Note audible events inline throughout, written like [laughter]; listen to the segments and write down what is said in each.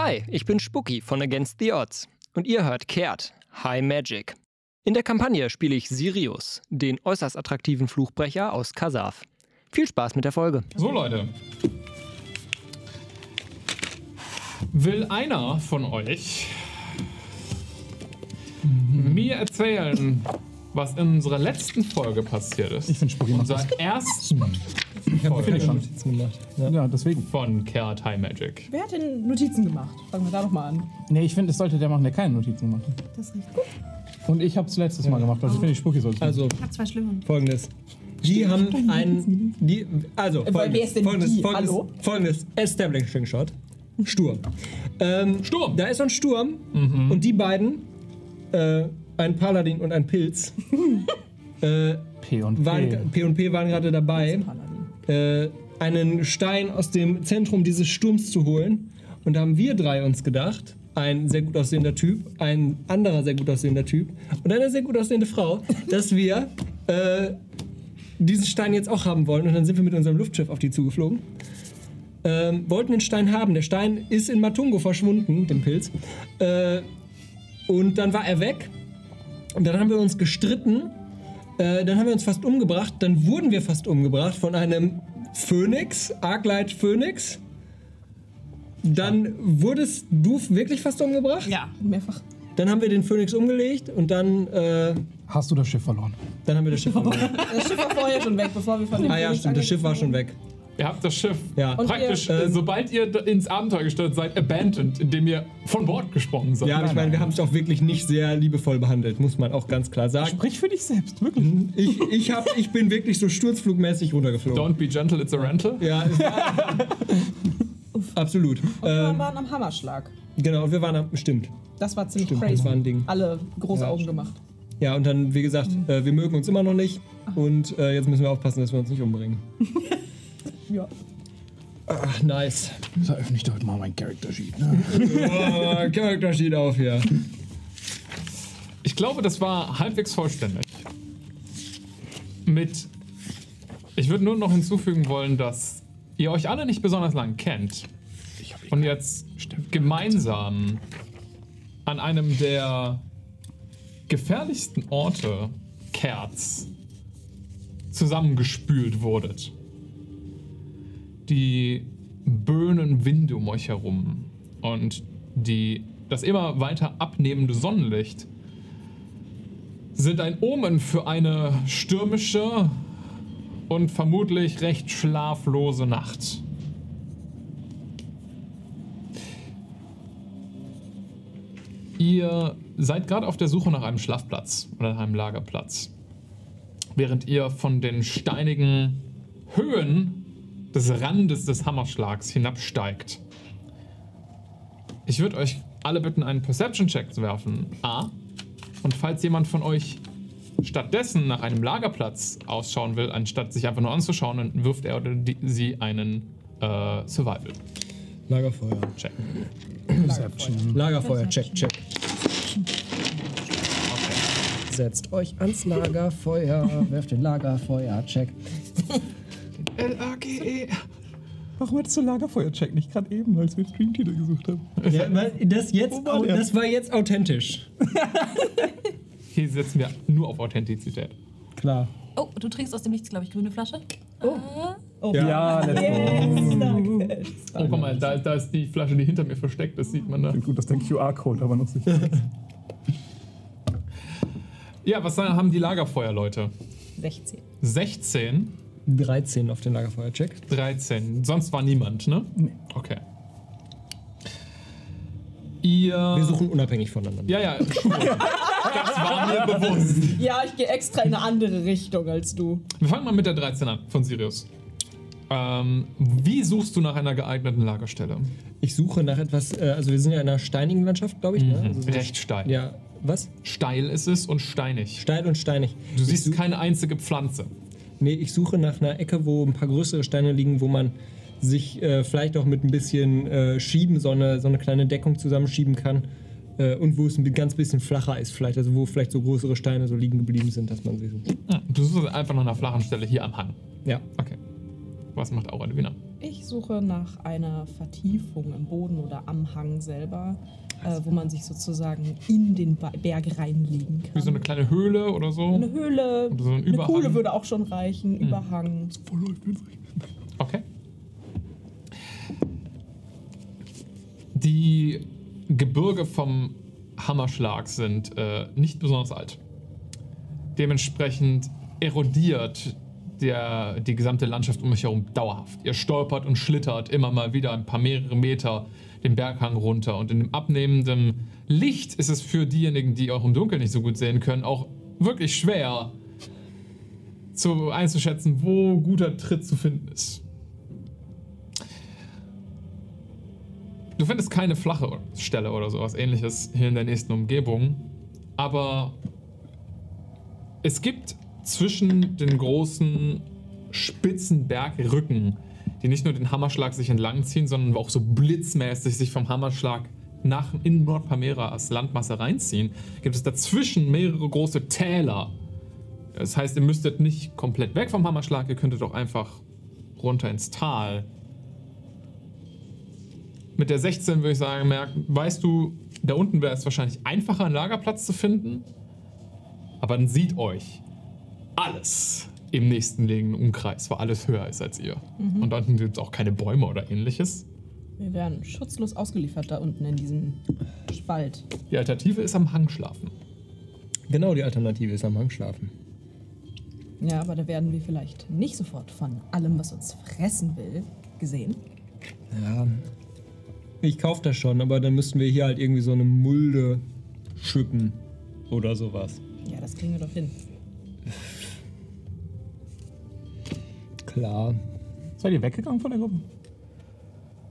Hi, ich bin Spooky von Against the Odds und ihr hört Kehrt, High Magic. In der Kampagne spiele ich Sirius, den äußerst attraktiven Fluchbrecher aus Kasaf. Viel Spaß mit der Folge. So, Leute. Will einer von euch mir erzählen, was in unserer letzten Folge passiert ist? Ich finde Spooky macht Unserer das. ersten Ich habe viele schon. Notizen gemacht. Ja, deswegen. von Kehrt High Magic. Wer hat denn Notizen gemacht? Fangen wir da doch mal an. Nee, ich finde, es sollte der machen, der keine Notizen gemacht hat. Das riecht gut. Und ich habe es letztes Mal gemacht, also finde ich Spooky sollte Also, Ich habe zwei schlimme. folgendes. Die haben ein. Die, also, Äh, weil wer ist denn folgendes, die? folgendes, Hallo? folgendes Establishing Shot. Sturm. Ähm, Sturm. Da ist so ein Sturm und die beiden, äh, ein Paladin und ein Pilz, [laughs] äh, P und P. waren, P und P waren gerade dabei, äh, einen Stein aus dem Zentrum dieses Sturms zu holen. Und da haben wir drei uns gedacht, ein sehr gut aussehender Typ, ein anderer sehr gut aussehender Typ und eine sehr gut aussehende Frau, [laughs] dass wir äh, diesen Stein jetzt auch haben wollen. Und dann sind wir mit unserem Luftschiff auf die zugeflogen. Ähm, wollten den Stein haben. Der Stein ist in Matungo verschwunden, dem Pilz. Äh, und dann war er weg. Und dann haben wir uns gestritten. Äh, dann haben wir uns fast umgebracht. Dann wurden wir fast umgebracht von einem Phönix, Arclight Phönix. Dann wurdest du wirklich fast umgebracht. Ja, mehrfach. Dann haben wir den Phönix umgelegt und dann, äh, Hast du das Schiff verloren? dann haben wir das Schiff [laughs] verloren. Das Schiff war vorher schon weg, bevor wir von dem Ah ja, stimmt, das Schiff war schon weg. Ihr habt das Schiff Ja. Und praktisch, ihr, äh, sobald ihr ins Abenteuer gestartet seid, abandoned, indem ihr von Bord gesprungen seid. Ja, aber ich meine, wir haben es auch wirklich nicht sehr liebevoll behandelt, muss man auch ganz klar sagen. Sprich für dich selbst, wirklich. Ich, ich, hab, ich bin wirklich so sturzflugmäßig runtergeflogen. Don't be gentle, it's a rental. Ja, [laughs] absolut. Wir Ähm, waren am Hammerschlag. genau, und wir waren am, stimmt. Das war ziemlich Stimmt, crazy. das war ein Ding. Alle große Ja, Augen gemacht. Ja, und dann, wie gesagt, äh, wir mögen uns immer noch nicht. Und äh, jetzt müssen wir aufpassen, dass wir uns nicht umbringen. [laughs] Ja. Ach, nice. Ich veröffentlichte heute mal mein Character Sheet. Ne? Oh, Charakter steht auf hier. Ich glaube, das war halbwegs vollständig. Mit. Ich würde nur noch hinzufügen wollen, dass ihr euch alle nicht besonders lang kennt und jetzt gemeinsam an einem der gefährlichsten Orte Kerz zusammengespült wurdet. Die böhnen Winde um euch herum und die, das immer weiter abnehmende Sonnenlicht sind ein Omen für eine stürmische und vermutlich recht schlaflose Nacht. Ihr seid gerade auf der Suche nach einem Schlafplatz oder einem Lagerplatz. Während ihr von den steinigen Höhen des Randes des Hammerschlags hinabsteigt. Ich würde euch alle bitten, einen Perception-Check zu werfen. A. Und falls jemand von euch stattdessen nach einem Lagerplatz ausschauen will, anstatt sich einfach nur anzuschauen, dann wirft er oder die, sie einen äh, Survival-Check. Lagerfeuer. Lagerfeuer, check, check. Setzt euch ans Lagerfeuer, werft den Lagerfeuer, check. [laughs] L-A-G-E. Warum hattest du Lagerfeuer-Check nicht gerade eben, als wir Streamtitel gesucht haben? Ja, weil das, jetzt, war der? das war jetzt authentisch. [laughs] Hier setzen wir nur auf Authentizität. Klar. Oh, du trinkst aus dem Nichts, glaube ich, grüne Flasche. Ja, let's go. Oh, guck mal, da, da ist die Flasche, die hinter mir versteckt ist, sieht man da. Gut, dass der QR-Code aber noch sicher ist. Ja, was haben die Lagerfeuerleute? 16. 16, 13 auf den Lagerfeuer, check. 13. Sonst war niemand, ne? Nee. Okay. Ihr. Wir suchen unabhängig voneinander. Ja, ja, [laughs] das war mir bewusst. Ja, ich gehe extra in eine andere Richtung als du. Wir fangen mal mit der 13 an, von Sirius. Ähm, wie suchst du nach einer geeigneten Lagerstelle? Ich suche nach etwas, äh, also wir sind ja in einer steinigen Landschaft, glaube ich. Ne? Also so- Recht steil. Ja, was? Steil ist es und steinig. Steil und steinig. Du siehst ich such- keine einzige Pflanze. Nee, ich suche nach einer Ecke, wo ein paar größere Steine liegen, wo man sich äh, vielleicht auch mit ein bisschen äh, Schieben so eine, so eine kleine Deckung zusammenschieben kann. Äh, und wo es ein ganz bisschen flacher ist, vielleicht, also wo vielleicht so größere Steine so liegen geblieben sind, dass man sie so. Du suchst einfach nach einer flachen Stelle hier am Hang. Ja. Okay. Was macht Aura Divina? Ich suche nach einer Vertiefung im Boden oder am Hang selber, äh, wo man sich sozusagen in den Ba- Berg reinlegen kann. Wie so eine kleine Höhle oder so. Eine Höhle, Oder so ein eine. Kuhle würde auch schon reichen, Überhang. Okay. Die Gebirge vom Hammerschlag sind äh, nicht besonders alt. Dementsprechend erodiert der, die gesamte Landschaft um euch herum dauerhaft. Ihr stolpert und schlittert immer mal wieder ein paar mehrere Meter den Berghang runter. Und in dem abnehmenden Licht ist es für diejenigen, die auch im Dunkeln nicht so gut sehen können, auch wirklich schwer zu, einzuschätzen, wo guter Tritt zu finden ist. Du findest keine flache Stelle oder sowas ähnliches hier in der nächsten Umgebung, aber es gibt zwischen den großen spitzen Bergrücken, die nicht nur den Hammerschlag sich entlangziehen, sondern auch so blitzmäßig sich vom Hammerschlag nach in Nordpamera als Landmasse reinziehen, gibt es dazwischen mehrere große Täler. Das heißt, ihr müsstet nicht komplett weg vom Hammerschlag, ihr könntet auch einfach runter ins Tal. Mit der 16 würde ich sagen, merk, weißt du, da unten wäre es wahrscheinlich einfacher, einen Lagerplatz zu finden. Aber dann sieht euch alles im nächsten liegenden Umkreis, weil alles höher ist als ihr. Und da unten gibt es auch keine Bäume oder ähnliches. Wir werden schutzlos ausgeliefert da unten in diesem Spalt. Die Alternative ist am Hang schlafen. Genau, die Alternative ist am Hang schlafen. Ja, aber da werden wir vielleicht nicht sofort von allem, was uns fressen will, gesehen. Ja. Ich kauf das schon, aber dann müssten wir hier halt irgendwie so eine Mulde schippen oder sowas. Ja, das kriegen wir doch hin. Klar. Seid ihr weggegangen von der Gruppe?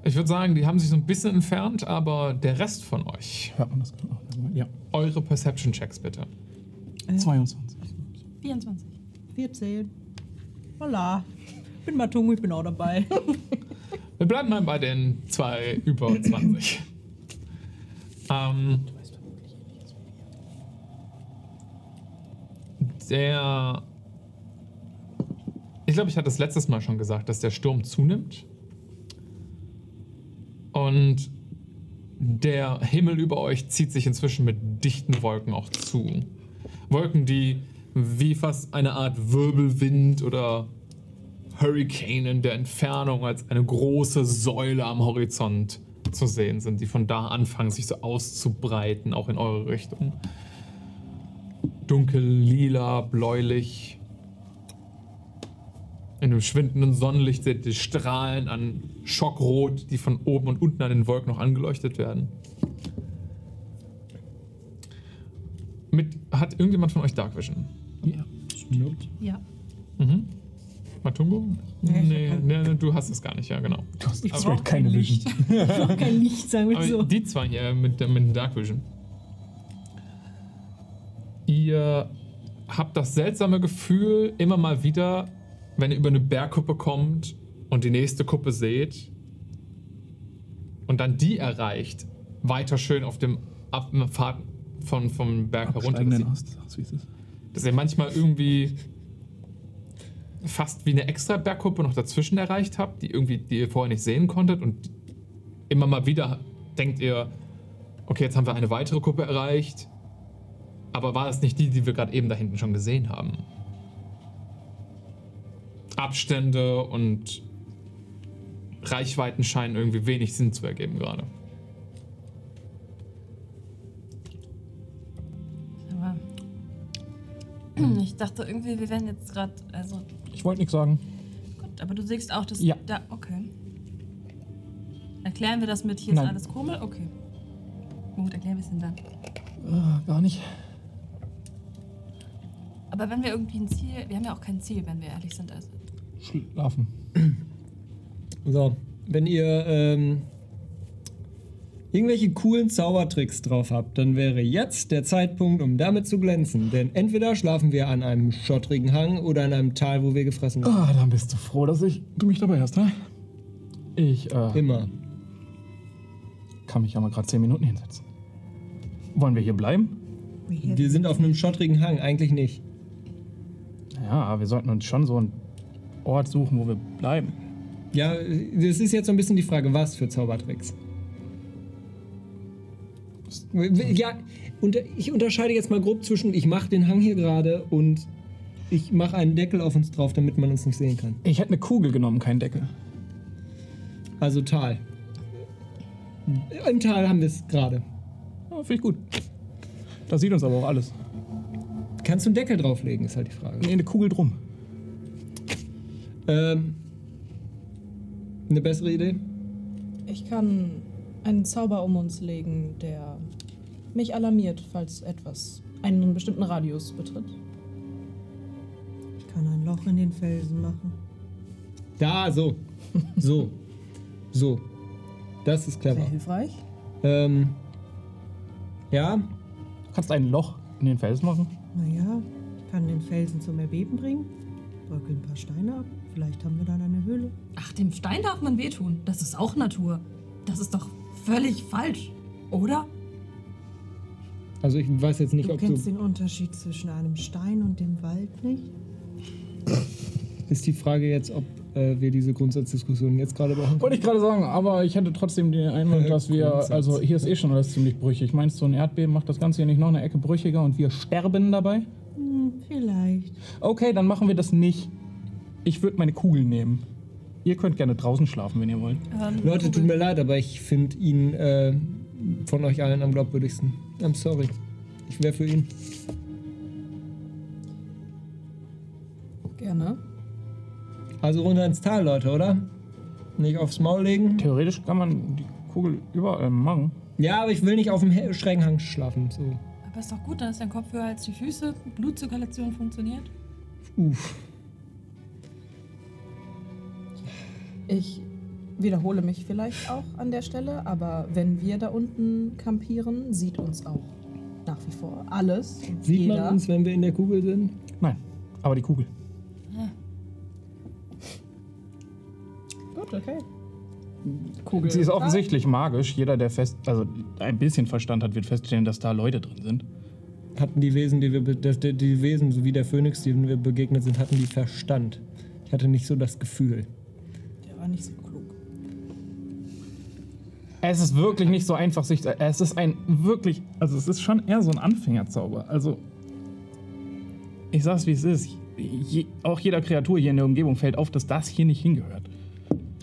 Ich würde sagen, die haben sich so ein bisschen entfernt, aber der Rest von euch, Hört man das? Oh, Ja. eure Perception-Checks bitte. 22. 24. 14. Hola. Bin Matungo, ich bin auch dabei. [laughs] Wir bleiben mal bei den zwei über 20. [laughs] ähm, der. Ich glaube, ich hatte das letztes Mal schon gesagt, dass der Sturm zunimmt. Und der Himmel über euch zieht sich inzwischen mit dichten Wolken auch zu. Wolken, die wie fast eine Art Wirbelwind oder Hurricane in der Entfernung als eine große Säule am Horizont zu sehen sind, die von da anfangen, sich so auszubreiten, auch in eure Richtung. Dunkel, lila, bläulich. In dem schwindenden Sonnenlicht seht ihr die Strahlen an Schockrot, die von oben und unten an den Wolken noch angeleuchtet werden. Mit, hat irgendjemand von euch Dark Vision? Ja. Ja. Mhm. Matungo? Nee, Nee, nee, nee, du hast es gar nicht, ja, genau. Du hast Ich brauch keine kein Vision. Licht. [laughs] Ich brauch kein Licht, sagen wir Aber so. die zwei hier mit, der- mit dem Dark Vision. Ihr habt das seltsame Gefühl, immer mal wieder, wenn ihr über eine Bergkuppe kommt und die nächste Kuppe seht und dann die erreicht, weiter schön auf dem Abfahrt von, vom Berg herunter. Dass ihr- Ast. Wie ist das? dass ihr manchmal irgendwie fast wie eine extra Bergkuppe noch dazwischen erreicht habt, die irgendwie, die ihr vorher nicht sehen konntet und immer mal wieder denkt ihr, okay, jetzt haben wir eine weitere Kuppe erreicht, aber war es nicht die, die wir gerade eben da hinten schon gesehen haben? Abstände und Reichweiten scheinen irgendwie wenig Sinn zu ergeben gerade. [clears throat] Ich dachte irgendwie, wir wären jetzt gerade, also Ich wollte nichts sagen. gut, aber du siehst auch, dass Ja. da, okay. Erklären wir das mit, hier Nein. ist alles komisch? Okay. Gut, erklären wir es denn dann. Äh, gar nicht. Aber wenn wir irgendwie ein Ziel, wir haben ja auch kein Ziel, wenn wir ehrlich sind. Also. Schlafen. [clears throat] So, wenn ihr ähm, irgendwelche coolen Zaubertricks drauf habt, dann wäre jetzt der Zeitpunkt, um damit zu glänzen. Denn entweder schlafen wir an einem schottrigen Hang oder in einem Tal, wo wir gefressen werden. Ah, dann bist du froh, dass ich, du mich dabei hast, ne? Ich äh, Immer. kann mich ja mal gerade 10 Minuten hinsetzen. Wollen wir hier bleiben? Wir sind auf einem schottrigen Hang, eigentlich nicht. Ja, wir sollten uns schon so einen Ort suchen, wo wir bleiben. Ja, das ist jetzt so ein bisschen die Frage, was für Zaubertricks. Ja, und ich unterscheide jetzt mal grob zwischen, ich mache den Hang hier gerade und ich mache einen Deckel auf uns drauf, damit man uns nicht sehen kann. Ich hätte eine Kugel genommen, keinen Deckel. Also Tal. Im Tal haben wir es gerade. Ja, Finde ich gut. Da sieht uns aber auch alles. Kannst du einen Deckel drauflegen, ist halt die Frage. Nee, eine Kugel drum. Ähm, eine bessere Idee? Ich kann einen Zauber um uns legen, der mich alarmiert, falls etwas einen bestimmten Radius betritt. Ich kann ein Loch in den Felsen machen. Da, so. So. So. Das ist Sehr clever. hilfreich. Ähm, ja, Du kannst ein Loch in den Felsen machen. Naja, ich kann den Felsen zum Erbeben bringen, bröckel ein paar Steine ab. Vielleicht haben wir dann eine Höhle. Ach, dem Stein darf man wehtun. Das ist auch Natur. Das ist doch völlig falsch, oder? also ich weiß jetzt nicht, Du ob kennst du. den Unterschied zwischen einem Stein und dem Wald nicht? Ist die Frage jetzt, ob äh, wir diese Grundsatzdiskussion jetzt gerade machen? Wollte ich gerade sagen, aber ich hätte trotzdem den Eindruck, dass wir, also hier ist eh schon alles ziemlich brüchig. Meinst du, so ein Erdbeben macht das Ganze hier nicht noch eine Ecke brüchiger und wir sterben dabei? Hm, vielleicht. Okay, dann machen wir das nicht. Ich würde meine Kugel nehmen. Ihr könnt gerne draußen schlafen, wenn ihr wollt. Ähm, Leute, tut mir leid, aber ich finde ihn äh, von euch allen am glaubwürdigsten. I'm sorry. Ich wäre für ihn. Gerne. Also runter ins Tal, Leute, oder? Nicht aufs Maul legen. Theoretisch kann man die Kugel überall machen. Ja, aber ich will nicht auf dem schrägen Hang schlafen. So. Aber ist doch gut, dann ist dein Kopf höher als die Füße. Blutzirkulation funktioniert. Uff. Ich wiederhole mich vielleicht auch an der Stelle, aber wenn wir da unten kampieren, sieht uns auch nach wie vor alles. Sieht jeder. man uns, wenn wir in der Kugel sind? Nein, aber die Kugel. Gut, okay. Kugel. Sie ist offensichtlich magisch. Jeder, der fest, also ein bisschen Verstand hat, wird feststellen, dass da Leute drin sind. Hatten die Wesen, die wir, die, die Wesen, so wie der Phönix, denen wir begegnet sind, hatten die Verstand. Ich hatte nicht so das Gefühl. War nicht so klug. Es ist wirklich nicht so einfach, sich. Es ist ein wirklich. Also, es ist schon eher so ein Anfängerzauber. Also, ich sag's wie es ist. Je, auch jeder Kreatur hier in der Umgebung fällt auf, dass das hier nicht hingehört.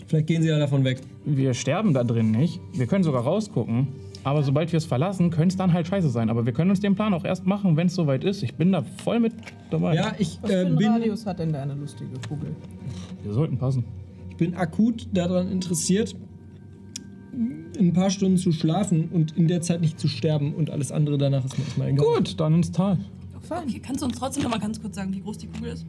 Vielleicht gehen sie ja davon weg. Wir sterben da drin nicht. Wir können sogar rausgucken. Aber sobald wir es verlassen, könnte es dann halt scheiße sein. Aber wir können uns den Plan auch erst machen, wenn es soweit ist. Ich bin da voll mit dabei. Ja, ich, Was für äh, einen bin, Radius hat denn deine lustige Kugel? Wir sollten passen. Ich bin akut daran interessiert, ein paar Stunden zu schlafen und in der Zeit nicht zu sterben und alles andere danach ist mir erstmal egal. Gut, dann ins Tal. Okay, kannst du uns trotzdem noch mal ganz kurz sagen, wie groß die Kugel ist?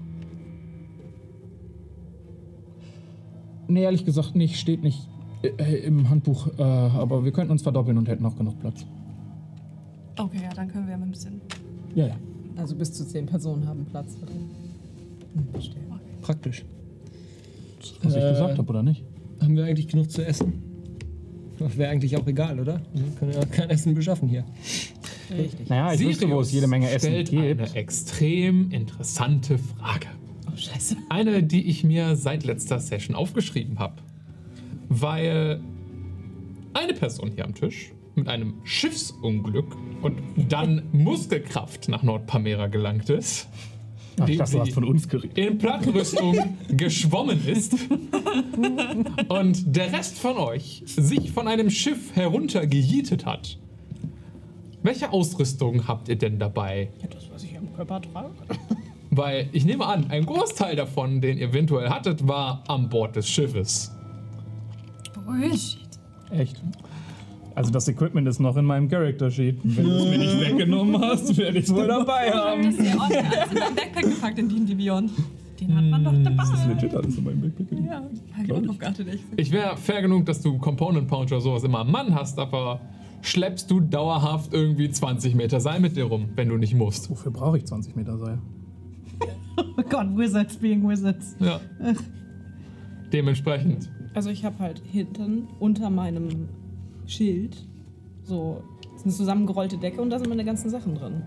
Nee, ehrlich gesagt nicht. Steht nicht äh, im Handbuch. Äh, aber wir könnten uns verdoppeln und hätten noch genug Platz. Okay, ja, dann können wir ein bisschen. Ja, ja. Also bis zu zehn Personen haben Platz drin. Hm, verstehe. Praktisch. Was ich Äh, gesagt habe, oder nicht? Haben wir eigentlich genug zu essen? Wäre eigentlich auch egal, oder? Wir können ja kein Essen beschaffen hier. Richtig. Naja, ich wüsste, wo es jede Menge Essen stellt gibt. eine extrem interessante Frage. Oh, scheiße. Eine, die ich mir seit letzter Session aufgeschrieben habe. Weil eine Person hier am Tisch mit einem Schiffsunglück und dann Muskelkraft nach Nordpamera gelangt ist. Ach, ich indem dachte, du hast sie von uns geredet. in Plattenrüstung geschwommen ist [laughs] und der Rest von euch sich von einem Schiff heruntergejietet hat. Welche Ausrüstung habt ihr denn dabei? Ja, das, was ich am Körper trage. Weil ich nehme an, ein Großteil davon, den ihr eventuell hattet, war an Bord des Schiffes. Bullshit. Echt? Also das Equipment ist noch in meinem Character Sheet. Wenn du es mir nicht weggenommen hast, werde ich es wohl dabei haben. das ja auch alles in meinem Backpack gepackt in D&D Beyond. Den hat man doch dabei. Das ist legit alles in meinem Backpack. Ja, hab ich auch drauf geachtet, echt. Ich wäre fair genug, dass du Component Pouch oder sowas immer am Mann hast, aber schleppst du dauerhaft irgendwie 20 Meter Seil mit dir rum, wenn du nicht musst. Wofür brauche ich 20 Meter Seil? [laughs] Oh Gott, Wizards being Wizards. Ja. Dementsprechend. Also ich habe halt hinten unter meinem Schild so eine zusammengerollte Decke und da sind meine ganzen Sachen drin.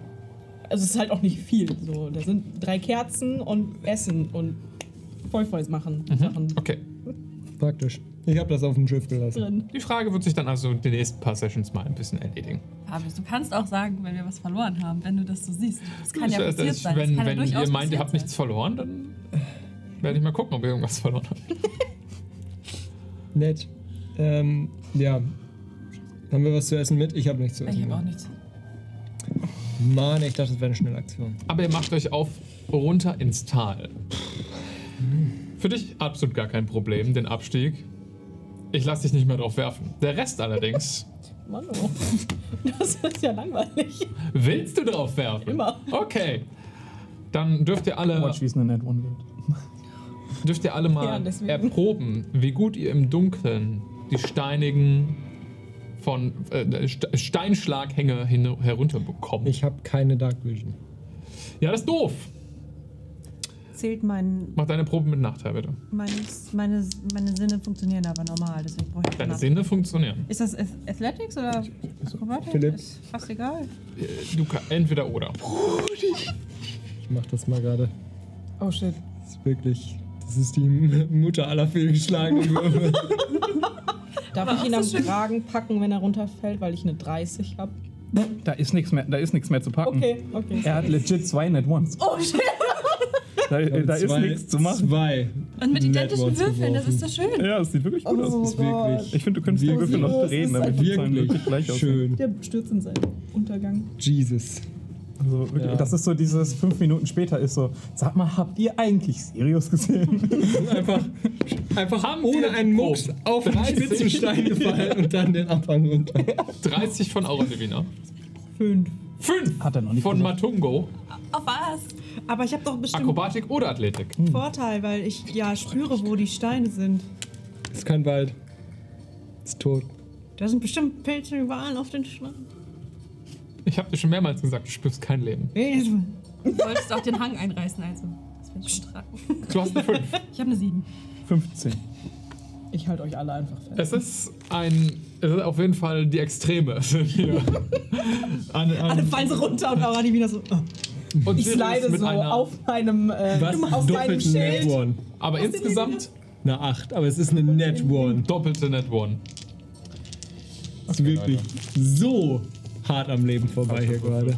Also es ist halt auch nicht viel. So, da sind drei Kerzen und Essen und Vollfeuß machen Sachen. Okay. Praktisch. Ich habe das auf dem Schiff gelassen. Drin. Die Frage wird sich dann also die nächsten paar Sessions mal ein bisschen erledigen. Fabius, du kannst auch sagen, wenn wir was verloren haben, wenn du das so siehst. Das kann ja Das- passiert das- sein. Wenn, das kann ja wenn ihr meint, ihr passiert habt nichts verloren, dann werde ich mal gucken, ob ihr irgendwas verloren habt. [laughs] Nett. Ähm, ja. Haben wir was zu essen mit? Ich habe nichts zu essen. Ich habe auch nichts. Mann, ich dachte, das wäre eine schnelle Aktion. Aber ihr macht euch auf runter ins Tal. Für dich absolut gar kein Problem, den Abstieg. Ich lasse dich nicht mehr drauf werfen. Der Rest allerdings, [laughs] Mann, oh. Das ist ja langweilig. willst du drauf werfen? Immer. Okay. Dann dürft ihr alle, Watch, wie es eine Net One wird. dürft ihr alle mal Ja, erproben, wie gut ihr im Dunkeln die steinigen von äh, St- Steinschlaghänge hin, herunterbekommt. Ich habe keine Dark Vision. Ja, das ist doof. Zählt mein, Mach deine Probe mit Nachteil, bitte. meine, meine, meine Sinne funktionieren aber normal, deswegen brauche ich Deine danach- Sinne funktionieren. Ist das Ath- Athletics oder Acrobatics? Philipp. Ist fast egal. Äh, Du kannst entweder oder. Ich mach das mal gerade. Oh shit. Das ist wirklich. Das ist die Mutter aller fehlgeschlagenen Würfe. [laughs] Darf ich ihn am Kragen packen, wenn er runterfällt, weil ich eine 30 habe? Da ist nichts mehr, da ist nichts mehr zu packen. Okay, okay. Er hat legit zwei Net Ones. Oh shit. Da, da ist Zwei- nichts zu machen. Zwei. Und mit identischen Würfeln, das ist geworfen. so schön. Ja, das sieht wirklich gut Oh. aus. Wirklich. Ich finde, du könntest die? Würfel noch drehen, ist damit die Zahlen Wirklich wirklich gleich aussehen. schön. Der stürzt in seinen Untergang. Jesus. Also, wirklich, Ja. Das ist so dieses fünf Minuten später ist so, sag mal, habt ihr eigentlich Sirius gesehen? [laughs] Einfach, einfach Haben ohne wir einen Mucks auf den 30. Spitzenstein [laughs] gefallen und dann den Abhang runter. 30 von Aura Divina. Fünf. 5 Hat er noch nicht von gesagt. Matungo. Auf was? Aber ich habe doch bestimmt Akrobatik oder Athletik. einen Vorteil, weil ich ja spüre, wo die Steine sind. Ist kein Wald. Ist tot. Da sind bestimmt Pilze überall auf den Steinen. Ich habe dir schon mehrmals gesagt, du spürst kein Leben. Du [laughs] wolltest auch den Hang einreißen, also. Das wäre schon tragen. Du hast eine 5. Ich habe eine 7. 15. Ich halte euch alle einfach fest. Es ist ein. Es ist auf jeden Fall die Extreme. [laughs] hier. [laughs] An, an, Alle fallen so runter und Aura die wieder so. oh. und Ich Sirius slide mit so einer, auf meinem, äh, Was? auf meinem Doppelten Net Schild. One. Aber insgesamt Eine 8, aber es ist eine Net One. doppelte Net One. ist wirklich so hart am Leben vorbei hier gerade.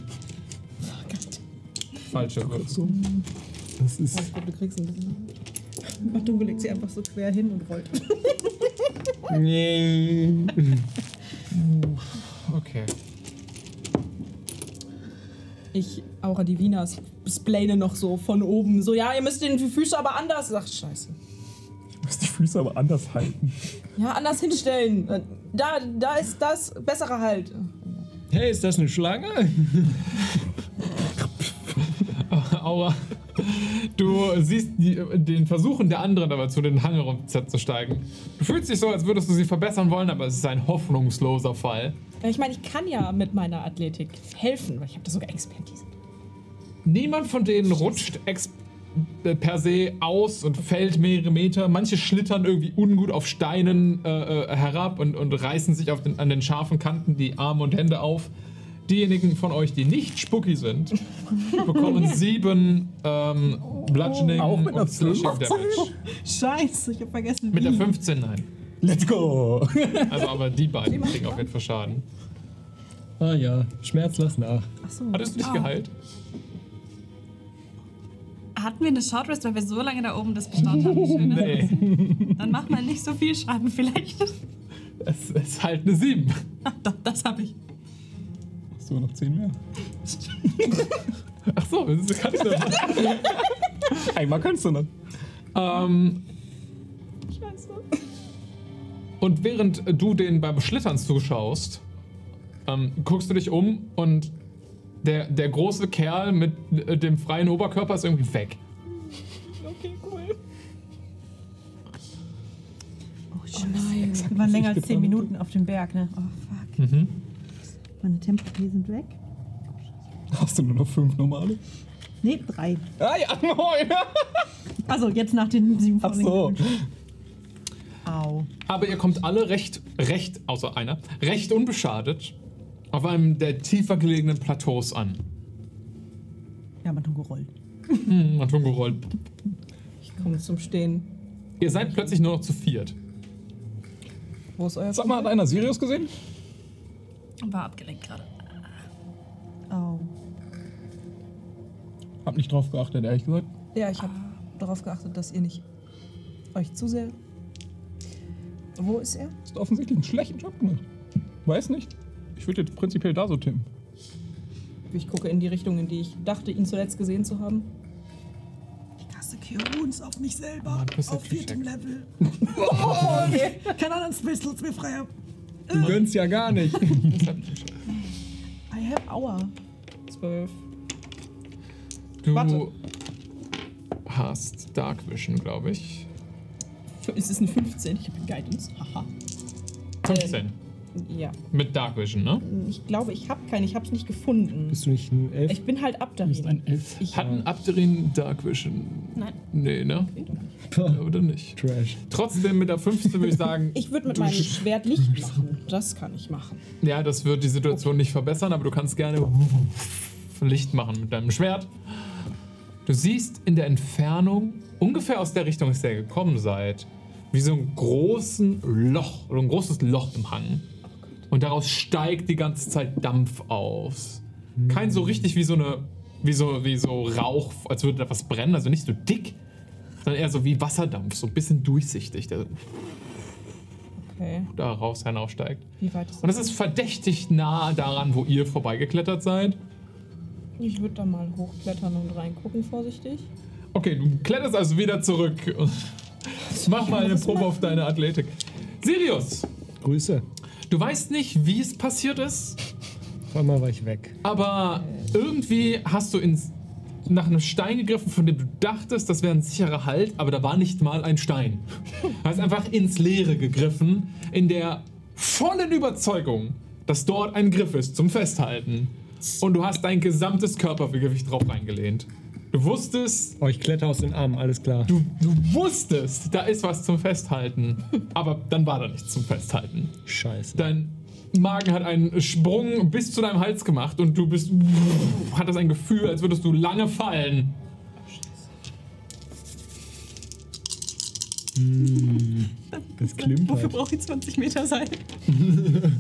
Falsche Würfel. Das ist. Ich glaube, du kriegst ein bisschen. Matungo legt sie einfach so quer hin und rollt. Nee. Okay. Ich, Aura Divina, splane noch so von oben. So, ja, ihr müsst den Füße aber anders. Ach, scheiße. Du musst die Füße aber anders halten. Ja, anders hinstellen. Äh, Da, da ist das bessere Halt. Hey, ist das eine Schlange? [laughs] Aura, du siehst die, den Versuchen der anderen aber zu den Hang herunterzusteigen. Du fühlst dich so, als würdest du sie verbessern wollen, aber es ist ein hoffnungsloser Fall. Ich meine, ich kann ja mit meiner Athletik helfen, weil ich habe da sogar Expertise. Niemand von denen rutscht ex äh, per se aus und fällt mehrere Meter. Manche schlittern irgendwie ungut auf Steinen äh, äh, herab und, und reißen sich auf den, an den scharfen Kanten die Arme und Hände auf. Diejenigen von euch, die nicht spucky sind, [laughs] bekommen sieben ähm, Bludgeoning Auch mit einer und Slashing 15? Damage. Scheiße, ich hab vergessen. Mit der wie. 15 nein. Let's go! Also aber die beiden kriegen auf jeden Fall Schaden. Ah ja, Schmerz lass nach. Achso. Hattest du dich geheilt? Hatten wir eine Short Rest, weil wir so lange da oben das bestaunt haben? wie schön das ist? Nee. Dann macht man nicht so viel Schaden vielleicht. Es ist halt eine 7. Ach, doch, das habe ich. Hast du noch 10 mehr? Ach so, das kann ich noch. Einmal kannst du noch. Ähm, Und während du den beim Schlittern zuschaust, ähm, guckst du dich um und der, der große Kerl mit äh, dem freien Oberkörper ist irgendwie weg. Okay, cool. Oh nein. Wir waren länger als 10 Minuten auf dem Berg, ne? Oh fuck. Mhm. Meine Tempo sind weg. Hast du nur noch 5 normale? Ne, drei. Ah ja, [laughs] moin! Also jetzt nach den sieben Ach so. Au. Aber ihr kommt alle recht, recht, außer einer, recht unbeschadet auf einem der tiefer gelegenen Plateaus an. Ja, man hat gerollt. Hm, Matungo rollt. Ich komme zum Stehen. Ihr seid plötzlich nur noch zu viert. Wo ist euer Sag mal, hat einer Sirius gesehen? War abgelenkt gerade. Au. Hab nicht drauf geachtet, ehrlich gesagt. Ja, ich habe darauf geachtet, dass ihr nicht euch zu sehr. Wo ist er? Hast offensichtlich einen schlechten Job gemacht. Weiß nicht. Ich würde jetzt prinzipiell da so timmen. Ich gucke in die Richtung, in die ich dachte, ihn zuletzt gesehen zu haben. Ich kaste Kiruns auf mich selber. Du bist auf viertem check. Level. [laughs] [laughs] Keine anderen Pistols mehr frei. Du gönnst ja gar [laughs] nicht. I have hour. Zwölf. Du Warte. hast Dark Vision, glaube ich. Es ist eine 15. Ich habe Guidance. Haha. 15. Ja. Mit Dark Vision, ne? Ich glaube, ich habe keine. Ich habe es nicht gefunden. Bist du nicht ein Elf? Ich bin halt Du bist ein Elf. Ich Hat ein Abderin Dark Vision? Nein. Nee, ne? Oder nicht? Trash. Trotzdem mit der 15 würde ich sagen, [laughs] Ich würde mit meinem sch- Schwert Licht machen. Das kann ich machen. ja, das wird die Situation nicht verbessern, aber du kannst gerne Licht machen mit deinem Schwert. Du siehst in der Entfernung, ungefähr aus der Richtung, aus der ihr gekommen seid, wie so ein großen Loch oder ein großes Loch im Hang. Und daraus steigt die ganze Zeit Dampf aus. Kein so richtig wie so eine, wie so, wie so Rauch, als würde da was brennen, also nicht so dick, sondern eher so wie Wasserdampf, so ein bisschen durchsichtig, der Okay. da raus hinaussteigt. Wie weit ist Und es ist verdächtig nah daran, wo ihr vorbeigeklettert seid. Ich würde da mal hochklettern und reingucken, vorsichtig. Okay, du kletterst also wieder zurück. [laughs] Mach mal eine Probe auf deine Athletik. Sirius, Grüße. Du weißt nicht, wie es passiert ist, [laughs] Auf einmal war ich weg. aber irgendwie hast du ins, nach einem Stein gegriffen, von dem du dachtest, das wäre ein sicherer Halt, aber da war nicht mal ein Stein. Du hast einfach ins Leere gegriffen, in der vollen Überzeugung, dass dort ein Griff ist zum Festhalten. Und du hast dein gesamtes Körpergewicht drauf reingelehnt. Du wusstest, Oh, ich kletter aus den Armen, alles klar. Du, du wusstest, da ist was zum Festhalten. Aber dann war da nichts zum Festhalten. Scheiße. Dein Magen hat einen Sprung bis zu deinem Hals gemacht und du bist. hattest ein Gefühl, als würdest du lange fallen. Das klimmt Wofür halt. brauche ich 20 Meter Seil? [laughs]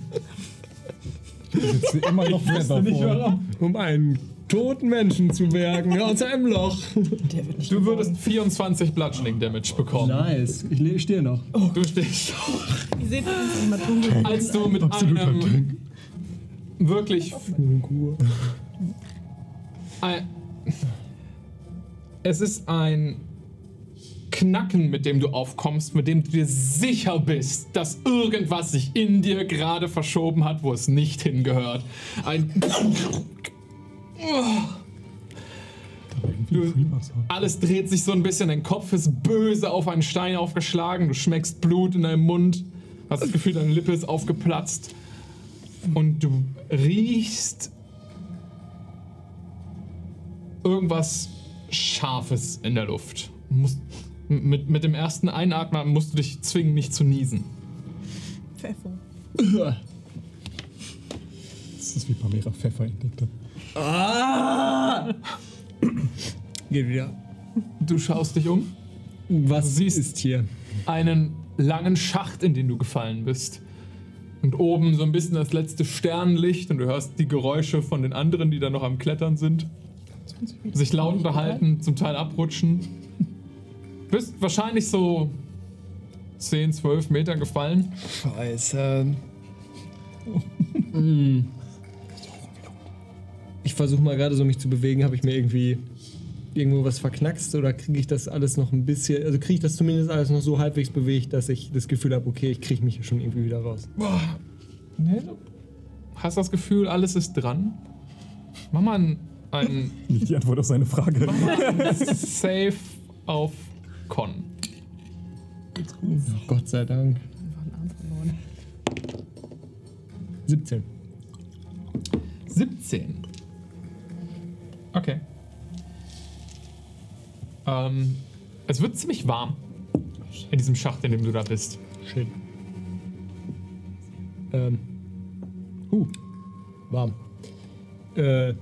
Sitzt hier immer noch Feather vor. Um einen toten Menschen zu bergen aus einem Loch. Der wird nicht Du würdest 24 Bludgeoning Damage bekommen. Nice. Ich stehe noch. Du stehst. Ihr seht. Als du mit einem wirklich ein, es ist ein Knacken, mit dem du aufkommst, mit dem du dir sicher bist, dass irgendwas sich in dir gerade verschoben hat, wo es nicht hingehört. Ein Du, alles dreht sich so ein bisschen, dein Kopf ist böse auf einen Stein aufgeschlagen, du schmeckst Blut in deinem Mund, hast das Gefühl, deine Lippe ist aufgeplatzt und du riechst irgendwas Scharfes in der Luft. Musst, mit, mit dem ersten Einatmen musst du dich zwingen, nicht zu niesen. Pfeffer. Das ist wie Pamela Pfeffer entdeckt hat. Geht wieder. Du schaust dich um, Was siehst- ist hier? einen langen Schacht, in den du gefallen bist. Und oben so ein bisschen das letzte Sternenlicht und du hörst die Geräusche von den anderen, die da noch am Klettern sind. Sich laut unterhalten, zum Teil abrutschen. Bist wahrscheinlich so 10, 12 Meter gefallen. Scheiße. [laughs] Mm. Ich versuche mal gerade so mich zu bewegen. Habe ich mir irgendwie irgendwo was verknackst oder kriege ich das alles noch ein bisschen, also kriege ich das zumindest alles noch so halbwegs bewegt, dass ich das Gefühl habe, okay, ich kriege mich hier schon irgendwie wieder raus. Nee, du hast das Gefühl, alles ist dran. Mach mal einen, [laughs] Nicht die Antwort auf seine Frage. Save auf Con. Gott sei Dank. 17. 17. Okay. Ähm, es wird ziemlich warm in diesem Schacht, in dem du da bist. Shit. Ähm. Uh. Warm. Äh.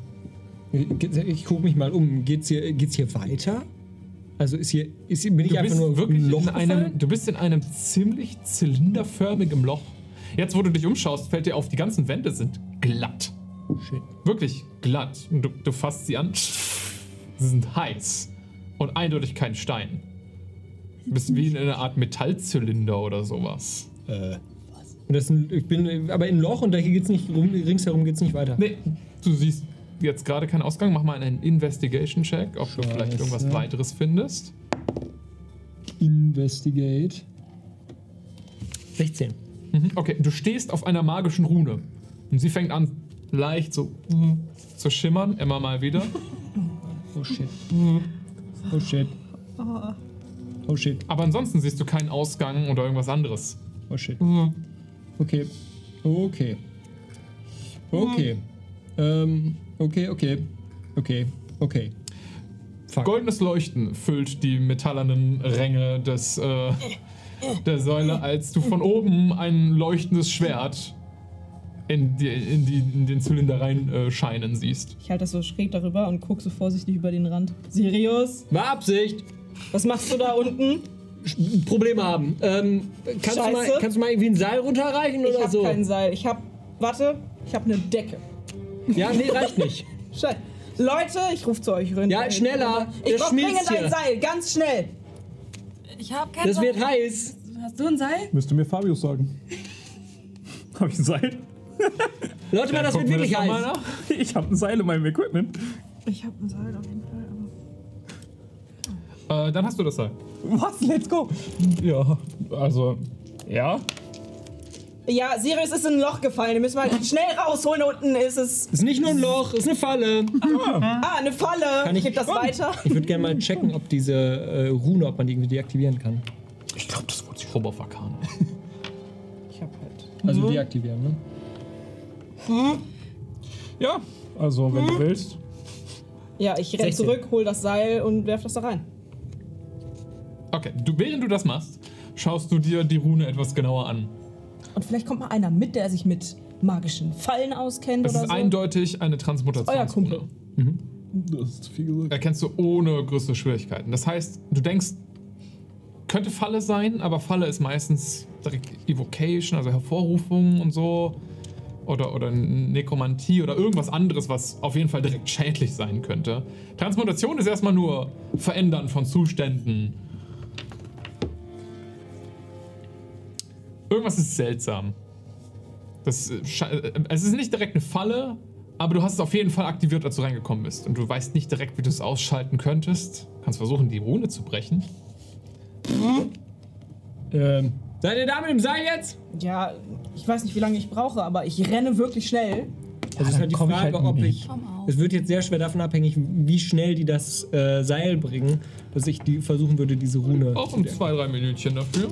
Ich gucke mich mal um. Geht's hier, geht's hier weiter? Also ist hier, ist hier bin ich Du einfach bist nur wirklich ein Loch in einem, gefallen? du bist in einem ziemlich zylinderförmigen Loch. Jetzt, wo du dich umschaust, fällt dir auf, die ganzen Wände sind glatt. Shit. Wirklich glatt. Und du, du fasst sie an. Sie sind heiß. Und eindeutig kein Stein. Du bist wie in einer Art Metallzylinder oder sowas. Das ist ein, ich bin aber in ein Loch und da hier geht's nicht rum, ringsherum geht's nicht weiter. Nee, du siehst jetzt gerade keinen Ausgang. Mach mal einen Investigation-Check, ob du vielleicht Scheiße. irgendwas weiteres findest. Investigate. 16. Mhm, Okay, du stehst auf einer magischen Rune. Und sie fängt an, leicht so zu schimmern, immer mal wieder. [laughs] Oh shit. Oh shit. Oh shit. Aber ansonsten siehst du keinen Ausgang oder irgendwas anderes. Oh shit. Okay. Okay. Okay. Ähm, okay, okay. Okay. Okay. Fuck. Goldenes Leuchten füllt die metallernen Ränge des, äh, der Säule, als du von oben ein leuchtendes Schwert in, die, in, die, in den Zylinder rein äh, scheinen siehst. Ich halte das so schräg darüber und gucke so vorsichtig über den Rand. Sirius, War Absicht. was machst du da unten? Probleme haben. Ähm, kannst, du mal, kannst du mal irgendwie ein Seil runterreichen Ich oder habe so? kein Seil. Ich habe, warte, ich habe eine Decke. Ja, nee, reicht nicht. [laughs] Scheiße. Leute, ich rufe zu euch rein. Ja, schneller. Ich brauche dringend ein. Seil, ganz schnell. Ich habe kein Das Seil. wird heiß. Hast du ein Seil? Müsste mir Fabius sagen. [laughs] Hab ich ein Seil? [laughs] Leute, mal, das wird wir wirklich heiß. Ich habe ein Seil in meinem Equipment. Ich habe ein Seil auf jeden Fall. Aber Äh, dann hast du das Seil. Was? Let's go. Ja, also, ja. Ja, Sirius ist in ein Loch gefallen. Den müssen wir halt schnell rausholen. Unten ist es. Ist nicht nur ein Loch, ist eine Falle. Ah, eine Falle. Kann ich- Gib das weiter. Ich würde gerne mal checken, ob diese äh, Rune, ob man die irgendwie deaktivieren kann. Ich glaube, das wurde sich Arcana. Ich hab halt. Also deaktivieren, ne? Ja, also, wenn du willst. Ja, ich renn 16. zurück, hol das Seil und werf das da rein. Okay, du, während du das machst, schaust du dir die Rune etwas genauer an. Und vielleicht kommt mal einer mit, der sich mit magischen Fallen auskennt Es oder ist so. eindeutig eine Euer Transmutationsrune. Kumpel. Das ist zu viel gesagt. Erkennst du ohne größere Schwierigkeiten. Das heißt, du denkst, könnte Falle sein, aber Falle ist meistens direkt Evocation, also Hervorrufung und so. Oder, oder Nekromantie oder irgendwas anderes, was auf jeden Fall direkt schädlich sein könnte. Transmutation ist erstmal nur Verändern von Zuständen. Irgendwas ist seltsam. Das, äh, äh, es ist nicht direkt eine Falle, aber du hast es auf jeden Fall aktiviert, als du reingekommen bist. Und du weißt nicht direkt, wie du es ausschalten könntest. Du kannst versuchen, die Rune zu brechen. Ähm, seid ihr da mit dem Seil jetzt? Ja, ich weiß nicht, wie lange ich brauche, aber ich renne wirklich schnell. Das ist halt die Frage, halt ob ich. Es wird jetzt sehr schwer davon abhängig, wie schnell die das äh, Seil bringen, dass ich die versuchen würde, diese Rune. Auch um zwei, drei Minütchen dafür.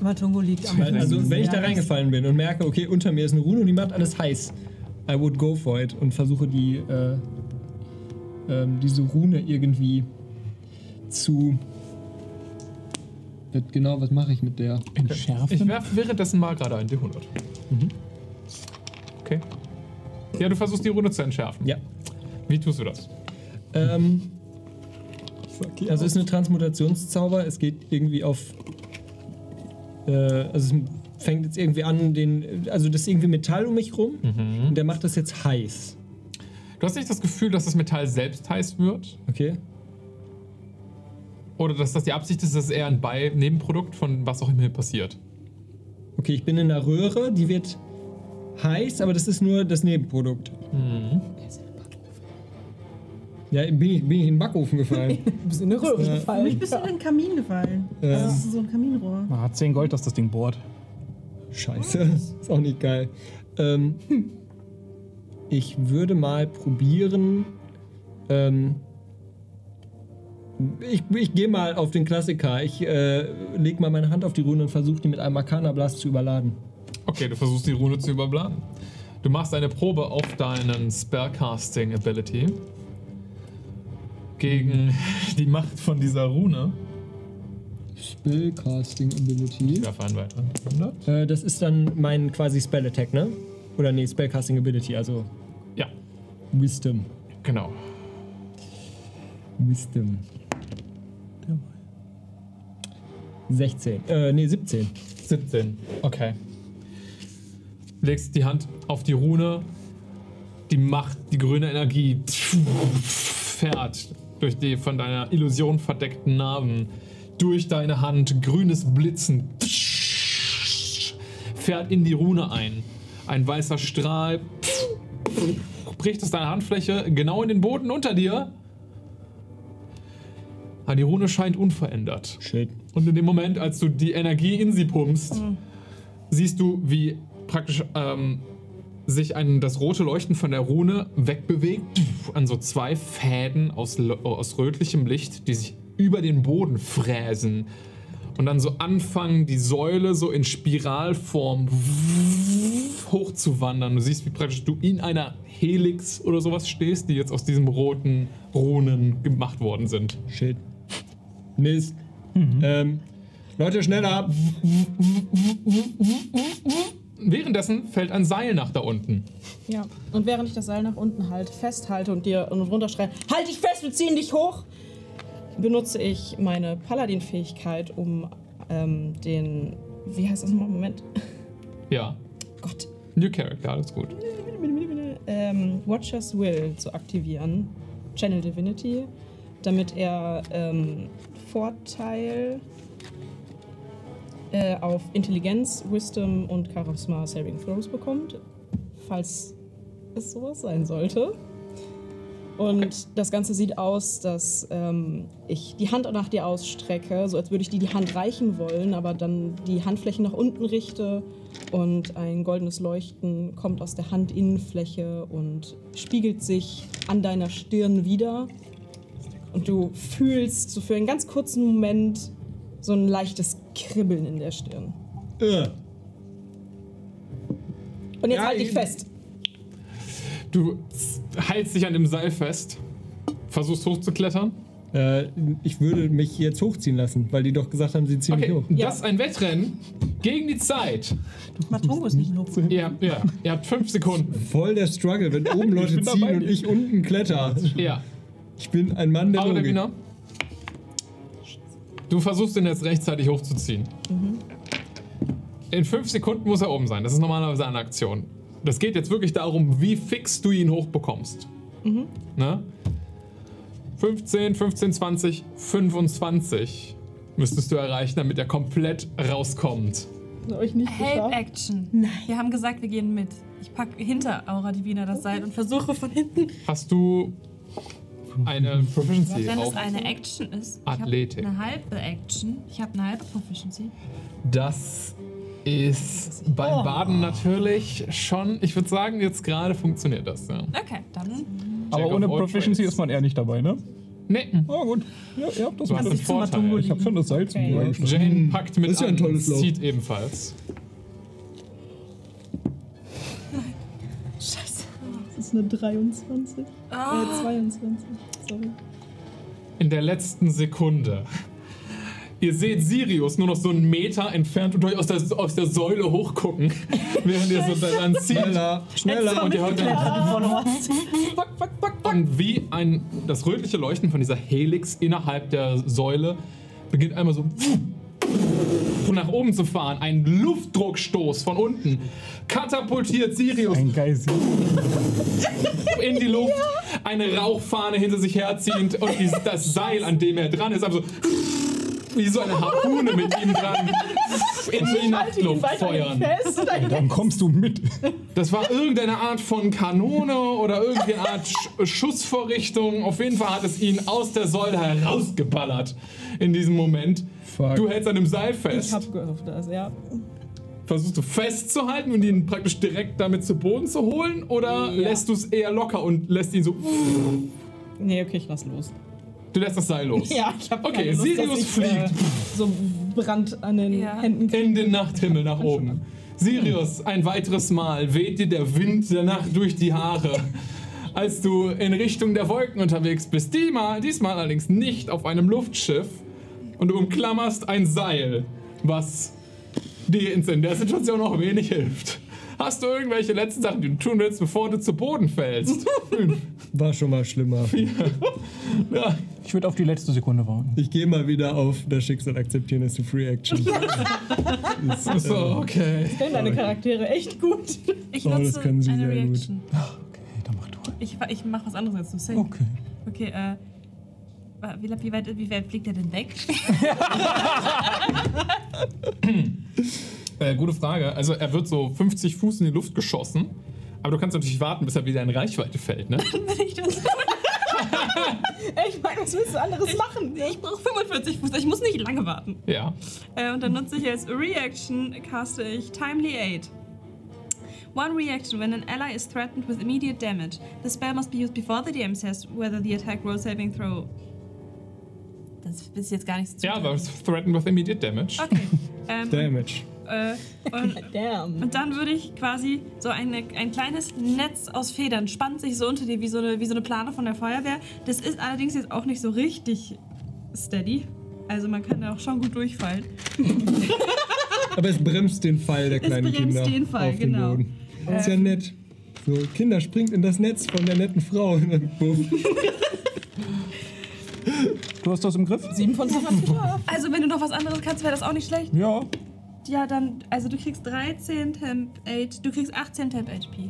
Matungo liegt am Weil, also, wenn ich da Ja, reingefallen bin und merke, okay, unter mir ist eine Rune und die macht alles heiß, I would go for it und versuche die, äh, ähm, diese Rune irgendwie zu. Genau, was mache ich mit der? Entschärfen? Ich werfe währenddessen mal gerade ein D100. Mhm. Okay. Ja, du versuchst die Rune zu entschärfen. Ja. Wie tust du das? Ähm, also es ist eine Transmutationszauber. Es geht irgendwie auf. Äh, also es fängt jetzt irgendwie an, den. Also das ist irgendwie Metall um mich rum. Und der macht das jetzt heiß. Du hast nicht das Gefühl, dass das Metall selbst heiß wird? Okay. Oder dass das die Absicht ist, dass es eher ein Bei Nebenprodukt von was auch immer passiert? Okay, ich bin in einer Röhre, die wird heiß, aber das ist nur das Nebenprodukt. Ja, bin ich, bin ich in den Backofen gefallen. [laughs] Du bist in eine Röhre Ja. gefallen. Ich bist in den Kamin gefallen. Also das ist so ein Kaminrohr. Ah, 10 Gold, dass das Ding bohrt. Scheiße, [laughs] ist auch nicht geil. Ähm, [laughs] ich würde mal probieren. Ähm, ich ich gehe mal auf den Klassiker. Ich äh, leg mal meine Hand auf die Rune und versuche die mit einem Arcana Blast zu überladen. Okay, du versuchst die Rune zu überbladen. Du machst eine Probe auf deinen Spellcasting Ability. Gegen [laughs] die Macht von dieser Rune. Spellcasting Ability. Ich werfe einen weiteren. 100. Äh, das ist dann mein quasi Spell Attack, ne? Oder nee, Spellcasting Ability, also Ja, Wisdom. genau. Wisdom. Der war 16. Äh, nee, 17. 17. Okay. Legst die Hand auf die Rune. Die Macht, die grüne Energie fährt durch die von deiner Illusion verdeckten Narben durch deine Hand. Grünes Blitzen fährt in die Rune ein. Ein weißer Strahl bricht aus deiner Handfläche genau in den Boden unter dir. Aber die Rune scheint unverändert. Shit. Und in dem Moment, als du die Energie in sie pumpst, siehst du, wie praktisch ähm, sich ein, das rote Leuchten von der Rune wegbewegt an so zwei Fäden aus, aus rötlichem Licht, die sich über den Boden fräsen. Und dann so anfangen, die Säule so in Spiralform hochzuwandern. Du siehst, wie praktisch du in einer Helix oder sowas stehst, die jetzt aus diesen roten Runen gemacht worden sind. Shit. Mist. Ähm, Leute, schneller. Währenddessen fällt ein Seil nach da unten. Ja. Und während ich das Seil nach unten halt festhalte und dir und runterschreie, halt dich fest, wir ziehen dich hoch, benutze ich meine Paladin-Fähigkeit, um ähm, den. Wie heißt das nochmal? Moment. Ja. Gott. New Character, alles gut. Ähm, Watcher's Will zu aktivieren. Channel Divinity. Damit er ähm, Vorteil äh, auf Intelligenz, Wisdom und Charisma Saving Throws bekommt. Falls es sowas sein sollte. Und das Ganze sieht aus, dass ähm, ich die Hand nach dir ausstrecke, so als würde ich dir die Hand reichen wollen, aber dann die Handfläche nach unten richte und ein goldenes Leuchten kommt aus der Handinnenfläche und spiegelt sich an deiner Stirn wieder. Und du fühlst so für einen ganz kurzen Moment so ein leichtes Kribbeln in der Stirn. Äh. Und jetzt Ja, halt dich ich- fest. Du hältst dich an dem Seil fest, versuchst hochzuklettern. Äh, ich würde mich jetzt hochziehen lassen, weil die doch gesagt haben, sie ziehen Okay, mich hoch. das ist ein Wettrennen gegen die Zeit. Matongo ist nicht. Ihr habt, ja, ihr habt fünf Sekunden. Voll der Struggle, wenn oben Leute ziehen dabei. und ich unten kletter. Ja. Ich bin ein Mann der Aber Logik. Wiener. Du versuchst ihn jetzt rechtzeitig hochzuziehen. In fünf Sekunden muss er oben sein. Das ist normalerweise eine Aktion. Das geht jetzt wirklich darum, wie fix du ihn hochbekommst. Ne? 15, 15, 20, 25 müsstest du erreichen, damit er komplett rauskommt. Ich nicht Help? Action. Nein. Wir haben gesagt, wir gehen mit. Ich pack hinter Aura Divina das Seil und versuche von hinten. Hast du eine [laughs] Proficiency Wenn auf es eine Action ist. Athletik. Ich habe eine halbe Action. Ich habe eine halbe Proficiency. Das ist beim Baden natürlich schon. Ich würde sagen, jetzt gerade funktioniert das. Ja. Okay, dann. Aber ohne Proficiency trades. ist man eher nicht dabei, ne? Nee, Ah, gut. Ja, ihr habt das du hast einen gemacht. Vorteil. Ich habe schon das Seil zum Okay. Gestellt. Jane packt mit Das ist ja ein an, tolles Lob. zieht ebenfalls. [laughs] Scheiße. Das ist eine 23. Ah. Äh, 22. In der letzten Sekunde. Ihr seht Sirius nur noch so einen Meter entfernt und euch aus der, aus der Säule hochgucken, [laughs] während ihr so dann zieht. Schneller, schneller. Und ihr hört [laughs] Und wie ein, das rötliche Leuchten von dieser Helix innerhalb der Säule beginnt einmal so nach oben zu fahren. Ein Luftdruckstoß von unten katapultiert Sirius Ein Geist. in die Luft, eine Rauchfahne hinter sich herziehend und die, das Seil, an dem er dran ist, einfach so wie so eine Harpune mit ihm dran in die Nachtluft feuern. Fest. Dann kommst du mit. Das war irgendeine Art von Kanone oder irgendeine Art Sch Schussvorrichtung. Auf jeden Fall hat es ihn aus der Säule herausgeballert in diesem Moment. Fuck. Du hältst an dem Seil Ich fest. hab gehofft, das, ja. Versuchst du festzuhalten und ihn praktisch direkt damit zu Boden zu holen? Oder Ja. lässt du es eher locker und lässt ihn so. Nee, okay, ich lass los. Du lässt das Seil los. [laughs] Ja, ich hab Okay, keine Lust, Sirius dass ich, fliegt. Äh, so Brand an den Ja. Händen kriege. In den Nachthimmel nach oben. Sirius, ein weiteres Mal weht dir der Wind der Nacht durch die Haare, als du in Richtung der Wolken unterwegs bist. Diesmal, diesmal allerdings nicht auf einem Luftschiff und du umklammerst ein Seil, was dir in der Situation auch wenig hilft. Hast du irgendwelche letzten Sachen, die du tun willst, bevor du zu Boden fällst? [laughs] War schon mal schlimmer. Ich würde auf die letzte Sekunde warten. Ich gehe mal wieder auf das Schicksal akzeptieren, ist eine Free Action. [laughs] So, okay. Kennen deine Charaktere echt gut. Ich Oh, das nutze können sie eine sehr gut. Reaction. Okay, dann mach du. Ich, ich mach was anderes als du. Safe. Okay. Okay, äh. Wa- Wie, wie, weit, wie weit fliegt er denn weg? [laughs] Äh, gute Frage. Also er wird so 50 Fuß in die Luft geschossen. Aber du kannst natürlich warten, bis er wieder in Reichweite fällt, ne? [laughs] Wenn ich das [laughs] Ich meine, was willst du anderes machen? Ich brauche 45 Fuß, ich muss nicht lange warten. Ja. Äh, und dann nutze ich als Reaction, caste ich Timely Aid. One reaction when an ally is threatened with immediate damage. The spell must be used before the DM says whether the attack roll saving throw. Das ist jetzt gar nichts zu Ja, aber es threatened with immediate damage. Okay. ähm, [laughs] Damage. äh, und, [laughs] Damn. und dann würde ich quasi so eine, ein kleines Netz aus Federn spannt sich so unter dir wie so, eine, wie so eine Plane von der Feuerwehr. Das ist allerdings jetzt auch nicht so richtig steady. Also man kann da auch schon gut durchfallen. [laughs] Aber es bremst den Fall der Es kleinen bremst Kinder den Fall, auf den genau. Boden. Das ist ja nett. So, Kinder springt in das Netz von der netten Frau. Du hast das im Griff? 7 von 10 hast geschafft. Also wenn du noch was anderes kannst, wäre das auch nicht schlecht. Ja. Ja, dann, also du kriegst 13 Temp 8, du kriegst 18 Temp HP.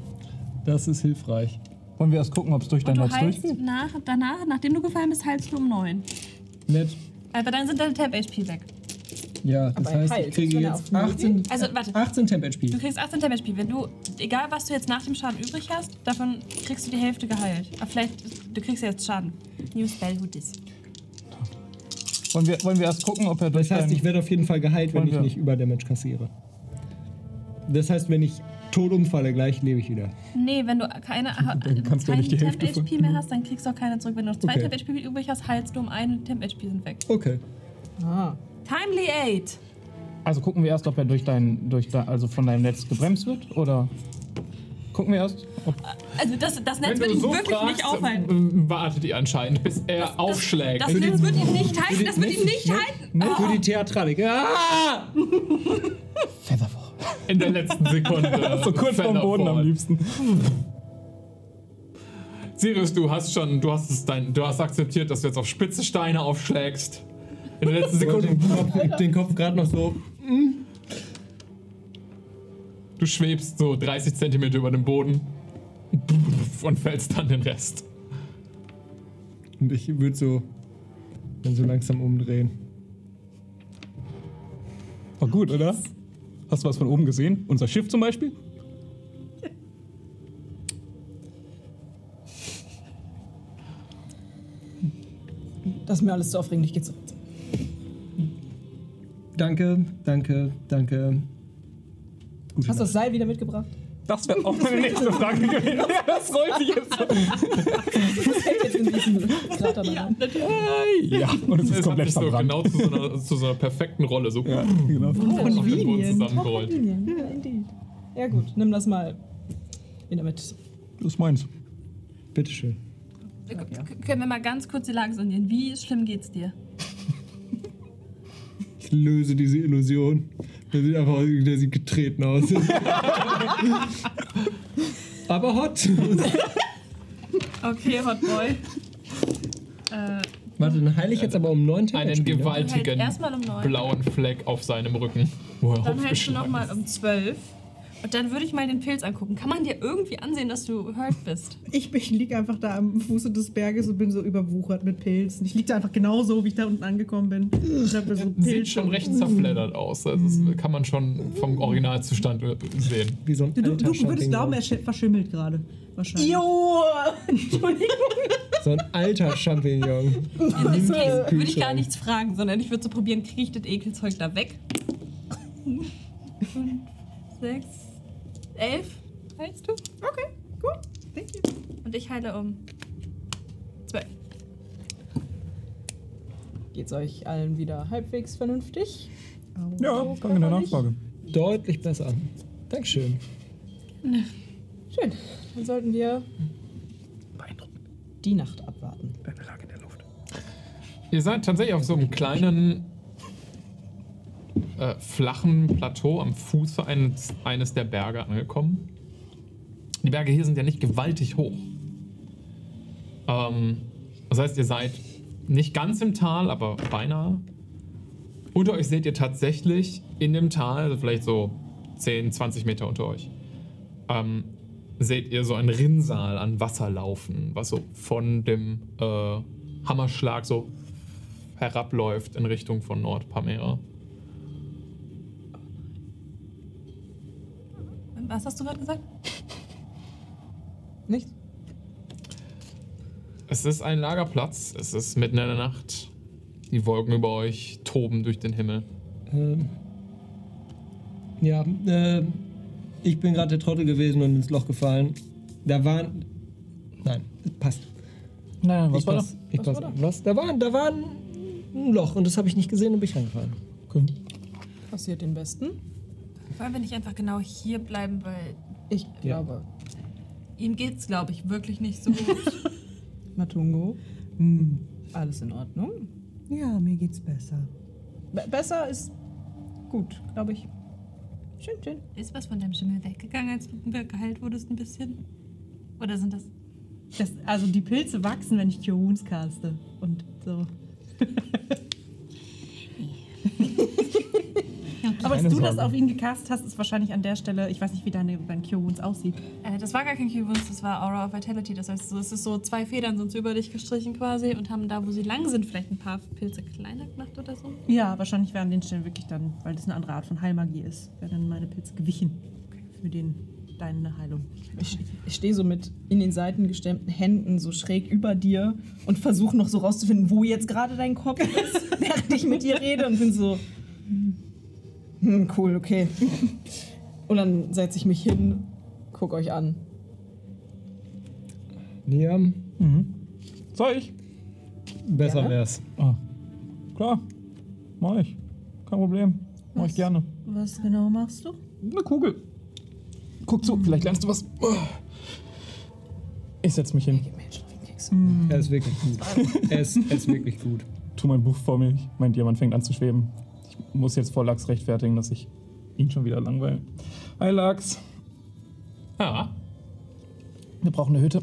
Das ist hilfreich. Wollen wir erst gucken, ob es durch Und dein du Netz heilst durchgeht? nach, danach, nachdem du gefallen bist, heilst du um 9. Nett. Aber dann sind deine Temp HP weg. Ja, das Aber er heißt, heilt. ich kriege er jetzt auf Null 18, Also, warte. 18 Temp HP. Du kriegst 18 Temp HP. Wenn du, egal was du jetzt nach dem Schaden übrig hast, davon kriegst du die Hälfte geheilt. Aber vielleicht, du kriegst ja jetzt Schaden. New Spell Who Dis. Wollen wir, wollen wir erst gucken, ob er durch Das heißt, ich werde auf jeden Fall geheilt, wenn ich wir- nicht über Damage kassiere. Das heißt, wenn ich tot umfalle, gleich lebe ich wieder. Nee, wenn du keine, Dann kannst du ja keinen nicht die Temp Hälfte HP mehr hast, dann kriegst du auch keine zurück. Wenn du noch zwei Okay. Temp HP übrig hast, heilst du um einen Temp HP sind weg. Okay. Ah. Timely Aid. Also gucken wir erst, ob er durch dein, durch dein, also von deinem Netz gebremst wird, oder gucken wir erst, Also das, das Netz wird ihn so wirklich fragst, nicht aufhalten. ähm, wartet ihr anscheinend, bis er aufschlägt. Das Netz wird ihn nicht halten. Das wird ihn nicht halten. Für die Theatralik. Ah! Featherfall. In der letzten Sekunde. [laughs] So kurz vorm Boden am liebsten. Sirius, du hast schon, du hast es dein, du hast akzeptiert, dass du jetzt auf spitze Steine aufschlägst. In der letzten Sekunde. den Kopf, den Kopf gerade noch so. Du schwebst so 30 Zentimeter über dem Boden und fällst dann den Rest. Und ich würde so dann so langsam umdrehen. War gut, oder? Hast du was von oben gesehen? Unser Schiff zum Beispiel? Das ist mir alles zu aufregend. Ich geh zurück. Danke, danke, danke. Hast du das Seil wieder mitgebracht? Das wäre auch meine nächste Frage gewesen. Ja, [laughs] das rollt sich jetzt. Das fällt jetzt in Krater rein. Ja, und es ist Es komplett so verbrannt. genau zu so, einer, zu so einer perfekten Rolle so Ja, genau. auf den Boden zusammengerollt. Ja, indeed. Ja gut, nimm das mal in der Mitte. Das ist meins. Bitteschön. K- Können wir mal ganz kurz die Lage sondieren? Wie schlimm geht's dir? Ich löse diese Illusion. Der sieht einfach aus, der sieht getreten aus. [laughs] Aber hot. Okay, Hot Boy. äh, Warte, dann heile ich jetzt aber um 9 Einen Temperaturen. gewaltigen Halt erstmal um neun. blauen Fleck auf seinem Rücken. Wo er dann hältst du aufgeschlagen nochmal um 12. Und dann würde ich mal den Pilz angucken. Kann man dir irgendwie ansehen, dass du hurt bist? Ich, ich liege einfach da am Fuße des Berges und bin so überwuchert mit Pilzen. Ich liege da einfach genauso, wie ich da unten angekommen bin. Ich hab mir so Sieht Pilze- schon recht zerfleddert aus. Also das kann man schon vom Originalzustand äh, sehen. Wie so ein Du, du, alter du würdest Champignon. glauben, er schi- verschimmelt gerade. Wahrscheinlich. Jo! [laughs] Entschuldigung. So ein alter Champignon. Case würde ich gar nichts fragen, sondern ich würde so probieren, kriege ich das Ekelzeug da weg? [laughs] Fünf, sechs, elf. Heilst du? Okay, gut. Thank you. Und ich heile um zwölf. Geht's euch allen wieder halbwegs vernünftig? Ja, danke in der Nachfrage. Deutlich besser. Dankeschön. Schön. Dann sollten wir die Nacht abwarten. Deine Lage in der Luft. Ihr seid tatsächlich auf so einem kleinen, äh, flachen Plateau am Fuße eines, eines der Berge angekommen. Die Berge hier sind ja nicht gewaltig hoch. Ähm, das heißt, ihr seid nicht ganz im Tal, aber beinahe. Unter euch seht ihr tatsächlich in dem Tal, also vielleicht so 10, 20 Meter unter euch, ähm, seht ihr so ein Rinnsal an Wasser laufen, was so von dem äh, Hammerschlag so herabläuft in Richtung von Nordpamera. Was hast du gerade gesagt? Nichts? Es ist ein Lagerplatz, es ist mitten in der Nacht. Die Wolken über euch toben durch den Himmel. Ähm, ja, äh, ich bin gerade der Trottel gewesen und ins Loch gefallen. Da waren. Nein, passt. Nein, was ich war pass, das? Ich pass. Was? Da war, da war ein, ein Loch und das habe ich nicht gesehen und bin ich reingefallen. Okay. Passiert den Besten. Wollen wir nicht einfach genau hier bleiben, weil Ich glaube. ihm geht's, glaube ich, wirklich nicht so gut. [laughs] Matungo. Hm. Alles in Ordnung. Ja, mir geht's besser. Be besser ist gut, glaube ich. Schön, schön. Ist was von deinem Schimmel weggegangen, als du geheilt wurdest ein bisschen? Oder sind das... Das, also die Pilze wachsen, wenn ich Cure Wounds caste. Und so. [laughs] Aber dass du das auf ihn gecastet hast, ist wahrscheinlich an der Stelle, ich weiß nicht, wie deine, dein Cure Wounds aussieht. Äh, das war gar kein Cubans, das war Aura of Vitality. Das heißt, es ist so zwei Federn sind so über dich gestrichen quasi und haben da, wo sie lang sind, vielleicht ein paar Pilze kleiner gemacht oder so. Ja, wahrscheinlich wäre an den Stellen wirklich dann, weil das eine andere Art von Heilmagie ist, wären dann meine Pilze gewichen. Für den, deine Heilung. Ich, ich stehe so mit in den Seiten gestemmten Händen so schräg über dir und versuche noch so rauszufinden, wo jetzt gerade dein Kopf ist, [laughs] während ich mit dir rede und bin so. Hm, cool, okay. Und dann setze ich mich hin, guck euch an. Ja, Soll ich? besser Ja? wär's. Ah. Klar. Mach ich. Kein Problem. Mach ich gerne. Was genau machst du? Eine Kugel. Guck zu, vielleicht lernst du was. Ich setz mich hin. Er ist wirklich gut. er, ist, er ist wirklich gut. Tu mein Buch vor mir. Mein Diamant fängt an zu schweben. Ich muss jetzt vor Lachs rechtfertigen, dass ich ihn schon wieder langweile. Hi Lachs. Ja, Wir brauchen eine Hütte.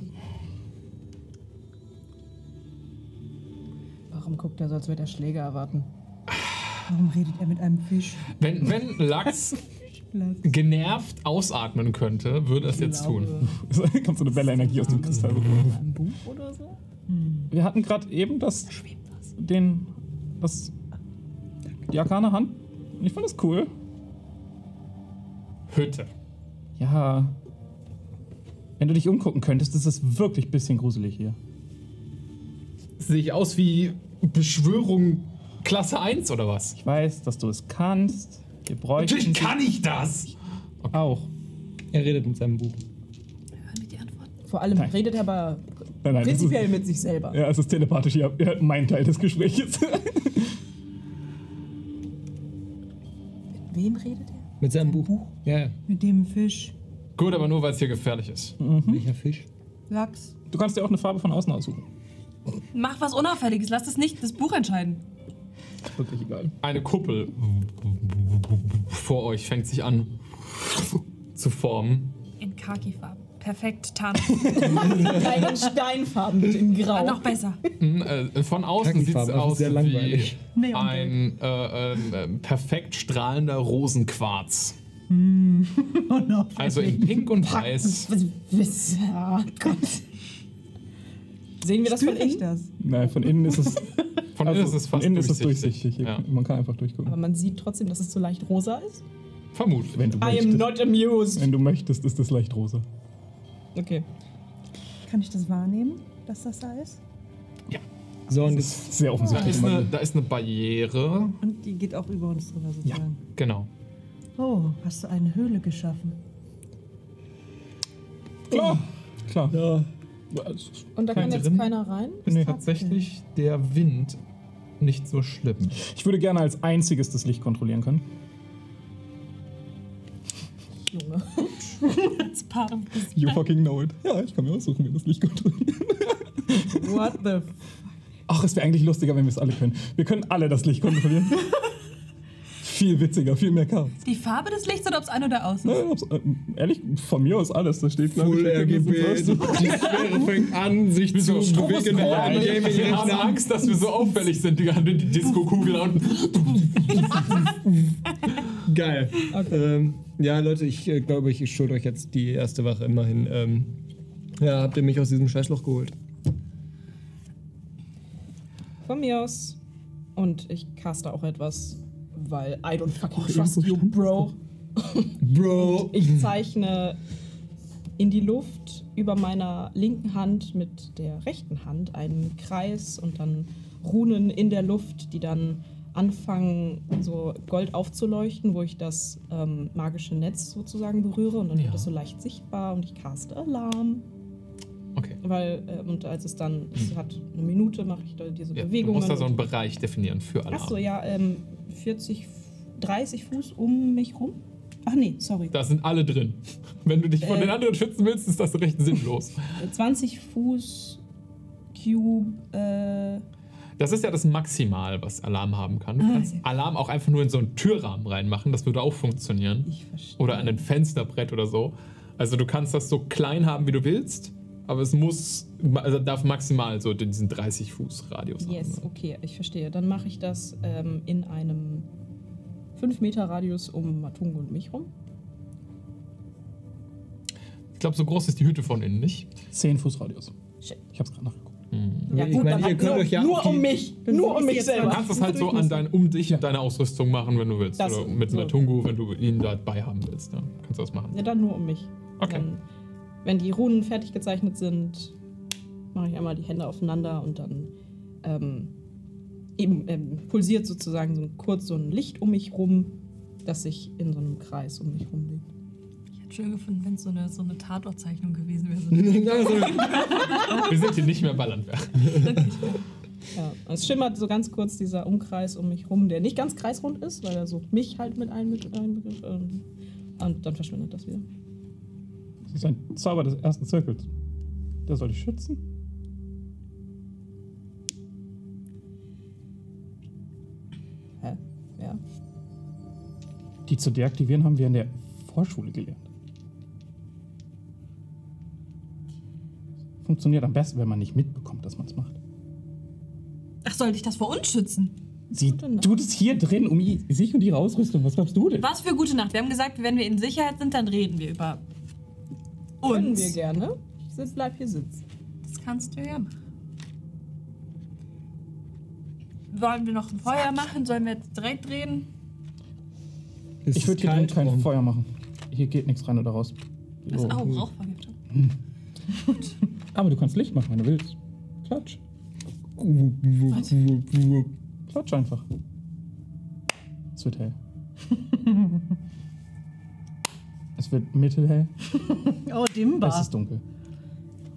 Warum guckt er so, als würde er Schläge erwarten? Warum redet er mit einem Fisch? wenn, wenn Lachs [laughs] genervt ausatmen könnte, würde es jetzt tun. [laughs] Kommt so eine Welle Energie aus dem Kristall. Ein Buch oder so? Wir hatten gerade eben das. Den. Das. Die arkane Hand. Ich fand das cool. Hütte. Ja. Wenn du dich umgucken könntest, ist es wirklich ein bisschen gruselig hier. Sehe ich aus wie Beschwörung Klasse 1 oder was? Ich weiß, dass du es kannst. Wir bräuchten Natürlich kann ich das! auch. Er redet mit seinem Buch. Hören wir die Antworten. Vor allem Nein. redet er aber Nein, nein, das ist- prinzipiell mit sich selber. Ja, es ist telepathisch. Ihr habt meinen Teil des Gesprächs. [laughs] Wem redet er? Mit seinem Buch? Ja, ja. Mit dem Fisch. Gut, aber nur weil es hier gefährlich ist. Welcher Fisch? Lachs. Du kannst dir auch eine Farbe von außen aussuchen. Mach was Unauffälliges, lass das nicht das Buch entscheiden. Wirklich egal. Eine Kuppel vor euch fängt sich an zu formen. In Khaki-Farben. Perfekt, Tarn. Nein, [laughs] in Steinfarben mit in Grau. Ah, noch besser. Hm, äh, Von außen sieht es aus sehr wie langweilig. Neongelb. ein äh, äh, perfekt strahlender Rosenquarz. [laughs] No. Also in Pink und Weiß. Oh Gott. Sehen wir das von Spüre ich innen? das? Nein, von innen ist es. [laughs] Von also, innen ist es von fast innen ist es durchsichtig. durchsichtig. Ja. Man kann einfach durchgucken. Aber man sieht trotzdem, dass es so leicht rosa ist. Vermutlich. Wenn du I am möchtest. not amused. Wenn du möchtest, ist es leicht rosa. Okay. Kann ich das wahrnehmen, dass das da ist? So, und Das ist sehr Da offensichtlich. ist, eine, da ist eine Barriere. Und die geht auch über uns drüber sozusagen. Genau. Oh, hast du eine Höhle geschaffen? Klar, klar. Ja. Und da kann jetzt drin? keiner rein? Ist tatsächlich der Wind nicht so schlimm. Ich würde gerne als einziges das Licht kontrollieren können. Junge. Als Part of this You fucking know it. Ja, ich kann mir aussuchen, wer das Licht kontrolliert. [laughs] What the Ach, es wäre eigentlich lustiger, wenn wir es alle können. Wir können alle das Licht kontrollieren. [laughs] Viel witziger, viel mehr Chaos. Die Farbe des Lichts oder ob es ein oder aus ist? Nein, ob's- äh, ehrlich, von mir aus alles. Da steht, Full ich, RGB. Die Sphäre fängt an, sich zu Wieso? bewegen. Wir haben. Angst, dass wir so auffällig sind, die die Disco-Kugel und [laughs] Geil. Ähm, ja, Leute, ich äh, glaube, ich schuld euch jetzt die erste Wache immerhin. Ähm, ja, habt ihr mich aus diesem Scheißloch geholt? Von mir aus. Und ich caste auch etwas, weil I don't fucking Oh, trust you, bro. [laughs] Bro. Ich zeichne in die Luft über meiner linken Hand mit der rechten Hand einen Kreis und dann Runen in der Luft, die dann anfangen, so Gold aufzuleuchten, wo ich das ähm, magische Netz sozusagen berühre und dann Ja. wird das so leicht sichtbar und ich caste Alarm. Okay. Weil, äh, und als es dann, es hat eine Minute, mache ich da diese Ja, du Bewegungen. musst da so einen Bereich definieren für Alarm. Achso, ja, ähm, 40, 30 Fuß um mich rum. Ach nee, sorry. Da sind alle drin. [laughs] Wenn du dich von Äh. den anderen schützen willst, ist das recht sinnlos. 20 Fuß Cube, äh, Das ist ja das Maximal, was Alarm haben kann. Du kannst Alarm auch einfach nur in so einen Türrahmen reinmachen, das würde auch funktionieren. ich verstehe. Oder an ein Fensterbrett oder so. Also du kannst das so klein haben, wie du willst, aber es muss, also darf maximal so diesen 30 Fuß Radius Yes, haben. okay, ich verstehe. Dann mache ich das ähm, in einem 5 Meter Radius um Matungo und mich rum. Ich glaube, so groß ist die Hütte von innen nicht. 10 Fuß Radius. Shit. Ich hab's gerade nachgeguckt. Ja, Ich meine, dann ihr könnt nur, euch ja nur um mich. Nur um ich mich jetzt Du selber. kannst es halt so an dein, um dich und deine Ausrüstung machen, wenn du willst. Das- Oder mit so. Matungu, wenn du ihn dabei haben willst. Dann kannst du das machen. Ja, dann nur um mich. Okay. Dann, wenn die Runen fertig gezeichnet sind, mache ich einmal die Hände aufeinander und dann ähm, eben ähm, pulsiert sozusagen so ein, kurz so ein Licht um mich rum, das sich in so einem Kreis um mich rum legt. Ich hätte schön gefunden, wenn es so eine, so eine Tatortzeichnung gewesen wäre. [laughs] [laughs] Wir sind hier nicht mehr bei Landwehr. Ja, es schimmert so ganz kurz dieser Umkreis um mich rum, der nicht ganz kreisrund ist, weil er so mich halt mit einbe- einbegriff. Ähm, und dann verschwindet das wieder. Das ist ein Zauber des ersten Zirkels. Der soll dich schützen. Hä? Ja. Die zu deaktivieren haben wir in der Vorschule gelernt. Funktioniert am besten, wenn man nicht mitbekommt, dass man es macht. Ach, sollte ich das vor uns schützen? Sie tut es hier drin, um i- sich und ihre Ausrüstung. Was glaubst du denn? Was für gute Nacht. Wir haben gesagt, wenn wir in Sicherheit sind, dann reden wir über Können uns. wir gerne. Ich sitz, bleib hier sitzen. Das kannst du ja machen. Wollen wir noch ein Feuer machen? Sollen wir jetzt direkt reden? es Ich würde hier drin kein. Feuer machen. Hier geht nichts rein oder raus. Das ist auch Rauchvergiftung. Aber du kannst Licht machen, wenn du willst. Klatsch. Klatsch einfach. Es wird hell. [laughs] es wird mittelhell. Oh, Es dimmbar. ist dunkel.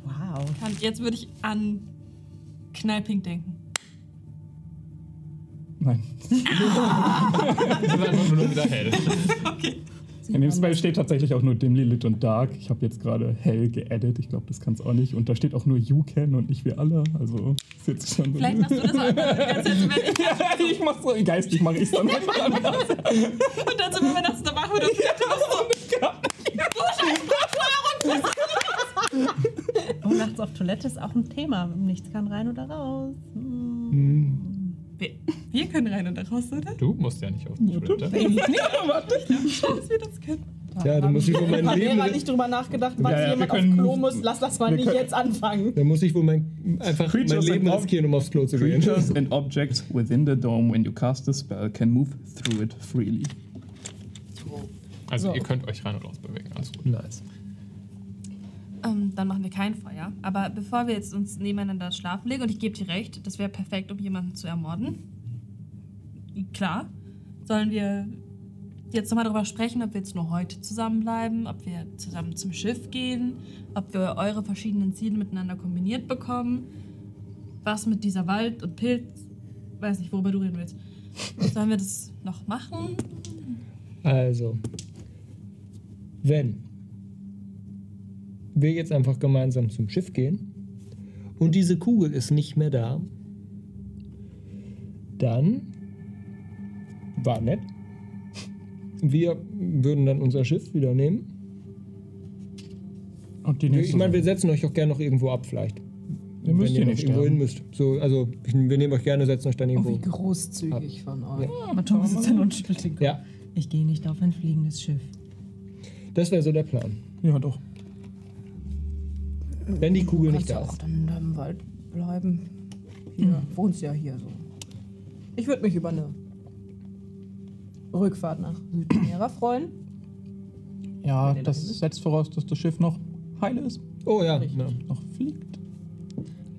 Wow. Und jetzt würde ich an Knallpink denken. Nein. [laughs] [laughs] Es ist einfach nur wieder hell. In dem Spell steht tatsächlich auch nur Dimly, Lit und Dark. Ich habe jetzt gerade hell geaddet. Ich glaube, das kann es auch nicht. Und da steht auch nur You Can und nicht wir alle. Also ist jetzt schon so. Vielleicht machst du das auch ganze Zeit, wenn ich, [laughs] ich mach so geistig mache ich es dann [laughs] einfach anders. und dann wenn wir nachts da wach wird, Oh, nachts auf Toilette ist auch ein Thema. Nichts kann rein oder raus. Hm. Wir, wir können rein und raus, oder? Du musst ja nicht auf die Toilette. [laughs] Dass wir das können. Ja, da muss ich wohl mein Leben. Lehrer nicht drüber nachgedacht, wann Ja, ja, jemand wir können- auf Klo muss. Lass das mal nicht können- jetzt anfangen. Da muss ich wohl mein, einfach mein Creatures Leben and riskieren, um aufs Klo zu gehen. Creatures [laughs] and objects within the dome when you cast a spell can move through it freely. Also So. ihr könnt euch rein und raus bewegen. Alles gut. Nice. Ähm, dann machen wir kein Feuer. Aber bevor wir jetzt uns nebeneinander schlafen legen, und ich gebe dir recht, das wäre perfekt, um jemanden zu ermorden. Klar. Sollen wir jetzt nochmal darüber sprechen, ob wir jetzt nur heute zusammenbleiben, ob wir zusammen zum Schiff gehen, ob wir eure verschiedenen Ziele miteinander kombiniert bekommen, was mit dieser Wald- und Pilz, weiß nicht, worüber du reden willst. Sollen wir das noch machen? Also, wenn wir jetzt einfach gemeinsam zum Schiff gehen und diese Kugel ist nicht mehr da, dann war nett. wir würden dann unser Schiff wieder nehmen. Und die nächste. Ich meine, wir setzen euch auch gerne noch irgendwo ab, vielleicht. Ihr müsst wenn hier ihr nicht irgendwo hin müsst. So, also, ich, wir nehmen euch gerne, setzen euch dann Oh, irgendwo. wie großzügig von euch. Maton sitzt dann und schüttelt den Kopf. ja, Ich gehe nicht auf ein fliegendes Schiff. das wäre so der Plan. Ja, doch. Wenn die Kugel nicht Kannst ja da auch ist. dann im Wald bleiben. Hier, wohnst ja hier so. Ich würde mich über eine Rückfahrt nach Südmeera freuen. Ja, das setzt voraus, dass das Schiff noch heile ist, Oh ja, ja. noch fliegt.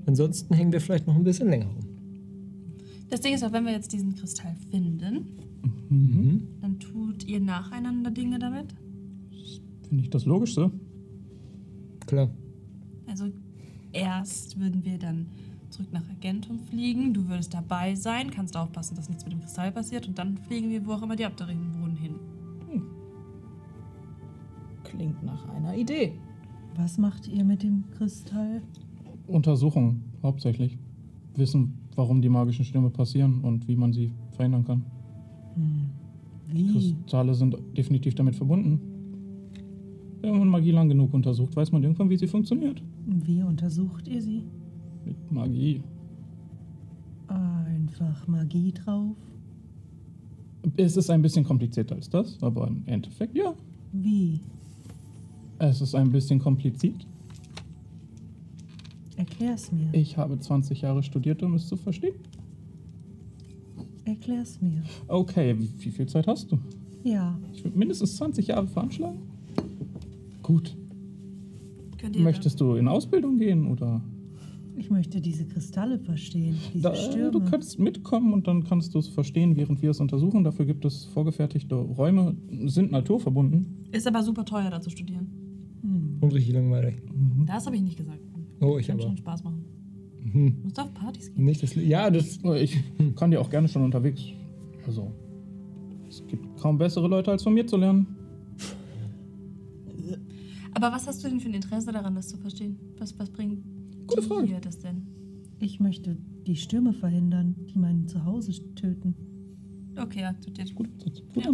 Ansonsten hängen wir vielleicht noch ein bisschen länger rum. Das Ding ist auch, wenn wir jetzt diesen Kristall finden, Mhm. dann tut ihr nacheinander Dinge damit. Finde ich das Logischste. Klar. Also erst würden wir dann zurück nach Argentum fliegen. Du würdest dabei sein, kannst aufpassen, dass nichts mit dem Kristall passiert. Und dann fliegen wir, wo auch immer die Abderinen wohnen, hin. Klingt nach einer Idee. Was macht ihr mit dem Kristall? Untersuchungen hauptsächlich. Wissen, warum die magischen Stürme passieren und wie man sie verhindern kann. Wie? Kristalle sind definitiv damit verbunden. Wenn man Magie lang genug untersucht, weiß man irgendwann, wie sie funktioniert. Wie untersucht ihr sie? Mit Magie. Einfach Magie drauf? Es ist ein bisschen komplizierter als das, aber im Endeffekt ja. Wie? Es ist ein bisschen kompliziert. Erklär's mir. Ich habe 20 Jahre studiert, um es zu verstehen. Erklär's mir. Okay, wie, wie viel Zeit hast du? Ja. Ich würde mindestens 20 Jahre veranschlagen. Gut. Möchtest du in Ausbildung gehen oder? Ich möchte diese Kristalle verstehen. Diese Da, Stürme. du kannst mitkommen und dann kannst du es verstehen, während wir es untersuchen. Dafür gibt es vorgefertigte Räume, sind naturverbunden. Ist aber super teuer, da zu studieren. Und richtig langweilig. Das habe ich nicht gesagt. Oh, ich Kann aber. schon Spaß machen. Hm. Du musst auf Partys gehen. Nicht das. Ja, das. Ich kann dir auch gerne schon unterwegs. Also, es gibt kaum bessere Leute, als von mir zu lernen. Aber was hast du denn für ein Interesse daran, das zu verstehen? Was, was bringt Gute Frage. dir das denn? Ich möchte die Stürme verhindern, die mein Zuhause töten. Okay, akzeptiert. Gut, Ansatz. gut Ja.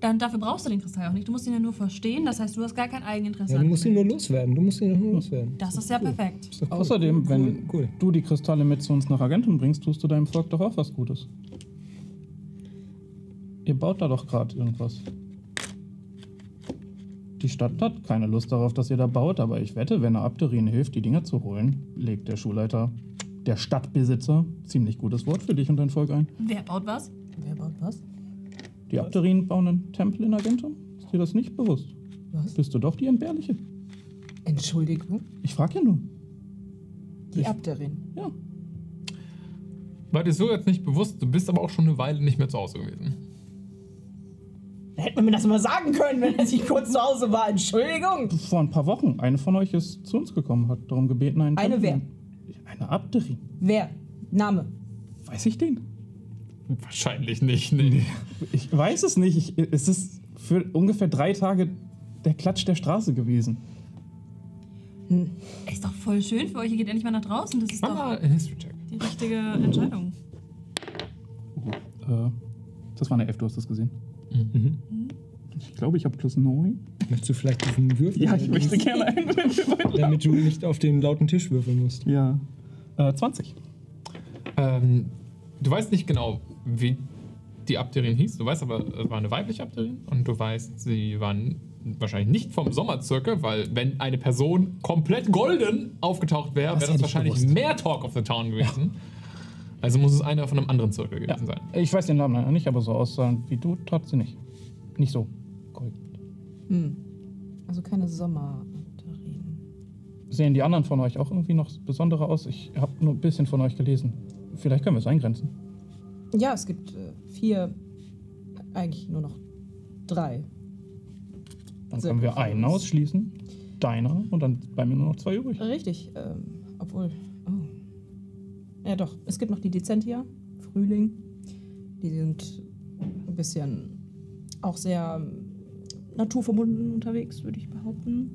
Dann dafür brauchst du den Kristall auch nicht. Du musst ihn ja nur verstehen. Das heißt, du hast gar kein Eigeninteresse. Ja, du musst ihn nur loswerden. Du musst ihn nur loswerden. Das ist ja perfekt. Ist cool. Außerdem, cool, wenn Cool. du die Kristalle mit zu uns nach Argentum bringst, tust du deinem Volk doch auch was Gutes. Ihr baut da doch gerade irgendwas. Die Stadt hat keine Lust darauf, dass ihr da baut, aber ich wette, wenn er Abderin hilft, die Dinger zu holen, legt der Schulleiter, der Stadtbesitzer, ziemlich gutes Wort für dich und dein Volk ein. Wer baut was? Wer baut was? Die Abderin bauen einen Tempel in Argentum? Ist dir das nicht bewusst? Was? Bist du doch die Entbehrliche? Entschuldigung? Ich frage ja nur. Die Ich- Abderin. Ja. War dir so jetzt nicht bewusst, du bist aber auch schon eine Weile nicht mehr zu Hause gewesen. Da hätte man mir das mal sagen können, wenn er sich kurz zu Hause war. Entschuldigung. Vor ein paar Wochen. Eine von euch ist zu uns gekommen, hat darum gebeten, einen Eine Tempel- Eine Abderin. Wer? Name. Weiß ich den? Wahrscheinlich nicht, nee. Ich weiß es nicht. Ich, es ist für ungefähr drei Tage der Klatsch der Straße gewesen. Ist doch voll schön für euch. Ihr geht endlich mal nach draußen. Das ist Mach doch die richtige Entscheidung. Äh, das war eine Elf, du hast das gesehen. Mhm. Ich glaube, ich habe plus 9. Möchtest du vielleicht diesen Würfel? gerne einen. Damit du nicht auf den lauten Tisch würfeln musst. ja. Äh, 20. Ähm, du weißt nicht genau, wie die Abderin hieß. Du weißt aber, es war eine weibliche Abderin. Und du weißt, sie waren wahrscheinlich nicht vom Sommerzirkel, weil wenn eine Person komplett golden aufgetaucht wäre, Das wäre das ich wahrscheinlich gewusst. mehr Talk of the Town gewesen. Also muss es einer von einem anderen Zirkel Ja. gewesen sein. Ich weiß den Namen leider nicht, aber so aussah wie du tat sie nicht. Nicht so. Gold. Hm. Also keine Sommerabderin. Sehen die anderen von euch auch irgendwie noch besonderer aus? Ich habe nur ein bisschen von euch gelesen. Vielleicht können wir es eingrenzen. Ja, es gibt äh, vier, eigentlich nur noch drei. Dann können wir einen ausschließen. Deiner. Und dann bleiben mir nur noch zwei übrig. Richtig, ähm, obwohl. Ja, doch. Es gibt noch die Decentia, Frühling. Die sind ein bisschen auch sehr ähm, naturverbunden unterwegs, würde ich behaupten.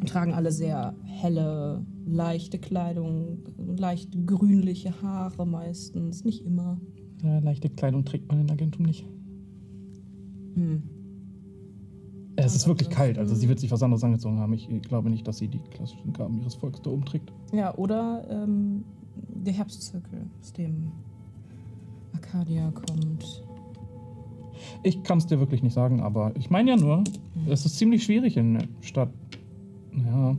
Und tragen alle sehr helle, leichte Kleidung, leicht grünliche Haare meistens, nicht immer. Äh, leichte Kleidung trägt man in Agentum nicht. Es ist wirklich kalt, also sie wird sich was anderes angezogen haben. Ich glaube nicht, dass sie die klassischen Gaben ihres Volkes da oben trägt. Ja, oder ähm, der Herbstzirkel, aus dem Arcadia kommt. Ich kann es dir wirklich nicht sagen, aber ich meine ja nur, es ist ziemlich schwierig in der Stadt, naja,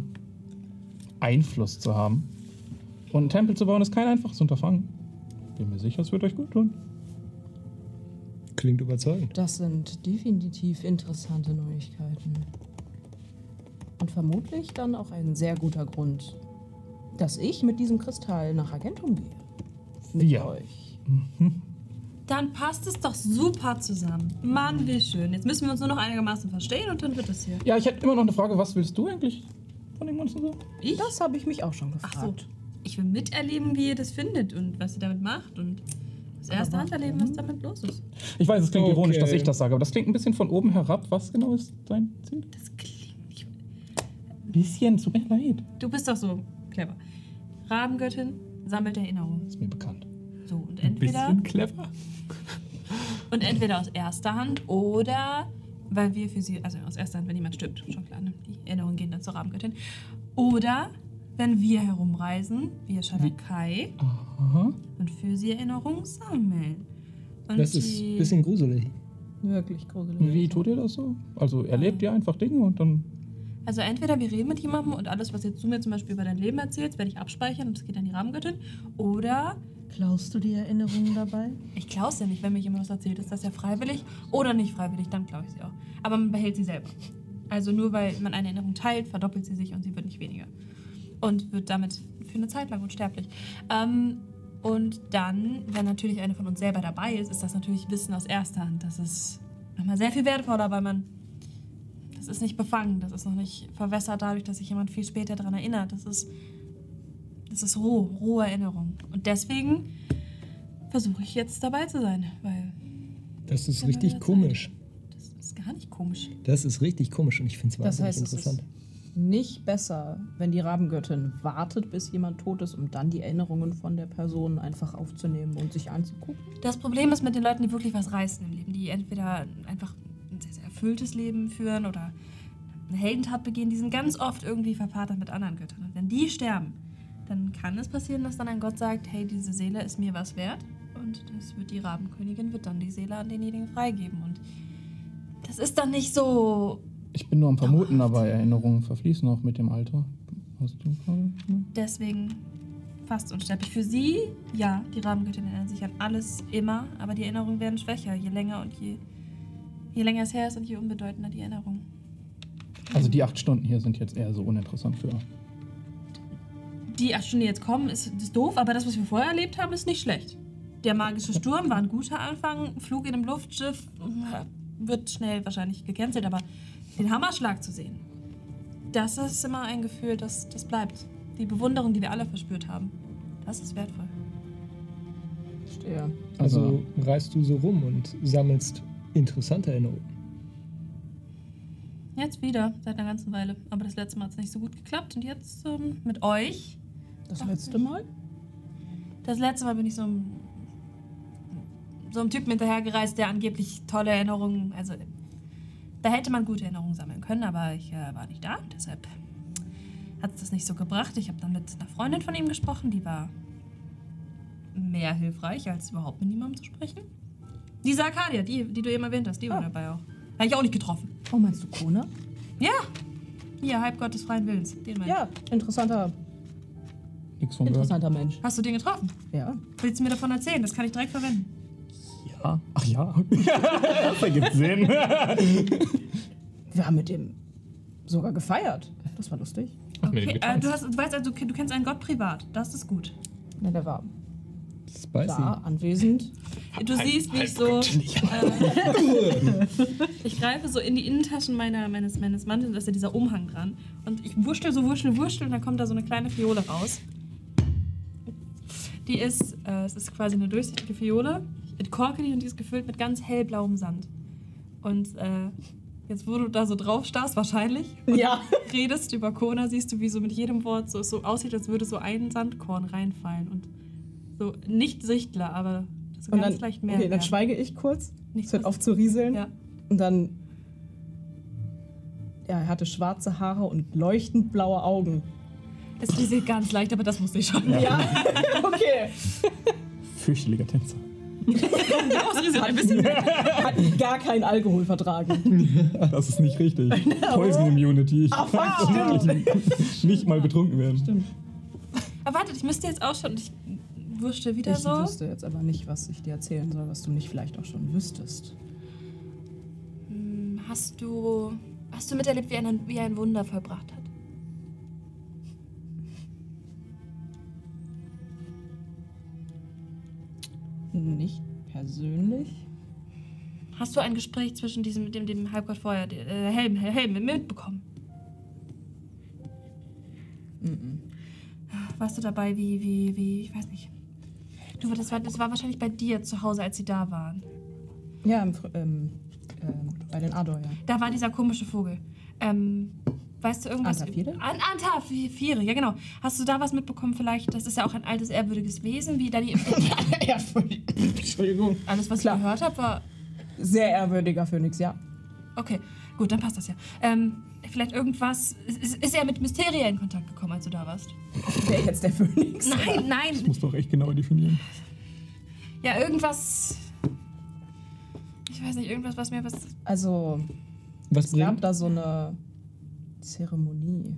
Einfluss zu haben. Und einen Tempel zu bauen ist kein einfaches Unterfangen. Bin mir sicher, es wird euch gut tun. Klingt überzeugend. Das sind definitiv interessante Neuigkeiten. Und vermutlich dann auch ein sehr guter Grund, dass ich mit diesem Kristall nach Argentum gehe. Mit Wir. euch. Dann passt es doch super zusammen. Mann, wie schön. Jetzt müssen wir uns nur noch einigermaßen verstehen und dann wird es hier. Ja, ich hätte immer noch eine Frage, was willst du eigentlich von dem ganzen so? Ich? Das habe ich mich auch schon Ach gefragt. so. Ich will miterleben, wie ihr das findet und was ihr damit macht und das erste Hand erleben, was damit los ist. Ich weiß, es klingt Okay. ironisch, dass ich das sage, aber das klingt ein bisschen von oben herab. Was genau ist dein Ziel? Das klingt nicht. Bisschen, tut mir leid. Du bist doch so clever. Rabengöttin sammelt Erinnerungen. Ist mir bekannt. So, und Ein entweder, bisschen clever. und entweder aus erster Hand oder weil wir für sie, also aus erster Hand, wenn jemand stirbt, schon klar, ne? die Erinnerungen gehen dann zur Rabengöttin. Oder wenn wir herumreisen, wir Shadakai, und für sie Erinnerungen sammeln. Und Das ist ein bisschen gruselig. Wirklich gruselig. Wie tut ihr das so? Also erlebt ihr einfach Dinge und dann. Also entweder wir reden mit jemandem und alles, was jetzt du mir zum Beispiel über dein Leben erzählst, werde ich abspeichern und das geht an die Rabengöttin. Oder Klaust du die Erinnerungen dabei? ich klaue es ja nicht, wenn mir jemand was erzählt, ist das ja freiwillig oder nicht freiwillig, dann klaue ich sie auch. Aber man behält sie selber. Also nur weil man eine Erinnerung teilt, verdoppelt sie sich und sie wird nicht weniger. Und wird damit für eine Zeit lang unsterblich. Ähm, und dann, wenn natürlich eine von uns selber dabei ist, ist das natürlich Wissen aus erster Hand. Das ist nochmal sehr viel wertvoller, weil man. Das ist nicht befangen, das ist noch nicht verwässert dadurch, dass sich jemand viel später daran erinnert. Das ist. Das ist roh, rohe Erinnerung. Und deswegen versuche ich jetzt dabei zu sein, weil Das ist richtig Zeit. komisch. das ist gar nicht komisch. Das ist richtig komisch und ich finde es Das wahnsinnig heißt, es interessant. ist nicht besser, wenn die Rabengöttin wartet, bis jemand tot ist, um dann die Erinnerungen von der Person einfach aufzunehmen und sich anzugucken. Das Problem ist mit den Leuten, die wirklich was reißen im Leben, die entweder einfach erfülltes Leben führen oder eine Heldentat begehen, die sind ganz oft irgendwie verpartnert mit anderen Göttern. Und wenn die sterben, dann kann es passieren, dass dann ein Gott sagt, hey, diese Seele ist mir was wert. Und das wird die Rabenkönigin, wird dann die Seele an denjenigen freigeben. Und das ist dann nicht so Ich bin nur am Vermuten, aber Erinnerungen verfließen auch mit dem Alter. Hast du gerade? deswegen fast unsterblich. Für sie, ja, die Rahmengöttin erinnern sich an alles immer, aber die Erinnerungen werden schwächer, je länger und je, je länger es her ist und je unbedeutender die Erinnerung. Also die acht Stunden hier sind jetzt eher so uninteressant für. Die acht Stunden, die jetzt kommen, ist, ist doof, aber das, was wir vorher erlebt haben, ist nicht schlecht. Der magische Sturm war ein guter Anfang, Flug in einem Luftschiff äh, wird schnell wahrscheinlich gecancelt, aber den Hammerschlag zu sehen, das ist immer ein Gefühl, das, das bleibt. Die Bewunderung, die wir alle verspürt haben, das ist wertvoll. Verstehe. Also reist du so rum und sammelst interessante Erinnerungen. Jetzt wieder, seit einer ganzen Weile. Aber das letzte Mal hat es nicht so gut geklappt. Und jetzt ähm, mit euch. Das letzte Mal? Das letzte Mal bin ich so einem, so einem Typen hinterhergereist, der angeblich tolle Erinnerungen. Also, da hätte man gute Erinnerungen sammeln können, aber ich äh, war nicht da. Deshalb hat es das nicht so gebracht. Ich habe dann mit einer Freundin von ihm gesprochen, die war mehr hilfreich, als überhaupt mit niemandem zu sprechen. Diese Arcadia, die, die du eben erwähnt hast, die war Ah. dabei auch. Habe ich auch nicht getroffen. Oh, meinst du Kona? Ja! Hier, Halbgott des freien Willens. Den meine ich. Ja, interessanter, Nix von gehört. interessanter Mensch. Hast du den getroffen? Ja. Willst du mir davon erzählen? Das kann ich direkt verwenden. Ja. Ach ja. [laughs] das ergibt Sinn. [laughs] Wir haben mit dem sogar gefeiert. Das war lustig. Mit dem Okay, äh, du, hast, du weißt also, du kennst einen Gott privat. Das ist gut. Na, der war Spicy. da anwesend. Du Halb- siehst, wie ich so. Äh, [laughs] ich greife so in die Innentaschen meiner, meines, meines Mantels, da ist ja dieser Umhang dran. Und ich wurschtel so, wurschtel, wurschtel und dann kommt da so eine kleine Fiole raus. Die ist, äh, es ist quasi eine durchsichtige Fiole. Ich entkorke die und die ist gefüllt mit ganz hellblauem Sand. Und äh, jetzt, wo du da so drauf starrst, wahrscheinlich, Ja. redest über Kona, siehst du, wie so mit jedem Wort so, es so aussieht, als würde so ein Sandkorn reinfallen. Und so nicht sichtbar, aber so Und ganz dann, leicht mehr. okay, dann werden. schweige ich kurz. Nicht Es hört auf zu rieseln. Ja. Und dann. Ja, er hatte schwarze Haare und leuchtend blaue Augen. Das ist ganz leicht, aber das wusste ich schon. Ja, [laughs] okay. Fürchterlicher Tänzer. ein bisschen. Hat gar keinen Alkohol vertragen. [laughs] Das ist nicht richtig. [laughs] Poison Immunity. Ich Ach, kann wow. wirklich nicht mal betrunken werden. Aber wartet, ich müsste jetzt auch schon. Ich wusste wieder Ich so. wüsste jetzt aber nicht, was ich dir erzählen soll, was du nicht vielleicht auch schon wüsstest. Hm, Hast du. Hast du miterlebt, wie, ein, wie er ein Wunder vollbracht hat? Nicht persönlich? Hast du ein Gespräch zwischen diesem, dem, dem Halbgott vorher, äh, Helm, Helm mitbekommen? Warst du dabei, wie, wie, wie, ich weiß nicht. Du, das war, das war wahrscheinlich bei dir zu Hause, als sie da waren. Ja, im, ähm, ähm, bei den Ador, ja. Da war dieser komische Vogel. Ähm, weißt du irgendwas? Antafire? An Antafire, ja genau. Hast du da was mitbekommen vielleicht? Das ist ja auch ein altes, ehrwürdiges Wesen, wie da die... [laughs] ja, Entschuldigung. Alles, was Klar. ich gehört habe, war... Sehr ehrwürdiger Phönix, ja. Okay, gut, dann passt das ja. Ähm, vielleicht irgendwas... Ist, ist er mit Mysteria in Kontakt gekommen, als du da warst? Wer jetzt der Phönix? Nein, nein. Muss doch echt genau definieren. Ja, irgendwas... Ich weiß nicht, irgendwas, was mir was... Also, Was es gab da so eine Zeremonie.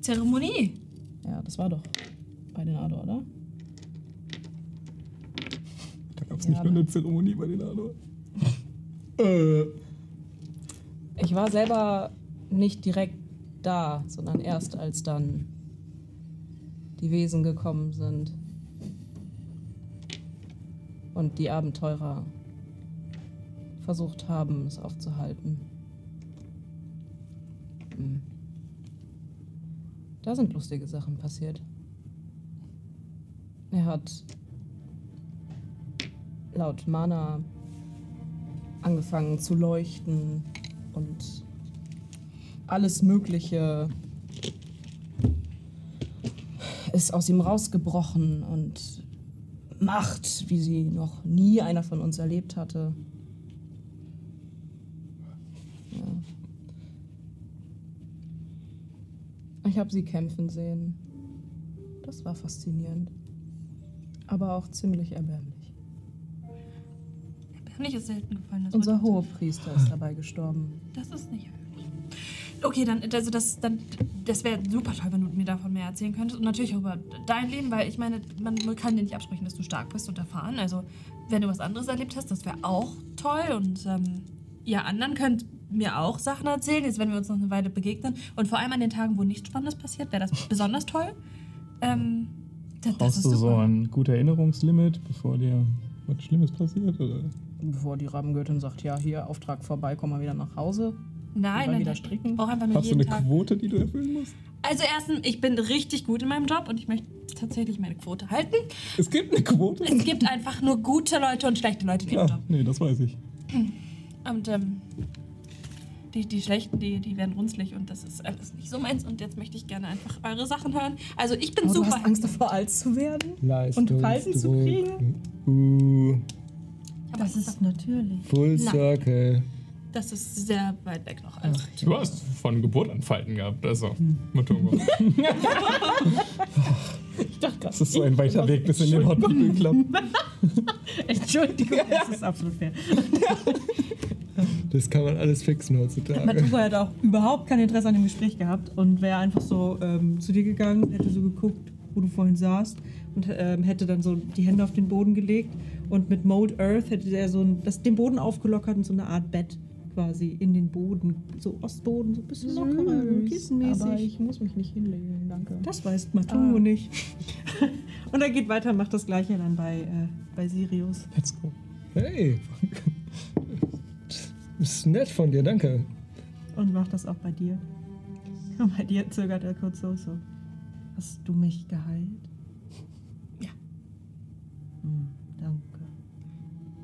Zeremonie. Ja, das war doch bei den Ador, oder? Da gab es Ja, nicht nur eine Zeremonie bei den Ador. [laughs] Äh, Ich war selber nicht direkt da, sondern erst als dann die Wesen gekommen sind. Und die Abenteurer versucht haben, es aufzuhalten. Hm. Da sind lustige Sachen passiert. Er hat laut Mana angefangen zu leuchten und alles Mögliche ist aus ihm rausgebrochen und Macht, wie sie noch nie einer von uns erlebt hatte. Ja. Ich habe sie kämpfen sehen. Das war faszinierend. Aber auch ziemlich erbärmlich. Mir ist selten gefallen. Unser Hohepriester ist dabei gestorben. Das ist nicht. Okay, dann, also das, dann, das wäre super toll, wenn du mir davon mehr erzählen könntest. Und natürlich auch über dein Leben, weil ich meine, man kann dir nicht absprechen, dass du stark bist und erfahren. Also, wenn du was anderes erlebt hast, das wäre auch toll. Und ähm, ihr anderen könnt mir auch Sachen erzählen, jetzt wenn wir uns noch eine Weile begegnen. Und vor allem an den Tagen, wo nichts Spannendes passiert, wäre das besonders toll. Ähm, das, das Brauchst ist du so ein guter Erinnerungslimit, bevor dir was Schlimmes passiert? Oder? Bevor die Rabbengöttin sagt, ja, hier, Auftrag vorbei, komm mal wieder nach Hause. Nein, Mal nein, wieder nein. stricken? Ich brauche einfach nur Hast du eine Tag. Quote, die du erfüllen musst? Also erstens, ich bin richtig gut in meinem Job und ich möchte tatsächlich meine Quote halten. Es gibt eine Quote? Es gibt einfach nur gute Leute und schlechte Leute in ihrem Ah, Job. nee, das weiß ich. Und ähm, die, die schlechten, die, die werden runzlig und das ist alles nicht so meins. Und jetzt möchte ich gerne einfach eure Sachen hören. Also ich bin Aber du super. hast Angst davor, alt zu werden? Leistungsdruck. Falten zu kriegen? Uh, aber das ist, natürlich. Full. Circle. Das ist sehr weit weg noch. Also, Du hast von Geburt an Falten gehabt, also, Matungo. Ich dachte. Das ist so ein weiter Weg bis in den Hot People Club. Entschuldigung, das ist absolut fair. Das kann man alles fixen heutzutage. Matuko hätte auch überhaupt kein Interesse an dem Gespräch gehabt und wäre einfach so ähm, zu dir gegangen, hätte so geguckt, wo du vorhin saßt und ähm, hätte dann so die Hände auf den Boden gelegt und mit Mold Earth hätte er so ein, das, den Boden aufgelockert und so eine Art Bett quasi in den Boden, so Ostboden, so ein bisschen lockerer, Aber kissenmäßig. ich muss mich nicht hinlegen, danke. Das weiß Matungo Ah. nicht. [laughs] und er geht weiter und macht das gleiche dann bei, äh, bei Sirius. Let's go. Hey. [laughs] Das ist nett von dir, danke. Und macht das auch bei dir. Und [laughs] bei dir zögert er kurz so, so. Hast du mich geheilt? Ja. Hm, danke.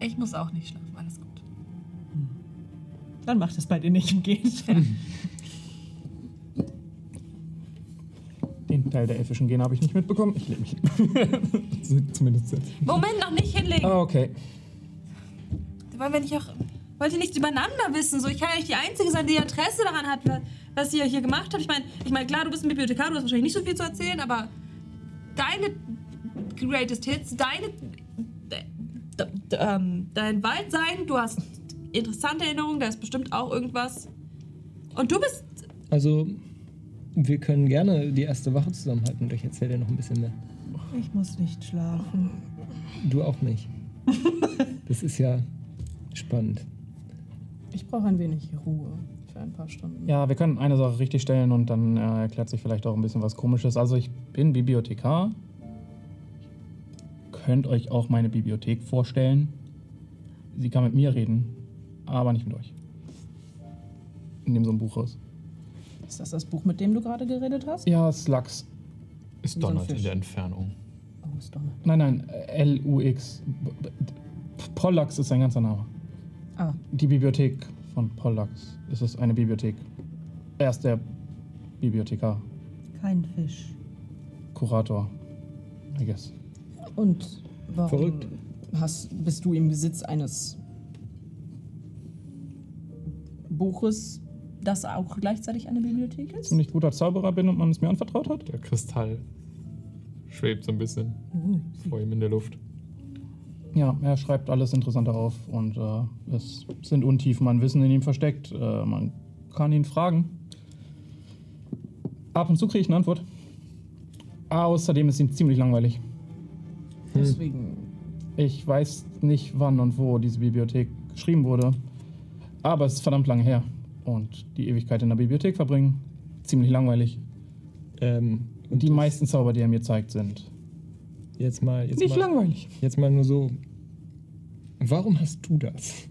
ich muss auch nicht schlafen. Dann macht es bei dir nicht umgehend. [laughs] Den Teil der elfischen Gene habe ich nicht mitbekommen. Ich lebe mich hin. [laughs] Zumindest jetzt. Moment, noch nicht hinlegen. Ah, okay. Wollen wir nicht auch. wollt ihr nichts übereinander wissen? So, ich kann ja nicht die Einzige sein, die Interesse daran hat, wa- was ihr hier gemacht habt. Ich meine, ich mein, klar, du bist ein Bibliothekar, du hast wahrscheinlich nicht so viel zu erzählen, aber deine Greatest Hits, deine. de- de- de- ähm, dein Wald sein, du hast interessante Erinnerungen, da ist bestimmt auch irgendwas. Und du bist. Also, wir können gerne die erste Wache zusammenhalten und ich erzähle dir noch ein bisschen mehr. Ich muss nicht schlafen. Du auch nicht. [laughs] Das ist ja spannend. Ich brauche ein wenig Ruhe für ein paar Stunden. Ja, wir können eine Sache richtig stellen und dann äh, erklärt sich vielleicht auch ein bisschen was Komisches. Also ich bin Bibliothekar. Könnt euch auch meine Bibliothek vorstellen. Sie kann mit mir reden, aber nicht mit euch. Nehmen so ein Buch raus. Ist das das Buch, mit dem du gerade geredet hast? Ja, Slux. Es Wie so in Fisch. der Entfernung. Oh, ist nicht. Nein, nein, äh, L-U-X. Pollax ist sein ganzer Name. Ah, Die Bibliothek von Pollax. Es ist eine Bibliothek. Er ist der Bibliothekar, Kein Fisch. Kurator, I guess. und warum Verrückt. Hast, bist du im Besitz eines Buches, das auch gleichzeitig eine Bibliothek ist? Ziemlich guter Zauberer bin und man es mir anvertraut hat. Der Kristall schwebt so ein bisschen Uh, vor ihm in der Luft. Ja, er schreibt alles Interessante auf und äh, es sind Untiefen an Wissen in ihm versteckt. Äh, man kann ihn fragen. Ab und zu kriege ich eine Antwort. Außerdem ist ihm ziemlich langweilig. deswegen. Ich weiß nicht, wann und wo diese Bibliothek geschrieben wurde, aber es ist verdammt lange her. Und die Ewigkeit in der Bibliothek verbringen, ziemlich langweilig. Ähm, Und die meisten Zauber, die er mir zeigt, sind jetzt mal, jetzt nicht mal, langweilig. jetzt mal nur so. Warum hast du das?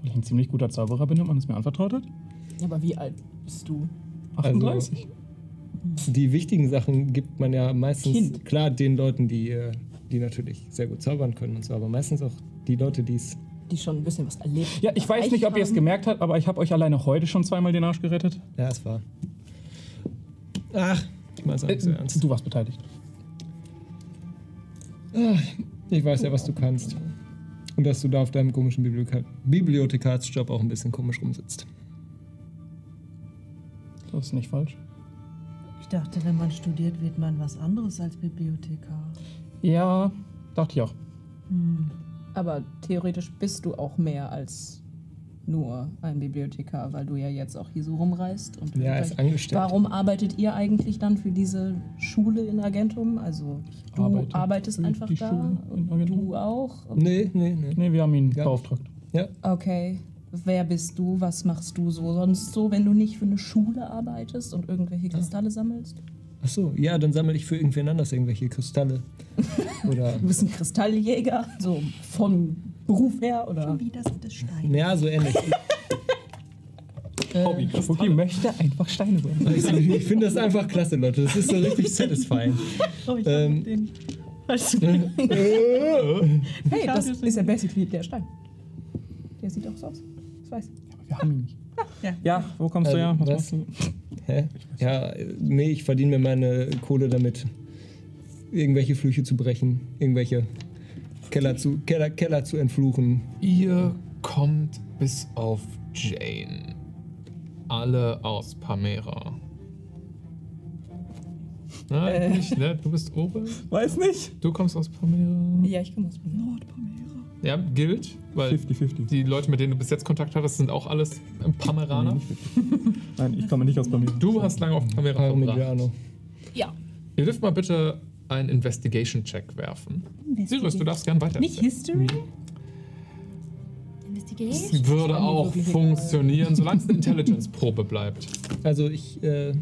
Weil ich ein ziemlich guter Zauberer bin und man es mir anvertraut hat. Aber wie alt bist du? 38. Die wichtigen Sachen gibt man ja meistens Kind. klar den Leuten, die, äh, die natürlich sehr gut zaubern können und so, aber meistens auch die Leute, die es. Die schon ein bisschen was erlebt Ja, ich weiß nicht, ob ihr es haben. gemerkt habt, aber ich habe euch alleine heute schon zweimal den Arsch gerettet. Ja, es war. Ach, ich meine es auch nicht so Äh, ernst. Du warst beteiligt. Ich weiß ja, was du kannst. Und dass du da auf deinem komischen Bibliotheka Bibliothekarsjob auch ein bisschen komisch rumsitzt. Das ist nicht falsch. Ich dachte, wenn man studiert, wird man was anderes als Bibliothekar. Ja, dachte ich auch. Aber theoretisch bist du auch mehr als nur ein Bibliothekar, weil du ja jetzt auch hier so rumreist. Und Ja, ist angestellt. Warum arbeitet ihr eigentlich dann für diese Schule in Argentum? Also du arbeite arbeitest einfach da Schule und du auch? Nee, nee, nee. Nee, wir haben ihn Ja. beauftragt. Ja, Okay. Wer bist du? Was machst du so sonst so, wenn du nicht für eine Schule arbeitest und irgendwelche Kristalle sammelst? Ach so. Ja, dann sammle ich für irgendwen anders irgendwelche Kristalle. [laughs] Oder. Du bist ein Kristalljäger, so vom Beruf her oder? Wieder sind es Steine. Ja, so ähnlich. Hobby Fuki möchte einfach Steine sammeln. Ich, ich finde das einfach klasse, Leute. Das ist so richtig satisfying. Oh, ich Ähm. hab den. Du, [laughs] Hey, das ist ja basically der Stein. Der sieht auch so aus. Ich weiß. Wir haben ihn nicht. Ja. Ja, wo kommst du Ähm, her? Was, was? machst du? Hä? Ja, äh, nee, ich verdiene mir meine Kohle damit, irgendwelche Flüche zu brechen, irgendwelche Keller zu, Keller, Keller zu entfluchen. Ihr kommt bis auf Jane. Alle aus Pamera. Nein, nicht, ne? Du bist oben. Weiß nicht. Du kommst aus Pamera. Ja, ich komme aus Berlin. Ja, gilt, weil 50-50. die Leute, mit denen du bis jetzt Kontakt hattest, sind auch alles Pameraner. Nein, ich komme nicht aus Pamir. Du hast lange auf Pamera verbracht. Parmigiano. Ja. Ihr dürft mal bitte einen Investigation-Check werfen. Sirius, du darfst gern weiter. Nicht History? Investigation? Es würde auch funktionieren, solange es eine Intelligence-Probe bleibt. Also ich äh,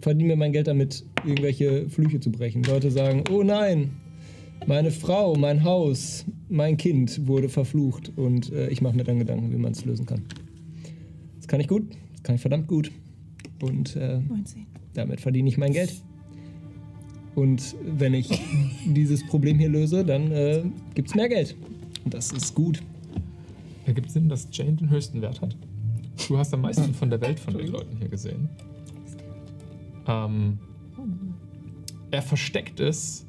verdiene mir mein Geld damit, irgendwelche Flüche zu brechen. Leute sagen, oh nein, meine Frau, mein Haus, mein Kind wurde verflucht und äh, ich mache mir dann Gedanken, wie man es lösen kann. Das kann ich gut, das kann ich verdammt gut. Und äh, 19. damit verdiene ich mein Geld. Und wenn ich dieses Problem hier löse, dann äh, gibt es mehr Geld. Und das ist gut. Ergibt Sinn, dass Jane den höchsten Wert hat. Du hast am meisten von der Welt von den Leuten hier gesehen. Ähm, er versteckt es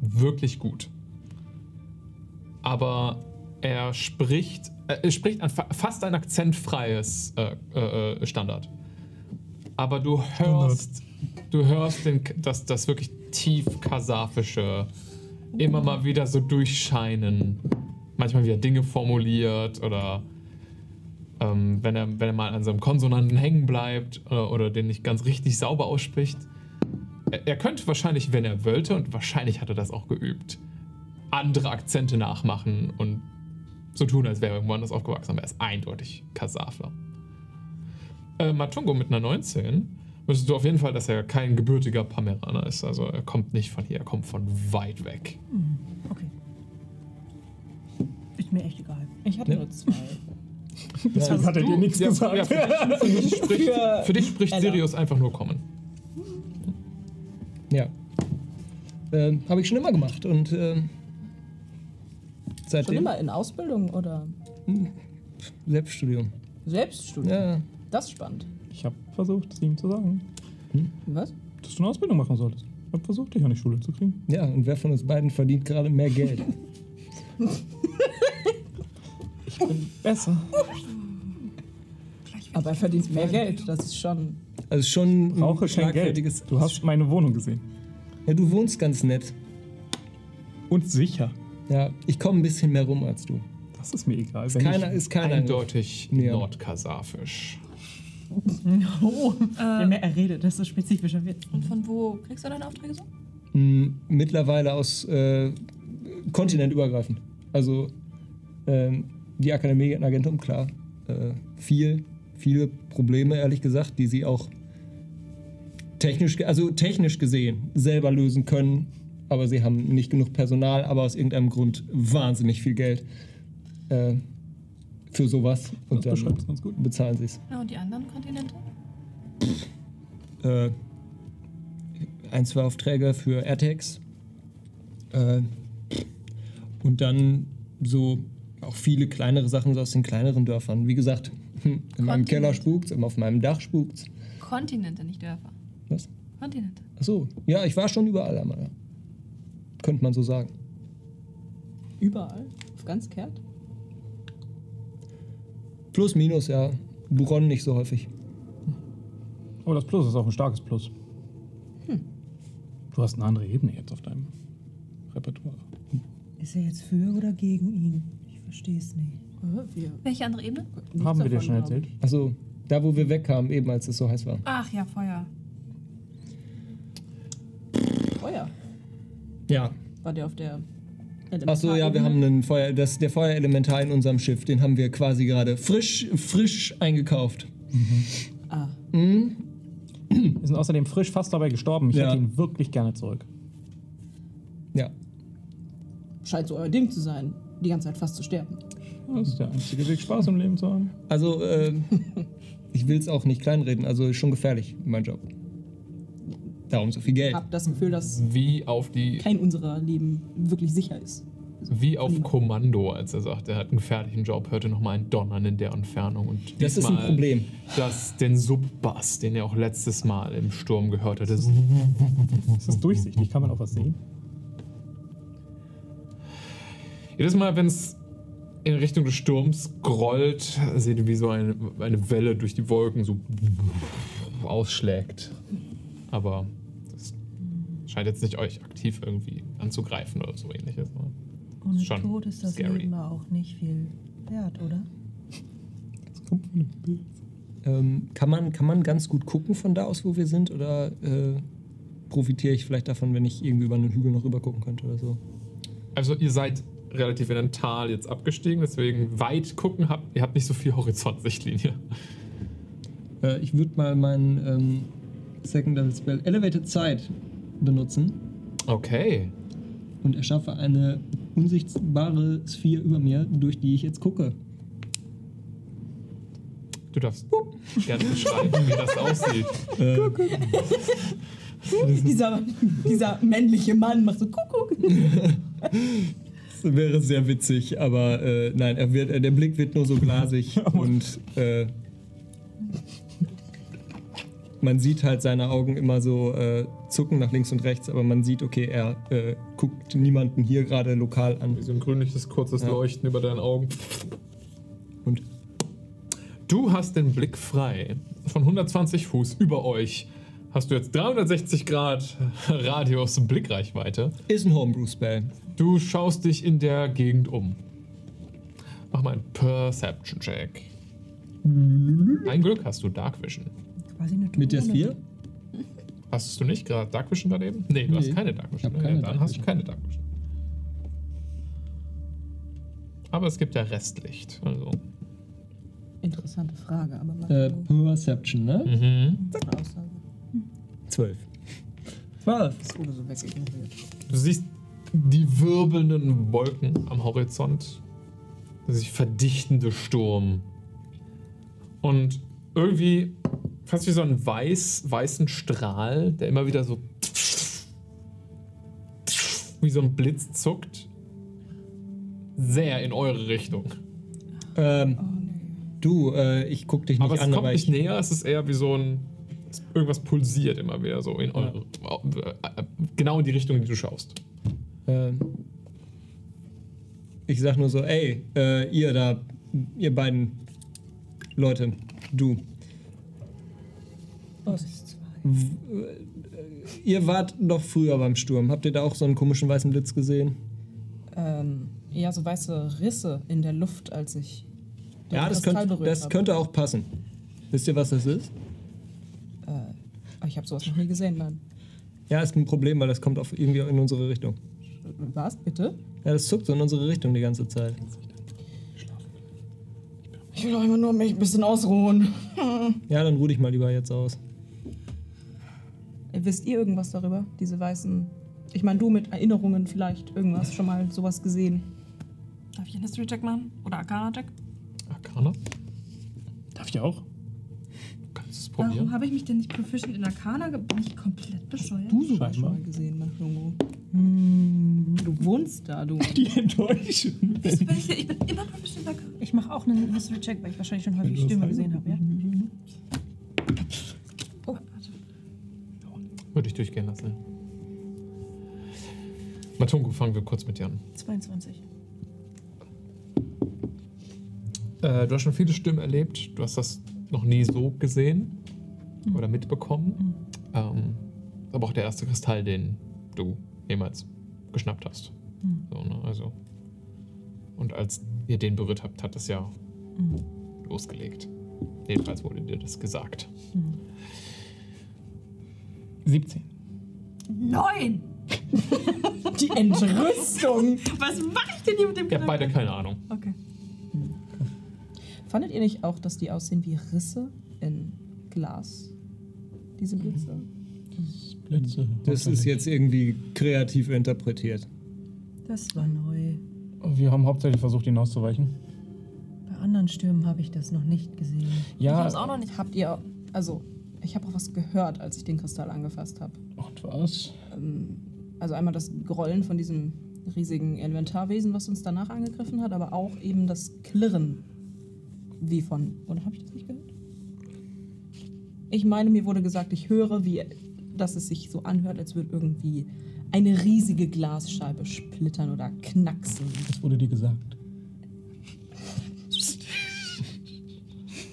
wirklich gut. Aber er spricht, äh, er spricht fa- fast ein akzentfreies äh, äh, äh, Standard. Aber du hörst, du hörst den, das, das wirklich tief kasachische immer mal wieder so durchscheinen. Manchmal wieder Dinge formuliert oder ähm, wenn, er, wenn er mal an so einem Konsonanten hängen bleibt äh, oder den nicht ganz richtig sauber ausspricht. Er, er könnte wahrscheinlich, wenn er wollte, und wahrscheinlich hat er das auch geübt, andere Akzente nachmachen und so tun, als wäre er irgendwo anders aufgewachsen, aber er ist eindeutig Kasafler. Äh, Matungo mit einer 19 wüsstest du auf jeden Fall, dass er kein gebürtiger Pameraner ist. Also er kommt nicht von hier, er kommt von weit weg. Okay. Ist mir echt egal. Ich hatte Ja. nur zwei. Deswegen hat er dir nichts Ja, gesagt. ja, für, dich, für, dich spricht, Für dich spricht. Sirius einfach nur kommen. Ja. Ähm, Habe ich schon immer gemacht und ähm, Schon seitdem immer in Ausbildung oder Selbststudium. Selbststudium? Ja, Das ist spannend. Ich habe versucht, es ihm zu sagen, Was? dass du eine Ausbildung machen solltest. Ich habe versucht, dich an die Schule zu kriegen. ja, und wer von uns beiden verdient gerade mehr Geld? [laughs] Ich bin besser. Aber er verdient mehr Geld. Das ist schon. Also schon Brauche ein schlagfertiges. Geld. Du hast meine Wohnung gesehen. Ja, du wohnst ganz nett. Und sicher. Ja, ich komme ein bisschen mehr rum als du. Das ist mir egal. Ist keiner, ich, ist keiner. Eindeutig Ja. nordkasafisch. [laughs] Oh, je Äh, mehr er redet, desto spezifischer wird und von wo kriegst du deine Aufträge so? Mm, Mittlerweile aus äh, kontinentübergreifend. Also ähm, die Akademie in Agentum, klar. Äh, viel, viele Probleme, ehrlich gesagt, die sie auch technisch, also technisch gesehen selber lösen können. Aber sie haben nicht genug Personal, aber aus irgendeinem Grund wahnsinnig viel Geld äh, für sowas. Und das dann es ganz gut. bezahlen sie es. Ja, und die anderen Kontinente? äh, ein, zwei Aufträge für AirTags. Äh, und dann so auch viele kleinere Sachen so aus den kleineren Dörfern. Wie gesagt, [laughs] in meinem Kontinent. Keller spukt's, auf meinem Dach spukt's. Kontinente, nicht Dörfer. Was? Kontinente. Ach so, ja, ich war schon überall einmal. ja. Könnte man so sagen. Überall. Auf ganz kehrt. Plus, minus, ja. Buron nicht so häufig. Oh, das Plus ist auch ein starkes Plus. Du hast eine andere Ebene jetzt auf deinem Repertoire. Ist er jetzt für oder gegen ihn? Ich verstehe es nicht. Oh, wir, Welche andere Ebene? nichts Haben wir dir schon erzählt? ich. Ach so, da wo wir wegkamen, eben als es so heiß war. Ach ja, Feuer. Feuer. Ja. War der auf der. Ach so, ja, wir haben einen Feuer, das, der Feuerelementar in unserem Schiff, den haben wir quasi gerade frisch, frisch eingekauft. Ah. Mhm. Wir sind außerdem frisch fast dabei gestorben. Ich Ja. hätte ihn wirklich gerne zurück. Ja. Scheint so euer Ding zu sein, die ganze Zeit fast zu sterben. Das ist der einzige Weg, Spaß im Leben zu haben. Also, ähm, [laughs] ich will es auch nicht kleinreden, also ist schon gefährlich, mein Job. Darum so viel Geld. Hab das Gefühl, dass Wie auf die, kein unserer Leben wirklich sicher ist. wie auf Kommando, als er sagt, er hat einen gefährlichen Job, hörte nochmal ein Donnern in der Entfernung. Und Das ist ein Problem. Das, den Subbass, den er auch letztes Mal im Sturm gehört hat. Das Das ist durchsichtig. Kann man auch was sehen? Jedes Mal, wenn es in Richtung des Sturms grollt, seht ihr, wie so eine, eine Welle durch die Wolken so ausschlägt. Aber das scheint jetzt nicht euch aktiv irgendwie anzugreifen oder so ähnliches. Ohne Schon Tod ist das scary. Leben auch nicht viel wert, oder? Das kommt von dem Bild. Ähm, kann, man, kann man ganz gut gucken von da aus, wo wir sind? Oder äh, profitiere ich vielleicht davon, wenn ich irgendwie über einen Hügel noch rüber gucken könnte oder so? Also ihr seid relativ in ein Tal jetzt abgestiegen, deswegen weit gucken habt, ihr habt nicht so viel [laughs] Horizontsichtlinie. Äh, ich würde mal meinen ähm, Second Level Spell Elevated Sight benutzen Okay. und erschaffe eine unsichtbare Sphäre über mir, durch die ich jetzt gucke. Du darfst gerne beschreiben, wie das aussieht. [laughs] dieser, dieser männliche Mann macht so Kuckuck. Das wäre sehr witzig, aber äh, nein, er wird, äh, der Blick wird nur so glasig [laughs] und äh, man sieht halt seine Augen immer so äh, zucken nach links und rechts, aber man sieht, okay, er äh, guckt niemanden hier gerade lokal an. Wie so ein grünliches, kurzes Ja. Leuchten über deinen Augen. Und Du hast den Blick frei. Von 120 Fuß über euch hast du jetzt 360 Grad Radius Blickreichweite. ist ein Homebrew-Spell. Du schaust dich in der Gegend um. Mach mal einen Perception-Check. Ein Glück hast du Dark Vision. Quasi eine Mit der Drohne. 4? Hast du nicht gerade Dark Vision daneben? Nee, du hast Nee, keine Dark Vision. keine dann Dark hast du keine Dark Vision. Aber es gibt ja Restlicht. Also. Interessante Frage, aber mal Äh, Perception, ne? Mhm. eine Aussage. 12. 12. Das wurde so wegignoriert. Du siehst die wirbelnden Wolken am Horizont, der sich verdichtende Sturm. Und irgendwie fast wie so ein weiß, weißen Strahl, der immer wieder so wie so ein Blitz zuckt. Sehr in eure Richtung. Ähm, du, äh, ich guck dich nicht Aber es an, kommt aber nicht ich, näher, es ist eher wie so ein. es- Irgendwas pulsiert immer wieder so in eure. äh, Genau in die Richtung, in die du schaust. ähm, ich sag nur so, ey, äh, ihr da, ihr beiden Leute, du, ihr wart doch früher beim Sturm. Habt ihr da auch so einen komischen weißen Blitz gesehen? Ähm, ja, so weiße Risse in der Luft, als ich den ja, das, könnt, das habe. könnte auch passen. Wisst ihr, was das ist? Aber ich habe sowas noch nie gesehen, nein. Ja, ist ein Problem, weil das kommt auf irgendwie in unsere Richtung. Was, bitte? Ja, das zuckt so in unsere Richtung die ganze Zeit. Ich will doch immer nur mich ein bisschen ausruhen. [laughs] Ja, dann ruh dich mal lieber jetzt aus. Wisst ihr irgendwas darüber? Diese weißen. Ich meine, du mit Erinnerungen vielleicht irgendwas schon mal sowas gesehen. Darf ich einen History-Check machen? Oder Arcana-Check? Arcana? Darf ich auch? Du kannst es Warum probieren. habe ich mich denn nicht proficient in Arcana? ge- Bin ich komplett bescheuert? Du Schon scheinbar. mal gesehen, Machungo. Du wohnst da, du. [laughs] Die Enttäuschung. Ich bin, ich, ich bin immer proficient in Arcana. Ich mache auch einen History-Check, weil ich wahrscheinlich schon häufig Stimme gesehen habe, ja? Würde ich durchgehen lassen. Matungo, fangen wir kurz mit dir an. 22. Äh, du hast schon viele Stimmen erlebt. Du hast das noch nie so gesehen oder mitbekommen. Ähm, aber auch der erste Kristall, den du jemals geschnappt hast. So, ne? also. Und als ihr den berührt habt, hat es ja losgelegt. Jedenfalls wurde dir das gesagt. 17. Neun! [laughs] Die Entrüstung! Was mache ich denn hier mit dem Ihr habt beide keine Ahnung. Okay. Fandet ihr nicht auch, dass die aussehen wie Risse in Glas? Diese Blitze? Blitze. Das ist jetzt irgendwie kreativ interpretiert. Das war neu. Wir haben hauptsächlich versucht, ihn auszuweichen. Bei anderen Stürmen habe ich das noch nicht gesehen. Ich Ja. hab's auch noch nicht. Habt ihr. Also, ich habe auch was gehört, als ich den Kristall angefasst habe. Und was? Also einmal das Grollen von diesem riesigen Inventarwesen, was uns danach angegriffen hat, aber auch eben das Klirren. Wie von. Oder habe ich das nicht gehört? Ich meine, mir wurde gesagt, ich höre, wie, dass es sich so anhört, als würde irgendwie eine riesige Glasscheibe splittern oder knacksen. Das wurde dir gesagt.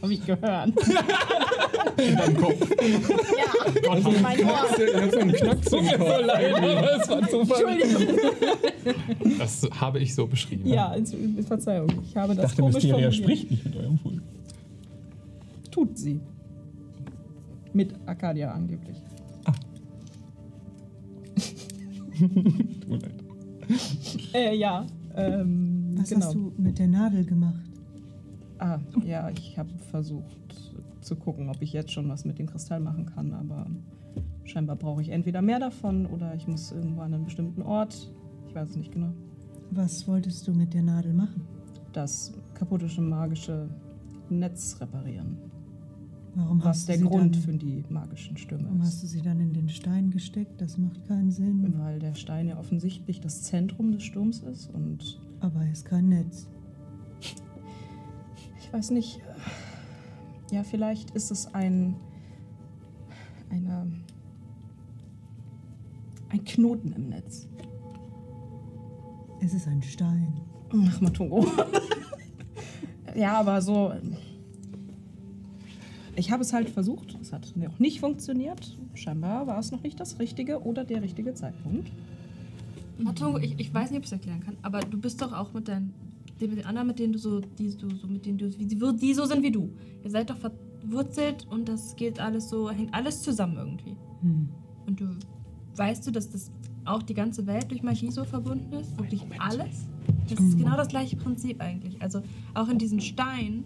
Habe ich gehört. [laughs] In deinem Kopf. ja, Gott, mein Ohr. Ich hab so einen Knacks im Kopf. das war Zufall. Entschuldigung. Das habe ich so beschrieben. Ja, Verzeihung. Ich habe Ich das dachte, komisch Mysteria formuliert. spricht nicht mit eurem Volk. Tut sie. Mit Arcadia angeblich. Tut mir leid. Äh, ja. Ähm, Was genau. hast du mit der Nadel gemacht? Ah, ja, ich habe versucht zu gucken, ob ich jetzt schon was mit dem Kristall machen kann, aber scheinbar brauche ich entweder mehr davon oder ich muss irgendwo an einen bestimmten Ort. Ich weiß es nicht genau. Was wolltest du mit der Nadel machen? Das kaputte magische Netz reparieren. Warum Was hast der du Grund dann, für die magischen Stürme Warum hast ist. du sie dann in den Stein gesteckt? Das macht keinen Sinn. Weil der Stein ja offensichtlich das Zentrum des Sturms ist und Aber er ist kein Netz. Ich weiß nicht. Ja, vielleicht ist es ein eine. Ein Knoten im Netz. Es ist ein Stein. Ach, Matungo. ja, aber so. Ich habe es halt versucht. Es hat noch nicht funktioniert. Scheinbar war es noch nicht das Richtige oder der richtige Zeitpunkt. Matongo, ich, ich weiß nicht, ob ich es erklären kann, aber du bist doch auch mit deinen, den- mit den anderen, mit denen du so, die du so, mit denen du, wie, die, die so sind wie du. Ihr seid doch verwurzelt und das geht alles so, hängt alles zusammen irgendwie. Und du, weißt du, dass das auch die ganze Welt durch Magie so verbunden ist? Wirklich alles? Das ist genau das gleiche Prinzip eigentlich. Also auch in diesem Stein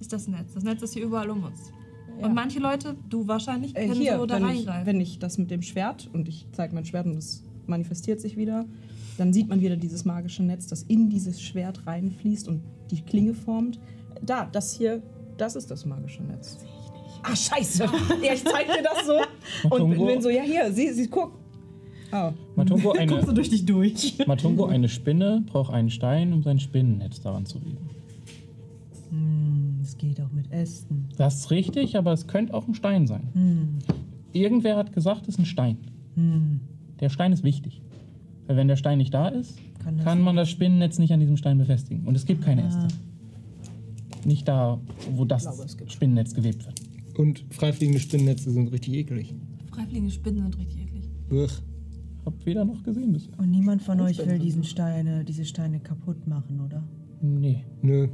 ist das Netz. Das Netz ist hier überall um uns. Ja. Und manche Leute, du wahrscheinlich, Äh, können hier, so da wenn ich, reingreifen. wenn ich das mit dem Schwert und ich zeige mein Schwert und es manifestiert sich wieder, dann sieht man wieder dieses magische Netz, das in dieses Schwert reinfließt und die Klinge formt. Da, das hier, das ist das magische Netz. Sehe ich nicht. Ah, scheiße. [laughs] ja, ich zeig dir das so. [laughs] und bin, so, ja, hier, sie, sie, guck. Oh. Matungo, [laughs] Guckst du eine, durch dich durch. Matungo, eine Spinne, braucht einen Stein, um sein Spinnennetz daran zu weben. Hm, es geht auch mit Ästen. Das ist richtig, aber es könnte auch ein Stein sein. Hm, Irgendwer hat gesagt, es ist ein Stein. hm. Der Stein ist wichtig. Weil wenn der Stein nicht da ist, Kann kann, man das Spinnennetz nicht an diesem Stein befestigen. Und es gibt keine Äste. Nicht da, wo das glaube. Spinnennetz gewebt wird. Und freifliegende Spinnennetze sind richtig eklig. Freifliegende Spinnen sind richtig eklig. Uch. Hab weder noch gesehen bisher. Und niemand von euch will diesen Steine, diese Steine kaputt machen, oder? Nee. Nö.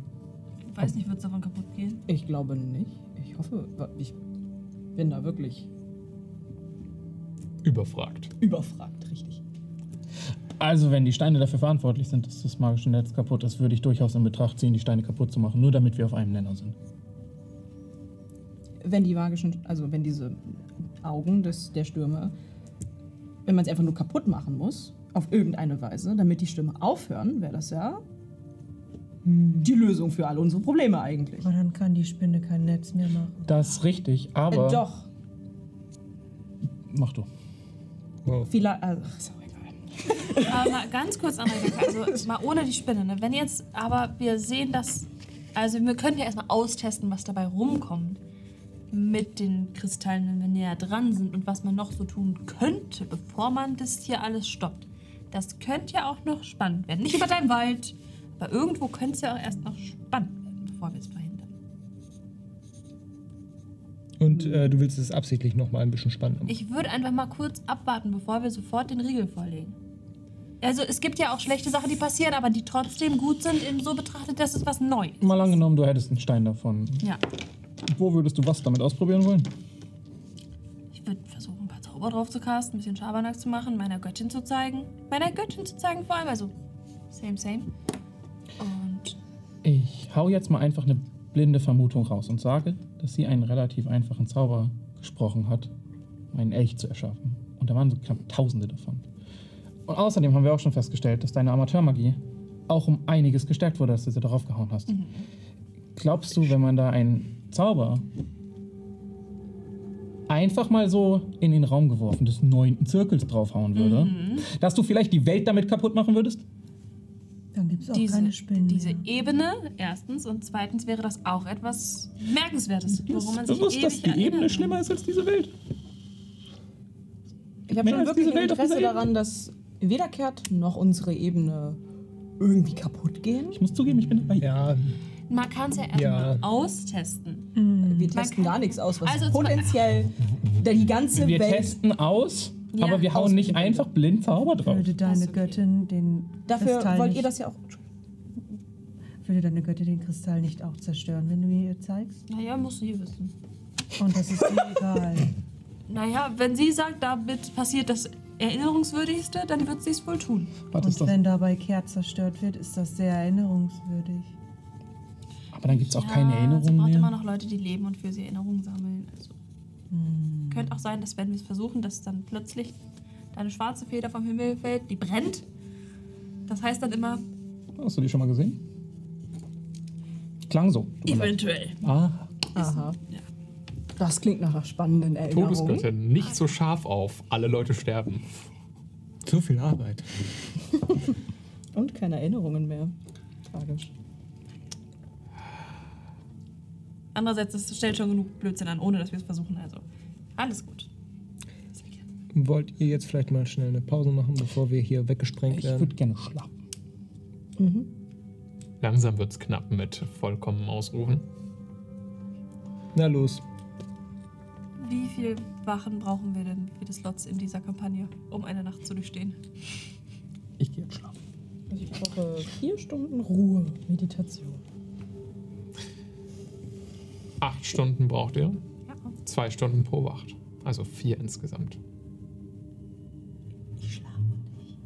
Ich weiß nicht, wird es davon kaputt gehen? Ich glaube nicht. Ich hoffe, ich bin da wirklich Überfragt. überfragt, richtig. Also, wenn die Steine dafür verantwortlich sind, dass das magische Netz kaputt ist, würde ich durchaus in Betracht ziehen, die Steine kaputt zu machen, nur damit wir auf einem Nenner sind. wenn die magischen, also wenn diese Augen des, der Stürme, wenn man sie einfach nur kaputt machen muss, auf irgendeine Weise, damit die Stürme aufhören, wäre das ja die Lösung für alle unsere Probleme eigentlich. Aber dann kann die Spinne kein Netz mehr machen. Das ist richtig, aber. Äh, doch, Mach du. Wow. vielleicht, also, egal. Aber mal ganz kurz, Gedanke, also mal ohne die Spinne. Ne? Wenn jetzt, aber wir sehen das, also wir können ja erstmal austesten, was dabei rumkommt mit den Kristallen, wenn wir näher dran sind und was man noch so tun könnte, bevor man das hier alles stoppt. Das könnte ja auch noch spannend werden. Nicht über deinem Wald, aber irgendwo könnte es ja auch erst noch spannend werden, bevor wir es verhindern. Und äh, du willst es absichtlich noch mal ein bisschen spannender machen. Ich würde einfach mal kurz abwarten, bevor wir sofort den Riegel vorlegen. Also es gibt ja auch schlechte Sachen, die passieren, aber die trotzdem gut sind, in so betrachtet, dass es was Neues. Mal angenommen, du hättest einen Stein davon. Ja. Wo würdest du was damit ausprobieren wollen? Ich würde versuchen, ein paar Zauber drauf zu casten, ein bisschen Schabernack zu machen, meiner Göttin zu zeigen. Meiner Göttin zu zeigen vor allem, also same, same. Und Ich hau jetzt mal einfach eine blinde Vermutung raus und sage, dass sie einen relativ einfachen Zauber gesprochen hat, um einen Elch zu erschaffen. Und da waren so knapp Tausende davon. Und außerdem haben wir auch schon festgestellt, dass deine Amateurmagie auch um einiges gestärkt wurde, dass du sie darauf gehauen hast. Glaubst du, wenn man da einen Zauber einfach mal so in den Raum geworfen des neunten Zirkels draufhauen würde, dass du vielleicht die Welt damit kaputt machen würdest? Dann gibt es auch diese, keine Spinnen. diese mehr. Ebene, erstens, und zweitens wäre das auch etwas Merkenswertes, worum man sich bewusst, dass ewig die Ebene schlimmer ist als diese Welt. Ich habe schon wirklich Interesse daran, dass weder Kehrt noch unsere Ebene irgendwie kaputt gehen. Ich muss zugeben, ich bin dabei. Ja, Man kann es ja erstmal Ja. austesten. Wir testen gar nichts aus, was Also potenziell die ganze Wir Welt. testen aus, Ja, aber wir hauen nicht ausprobieren. einfach blind Zauber drauf. Würde deine. Göttin den Dafür Kristall wollt nicht, ihr das ja auch. Würde deine Göttin den Kristall nicht auch zerstören, wenn du ihn ihr zeigst? Naja, musst du hier wissen. Und das ist dir egal. Naja, wenn sie sagt, damit passiert das Erinnerungswürdigste, dann wird sie es wohl tun. Was ist Und das? wenn dabei Kehrt zerstört wird, ist das sehr erinnerungswürdig. Aber dann gibt es auch Ja, keine Sie Erinnerungen braucht immer noch Leute, die leben und für sie Erinnerungen sammeln. Also, Könnte auch sein, dass wenn wir es versuchen, dass dann plötzlich deine schwarze Feder vom Himmel fällt, die brennt. Das heißt dann immer, Hast du die schon mal gesehen? Klang so. eventuell. Ah, Aha. Das klingt nach einer spannenden Erinnerung. Todesgöttin, nicht so scharf auf. Alle Leute sterben. so viel Arbeit. [laughs] Und keine Erinnerungen mehr. Tragisch. Andererseits, es stellt schon genug Blödsinn an, ohne dass wir es versuchen. Also, Alles gut. Wollt ihr jetzt vielleicht mal schnell eine Pause machen, bevor wir hier weggesprengt Ich werden? würde gerne schlafen. Langsam wird's knapp mit vollkommen Ausruhen. Na los. Wie viel Wachen brauchen wir denn für die Slots in dieser Kampagne, um eine Nacht zu durchstehen? Ich gehe jetzt schlafen. Also ich brauche vier Stunden Ruhe, Meditation. Acht Stunden braucht ihr. Ja. Zwei Stunden pro Wacht. Also vier insgesamt. Ich schlafe nicht.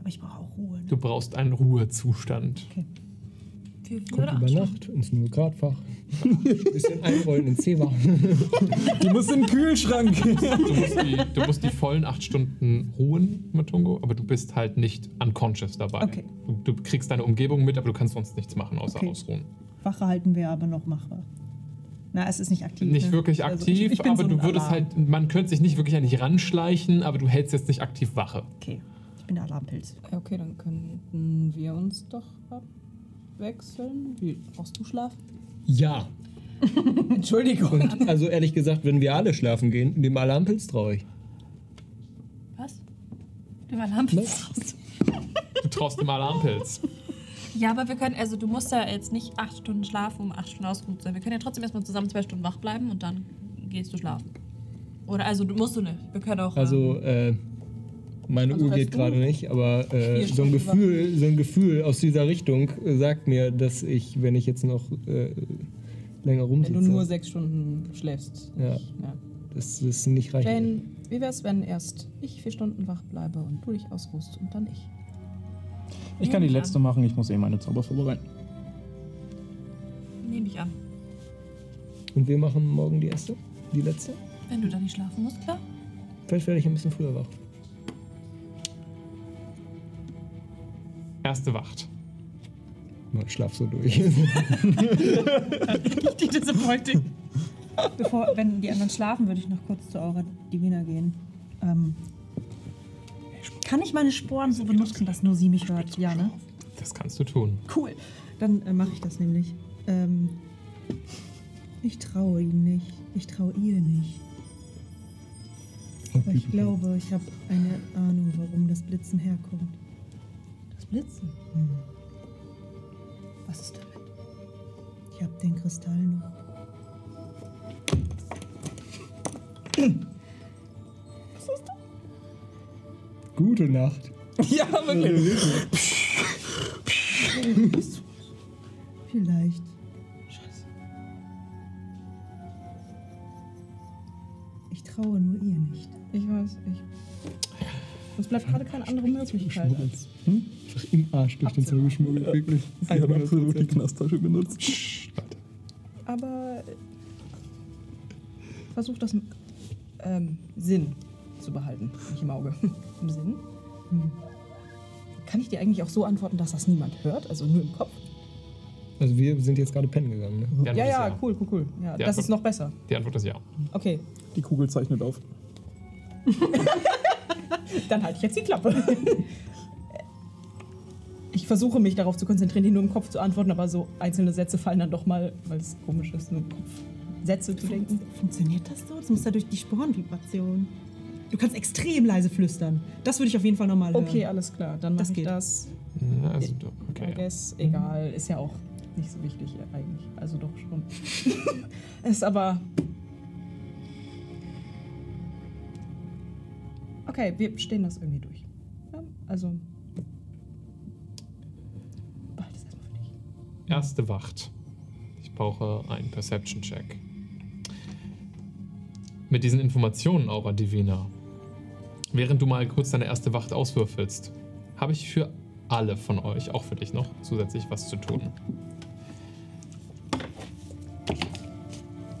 Aber ich brauche auch Ruhe. Ne? Du brauchst einen Ruhezustand. Für vier Kommt über acht Nacht ins 0 Grad Fach. [laughs] Bisschen einrollen ins [laughs] Zewa. Die muss in den Kühlschrank. Du musst, die, du musst die vollen acht Stunden ruhen, Matungo, aber du bist halt nicht unconscious dabei. Okay. Du, du kriegst deine Umgebung mit, aber du kannst sonst nichts machen, außer Okay. ausruhen. Wache halten wir aber noch machbar. Na, es ist nicht aktiv. Nicht ne? wirklich Also aktiv, ich- ich bin aber so du würdest Alarm. halt, man könnte sich nicht wirklich an dich ranschleichen, aber du hältst jetzt nicht aktiv Wache. Okay, ich bin der Alarmpilz. Okay, dann könnten wir uns doch abwechseln. Wie, brauchst du Schlaf? Ja. [laughs] Entschuldigung. Und also ehrlich gesagt, wenn wir alle schlafen gehen, dem Alarmpilz traue ich. Was? Dem Alarmpilz raus. Du traust dem Alarmpilz. Ja, aber wir können, also du musst ja jetzt nicht acht Stunden schlafen, um acht Stunden ausgeruht sein. Wir können ja trotzdem erstmal zusammen zwei Stunden wach bleiben und dann gehst du schlafen. Oder also du musst du nicht. Wir können auch. Also, ähm, äh, meine Also Uhr geht gerade nicht, aber äh, so, ein Gefühl, so ein Gefühl aus dieser Richtung äh, sagt mir, dass ich, wenn ich jetzt noch äh, länger wenn rumsitze, du nur sechs Stunden schläfst. Ja. ja. das ist nicht reicht. Jane, wie wär's, wenn erst ich vier Stunden wach bleibe und du dich ausruhst und dann ich? Ich kann die letzte machen, ich muss eh meine Zauber vorbereiten. Nehme ich an. Und wir machen morgen die erste, die letzte. Wenn du dann nicht schlafen musst, klar. Vielleicht werde ich ein bisschen früher wach. Erste Wacht. Ich schlaf so durch. Die [laughs] Disappointing. Bevor, wenn die anderen schlafen, würde ich noch kurz zu Aura Divina gehen. Ähm, kann ich meine Sporen so benutzen, dass nur sie mich hört? Ja, ne? Das kannst du tun. Cool. Dann äh, mache ich das nämlich. Ähm, ich traue ihm nicht. Ich traue ihr nicht. Aber ich glaube, ich habe eine Ahnung, warum das Blitzen herkommt. Das Blitzen. Was ist damit? Ich habe den Kristall noch. Gute Nacht. [laughs] Ja, wirklich. Vielleicht. Ich traue nur ihr nicht. Ich weiß, ich. Uns bleibt gerade keine andere Möglichkeit. als- Einfach im Arsch durch den Zoll geschmuggelt, wirklich. Sie hat absolut die Knasttasche benutzt. Psst. Aber äh, versuch das im ähm, Sinn zu behalten, nicht im Auge. [laughs] Im Sinn. Hm. Kann ich dir eigentlich auch so antworten, dass das niemand hört? Also nur im Kopf? Also wir sind jetzt gerade pennen gegangen, ne? Ja, ist ja, cool, cool, cool. Ja, das Antwort- ist noch besser. Die Antwort ist ja. Okay, Die Kugel zeichnet auf. [laughs] dann halte ich jetzt die Klappe. [laughs] Ich versuche mich darauf zu konzentrieren, die nur im Kopf zu antworten, aber so einzelne Sätze fallen dann doch mal, weil es komisch ist, nur im Kopf Sätze zu denken. Funktioniert das so? Das muss ja durch die Sporenvibration. Du kannst extrem leise flüstern. Das würde ich auf jeden Fall nochmal hören. Okay, alles klar, dann Das mache ich geht. das. Ja, Also, du- I okay. Ja. guess, egal, ist ja auch nicht so wichtig eigentlich. Also doch schon. [laughs] ist aber. Okay, wir stehen das irgendwie durch. Ja, also. Erste Wacht. Ich brauche einen Perception-Check. Mit diesen Informationen, Aura Divina, während du mal kurz deine erste Wacht auswürfelst, habe ich für alle von euch, auch für dich noch, zusätzlich was zu tun.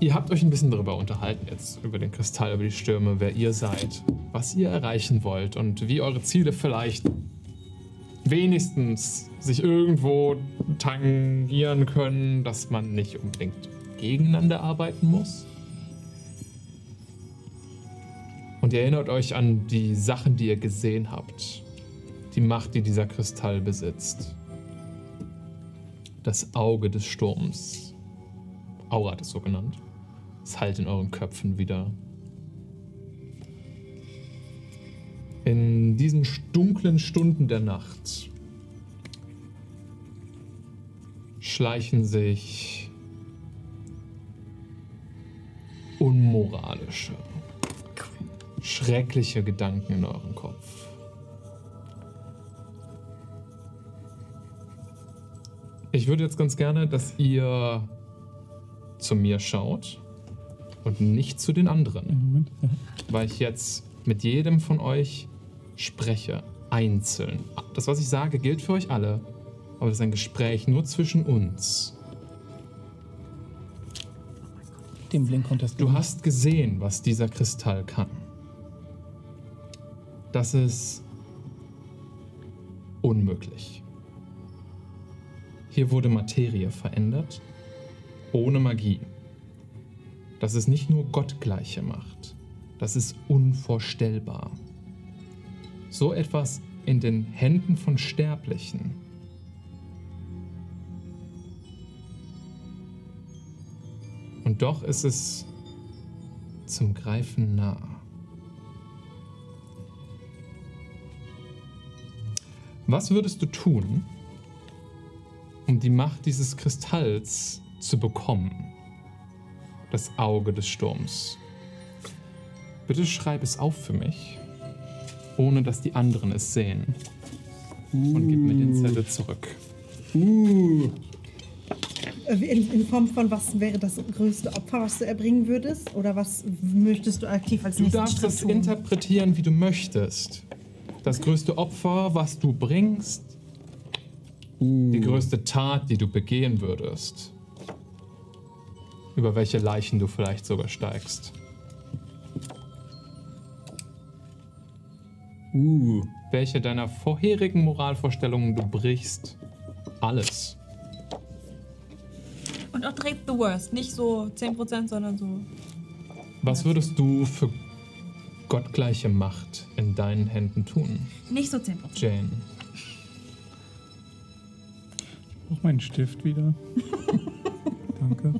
Ihr habt euch ein bisschen darüber unterhalten jetzt, über den Kristall, über die Stürme, wer ihr seid, was ihr erreichen wollt und wie eure Ziele vielleicht wenigstens sich irgendwo tangieren können, dass man nicht unbedingt gegeneinander arbeiten muss. Und ihr erinnert euch an die Sachen, die ihr gesehen habt. Die Macht, die dieser Kristall besitzt. Das Auge des Sturms. Aura hat es so genannt. Es hallt in euren Köpfen wieder. In diesen dunklen Stunden der Nacht schleichen sich unmoralische, schreckliche Gedanken in euren Kopf. Ich würde jetzt ganz gerne, dass ihr zu mir schaut und nicht zu den anderen, weil ich jetzt mit jedem von euch spreche, einzeln. Das, was ich sage, gilt für euch alle, aber es ist ein Gespräch nur zwischen uns. Den Blink konntest Du hast gesehen, was dieser Kristall kann. Das ist unmöglich. Hier wurde Materie verändert, ohne Magie. Das ist nicht nur gottgleiche Macht, das ist unvorstellbar. So etwas in den Händen von Sterblichen. Und doch ist es zum Greifen nah. Was würdest du tun, um die Macht dieses Kristalls zu bekommen? Das Auge des Sturms. Bitte schreib es auf für mich, ohne dass die anderen es sehen. Und gib mir den Zettel zurück. Uh, In, in Form von was wäre das größte Opfer, was du erbringen würdest? Oder was möchtest du aktiv als Du nächsten darfst Schritt es tun? interpretieren, wie du möchtest. Das größte Opfer, was du bringst, die größte Tat, die du begehen würdest. Über welche Leichen du vielleicht sogar steigst. Uh. Welche deiner vorherigen Moralvorstellungen du brichst. Alles. Und auch direkt the worst. Nicht so 10%, sondern so. Was würdest du für gottgleiche Macht in deinen Händen tun, Nicht so 10%. Jane? Ich brauch meinen Stift wieder. [laughs] Danke.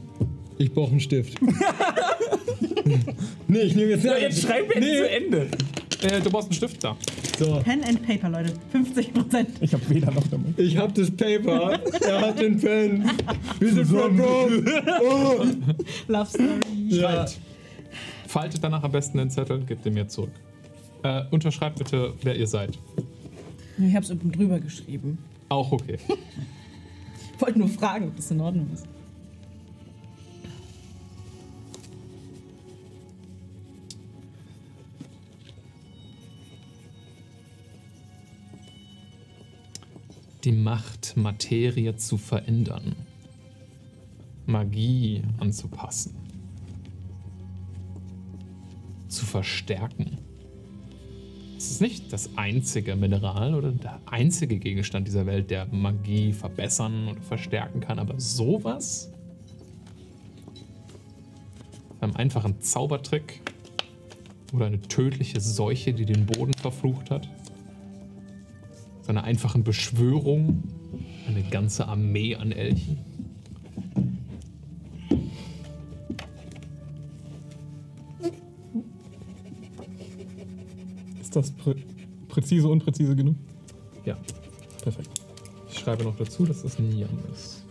Ich brauche einen Stift. [laughs] nee, ich nehme jetzt. schreib jetzt zu Ende. Äh, du brauchst einen Stift da. So, Pen and Paper, Leute. 50 Prozent. Ich habe weder noch damit. ich habe das Paper. er hat den Pen. Wir sind Red Rose. Oh. Love Story. Ja. Faltet danach am besten den Zettel, gebt ihn mir zurück. Äh, unterschreibt bitte, wer ihr seid. Ich hab's unten drüber geschrieben. Auch okay. [laughs] Wollte nur fragen, ob das in Ordnung ist. Die Macht, Materie zu verändern. Magie anzupassen. Zu verstärken. Es ist nicht das einzige Mineral oder der einzige Gegenstand dieser Welt, der Magie verbessern oder verstärken kann, aber sowas? Beim einfachen Zaubertrick oder eine tödliche Seuche, die den Boden verflucht hat? So einer einfachen Beschwörung, eine ganze Armee an Elchen? Ist das prä präzise, unpräzise genug? Ja. Perfekt. Ich schreibe noch dazu, dass das Niam ist.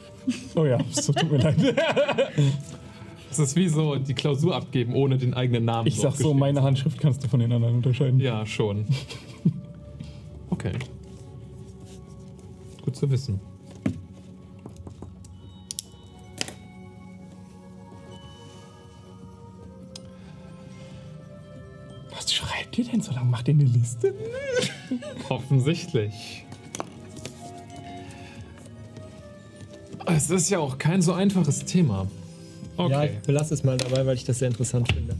Oh ja, so tut mir leid. [laughs] Das ist wie so die Klausur abgeben, ohne den eigenen Namen Ich sag so, meine Handschrift kannst du von den anderen unterscheiden. Ja, schon. [laughs] Okay. Zu wissen. Was schreibt ihr denn so lange? Macht ihr eine Liste? [laughs] Offensichtlich. Es ist ja auch kein so einfaches Thema. Ja, Okay. ich belasse es mal dabei, weil ich das sehr interessant finde.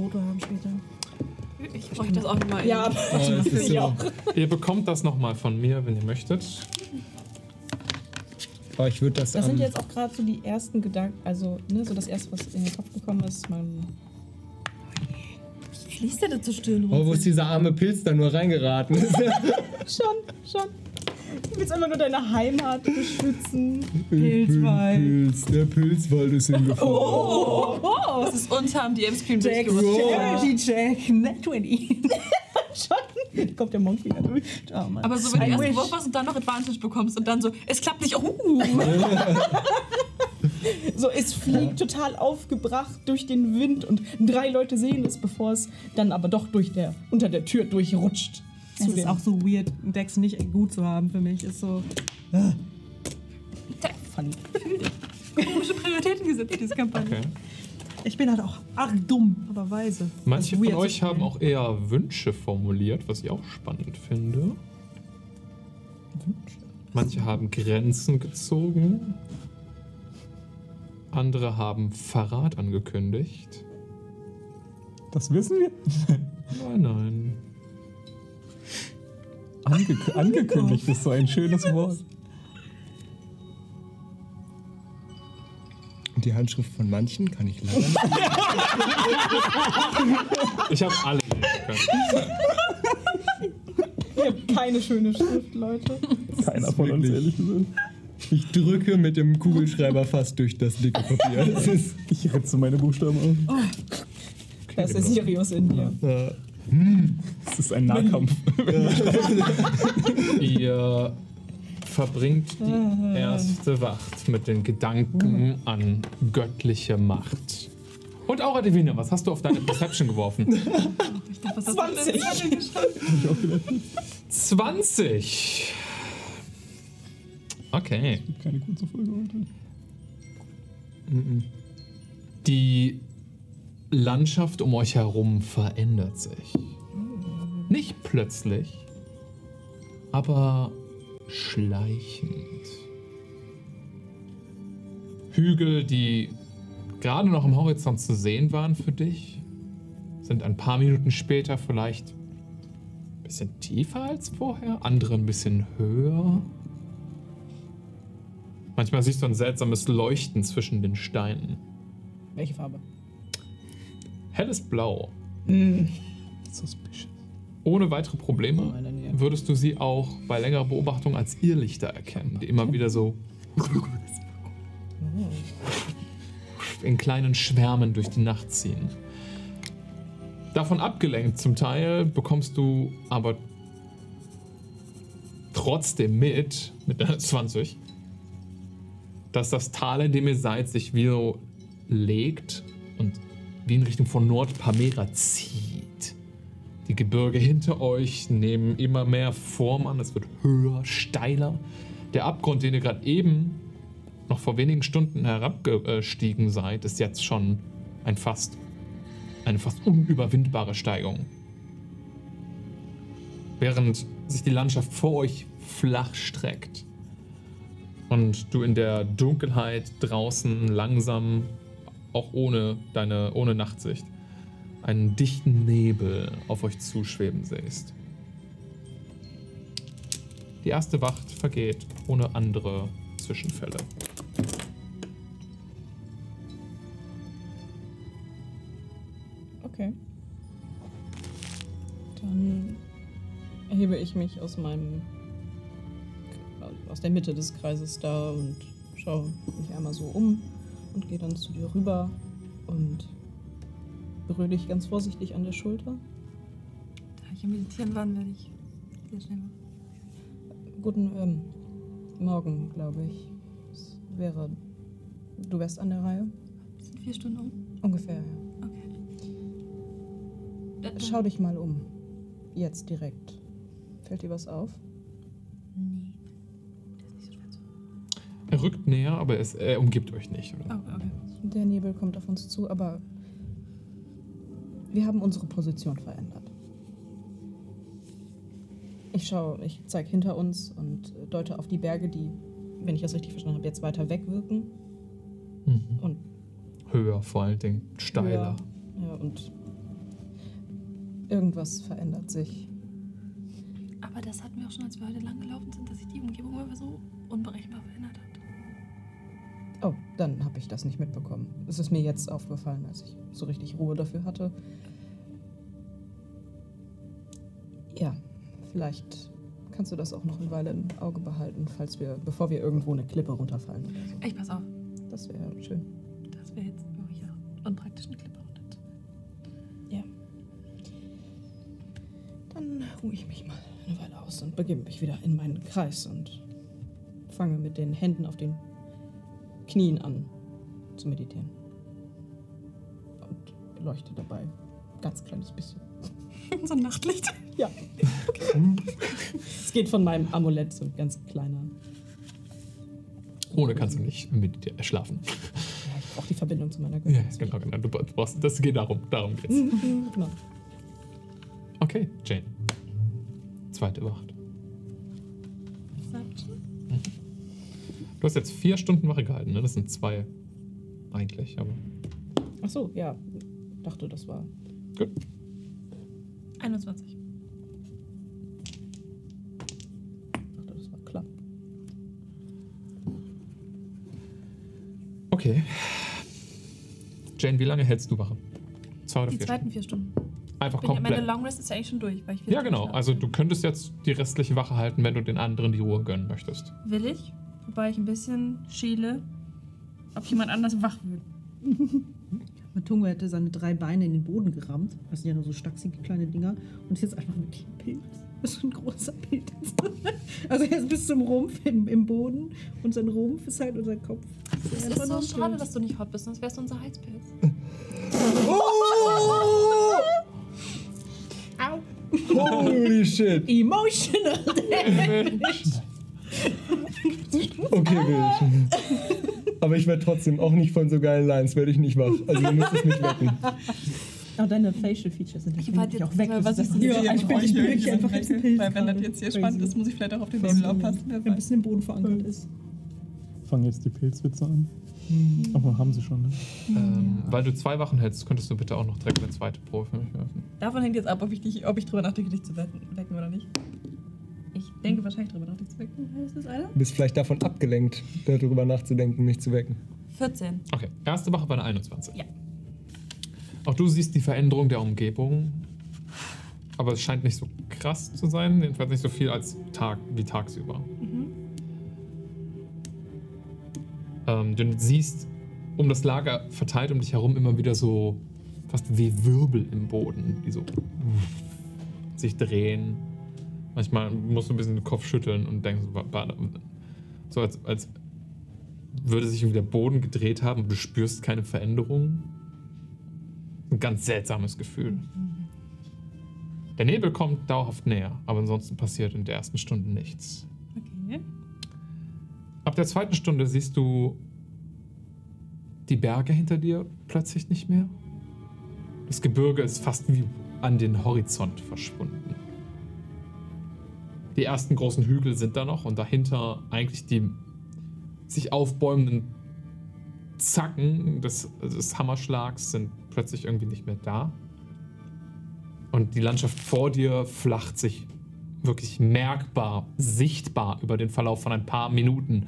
Foto haben später? Ich bräuchte das auch nochmal. Ja, das ist so. Ihr bekommt das nochmal von mir, wenn ihr möchtet. Aber ich würde das. Das sind jetzt auch gerade so die ersten Gedanken, also ne, so das erste, was in den Kopf gekommen ist. Man, Fließt der da zur Stirn Oh, wo ist dieser arme Pilz da nur reingeraten? [laughs] schon, schon. Du willst einfach nur deine Heimat beschützen. Pilzwald. Pilz, der Pilzwald ist in Gefahr. Oh, Das ist unterm DM Screen Jack. Charity Jack, Net 20. [laughs] schon. Kommt der Monk wieder durch. Oh, Mann. Aber so, wenn du erst einen. Wurf machst und dann noch Advantage bekommst und dann so, es klappt nicht. Uh. [laughs] So, es fliegt total aufgebracht durch den Wind und drei Leute sehen es, bevor es dann aber doch durch der, unter der Tür durchrutscht. Es ist auch so weird, Dex nicht gut zu haben für mich. Ist so. funny. Komische Prioritäten gesetzt, diese Kampagne. Okay. Ich bin halt auch arg dumm, aber weise. Manche ist von euch zu haben auch eher Wünsche formuliert, was ich auch spannend finde. Manche haben Grenzen gezogen. Andere haben Verrat angekündigt. Das wissen wir. Nein, nein. Ange angekündigt ist so ein schönes Wort. Und die Handschrift von manchen kann ich leider nicht. [laughs] Ich habe alle lesen können. Ihr habt keine schöne Schrift, Leute. Keiner von uns, ehrlich gesagt. Ich drücke mit dem Kugelschreiber fast durch das dicke Papier. [laughs] Ich ritze meine Buchstaben auf. Das ist Sirius in dir. äh, [laughs] Das ist ein Nahkampf. [laughs] Ihr verbringt die erste Wacht mit den Gedanken an göttliche Macht. Und auch Adivine, was hast du auf deine Perception geworfen? [laughs] Ich dachte, was hast 20. du denn geschrieben? 20. Okay. Keine kurze Folge heute. Die Landschaft um euch herum verändert sich. Nicht plötzlich, aber schleichend. Hügel, die gerade noch am Horizont zu sehen waren für dich, sind ein paar Minuten später vielleicht ein bisschen tiefer als vorher, andere ein bisschen höher. Manchmal siehst du ein seltsames Leuchten zwischen den Steinen. Welche Farbe? Helles Blau. Suspicious. Ohne weitere Probleme der würdest du sie auch bei längerer Beobachtung als Irrlichter erkennen, die immer wieder so in kleinen Schwärmen durch die Nacht ziehen. Davon abgelenkt zum Teil bekommst du aber trotzdem mit, mit deiner 20, [laughs] dass das Tal, in dem ihr seid, sich wie so legt und wie in Richtung von Nordpamera zieht. Die Gebirge hinter euch nehmen immer mehr Form an, es wird höher, steiler. Der Abgrund, den ihr gerade eben noch vor wenigen Stunden herabgestiegen seid, ist jetzt schon ein fast, eine fast unüberwindbare Steigung. Während sich die Landschaft vor euch flach streckt und du in der Dunkelheit draußen langsam, auch ohne deine, ohne Nachtsicht, einen dichten Nebel auf euch zuschweben siehst. Die erste Wacht vergeht ohne andere Zwischenfälle. Okay. Dann erhebe ich mich aus meinem. aus der Mitte des Kreises da und schaue mich einmal so um und gehe dann zu dir rüber und berühre dich ganz vorsichtig an der Schulter. Da ich am Meditieren war, werde ich sehr schnell machen. Guten ähm, Morgen, glaube ich. Es wäre. Du wärst an der Reihe? Es sind vier Stunden um. Ungefähr, ja. Okay. Da, Schau dich mal um. Jetzt direkt. Fällt dir was auf? Er rückt näher, aber es, er umgibt euch nicht. Oder? Oh, okay. Der Nebel kommt auf uns zu, aber wir haben unsere Position verändert. Ich schaue, ich zeige hinter uns und deute auf die Berge, die, wenn ich das richtig verstanden habe, jetzt weiter wegwirken. Mhm. Und Höher vor allen Dingen, steiler. Ja, ja, und irgendwas verändert sich. Aber das hatten wir auch schon, als wir heute lang gelaufen sind, dass sich die Umgebung immer so unberechenbar. Oh, dann habe ich das nicht mitbekommen. Es ist mir jetzt aufgefallen, als ich so richtig Ruhe dafür hatte. Ja, vielleicht kannst du das auch noch eine Weile im Auge behalten, falls wir, bevor wir irgendwo eine Klippe runterfallen so. Ich pass auf. Das wäre schön. Das wäre jetzt oh ja, unpraktisch eine Klippe runter. Ja. Dann ruhe ich mich mal eine Weile aus und begebe mich wieder in meinen Kreis und fange mit den Händen auf den Knien an zu meditieren. Und leuchte dabei ganz kleines bisschen. [laughs] so ein Nachtlicht. Ja. es geht von meinem Amulett so ein ganz kleiner. Ohne kannst du nicht mit dir schlafen. Ja, ich brauche die Verbindung zu meiner Ja, Göttin. genau, genau. Du brauchst, das geht darum. Darum geht's. genau. Okay, Jane. Zweite Wacht. Du hast jetzt vier Stunden Wache gehalten, ne? Das sind zwei eigentlich, aber Ach so, ja. Dachte, das war. gut. 21. Dachte, das war klar. Okay. Jane, wie lange hältst du Wache? Zwei oder Die vier zweiten vier Stunden. Stunden? Einfach Bin ja, meine komplett. Long Rest ist ja eigentlich schon durch. Weil ich Ja, Stunden genau. Also du könntest jetzt die restliche Wache halten, wenn du den anderen die Ruhe gönnen möchtest. Will ich, wobei ich ein bisschen schiele, ob jemand anders wach wird. [laughs] Matungo hätte seine drei Beine in den Boden gerammt. Das sind ja nur so stachsige kleine Dinger. Und ist jetzt einfach wirklich ein Pilz. Das ist ein großer Pilz. [laughs] Also er ist bis zum Rumpf im, im Boden und sein Rumpf ist halt unser Kopf. Es ist so schade, dass du nicht hot bist, sonst wärst du unser Heizpilz. [laughs] Holy shit. Emotional [laughs] Okay, wild. Aber ich werde trotzdem auch nicht von so geilen Lines, werde ich nicht wach. Also ihr müsst es nicht wecken. Aber deine Facial Features sind Ich warte auch weg. was ich ist- ja, sehe, ich bin ich ich bin einfach als Pilz. Weil wenn das jetzt hier Crazy. spannend ist, muss ich vielleicht auch auf den Nebel aufpassen. Wenn ein bisschen im Boden verankert ist. Fangen jetzt die Pilzwitze an. Aber haben sie schon, ne? Ähm, weil du zwei Wachen hältst, könntest du bitte auch noch direkt eine zweite Probe für mich werfen. Davon hängt jetzt ab, ob ich, dich, ob ich drüber nachdenke, dich zu wecken oder nicht. Ich denke wahrscheinlich drüber nach, dich zu wecken. Ist das einer? Du bist vielleicht davon abgelenkt, darüber nachzudenken, mich zu wecken. 14. Okay, erste Wache bei einer 21. Ja. Auch du siehst die Veränderung der Umgebung, aber es scheint nicht so krass zu sein, jedenfalls nicht so viel als Tag wie tagsüber. Ähm, du siehst um das Lager verteilt um dich herum immer wieder so fast wie Wirbel im Boden, die so sich drehen. Manchmal musst du ein bisschen den Kopf schütteln und denkst, so als, als würde sich irgendwie der Boden gedreht haben und du spürst keine Veränderung. Ein ganz seltsames Gefühl. Der Nebel kommt dauerhaft näher, aber ansonsten passiert in der ersten Stunde nichts. Okay. Ab der zweiten Stunde siehst du die Berge hinter dir plötzlich nicht mehr. Das Gebirge ist fast wie an den Horizont verschwunden. Die ersten großen Hügel sind da noch und dahinter eigentlich die sich aufbäumenden Zacken des, des Hammerschlags sind plötzlich irgendwie nicht mehr da. Und die Landschaft vor dir flacht sich wirklich merkbar, sichtbar über den Verlauf von ein paar Minuten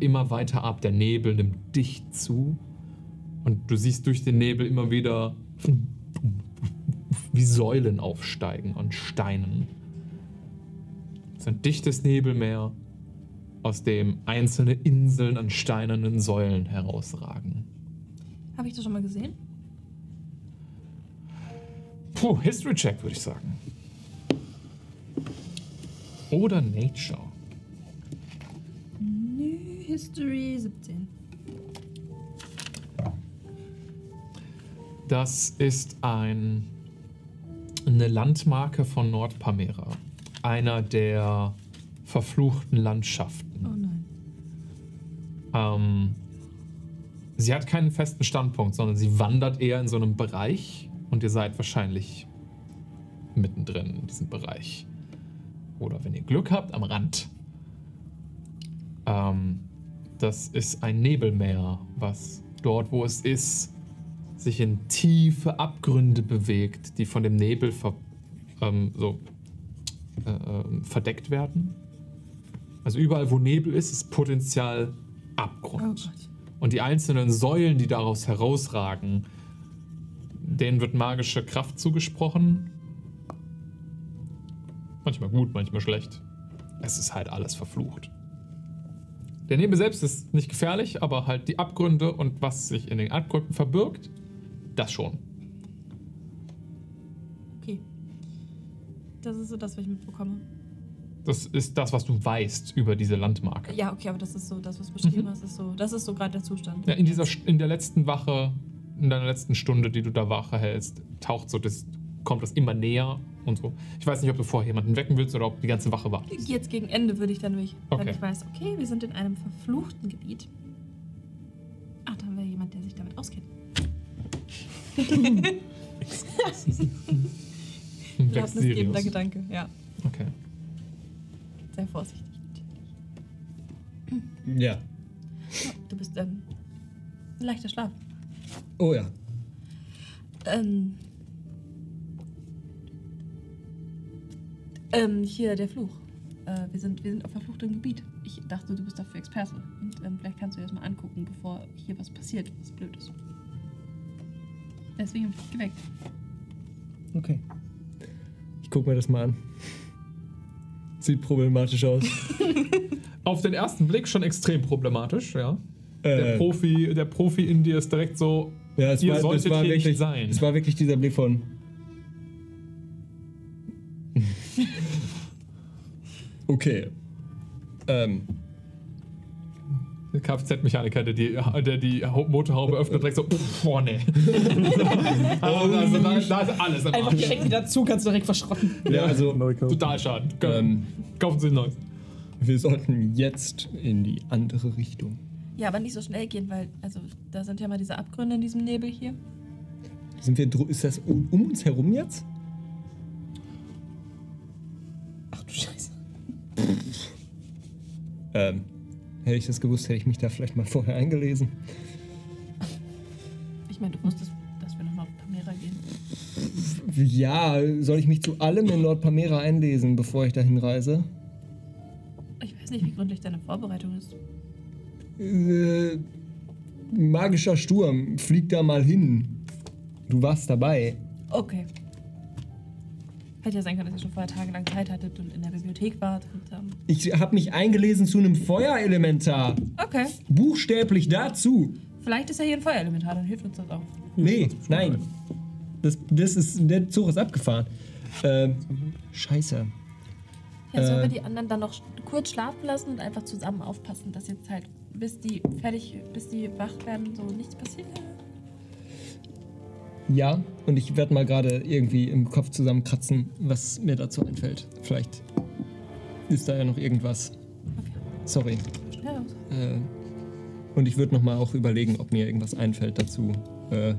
immer weiter ab. Der Nebel nimmt dicht zu und du siehst durch den Nebel immer wieder wie Säulen aufsteigen an Steinen. Ein dichtes Nebelmeer, aus dem einzelne Inseln an steinernen Säulen herausragen. Habe ich das schon mal gesehen? Puh, History Check würde ich sagen. Oder Nature. Nö, History 17. Das ist ein, eine Landmarke von Nordpamera. Einer der verfluchten Landschaften. Oh nein. Ähm, sie hat keinen festen Standpunkt, sondern sie wandert eher in so einem Bereich und ihr seid wahrscheinlich mittendrin in diesem Bereich. Oder wenn ihr Glück habt, am Rand. Ähm, das ist ein Nebelmeer, was dort, wo es ist, sich in tiefe Abgründe bewegt, die von dem Nebel ver ähm, so, äh, ähm, verdeckt werden. Also überall, wo Nebel ist, ist Potenzial Abgrund. Und die einzelnen Säulen, die daraus herausragen, denen wird magische Kraft zugesprochen. Manchmal gut, manchmal schlecht. Es ist halt alles verflucht. Der Nebel selbst ist nicht gefährlich, aber halt die Abgründe und was sich in den Abgründen verbirgt, das schon. Okay. Das ist so das, was ich mitbekomme. Das ist das, was du weißt über diese Landmarke. Ja, okay, aber das ist so, das, was beschrieben Mhm. hast, ist so, das ist so gerade der Zustand. Ja, in, dieser, in der letzten Wache, in deiner letzten Stunde, die du da Wache hältst, taucht so das, kommt das immer näher und so. Ich weiß nicht, ob du vorher jemanden wecken willst oder ob die ganze Wache wartet. Jetzt gegen Ende würde ich dann durch, wenn Okay. ich weiß, okay, wir sind in einem verfluchten Gebiet. Ach, da haben wir jemand, der sich damit auskennt. [laughs] [laughs] [laughs] Glaubnisgebender Gedanke, ja. Okay. Sehr vorsichtig. Ja. Du bist, ähm, ein leichter Schlaf. Oh ja. Ähm. Ähm, hier der Fluch. Äh, wir, sind, wir sind auf verfluchtem Gebiet. Ich dachte, du bist dafür Experte. Und ähm, vielleicht kannst du dir das mal angucken, bevor hier was passiert, was blöd ist. Deswegen habe ich dich geweckt. Okay. Ich guck mir das mal an. Sieht problematisch aus. [laughs] Auf den ersten Blick schon extrem problematisch, ja. Der, Äh, Profi, der Profi in dir ist direkt so, ja, es ihr war, solltet war hier wirklich, nicht sein. Es war wirklich dieser Blick von. [laughs] okay. Ähm, Der Kfz-Mechaniker, der die, der die Hau- Motorhaube öffnet, direkt so, boah, nee. [laughs] [laughs] also, also da, da ist alles im Einfach Arsch. direkt wieder zu, kannst du direkt verschrotten. ja, also Total schaden. Ähm. Kaufen Sie ein neues. wir sollten jetzt in die andere Richtung. Ja, aber nicht so schnell gehen, weil, also, da sind ja mal diese Abgründe in diesem Nebel hier. Sind wir dr- ist das um, um uns herum jetzt? Ach du Scheiße. Ähm, hätte ich das gewusst, hätte ich mich da vielleicht mal vorher eingelesen. Ich meine, du wusstest, dass wir nach Nordpamera gehen. Ja, soll ich mich zu allem in Nordpamera einlesen, bevor ich dahin reise? Ich weiß nicht, wie gründlich deine Vorbereitung ist. Äh, magischer Sturm, flieg da mal hin. Du warst dabei. Okay. Hätte ja sein können, dass ihr schon vorher tagelang Zeit hattet und in der Bibliothek wart. Und, ähm, Ich habe mich eingelesen zu einem Feuerelementar. okay. Buchstäblich dazu. Vielleicht ist ja hier ein Feuerelementar, dann hilft uns das auch. Nee, nein. Das, das ist, der Zug ist abgefahren. Ähm, scheiße. Ja, sollen Äh. wir die anderen dann noch kurz schlafen lassen und einfach zusammen aufpassen, dass jetzt halt, bis die fertig, bis die wach werden, so nichts passiert? Ja, und ich werde mal gerade irgendwie im Kopf zusammenkratzen, was mir dazu einfällt. Vielleicht ist da ja noch irgendwas. Okay. Sorry. Ja, Äh, und ich würde noch mal auch überlegen, ob mir irgendwas einfällt dazu. Äh,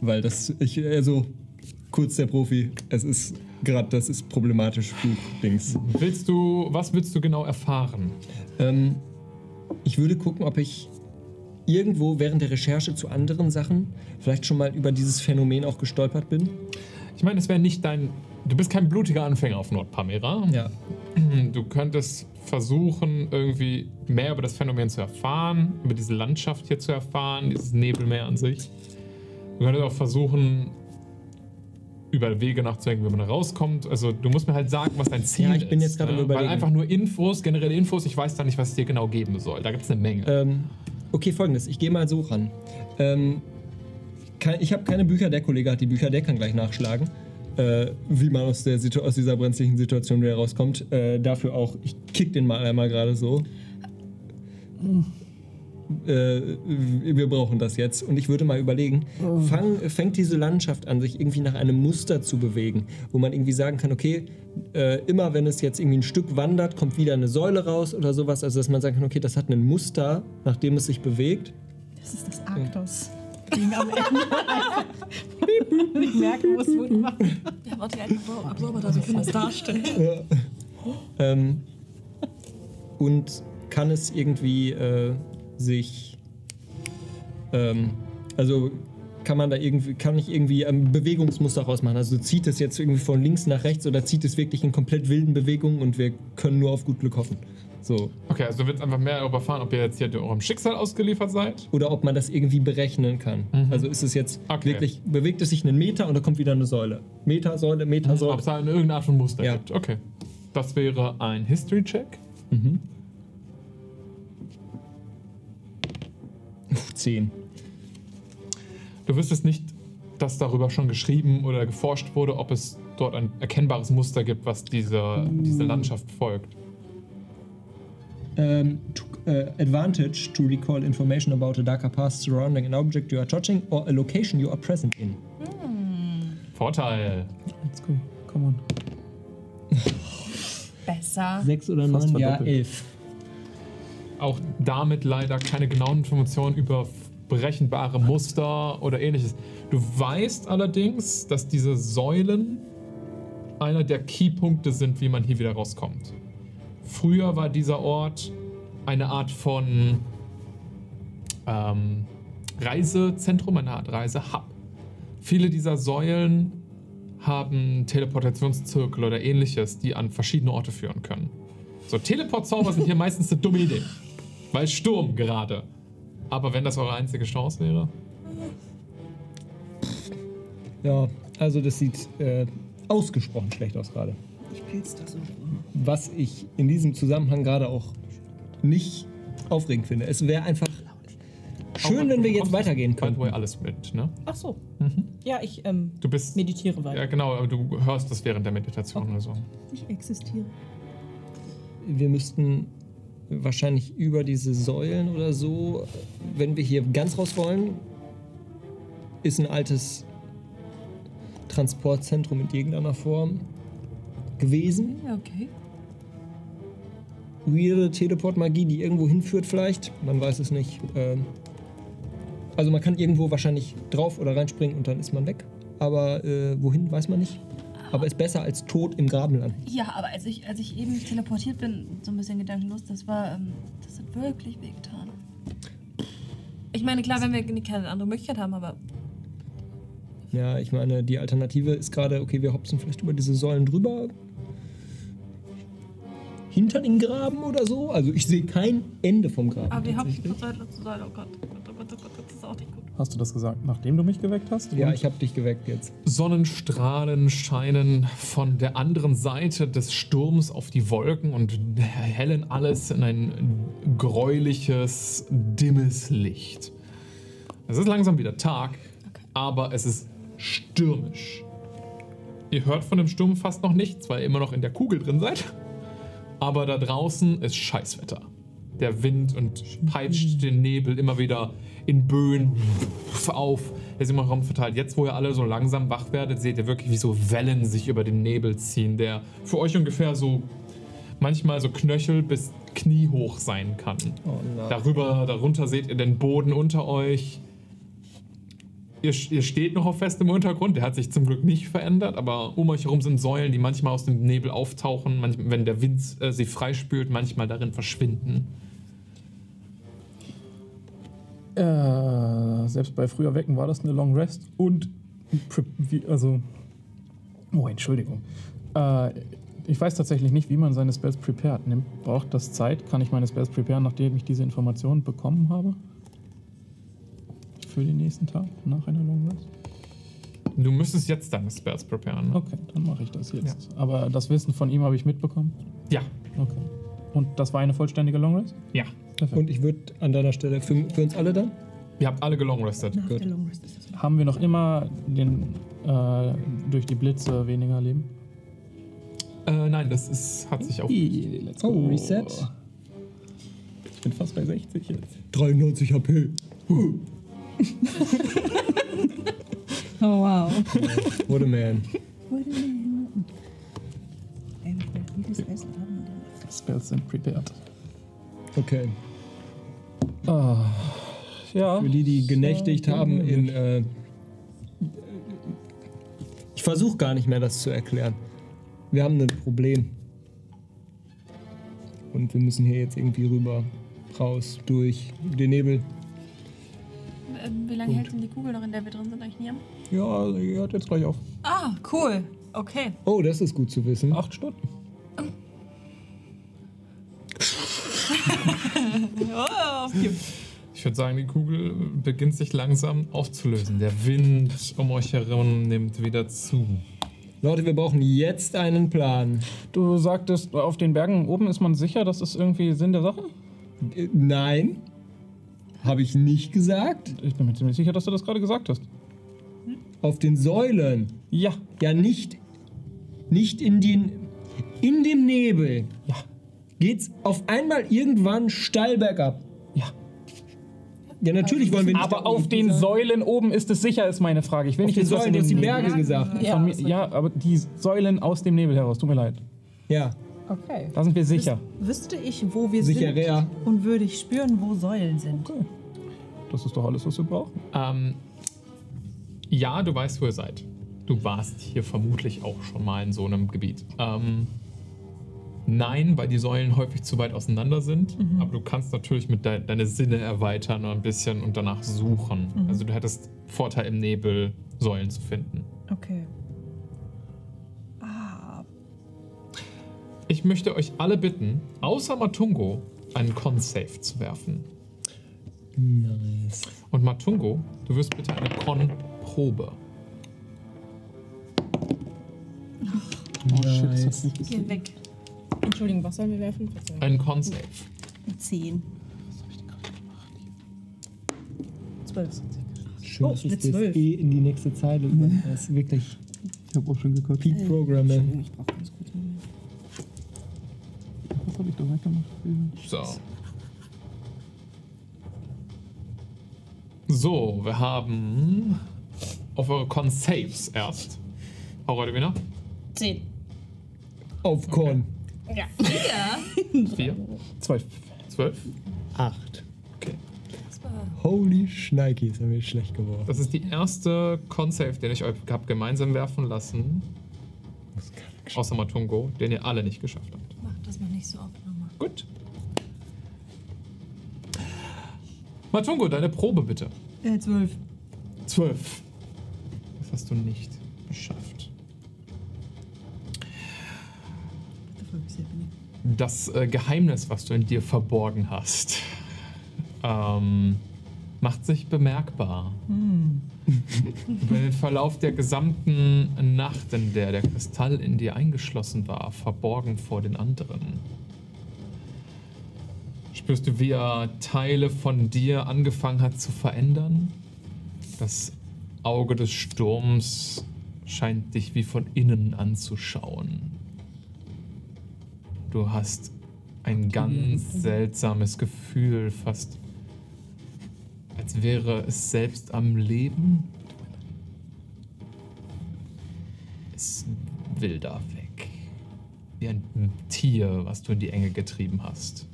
weil das, ich, also, kurz der Profi, es ist gerade, das ist problematisch, Buch-Dings. Willst du, was willst du genau erfahren? Ähm, ich würde gucken, ob ich irgendwo während der Recherche zu anderen Sachen vielleicht schon mal über dieses Phänomen auch gestolpert bin. Ich meine, es wäre nicht dein. Du bist kein blutiger Anfänger auf Nordpamera. Ja. [clears throat] Du könntest versuchen, irgendwie mehr über das Phänomen zu erfahren, über diese Landschaft hier zu erfahren, dieses Nebelmeer an sich. Du könntest auch versuchen, über Wege nachzudenken, wie man da rauskommt. Also du musst mir halt sagen, was dein Ziel Ja, ist. ich bin jetzt gerade Weil Überlegen. einfach nur Infos, generelle Infos, ich weiß da nicht, was es dir genau geben soll. Da gibt es eine Menge. Ähm, okay, folgendes. Ich gehe mal so ran. Ähm, kein, ich habe keine Bücher, der Kollege hat die Bücher, der kann gleich nachschlagen, äh, wie man aus, der, aus dieser brenzlichen Situation wieder rauskommt. Äh, dafür auch, ich kick den mal einmal gerade so. Äh, wir brauchen das jetzt. Und ich würde mal überlegen, fang, fängt diese Landschaft an, sich irgendwie nach einem Muster zu bewegen, wo man irgendwie sagen kann, okay, äh, immer wenn es jetzt irgendwie ein Stück wandert, kommt wieder eine Säule raus oder sowas. Also dass man sagen kann, okay, das hat ein Muster, nach dem es sich bewegt. Das ist das Arktos. Ding am Ende. ich merke, wo es wurde gemacht. Ja, warte, ein Absorber da so können das darstellen. Ähm, und kann es irgendwie äh, sich, ähm, also kann man da irgendwie, kann ich irgendwie ein Bewegungsmuster rausmachen? Also zieht es jetzt irgendwie von links nach rechts oder zieht es wirklich in komplett wilden Bewegungen und wir können nur auf gut Glück hoffen? So. Okay, also du willst einfach mehr darüber ob ihr jetzt hier eurem Schicksal ausgeliefert seid. Oder ob man das irgendwie berechnen kann. Also ist es jetzt Okay. wirklich, bewegt es sich einen Meter und da kommt wieder eine Säule. Meter, Säule, Meter, Säule. Ob es da eine irgendeine Art von Muster Ja. gibt. Okay. Das wäre ein History-Check. Puh, 10. Du wüsstest nicht, dass darüber schon geschrieben oder geforscht wurde, ob es dort ein erkennbares Muster gibt, was diese, diese Landschaft folgt. Um, to, uh, advantage to recall information about a darker past surrounding an object you are touching or a location you are present in. Vorteil. Let's go. Come on. Besser. 6 oder 9, ja, verdoppelt. 11. Auch damit leider keine genauen Informationen über berechenbare Muster oder ähnliches. Du weißt allerdings, dass diese Säulen einer der Keypunkte sind, wie man hier wieder rauskommt. Früher war dieser Ort eine Art von ähm, Reisezentrum, eine Art Reisehub. Viele dieser Säulen haben Teleportationszirkel oder ähnliches, die an verschiedene Orte führen können. So, Teleportzauber sind hier meistens eine dumme Idee. Weil Sturm gerade. Aber wenn das eure einzige Chance wäre. Ja, also das sieht äh, ausgesprochen schlecht aus gerade. Ich pilz das so. Was ich in diesem Zusammenhang gerade auch nicht aufregend finde. Es wäre einfach schön, wenn wir jetzt weitergehen By way, könnten. alles mit, ne? Ach so. Ja, ich ähm, Du bist. meditiere weiter. Ja, genau, aber du hörst das während der Meditation oder so. Ich existiere. Wir müssten wahrscheinlich über diese Säulen oder so, wenn wir hier ganz raus wollen, ist ein altes Transportzentrum in irgendeiner Form gewesen. Okay. weirde Teleportmagie, die irgendwo hinführt vielleicht. Man weiß es nicht. Ähm, also man kann irgendwo wahrscheinlich drauf oder reinspringen und dann ist man weg. Aber äh, wohin, weiß man nicht. Aber ist besser als tot im Graben landen. Ja, aber als ich, als ich eben teleportiert bin, so ein bisschen gedankenlos, das war, ähm, das hat wirklich wehgetan. Ich meine, klar, wenn wir keine andere Möglichkeit haben, aber Ja, ich meine, die Alternative ist gerade, okay, wir hopsen vielleicht über diese Säulen drüber. Hinter den Graben oder so. Also ich sehe kein Ende vom Graben. Aber wir hopsen von Säule zu Säule. Oh Gott, das ist auch nicht gut. Hast du das gesagt, nachdem du mich geweckt hast? Ja, ich habe dich geweckt jetzt. Sonnenstrahlen scheinen von der anderen Seite des Sturms auf die Wolken und hellen alles in ein gräuliches, dimmes Licht. Es ist langsam wieder Tag, aber es ist stürmisch. Ihr hört von dem Sturm fast noch nichts, weil ihr immer noch in der Kugel drin seid. Aber da draußen ist Scheißwetter. Der Wind und peitscht den Nebel immer wieder in Böen auf. Er ist immer Raum verteilt. Jetzt, wo ihr alle so langsam wach werdet, seht ihr wirklich, wie so Wellen sich über den Nebel ziehen, der für euch ungefähr so manchmal so Knöchel bis Knie hoch sein kann. Oh. Darüber, darunter seht ihr den Boden unter euch. Ihr, ihr steht noch auf festem Untergrund, der hat sich zum Glück nicht verändert, aber um euch herum sind Säulen, die manchmal aus dem Nebel auftauchen, manchmal, wenn der Wind äh, sie freispült, manchmal darin verschwinden. Äh, selbst bei früher Wecken war das eine Long Rest und also oh Entschuldigung. Äh, ich weiß tatsächlich nicht, wie man seine Spells prepared. Nimmt, braucht das Zeit? Kann ich meine Spells preparen, nachdem ich diese Informationen bekommen habe? Für den nächsten Tag nach einer Long Rest? Du müsstest jetzt deine Spells preparen. Ne? Okay, dann mache ich das jetzt. Aber das Wissen von ihm habe ich mitbekommen. Ja, Okay. Und das war eine vollständige Long Rest? ja. Perfekt. Und ich würde an deiner Stelle für, für uns alle dann? Ihr habt alle gelongrestet. Nach Gut. der Long. Haben wir noch immer den äh, durch die Blitze weniger Leben? Äh, nein, das ist, hat sich. Let's go. Oh, Reset. Ich bin fast bei 60 jetzt. 93 HP. [laughs] Oh wow. [laughs] What a man. Essen haben wir Spells sind prepared. Okay. Ah, ja. Für die, die genächtigt haben in. Äh, ich versuche gar nicht mehr, das zu erklären. Wir haben ein Problem. Und wir müssen hier jetzt irgendwie rüber, raus, durch den Nebel. Ähm, wie lange hält denn die Kugel noch, in der wir drin sind, eigentlich nie? Ja, ihr hört jetzt gleich auf. Ah, cool. Okay. Oh, das ist gut zu wissen. Acht Stunden. [laughs] Oh. Ich würde sagen, die Kugel beginnt sich langsam aufzulösen. Der Wind um euch herum nimmt wieder zu. Leute, wir brauchen jetzt einen Plan. Du sagtest, auf den Bergen oben ist man sicher, das ist irgendwie Sinn der Sache? Äh, Nein, habe ich nicht gesagt. Ich bin mir ziemlich sicher, dass du das gerade gesagt hast. Auf den Säulen. Ja. Ja, nicht, nicht in den, in dem Nebel. Ja. Geht's auf einmal irgendwann steil bergab. Ja. Ja, natürlich wollen wir nicht. Aber auf den sein. Säulen oben ist es sicher, ist meine Frage. Ich will Auf nicht den Säulen, du hast die dem Berge Nebel- gesagt. Von mir, ja, aber die Säulen aus dem Nebel heraus, tut mir leid. Ja, Okay. Da sind wir sicher. Wüsste ich, wo wir sicher, sind ja. und würde ich spüren, wo Säulen sind. Das ist doch alles, was wir brauchen. Ähm, ja, du weißt, wo ihr seid. Du warst hier vermutlich auch schon mal in so einem Gebiet. Ähm, nein, weil die Säulen häufig zu weit auseinander sind. Aber du kannst natürlich mit de deine Sinne erweitern und ein bisschen und danach suchen. Also du hättest Vorteil im Nebel, Säulen zu finden. Okay. Ich möchte euch alle bitten, außer Matungo, einen Con-Save zu werfen. Nice. Und Matungo, du wirst bitte eine Con-Probe. Oh shit, das hat's nicht Geh weg. Entschuldigung, was sollen wir werfen? Einen Con-Save. Zehn. Zwölf. Schön, Oh, dass du eine das eh in die nächste Zeile [laughs] Das ist wirklich Ich habe auch schon geguckt. Peak Programming. Ich brauche ganz kurz einen. Was habe ich da weitergemacht? So. So, wir haben auf eure Con-Saves erst. Aurora Divina? Zehn. Auf Korn. Vier. Zwölf. Zwölf. Acht. Okay. Holy Schneikis, haben wir schlecht geworden. Das ist die erste Con-Save, den ich euch habe gemeinsam werfen lassen. Außer Matungo, den ihr alle nicht geschafft habt. Mach das mal nicht so oft nochmal. Gut. Matungo, deine Probe bitte. Äh, zwölf. Zwölf. Das hast du nicht Das äh, Geheimnis, was du in dir verborgen hast, ähm, macht sich bemerkbar. Über den Verlauf der gesamten Nacht, in der der Kristall in dir eingeschlossen war, verborgen vor den anderen, spürst du, wie er Teile von dir angefangen hat zu verändern. Das Auge des Sturms scheint dich wie von innen anzuschauen. Du hast ein ganz seltsames Gefühl, fast als wäre es selbst am Leben. Es will da weg. Wie ein Tier, was du in die Enge getrieben hast.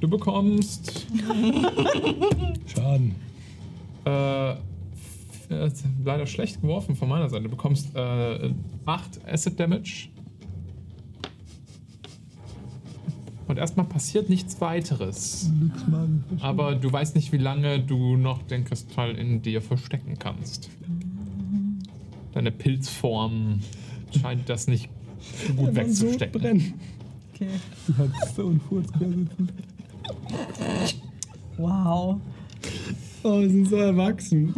Du bekommst [laughs] Schaden. äh, äh, leider schlecht geworfen von meiner Seite. Du bekommst äh, 8 Acid Damage. Und erstmal passiert nichts weiteres. Aber du weißt nicht, wie lange du noch den Kristall in dir verstecken kannst. Deine Pilzform scheint das nicht gut wegzustecken. brennen. Okay. Du hast so einen Furz sitzen. Wow. Oh, wir sind so erwachsen.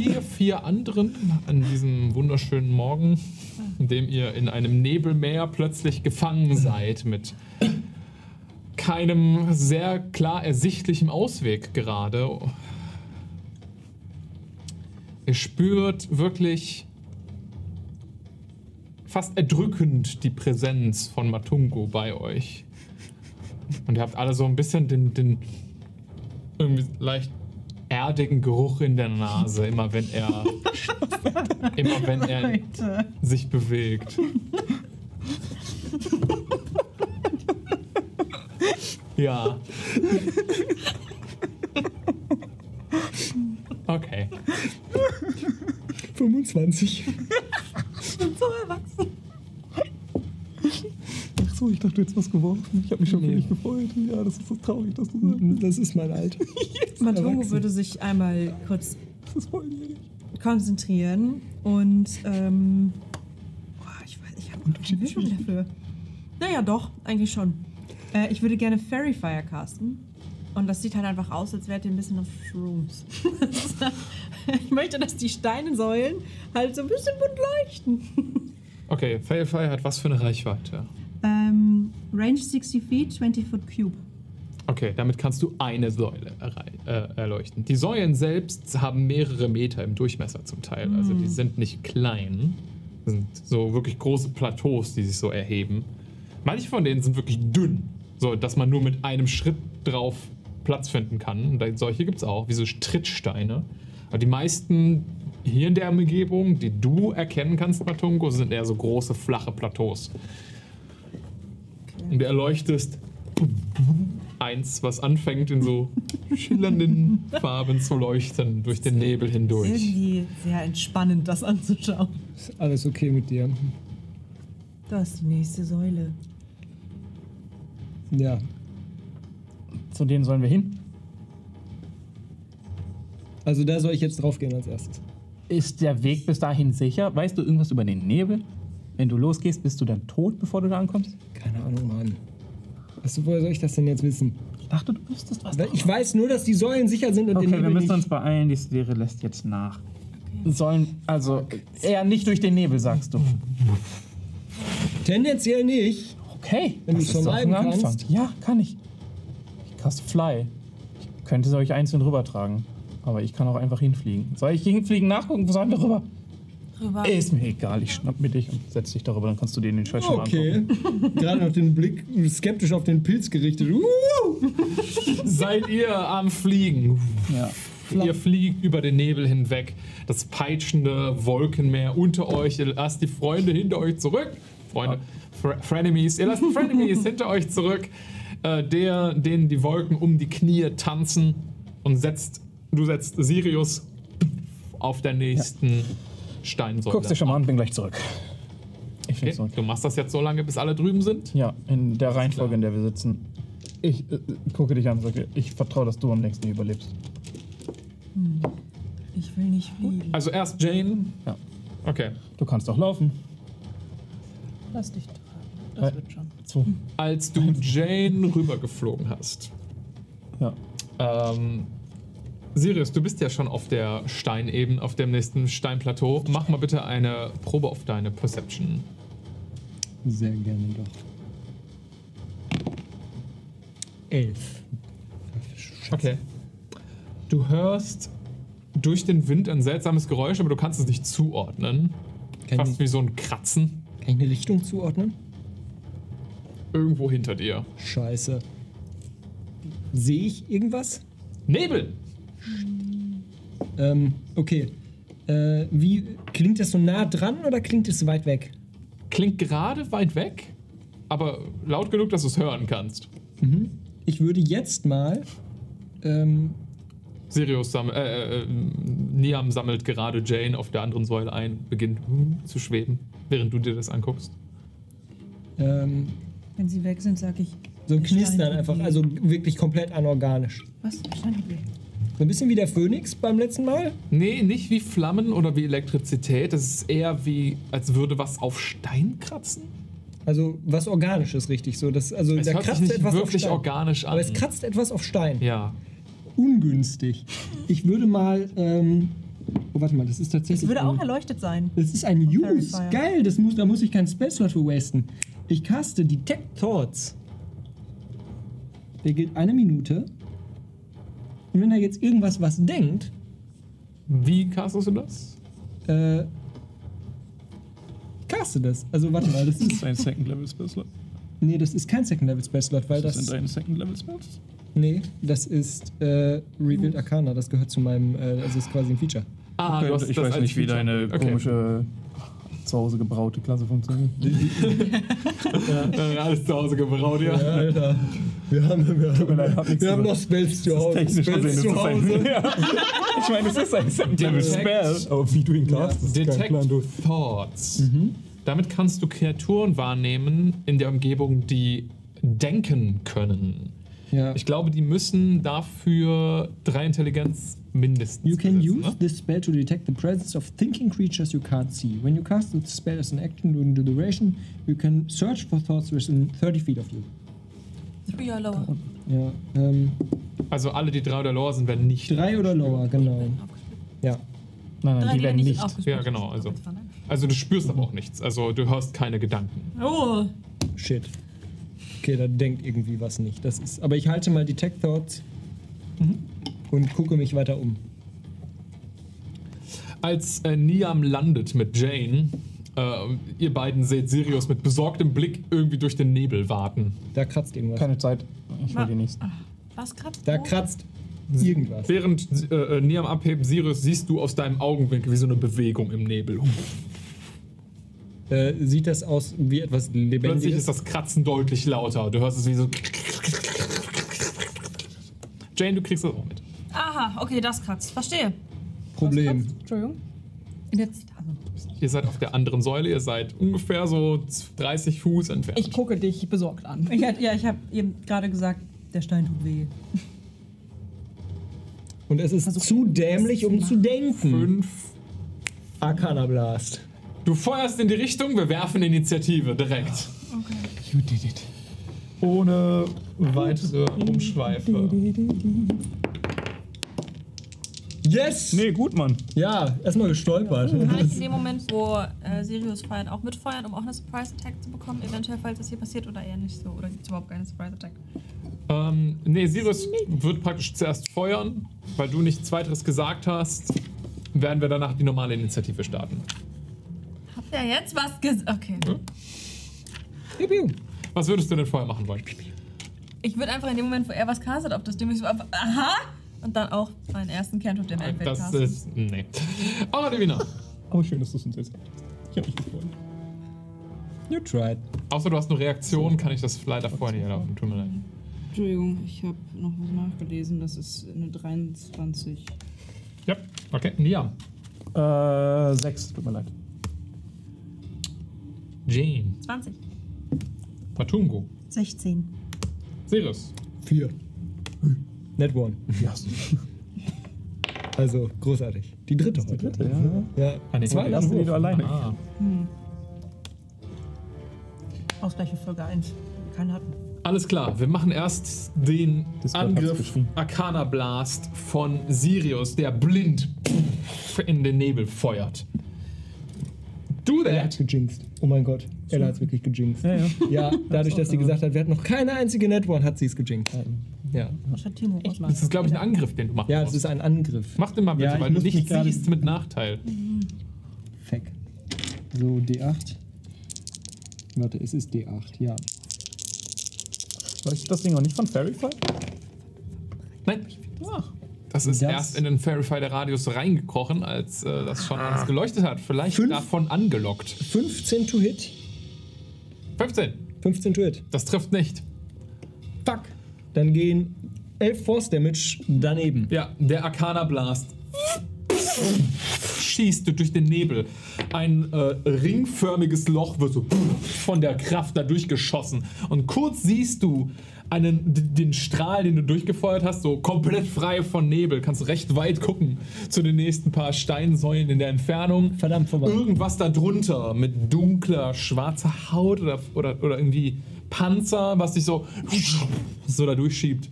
Ihr vier anderen an diesem wunderschönen Morgen, in dem ihr in einem Nebelmeer plötzlich gefangen seid mit keinem sehr klar ersichtlichen Ausweg gerade. Ihr spürt wirklich fast erdrückend die Präsenz von Matungo bei euch. Und ihr habt alle so ein bisschen den, den irgendwie leicht erdigen Geruch in der Nase, immer wenn er [laughs] immer wenn er sich bewegt. Ja. Okay. 25. Ach so, ich dachte, du hättest was geworfen. Ich habe mich schon Nee. für dich gefreut. Ja, das ist so traurig, dass du sagst. Das ist mein Alter. [laughs] Matongo Erwachsen. würde sich einmal kurz konzentrieren und ähm, boah, ich weiß, ich habe Unterschied dafür. Naja, doch, eigentlich schon. Äh, ich würde gerne Fairy Fire casten. Und das sieht halt einfach aus, als wärt ihr ein bisschen auf Shrooms. [laughs] ich möchte, dass die Steinsäulen halt so ein bisschen bunt leuchten. Okay, Firefly hat was für eine Reichweite? Ähm, Range 60 feet, 20 foot cube. Okay, damit kannst du eine Säule äh, erleuchten. Die Säulen selbst haben mehrere Meter im Durchmesser zum Teil. Also die sind nicht klein. Das sind so wirklich große Plateaus, die sich so erheben. Manche von denen sind wirklich dünn, so dass man nur mit einem Schritt drauf Platz finden kann. Und solche gibt es auch, wie so Trittsteine. Aber die meisten hier in der Umgebung, die du erkennen kannst, Matungo, sind eher so große, flache Plateaus. Und du erleuchtest eins, was anfängt in so [laughs] schillernden Farben zu leuchten durch den Nebel hindurch. Irgendwie sehr entspannend, das anzuschauen. Ist alles okay mit dir? Da ist die nächste Säule. Ja. Zu denen sollen wir hin. Also da soll ich jetzt draufgehen als erstes. Ist der Weg bis dahin sicher? Weißt du irgendwas über den Nebel? Wenn du losgehst, bist du dann tot, bevor du da ankommst? Keine Ahnung, Mann. Was, woher soll ich das denn jetzt wissen? Ich dachte, du wüsstest was. Ich weiß nur, dass die Säulen sicher sind und Okay, den wir Nebel müssen nicht. uns beeilen. Die Serie lässt jetzt nach. Sollen, also, eher nicht durch den Nebel, sagst du. Tendenziell nicht. Okay, Wenn das du's ist doch ein vermeiden Anfang. Ja, kann ich. Ich cast Fly. Ich könnte sie euch einzeln rübertragen. Aber ich kann auch einfach hinfliegen. Soll ich hinfliegen, nachgucken? Wo sollen wir rüber? Rüber. Ist mir egal, ich schnapp mir dich und setz dich darüber, dann kannst du dir den Scheiß schon Okay. [laughs] Gerade noch den Blick skeptisch auf den Pilz gerichtet. Uh! [laughs] Seid ihr am Fliegen? Ja. Ihr fliegt über den Nebel hinweg. Das peitschende Wolkenmeer unter euch. Ihr lasst die Freunde hinter euch zurück. Freunde, Fre Frenemies. Ihr lasst die Frenemies [laughs] hinter euch zurück. Äh, der, denen die Wolken um die Knie tanzen. Und setzt, du setzt Sirius auf der nächsten Steinsäule. Guckst dir schon mal an, bin gleich zurück. Ich bin Okay. zurück. Du machst das jetzt so lange, bis alle drüben sind? Ja, in der Reihenfolge, in der wir sitzen. Ich äh, gucke dich an und sage, ich vertraue, dass du am längsten überlebst. Ich will nicht fliegen. Also erst Jane. Ja. Okay. Du kannst auch laufen. Lass dich tragen. Äh, Das wird schon. So. Als du Jane rübergeflogen hast, Ja. Ähm, Sirius, du bist ja schon auf der Steinebene, auf dem nächsten Steinplateau. Mach mal bitte eine Probe auf deine Perception. Sehr gerne doch. Elf. Okay. Du hörst durch den Wind ein seltsames Geräusch, aber du kannst es nicht zuordnen. Kann Fast ich, wie so ein Kratzen kann ich eine Richtung zuordnen? irgendwo hinter dir. Scheiße. Sehe ich irgendwas? Nebel! Ähm, okay. Äh, wie klingt das so nah dran oder klingt es weit weg? Klingt gerade weit weg, aber laut genug, dass du es hören kannst. Ich würde jetzt mal. Ähm, Sirius sammelt, äh, äh, Niam sammelt gerade Jane auf der anderen Säule ein, beginnt hm, zu schweben, während du dir das anguckst. ähm, Wenn sie weg sind, sag ich. so Stein knistern einfach, also wirklich komplett anorganisch. Was? Der Stein tut weh. So ein bisschen wie der Phönix beim letzten Mal. Nee, nicht wie Flammen oder wie Elektrizität. Das ist eher wie, als würde was auf Stein kratzen. Also was Organisches, richtig so. Das, also Es da hört sich kratzt nicht etwas auf wirklich Stein. organisch an. Aber es kratzt etwas auf Stein. ja. Ungünstig. Ich würde mal. Ähm, oh, warte mal, das ist tatsächlich. Es würde auch ein, erleuchtet sein. das ist ein Use. Geil, das muss, da muss ich keinen Spellslot für wasten. Ich caste Detect Thoughts. Der gilt eine Minute. Und wenn da jetzt irgendwas was denkt, Wie castest du das? äh. Caste das. Also warte mal, das Das ist. ist ein Second Level Spellslot. Nee, das ist kein Second Level Spellslot, weil Das das. sind deine Second Level Spells. Nee, das ist äh, Revealed Arcana. Das gehört zu meinem. Äh, also ist quasi ein Feature. Ah, Okay, du hast ich das weiß als nicht, wie deine Okay. komische zu Hause gebraute Klasse funktioniert. [laughs] Äh, alles zu Hause gebraut, ja. Alter. Wir haben, wir haben, leid, hab wir haben noch Spells zu Hause. Spells ist zu. Hause. [laughs] Ja. Ich meine, es ist ein Second Level Detect- Spell. Aber wie du ihn castest, ist kein Detect Plan, du. Thoughts. Damit kannst du Kreaturen wahrnehmen in der Umgebung, die denken können. Ja. Ich glaube, die müssen dafür drei Intelligenz mindestens. You can besitzen, use ne? this spell to detect the presence of thinking creatures you can't see. When you cast the spell as an action during the duration, you can search for thoughts within 30 feet of you. Three or lower. Ja, ähm, Also alle, die drei oder lower sind, werden nicht. drei oder lower, genau. Ja. Nein, nein, Drei, die werden nicht. aufgespielt. Ja, genau, also. Also du spürst aber auch nichts. Also du hörst keine Gedanken. Oh, Shit. Okay, da denkt irgendwie was nicht. Das ist, aber ich halte mal Detect Thoughts und gucke mich weiter um. Als äh, Niam landet mit Jane, äh, ihr beiden seht Sirius mit besorgtem Blick irgendwie durch den Nebel warten. Da kratzt irgendwas. Keine Zeit. Ich will die nächsten. was kratzt Da wo? kratzt irgendwas. Während äh, äh, Niam abhebt, Sirius, siehst du aus deinem Augenwinkel wie so eine Bewegung im Nebel. Äh, sieht das aus wie etwas Plötzlich Lebendiges? ist das Kratzen deutlich lauter. Du hörst es wie so. Jane, du kriegst das auch mit. Aha, okay, das kratzt. Verstehe. Problem. Entschuldigung. In der, also, Ihr seid auf der anderen Säule, ihr seid ungefähr so 30 Fuß entfernt. Ich gucke dich besorgt an. Ich, hat- ja, ich habe eben gerade gesagt, der Stein tut weh. Und es ist zu dämlich, um zu denken. Fünf. Arcana Blast. Du feuerst in die Richtung, wir werfen Initiative direkt. You did it. Ohne weitere Umschweife. Yes! Nee, gut, Mann. Ja, erstmal gestolpert. Kann ich [laughs] in dem Moment, wo äh, Sirius feuert, auch mitfeuern, um auch eine Surprise Attack zu bekommen? Eventuell, falls das hier passiert oder eher nicht so? Oder gibt es überhaupt keine Surprise Attack? Ähm, nee, Sirius wird praktisch zuerst feuern, weil du nichts weiteres gesagt hast. Werden wir danach die normale Initiative starten. Ihr jetzt was gesagt? Okay. Piu, piu. Was würdest du denn vorher machen wollen? Ich würde einfach in dem Moment, wo er was castet, auf das Ding so einfach, aha! Und dann auch meinen ersten Cantrip, den Endfeld Das casten. ist. Nee. Aber Divina. Aber schön, dass du es uns jetzt sagst. Ich hab mich gefreut. You tried. Außer du hast eine Reaktion, kann ich das leider vorher nicht erlauben. Tut mir leid. Entschuldigung, ich habe noch was nachgelesen. Das ist eine 23. Ja, okay. Niam. Äh, sechs, tut mir leid. Jane. 20. Matungo. 16. Sirius. Vier. Net one. Yes. Also großartig. Die dritte heute. dritte, ja. Ja, Ah, nee, zwei die erste, die du alleine. Ah. Ausgleich für Folge 1. Keine hatten. Alles klar, wir machen erst den Discord Angriff. Arcana Blast von Sirius, der blind in den Nebel feuert. Do Er that! hat's gejinxt. Oh mein Gott. Ella hat's wirklich gejinxt. Ja, ja. Ja, dadurch, dass sie gesagt hat, wir hatten noch keine einzige Net One, hat sie es gejinxt. Ja. Hat? Das ist, glaube ich, ein Angriff, den du machen Ja, es ist ein Angriff. Mach den mal bitte, Ja, weil du nicht siehst mit Nachteil. Feck. So, D8. Warte, es ist D8, ja. Du das Ding auch nicht von Fairy Fight? Nein, Ach. Das ist Das- erst in den Verify der Radius reingekrochen, als äh, das schon alles geleuchtet hat. Vielleicht Fünf? davon angelockt. 15 to hit. 15. 15 to hit. Das trifft nicht. Fuck. Dann gehen 11 Force Damage daneben. Ja, der Arcana Blast schießt du durch den Nebel. Ein äh, ringförmiges Loch wird so von der Kraft da durchgeschossen. Und kurz siehst du einen, den Strahl, den du durchgefeuert hast, so komplett frei von Nebel. Kannst recht weit gucken zu den nächsten paar Steinsäulen in der Entfernung. Verdammt vorbei. Irgendwas darunter mit dunkler, schwarzer Haut oder, oder, oder irgendwie Panzer, was dich so, so da durchschiebt.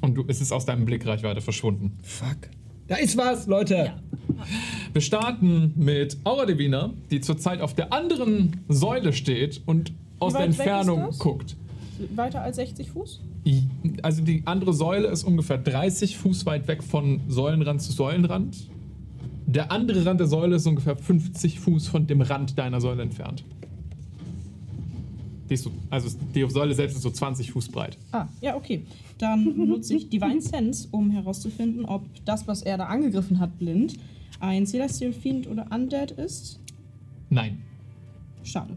Und du, es ist aus deinem Blickreichweite verschwunden. Fuck. Da ist was, Leute. Wir starten mit Aura Divina, die zurzeit auf der anderen Säule steht und aus der Entfernung guckt. Weiter als 60 Fuß? Also die andere Säule ist ungefähr 30 Fuß weit weg von Säulenrand zu Säulenrand. Der andere Rand der Säule ist ungefähr 50 Fuß von dem Rand deiner Säule entfernt. Die so, also die Säule selbst ist so 20 Fuß breit. Ah, ja, okay. Dann [laughs] benutze ich Divine Sense, um herauszufinden, ob das, was er da angegriffen hat, blind, ein Celestial Fiend oder Undead ist. Nein. Schade.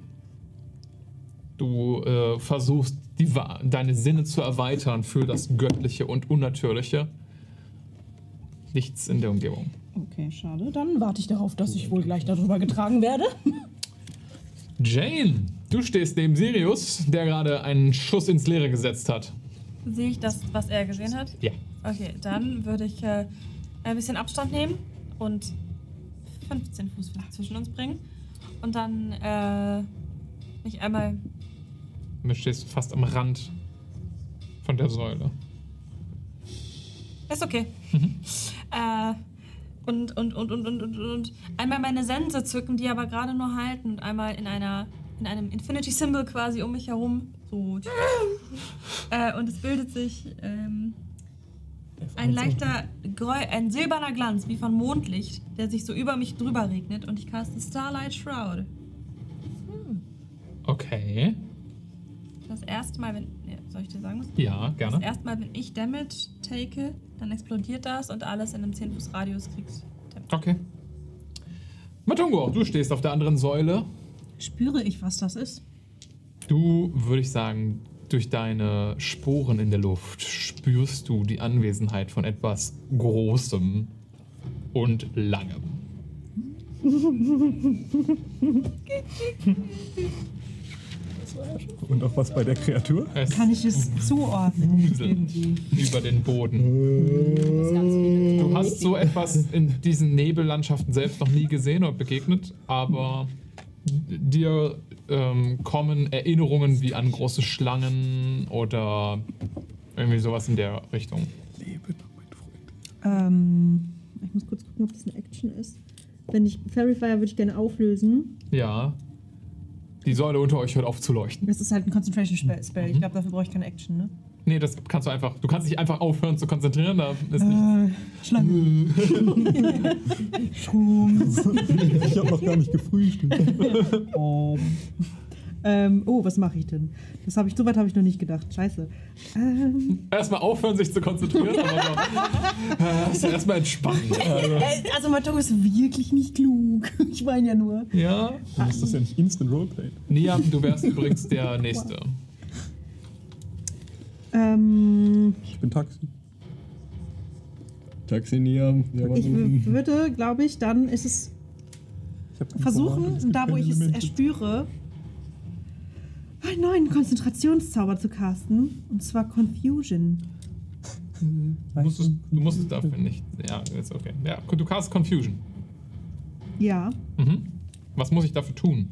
Du äh, versuchst, die, deine Sinne zu erweitern für das Göttliche und Unnatürliche. Nichts in der Umgebung. Okay, schade. Dann warte ich darauf, dass ich wohl gleich darüber getragen werde. [laughs] Jane, du stehst neben Sirius, der gerade einen Schuss ins Leere gesetzt hat. Sehe ich das, was er gesehen hat? Ja. Okay, dann würde ich äh, ein bisschen Abstand nehmen und 15 Fuß zwischen uns bringen. Und dann äh, mich einmal. Du stehst fast am Rand von der Säule. Ist okay. [laughs] Äh, und, und, und, und, und, und, und einmal meine Sense zücken, die aber gerade nur halten und einmal in einer in einem Infinity Symbol quasi um mich herum. So. [laughs] äh, und es bildet sich ähm, ein leichter, ein silberner Glanz, wie von Mondlicht, der sich so über mich drüber regnet und ich caste Starlight Shroud. Okay. Das erste Mal, wenn. Soll ich dir sagen, was? Ja, Das gerne. erste Mal, wenn ich Damage take, dann explodiert das und alles in einem 10 Fuß Radius kriegt Damage. Okay. Matungo, du stehst auf der anderen Säule. Spüre ich, was das ist? Du, würde ich sagen, durch deine Sporen in der Luft spürst du die Anwesenheit von etwas Großem und Langem. [laughs] Und auch was bei der Kreatur? Es Kann ich es zuordnen? über den Boden. Wie Du hast so etwas in diesen Nebellandschaften selbst noch nie gesehen oder begegnet, aber dir ähm, kommen Erinnerungen wie an große Schlangen oder irgendwie sowas in der Richtung. Lebe noch, mein Freund. Ähm, ich muss kurz gucken, ob das eine Action ist. Wenn ich Fairy Fire würde ich gerne auflösen. Ja. Die Säule unter euch hört auf zu leuchten. Das ist halt ein Concentration Spell. Spell. Ich glaube, dafür brauche ich keine Action, ne? Nee, das kannst du einfach. Du kannst dich einfach aufhören zu konzentrieren. Da ist nicht. Äh, Schlange. [laughs] Ich habe noch gar nicht gefrühstückt. [laughs] Oh. Ähm, oh, was mache ich denn? Das habe ich, so weit habe ich noch nicht gedacht. Scheiße. Ähm, Erstmal aufhören, sich zu konzentrieren, aber so. [laughs] Äh, ist ja erstmal entspannen. Also, äh, also, Matongo ist wirklich nicht klug. [laughs] Ich meine ja nur. ja. Dann ist das ja nicht Instant Roleplay. Nia, du wärst übrigens der [laughs] Nächste. Ähm, Ich bin Taxi. Taxinieren. Ja, ich würde, glaube ich, dann ist es Ich hab kein versuchen, da wo ich es erspüre, einen neuen Konzentrationszauber zu casten. Und zwar Confusion. Du musst, es, du musst es dafür nicht. Ja, ist okay. Ja, du cast Confusion. Ja. Mhm. Was muss ich dafür tun?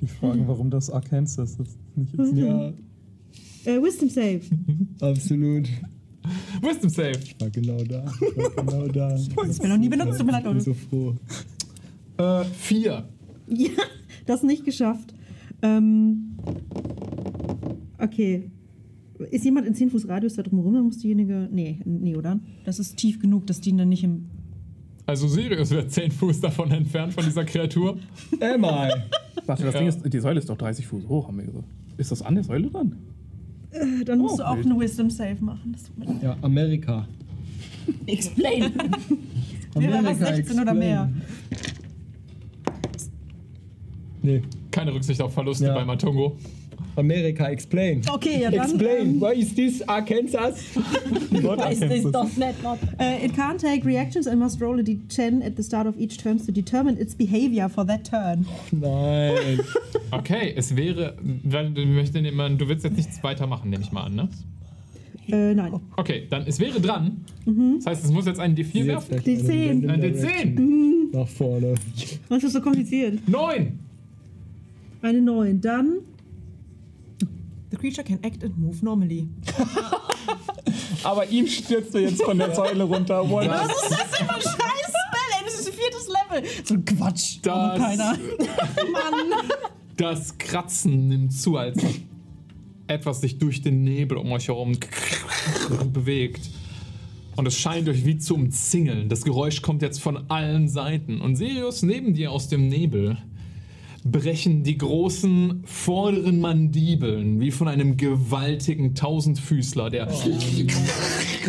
Die fragen, warum das Arkansas das nicht ist. Ja, Äh, Wisdom Save. [laughs] absolut. Wisdom Save. Ich war genau da. Ich war genau da. [laughs] Das Spell noch nie benutzt, tut mir leid, Ich bin so froh. Äh, vier. Ja, das nicht geschafft. Ähm, okay. Ist jemand in 10 Fuß Radius da drumherum? Dann muss diejenige. Nee, nee, oder? Das ist tief genug, dass die dann nicht im. Also Sirius wäre 10 Fuß davon entfernt von dieser Kreatur. Einmal. [laughs] Warte, das Ja. Ding ist, die Säule ist doch 30 Fuß hoch, haben wir gesagt. Ist das an der Säule dran? Äh, Dann musst Oh, du auch wild. eine Wisdom Save machen. Das. Ja, Amerika. Explain. Wäre was 16 oder mehr. Nee, Keine Rücksicht auf Verluste Ja. bei Matungo. Amerika, explain. Okay, ja dann. Explain. Ähm, Why is this Arkansas? Weiß Ist doch nicht not. Uh, it can't take reactions and must roll a d10 at the start of each turn to determine its behavior for that turn. Nein. [laughs] Okay, es wäre. weil Du, möchtest, nehmen- du willst jetzt nichts weitermachen, nehme ich mal an, ne? Äh, nein. Okay, dann es wäre dran. Das heißt, es muss jetzt einen D4 werfen. Die 10. Ein D10. Nach vorne. Was ist so kompliziert? Neun. Eine 9. Dann. The creature can act and move normally. [laughs] Aber ihm stürzt du jetzt von der Säule runter. [laughs] What? Was ist das denn für ein scheiß Spell, ey? Das ist ein viertes Level. So ein Quatsch. Aber Das- keiner. [laughs] Mann. Das Kratzen nimmt zu, als etwas sich durch den Nebel um euch herum bewegt. Und es scheint euch wie zu umzingeln. Das Geräusch kommt jetzt von allen Seiten. Und Sirius, neben dir aus dem Nebel, brechen die großen vorderen Mandibeln wie von einem gewaltigen Tausendfüßler, der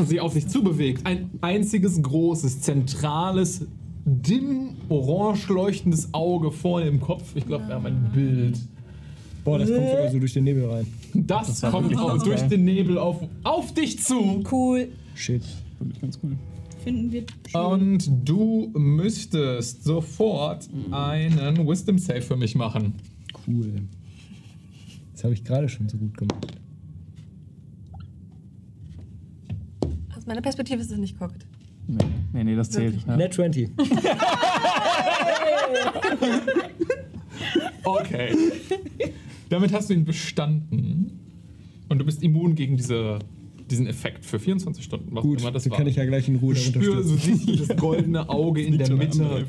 sie auf sich zubewegt. Ein einziges großes, zentrales, dimm orange leuchtendes Auge vor dem Kopf. Ich glaube, wir haben ein Bild. Boah, das kommt sogar so durch den Nebel rein. Das, war kommt auch durch den Nebel auf, auf dich zu. Cool. Shit. Finde ich ganz cool. Finden wir. Und du müsstest sofort einen Wisdom Save für mich machen. Cool. Das habe ich gerade schon so gut gemacht. Aus meiner Perspektive ist es nicht guckt. Nee, nee, nee das zählt. Ja. Net 20. Okay. Damit hast du ihn bestanden. Und du bist immun gegen diese, diesen Effekt für 24 Stunden. Was Gut, immer das war. kann ich ja gleich in Ruhe spürst, du unterstützen. siehst das goldene Auge in der Mitte,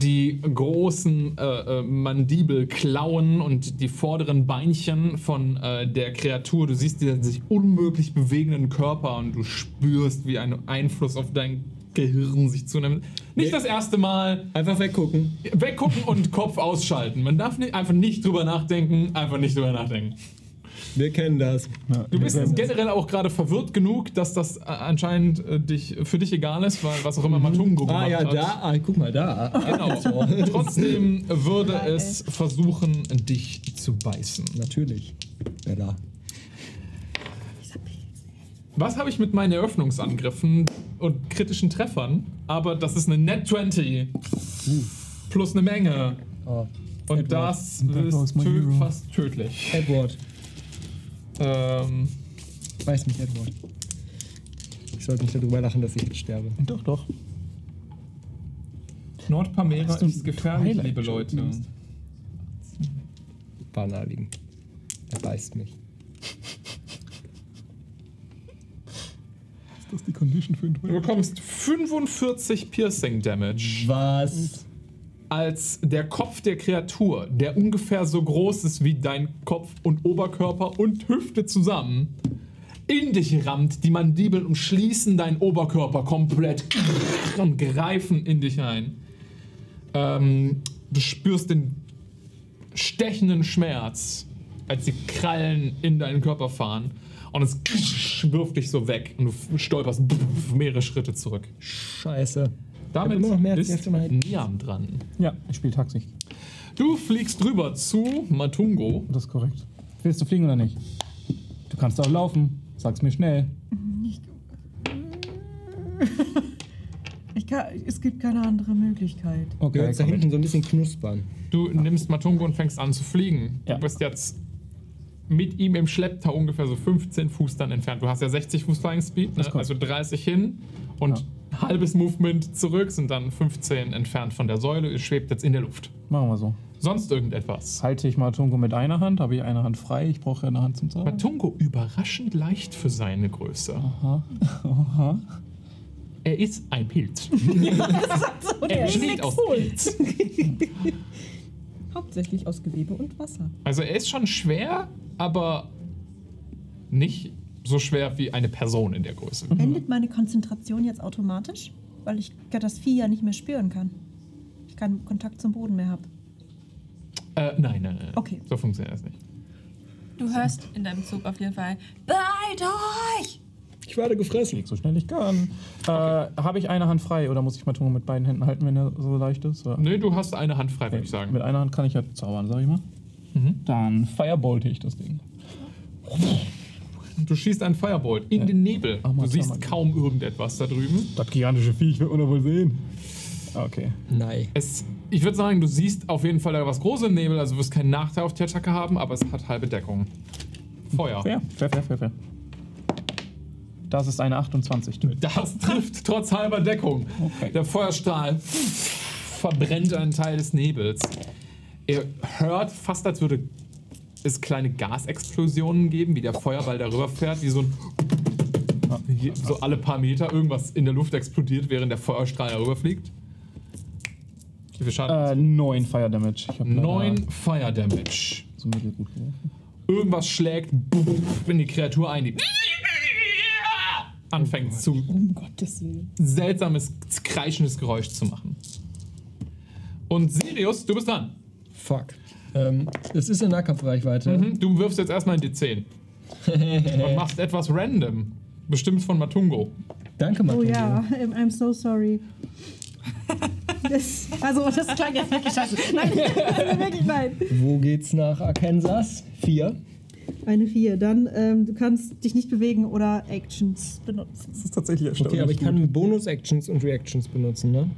die großen äh, äh, Mandibelklauen und die vorderen Beinchen von äh, der Kreatur. Du siehst den sich unmöglich bewegenden Körper und du spürst, wie ein Einfluss auf dein Gehirn sich zunimmt. Nicht Nee. das erste Mal Einfach weggucken. weggucken und Kopf ausschalten. Man darf nicht, einfach nicht drüber nachdenken, einfach nicht drüber nachdenken. Wir kennen das. Du bist generell auch gerade verwirrt genug, dass das äh, anscheinend äh, dich, für dich egal ist, weil was auch immer Matungo gemacht Ah ja, hat. da. Ah, guck mal da. Genau. [laughs] Trotzdem würde es versuchen, dich zu beißen. Natürlich. Bella. Was habe ich mit meinen Eröffnungsangriffen und kritischen Treffern? Aber das ist eine Net 20 plus eine Menge. Oh. Und Edward. das ist tö fast tödlich. Edward. Ähm, Weiß mich, Edward. Ich sollte nicht darüber lachen, dass ich jetzt sterbe. Doch, doch. Nordpamera ist gefährlich, Twilight liebe Leute. War naheliegend. Er beißt mich. Ist das die Condition für Du bekommst 45 Piercing Damage. Was? Als der Kopf der Kreatur, der ungefähr so groß ist wie dein Kopf und Oberkörper und Hüfte zusammen, in dich rammt. Die Mandibeln umschließen deinen Oberkörper komplett und greifen in dich ein. Ähm, du spürst den stechenden Schmerz, als die Krallen in deinen Körper fahren. Und es wirft dich so weg und du stolperst mehrere Schritte zurück. Scheiße. Damit immer noch mehr als ist Niam dran. Ja, ich spiele Taxi. Du fliegst rüber zu Matungo. Das ist korrekt. Willst du fliegen oder nicht? Du kannst auch laufen. Sag's mir schnell. Ich kann, es gibt keine andere Möglichkeit. Du Okay, hörst da hinten so ein bisschen knuspern. Du nimmst Matungo und fängst an zu fliegen. Ja. Du bist jetzt mit ihm im Schlepptau ungefähr so 15 Fuß dann entfernt. Du hast ja 60 Fuß Flying Speed, ne? Das kommt. also 30 hin und halbes Movement zurück sind dann 15 entfernt von der Säule. Es schwebt jetzt in der Luft. Machen wir so. Sonst irgendetwas. Halte ich mal Tungo mit einer Hand, habe ich eine Hand frei. Ich brauche ja eine Hand zum Zaubern. Matungo überraschend leicht für seine Größe. Aha. [laughs] Er ist ein Pilz. [laughs] er besteht aus Pilz. [laughs] Hauptsächlich aus Gewebe und Wasser. Also er ist schon schwer, aber nicht so schwer wie eine Person in der Größe. Endet meine Konzentration jetzt automatisch? Weil ich das Vieh ja nicht mehr spüren kann. Ich keinen Kontakt zum Boden mehr habe. Äh, nein, nein, nein. Okay. So funktioniert das nicht. Du hörst in deinem Zug auf jeden Fall. Beeilt euch! Ich werde gefressen. Flieg so schnell ich kann. Äh, habe ich eine Hand frei oder muss ich mal Tungo mit beiden Händen halten, wenn er so leicht ist? Oder? Nee, du hast eine Hand frei, würde ich sagen. Mit einer Hand kann ich ja zaubern, sag ich mal. Dann firebolte ich das Ding. Du schießt einen Firebolt in den Nebel. Ach, Du siehst kaum irgendetwas da drüben. Das gigantische Viech wird man doch wohl sehen. Okay. Nein. Es, ich würde sagen, du siehst auf jeden Fall da was Großes im Nebel, also du wirst keinen Nachteil auf die Attacke haben, aber es hat halbe Deckung. Feuer. Fair, fair, fair, fair, fair. Das ist eine 28. Tötet. Das trifft trotz halber Deckung. Okay. Der Feuerstrahl verbrennt einen Teil des Nebels. Ihr hört fast, als würde es kleine Gasexplosionen geben, wie der Feuerball darüber fährt, wie so ein so alle paar Meter irgendwas in der Luft explodiert, während der Feuerstrahl darüber fliegt. Wie viel Schaden? Äh, 9 Fire Damage. Ich hab leider 9 Fire Damage. So mittelgut geworfen. Irgendwas schlägt in die Kreatur ein, die anfängt zu Um Gottes Willen. seltsames, kreischendes Geräusch zu machen. Und Sirius, du bist dran. Fuck. Ähm, es ist in Nahkampfreichweite. Mhm, Du wirfst jetzt erstmal ein D10. [laughs] und machst etwas random. Bestimmt von Matungo. Danke, Oh Matungo. ja, ähm, I'm so sorry. Das, also, das klang jetzt wirklich scheiße. Nein, [laughs] also wirklich nein. Wo geht's nach Arkansas? Vier. Eine 4. Dann, ähm, du kannst dich nicht bewegen oder Actions benutzen. Das ist tatsächlich Okay, aber ich kann Bonus-Actions und Reactions benutzen, ne?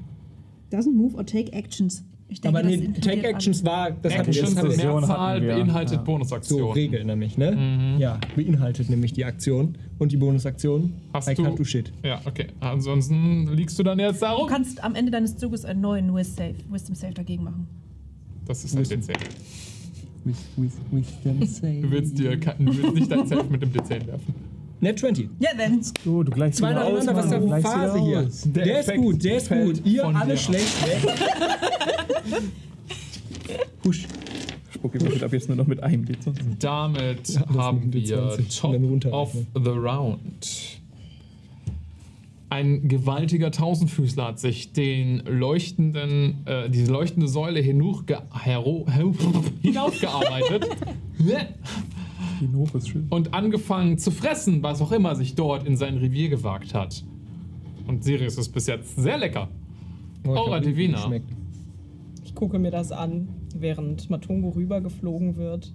Doesn't move or take Actions. Ich denke, Aber nee, das inkludiert Take-Actions war, das hatten wir, Actions das und wir Mehrzahl hatten beinhaltet Ja. so Bonusaktionen. Regel nämlich, ne? Ja, beinhaltet nämlich die Aktion und die Bonusaktion. Hast I du- can't do shit. Ja, okay. Ansonsten liegst du dann jetzt Du darum. kannst am Ende deines Zuges einen neuen Wis- Save, Wisdom Save dagegen machen. Das ist ein D10. With, with, wisdom Du save. willst, dir, du willst nicht dein Safe [laughs] mit dem D10 werfen. Net 20. Ja, dann. So, du gleichst Zwei nacheinander, was ist der wieder Phase hier? aus. Der, ist gut, der ist gut. Ihr alle schlecht weg. Husch. Spucki würfelt ab jetzt nur noch mit einem D20. Damit Ja, haben wir 20 Top of the Round. Ein gewaltiger Tausendfüßler hat sich den leuchtenden, äh, diese leuchtende Säule [laughs] hinaufgearbeitet [laughs] Hinoch ist schön. und angefangen zu fressen, was auch immer sich dort in sein Revier gewagt hat. Und Sirius ist bis jetzt sehr lecker. Oh, ich Aura hab nicht Divina. geschmeckt. Ich gucke mir das an, während Matungo rübergeflogen wird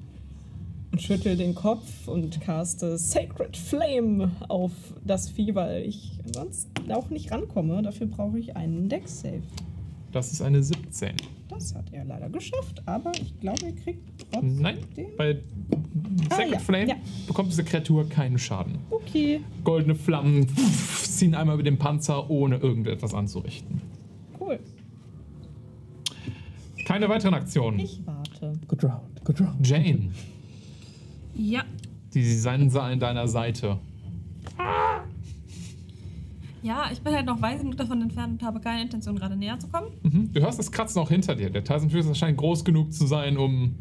und schüttel den Kopf und caste Sacred Flame auf das Vieh, weil ich sonst auch nicht rankomme. Dafür brauche ich einen Dex-Save. Das ist eine 17. Das hat er leider geschafft, aber ich glaube, er kriegt trotzdem. Nein, bei Second ja, Flame ja. bekommt diese Kreatur keinen Schaden. Okay, Goldene Flammen ziehen einmal über den Panzer, ohne irgendetwas anzurichten. cool. Keine weiteren Aktionen. Ich warte. Good round, good round. Jane, Ja. die Sense an deiner Seite. Ja, ich bin halt noch weit genug davon entfernt und habe keine Intention, gerade näher zu kommen. Mhm. Du hörst das Kratzen auch hinter dir. Der Tausendfüßer scheint groß genug zu sein, um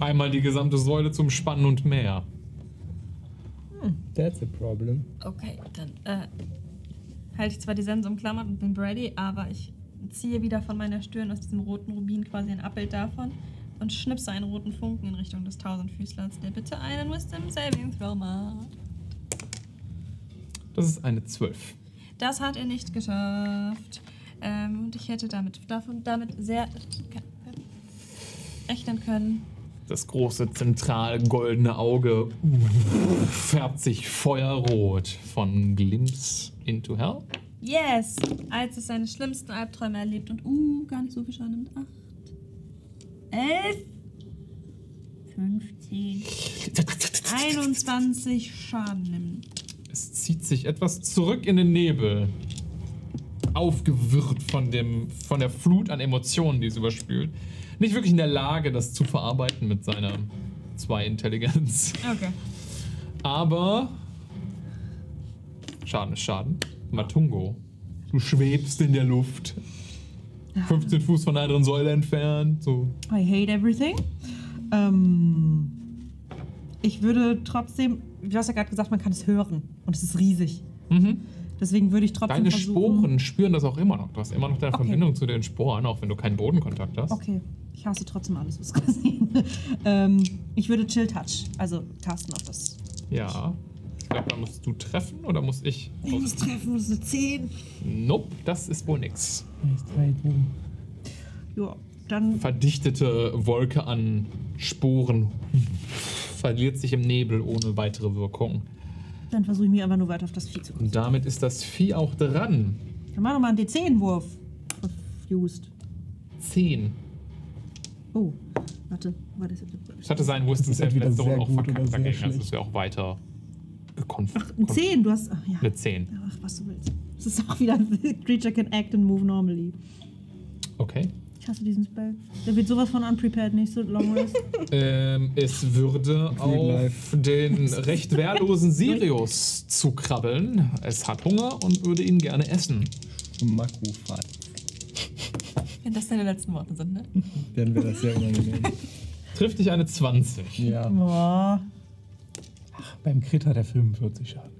einmal die gesamte Säule zu umspannen und mehr. That's a problem. Okay, dann äh, halte ich zwar die Sense umklammert und bin ready, aber ich ziehe wieder von meiner Stirn aus diesem roten Rubin quasi ein Abbild davon und schnipse einen roten Funken in Richtung des Tausendfüßlers, der bitte einen Wisdom Saving Throw macht. Das ist eine 12. Das hat er nicht geschafft. Ähm, und ich hätte damit, davon, damit sehr rechnen können. Das große zentral goldene Auge färbt sich feuerrot von Glimpse into Hell. Yes! Als es seine schlimmsten Albträume erlebt und, uh, gar nicht so viel Schaden nimmt. Acht. Elf. 15. 21 [laughs] Schaden nimmt. Es zieht sich etwas zurück in den Nebel. Aufgewirrt von, dem, von der Flut an Emotionen, die es überspült. Nicht wirklich in der Lage, das zu verarbeiten mit seiner zwei Intelligenz. Okay. Aber Schaden ist Schaden. Matungo, du schwebst in der Luft. 15 Fuß von einer anderen Säule entfernt. So. I hate everything. Ähm, ich würde trotzdem, du hast ja gerade gesagt, man kann es hören und es ist riesig. Deswegen würde ich trotzdem Deine versuchen. Sporen spüren das auch immer noch. Du hast immer noch deine Okay. Verbindung zu den Sporen, auch wenn du keinen Bodenkontakt hast. Okay, ich hasse trotzdem alles, was [laughs] gesehen. ähm, ich würde Chill Touch, also tasten auf das. Ja. Ich glaube, da musst du treffen oder muss ich? Ich muss treffen, das ist eine 10. Nope, das ist wohl nix. Ja, dann Verdichtete Wolke an Sporen verliert sich im Nebel ohne weitere Wirkung. Dann versuche ich mich einfach nur weiter auf das Vieh zu Und konzentrieren. damit ist das Vieh auch dran. Dann mach doch mal einen D10-Wurf. Verfused. 10. Oh, warte. warte das Ich hatte seinen Wisdom Save entweder letzte Runde auch verkackt dagegen. Also es wäre auch weiter gekonf. Ein 10, du hast. Ach, ja. Eine 10. Ach, was du willst. Das ist auch wieder [laughs] Creature can act and move normally. Okay. Ich hasse diesen Spell. Der wird sowas von unprepared, nicht so long [laughs] rest. Ähm, es würde auf den [laughs] recht wehrlosen Sirius zukrabbeln. Es hat Hunger und würde ihn gerne essen. Makufat. Wenn das deine letzten Worte sind, ne? [laughs] Dann wäre das sehr unangenehm. Trifft dich eine 20. ja. Boah. Beim Crit hat er 45 Schaden.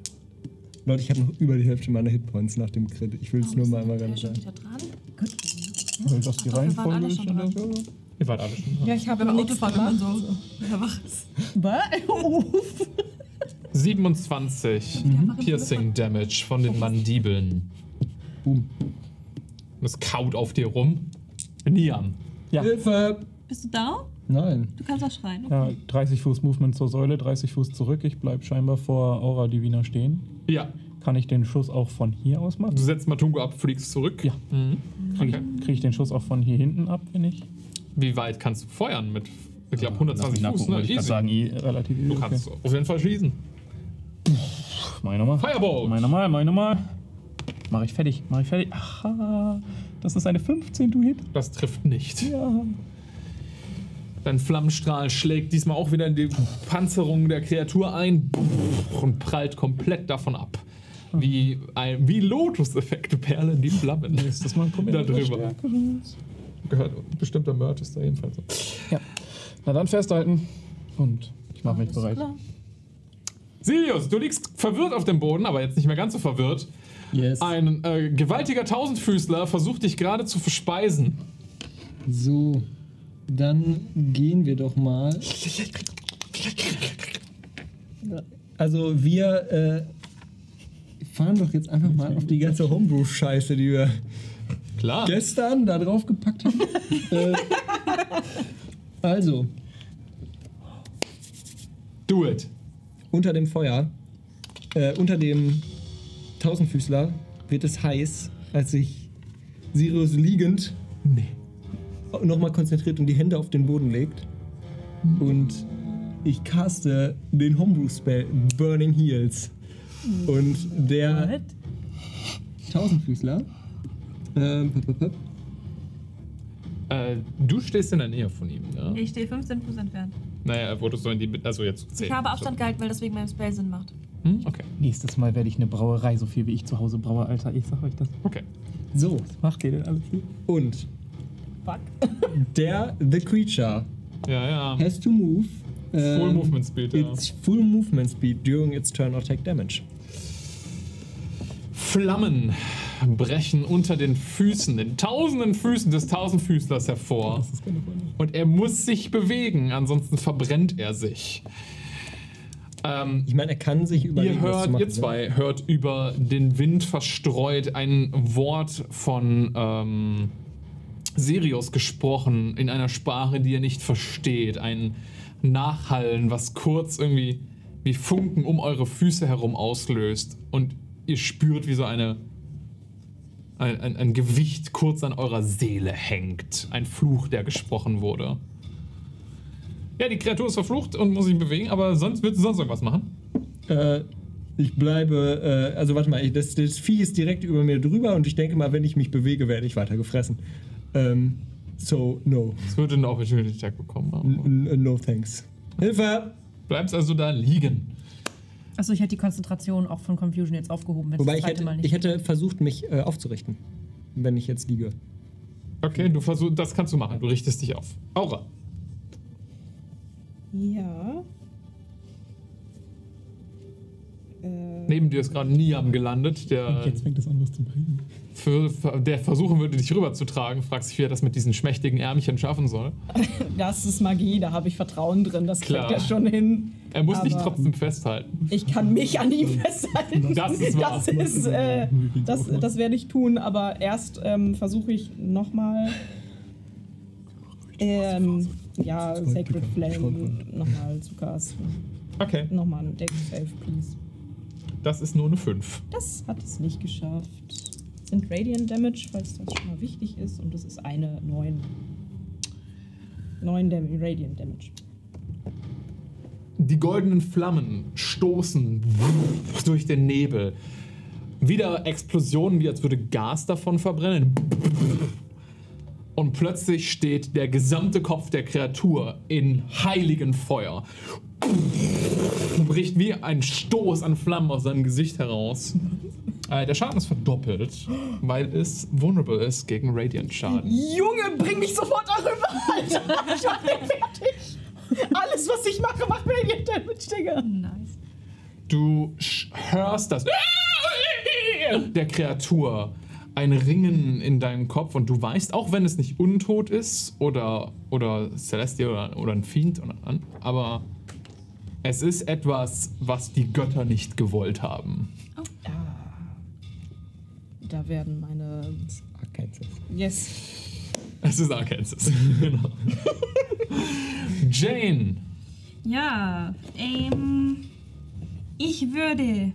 Leute, ich habe noch über die Hälfte meiner Hitpoints nach dem Crit. Ich will es nur mal einmal ganz sagen. wieder Weil das die Reihenfolge alle ist schon oder dran. so. Ihr wart alle schon dran. Ja, ich habe nichts Autofahren, gemacht. so. Wer macht's? Was? 27 Piercing Damage von den Mandibeln. Boom. Es kaut auf dir rum. Niam. Ja. Hilfe! Bist du da? Nein. Du kannst auch schreien. Ja, 30 Fuß Movement zur Säule, 30 Fuß zurück. Ich bleib scheinbar vor Aura Divina stehen. Ja, Kann ich den Schuss auch von hier aus machen? du setzt Matungo ab, fliegst zurück. Ja. Mhm. Kriege Okay. ich, krieg ich den Schuss auch von hier hinten ab, wenn ich? Wie weit kannst du feuern mit, ich glaube, Lass 120 mich Fuß, ne? Ich kann sagen, eh, relativ easy. Du kannst auf jeden Fall schießen. Meine Nummer. Firebolt! Meine Nummer, meine Nummer. Mach ich fertig, mach ich fertig. Aha, das ist eine 15, du Hit. Das trifft nicht. Ja. Dein Flammenstrahl schlägt diesmal auch wieder in die Panzerung der Kreatur ein und prallt komplett davon ab. Wie, ein, wie Lotus-Effekte perlen die Flammen. Ist das mal ein da drüber. Gehört bestimmter Merch ist da jedenfalls so. Ja. Na dann festhalten. Und ich mache mich bereit. Sirius, du liegst verwirrt auf dem Boden, aber jetzt nicht mehr ganz so verwirrt. Yes. Ein äh, gewaltiger Tausendfüßler versucht dich gerade zu verspeisen. So, dann gehen wir doch mal. [laughs] Also wir äh, fahren doch jetzt einfach mal auf die ganze Homebrew-Scheiße, die wir Klar. gestern da drauf gepackt haben. [laughs] äh, also, Do it. unter dem Feuer, äh, unter dem Tausendfüßler wird es heiß, als sich Sirius liegend nochmal konzentriert und die Hände auf den Boden legt. Und ich caste den Homebrew-Spell Burning Heals. Und der Tausendfüßler. Ähm, pop, pop, pop. Äh, du stehst in der Nähe von ihm, ne? Ich stehe 15 Fuß entfernt. Naja, er wurde so in die. Also jetzt 10. Ich habe Abstand gehalten, weil das wegen meinem Spell Sinn macht. Hm? Okay. Nächstes Mal werde ich eine Brauerei, so viel wie ich zu Hause braue, Alter. Ich sag euch das. Okay. So, Was macht ihr denn alles hier? und der The Creature Ja, ja. has to move. Full ähm, Movement Speed, ja. Its full movement speed during its turn or take damage. Flammen brechen unter den Füßen, den tausenden Füßen des Tausendfüßlers hervor. Und er muss sich bewegen, ansonsten verbrennt er sich. Ähm, Ich meine, er kann sich überlegen, ihr hört, machen, ihr ne? zwei hört über den Wind verstreut ein Wort von ähm, Sirius gesprochen in einer Sprache, die ihr nicht versteht. Ein Nachhallen, was kurz irgendwie wie Funken um eure Füße herum auslöst. Und ihr spürt, wie so eine ein, ein, ein Gewicht kurz an eurer Seele hängt. Ein Fluch, der gesprochen wurde. Ja, die Kreatur ist verflucht und muss sich bewegen, aber sonst wird sie sonst irgendwas machen. Äh, ich bleibe, äh, also warte mal, ich, das, das Vieh ist direkt über mir drüber und ich denke mal, wenn ich mich bewege, werde ich weiter gefressen. Ähm, so, no. Es würde einen Opportunity Attack bekommen. aber- n- no thanks. Hilfe! Bleibst also da liegen. Achso, ich hätte die Konzentration auch von Confusion jetzt aufgehoben, wenn Wobei das ich hätte, Mal nicht. ich hätte versucht, mich äh, aufzurichten, wenn ich jetzt liege. Okay, du versuchst, das kannst du machen. Du richtest dich auf. Aura. Ja. Neben dir ist gerade Niam gelandet, der, Jetzt fängt es an, was zu bringen. Für, der versuchen würde, dich rüberzutragen. Fragt sich, wie er das mit diesen schmächtigen Ärmchen schaffen soll. [laughs] das ist Magie, da habe ich Vertrauen drin, das Klar. kriegt er schon hin. Er muss dich trotzdem festhalten. Ich kann mich an ihm festhalten. Das ist wahr. Das, ist, äh, das, das werde ich tun, aber erst ähm, versuche ich nochmal. Ähm, ja, Sacred Flame nochmal zu casten. Okay, Nochmal ein Deck Save, please. das ist nur eine 5. Das hat es nicht geschafft. Sind Radiant Damage, falls das schon mal wichtig ist, und das ist eine 9. 9 Dam Radiant Damage. Die goldenen Flammen stoßen durch den Nebel. Wieder Explosionen, wie als würde Gas davon verbrennen. Und plötzlich steht der gesamte Kopf der Kreatur in heiligen Feuer. Bricht wie ein Stoß an Flammen aus seinem Gesicht heraus. Äh, der Schaden ist verdoppelt, weil es vulnerable ist gegen Radiant-Schaden. Junge, bring mich sofort darüber, Alter! Ich hab den fertig! Alles, was ich mache, macht Radiant Damage, Digga! Nice. Du hörst das der Kreatur. Ein Ringen in deinem Kopf und du weißt, auch wenn es nicht untot ist oder, oder Celestia oder, oder ein Fiend, oder, aber es ist etwas, was die Götter nicht gewollt haben. Da werden meine. Arkansas. Yes. Es ist Arkansas. [laughs] genau. Jane. Ja, ähm. Ich würde.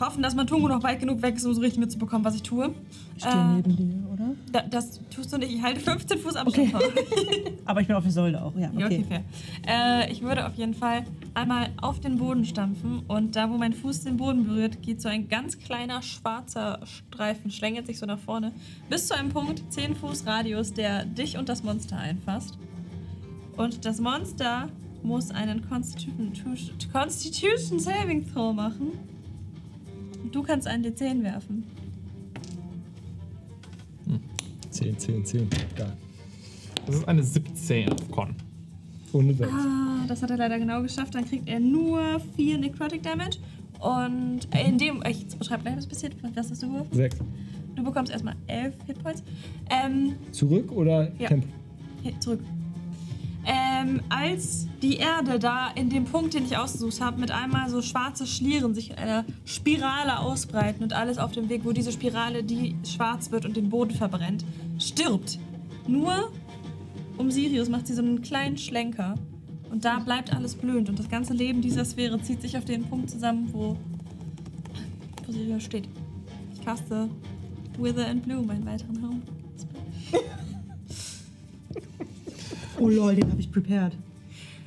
Hoffen, dass Matungo noch weit genug weg ist, um so richtig mitzubekommen, was ich tue. Ich stehe Äh, neben dir, oder? Da, das tust du nicht. Ich halte 15 Fuß Abstand. Okay. [laughs] Aber ich bin auf der Säule auch, ja. Ja, okay, Okay. fair. Äh, ich würde auf jeden Fall einmal auf den Boden stampfen und da, wo mein Fuß den Boden berührt, geht so ein ganz kleiner schwarzer Streifen, schlängelt sich so nach vorne, bis zu einem Punkt, 10 Fuß Radius, der dich und das Monster einfasst. Und das Monster muss einen Constitution, Constitution Saving Throw machen. Du kannst einen D10 werfen. 10, 10, 10. Da. Das ist eine 17 auf Con. Ohne Satz. Ah, das hat er leider genau geschafft. Dann kriegt er nur 4 Necrotic Damage. Und in dem, ich beschreibe gleich, was passiert. Was hast du geworfen? 6. Du bekommst erstmal 11 Hitpoints. Ähm, Zurück oder Ja. Tempo? zurück. Ähm, als die Erde da in dem Punkt, den ich ausgesucht habe, mit einmal so schwarze Schlieren sich in einer Spirale ausbreiten und alles auf dem Weg, wo diese Spirale, die schwarz wird und den Boden verbrennt, stirbt. Nur um Sirius macht sie so einen kleinen Schlenker. Und da bleibt alles blühend. Und das ganze Leben dieser Sphäre zieht sich auf den Punkt zusammen, wo, wo Sirius steht. Ich caste Wither and Bloom, einen weiteren Raum. [laughs] Oh lol, den habe ich prepared.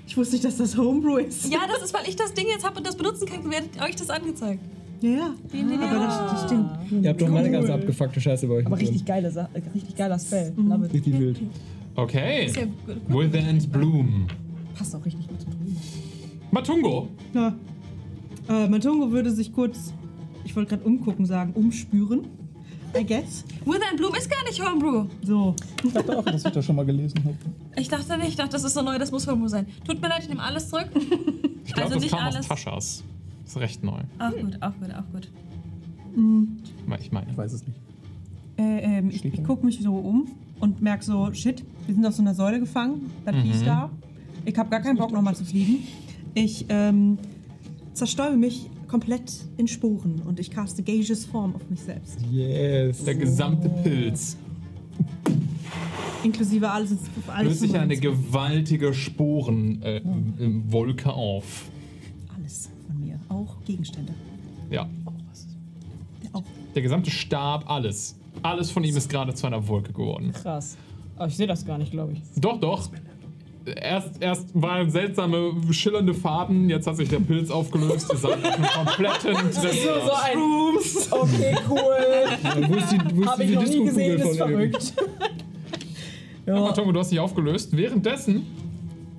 Ich wusste nicht, dass das Homebrew ist. Ja, das ist, weil ich das Ding jetzt habe und das benutzen kann, wird euch das angezeigt. Ja, ja. Aber das, das stimmt. Ihr habt doch meine ganze abgefuckte Scheiße bei euch. Aber richtig, geile Sa äh, richtig geiler Spell. Mhm. Love it. drin. Richtig wild. Okay. Ist ja gut. Wither and Bloom. Passt auch richtig gut zum Drüben. Matungo. Ja. Äh, Matungo würde sich kurz, ich wollte gerade umgucken sagen, umspüren. I guess. Wither and Bloom ist gar nicht Homebrew. So. Ich dachte auch, dass ich das schon mal gelesen habe. Ich dachte nicht, ich dachte, das ist so neu, das muss Homebrew sein. Tut mir leid, ich nehme alles zurück. Ich glaube, Also das nicht kam alles. aus Taschas. Ist recht neu. Auch gut, auch gut, auch gut. Ich meine. Ich weiß es nicht. Äh, ähm, ich ich gucke mich so um und merke so, shit, wir sind auf so einer Säule gefangen. Das Vieh da. Ich habe gar keinen Bock, nochmal zu fliegen. Ich ähm, zerstäube mich komplett in Sporen und ich caste Gageous Form auf mich selbst. Yes. Der gesamte Pilz Inklusive alles. alles löst sich in eine gewaltige Sporenwolke auf. Alles von mir. Auch Gegenstände. Ja. Auch. Der gesamte Stab, alles. Alles von ihm ist gerade zu einer Wolke geworden. Krass. Aber ich sehe das gar nicht, glaube ich. Doch, doch. Erst, erst waren seltsame, schillernde Farben, jetzt hat sich der Pilz aufgelöst. Seid auf einem kompletten [laughs] Treffen. ein. Okay, cool. Ja, wo ist die, wo ist Habe ich diese noch nie gesehen, Disco-Kugel ist von Elben? verrückt. [laughs] Aber Tongo, du hast dich aufgelöst. Währenddessen,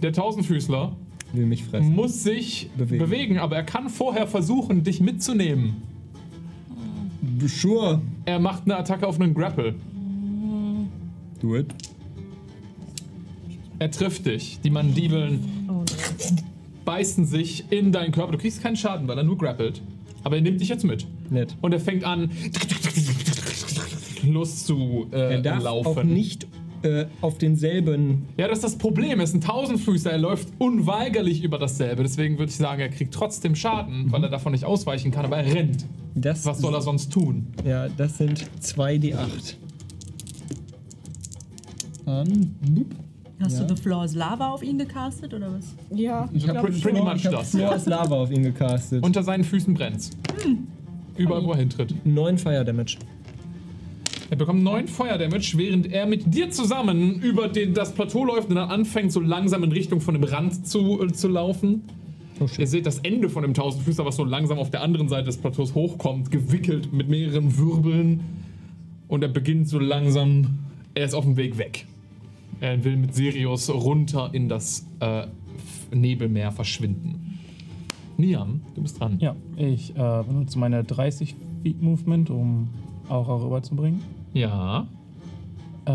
der Tausendfüßler Will mich fressen. muss sich bewegen. Bewegen. aber er kann vorher versuchen, dich mitzunehmen. Sure. Er macht eine Attacke auf einen Grapple. Do it. Er trifft dich. Die Mandibeln beißen sich in deinen Körper. Du kriegst keinen Schaden, weil er nur grappelt. Aber er nimmt dich jetzt mit. Nett. Und er fängt an, los zu äh, Er darf laufen. auch nicht äh, auf denselben. Ja, das ist das Problem. Er ist ein Tausendfüßer. Er läuft unweigerlich über dasselbe. Deswegen würde ich sagen, er kriegt trotzdem Schaden, weil er davon nicht ausweichen kann. Aber er rennt. Das Was soll er sonst tun? Ja, das sind 2d8. An. Boop. Hast Ja. du The Floor is Lava auf ihn gecastet oder was? Ja. Ich habe pretty- pretty much ich das, Floor ja. is Lava auf ihn gecastet. Unter seinen Füßen brennt's. Überall, wo er hintritt. 9 Fire Damage. Er bekommt 9 Feuerdamage, während er mit dir zusammen über den, das Plateau läuft und dann anfängt, so langsam in Richtung von dem Rand zu, äh, zu laufen. Oh Ihr seht das Ende von dem Tausendfüßer, was so langsam auf der anderen Seite des Plateaus hochkommt, gewickelt mit mehreren Wirbeln. Und er beginnt so langsam. Er ist auf dem Weg weg. Er will mit Sirius runter in das äh, Nebelmeer verschwinden. Niam, du bist dran. Ja, ich äh, benutze meine 30 Feet Movement, um Aura rüberzubringen. Ja. Äh,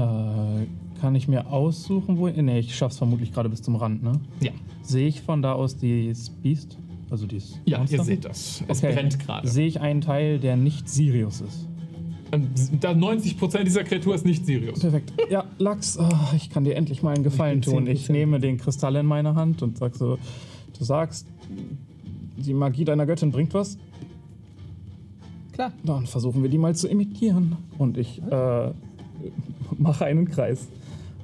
kann ich mir aussuchen, wo. Ne, ich schaff's vermutlich gerade bis zum Rand, ne? Ja. Sehe ich von da aus dieses Beast? Also dieses. Ja, Monster? ihr seht das. Es Okay. brennt gerade. Sehe ich einen Teil, der nicht Sirius ist? Ähm, Da 90% dieser Kreatur ist nicht Sirius. Perfekt. Ja, Lachs, ah, ich kann dir endlich mal einen Gefallen Ich tun. Ich 10%. nehme den Kristall in meine Hand und sag so: Du sagst, die Magie deiner Göttin bringt was? Klar. Dann versuchen wir die mal zu imitieren. Und ich äh, mache einen Kreis.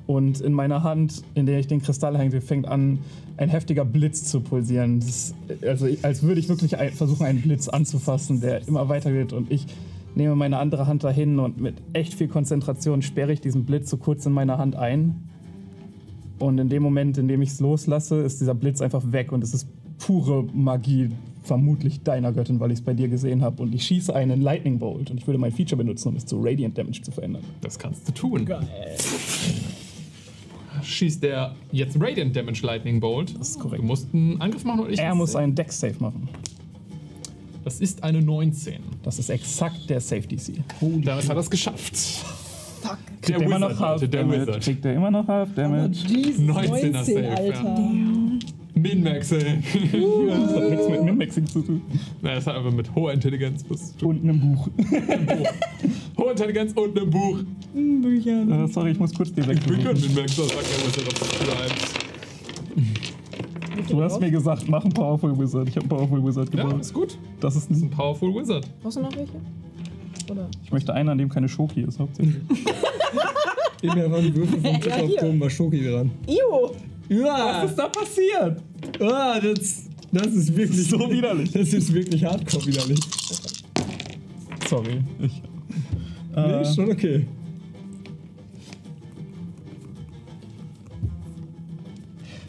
Und in meiner Hand, in der ich den Kristall halte, fängt an, ein heftiger Blitz zu pulsieren. Das ist, also als würde ich wirklich ein, versuchen, einen Blitz anzufassen, der immer weiter wird. Und ich nehme meine andere Hand dahin und mit echt viel Konzentration sperre ich diesen Blitz so kurz in meiner Hand ein. Und in dem Moment, in dem ich es loslasse, ist dieser Blitz einfach weg und es ist pure Magie, vermutlich deiner Göttin, weil ich es bei dir gesehen habe. Und ich schieße einen Lightning Bolt und ich würde mein Feature benutzen, um es zu Radiant Damage zu verändern. Das kannst du tun. Geil. Schießt der jetzt Radiant Damage Lightning Bolt. Das ist korrekt. Du musst einen Angriff machen oder ich? Er muss einen Dex Save machen. Das ist eine 19. Das ist exakt der Safety DC. Damit hat er es geschafft. Fuck. Der immer Wizard, noch Half Leute, der Damage. Wizard. Kriegt er immer noch Half Damage. Jesus, 19er 19, Save, Alter. Min-Maxing. Das hat nichts mit Min-Maxing zu tun. Nein, das hat aber mit hoher Intelligenz was zu tun. Und einem Buch. Hohe Intelligenz und einem Buch. Büchern. Äh, sorry, ich muss kurz die Wir können wegsuchen. Min-Maxer, sagt der Wizard auf Schreibt. Du hast mir gesagt, mach einen Powerful Wizard. Ich habe einen Powerful Wizard Ja, gebaut. ist gut. Das ist Das ist ein, Powerful Wizard. Brauchst du noch welche? Oder? ich möchte einen, an dem keine Schoki ist, hauptsächlich. [laughs] Ich mir einfach einen Würfel vom [laughs] Tisch Ja, auf. Tom war Schoki dran. Io! Ja, Was ist da passiert? ah, das, das ist wirklich So widerlich. [laughs] Das ist wirklich hardcore widerlich. Sorry. Ich, Nee, äh, ist schon okay.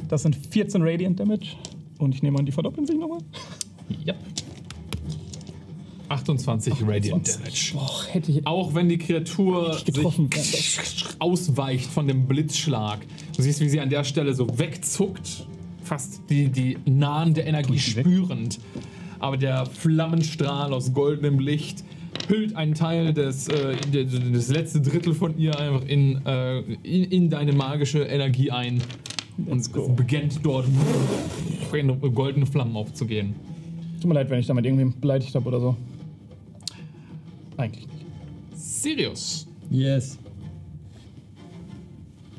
Das sind 14 Radiant Damage. Und ich nehme an, die verdoppeln sich nochmal. Ja. 28 Radiant Damage. Boah, hätte ich Auch wenn die Kreatur getroffen sich ausweicht von dem Blitzschlag. Du siehst, wie sie an der Stelle so wegzuckt, fast die, die nahende Energie weg? spürend. Aber der Flammenstrahl aus goldenem Licht hüllt einen Teil des, äh, de- de- das letzte Drittel von ihr einfach in, äh, in, in deine magische Energie ein. Und es beginnt dort goldene Flammen aufzugehen. Tut mir leid, wenn ich damit irgendwen beleidigt habe oder so. Eigentlich nicht. Sirius. Yes.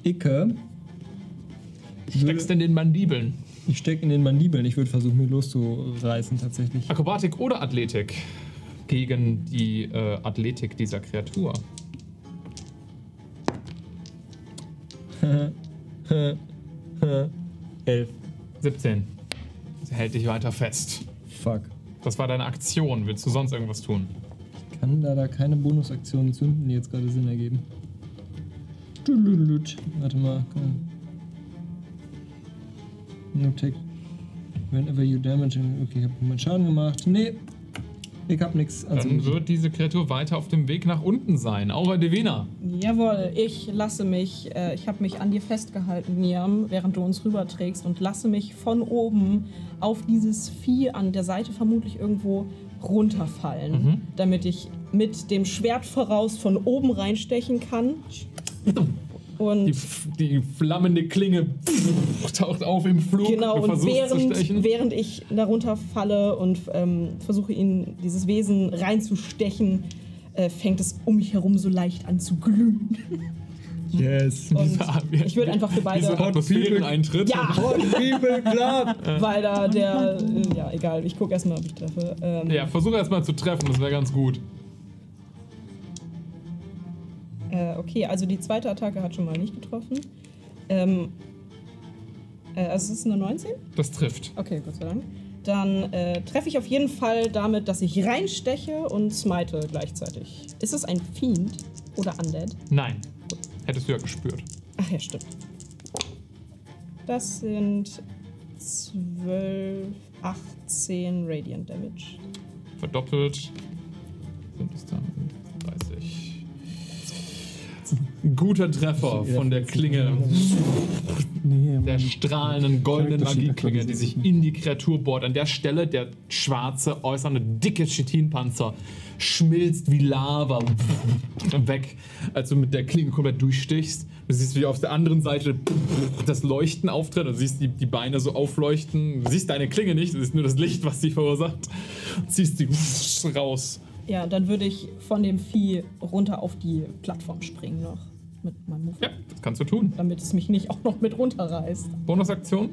Icke. Steckst in den Mandibeln. Ich stecke in den Mandibeln. Ich würde versuchen, mich loszureißen tatsächlich. Akrobatik oder Athletik gegen die äh, Athletik dieser Kreatur. [laughs] Elf. 17. Sie hält dich weiter fest. Fuck. Das war deine Aktion. Willst du sonst irgendwas tun? Kann leider keine Bonusaktionen zünden, die jetzt gerade Sinn ergeben. Warte mal. No take. Whenever you damage. Okay, ich hab meinen Schaden gemacht. Nee. Ich hab nix. Also Dann wird diese Kreatur weiter auf dem Weg nach unten sein. Aura Divina. Jawohl, ich lasse mich, äh, ich habe mich an dir festgehalten, Niam, während du uns rüberträgst und lasse mich von oben auf dieses Vieh an der Seite vermutlich irgendwo runterfallen, Mhm. damit ich mit dem Schwert voraus von oben reinstechen kann. Und Die, f- die flammende Klinge taucht auf im Flug. Genau, und während, stechen. während ich darunter falle und ähm, versuche, ihn, dieses Wesen reinzustechen, äh, fängt es um mich herum so leicht an zu glühen. Yes. Und Dieser- ich würde einfach für beide. Dieser Atmosphäreneintritt. Ja, People Club! weil da der. Äh, ja, egal, ich gucke erstmal, ob ich treffe. Ähm, Ja, versuch erstmal zu treffen, das wäre ganz gut. Äh, okay, also die zweite Attacke hat schon mal nicht getroffen. Ähm, äh, also es ist eine 19? Das trifft. Okay, Gott sei Dank. Dann äh, treffe ich auf jeden Fall damit, dass ich reinsteche und smite gleichzeitig. Ist es ein Fiend oder Undead? Nein. Hättest du ja gespürt. Ach ja, stimmt. Das sind 12, 18 Radiant Damage. Verdoppelt. Sind es dann Guter Treffer von der Klinge. Der strahlenden goldenen Magieklinge, die sich in die Kreatur bohrt. An der Stelle der schwarze, äußerne, dicke Chitinpanzer schmilzt wie Lava weg, als du mit der Klinge komplett durchstichst. Du siehst, wie auf der anderen Seite das Leuchten auftritt. Du siehst die, die Beine so aufleuchten. Du siehst deine Klinge nicht, du siehst nur das Licht, was sie verursacht. Und ziehst sie raus. Ja, dann würde ich von dem Vieh runter auf die Plattform springen noch. Mit meinem Move. Ja, das kannst du tun. Damit es mich nicht auch noch mit runterreißt. Bonusaktion?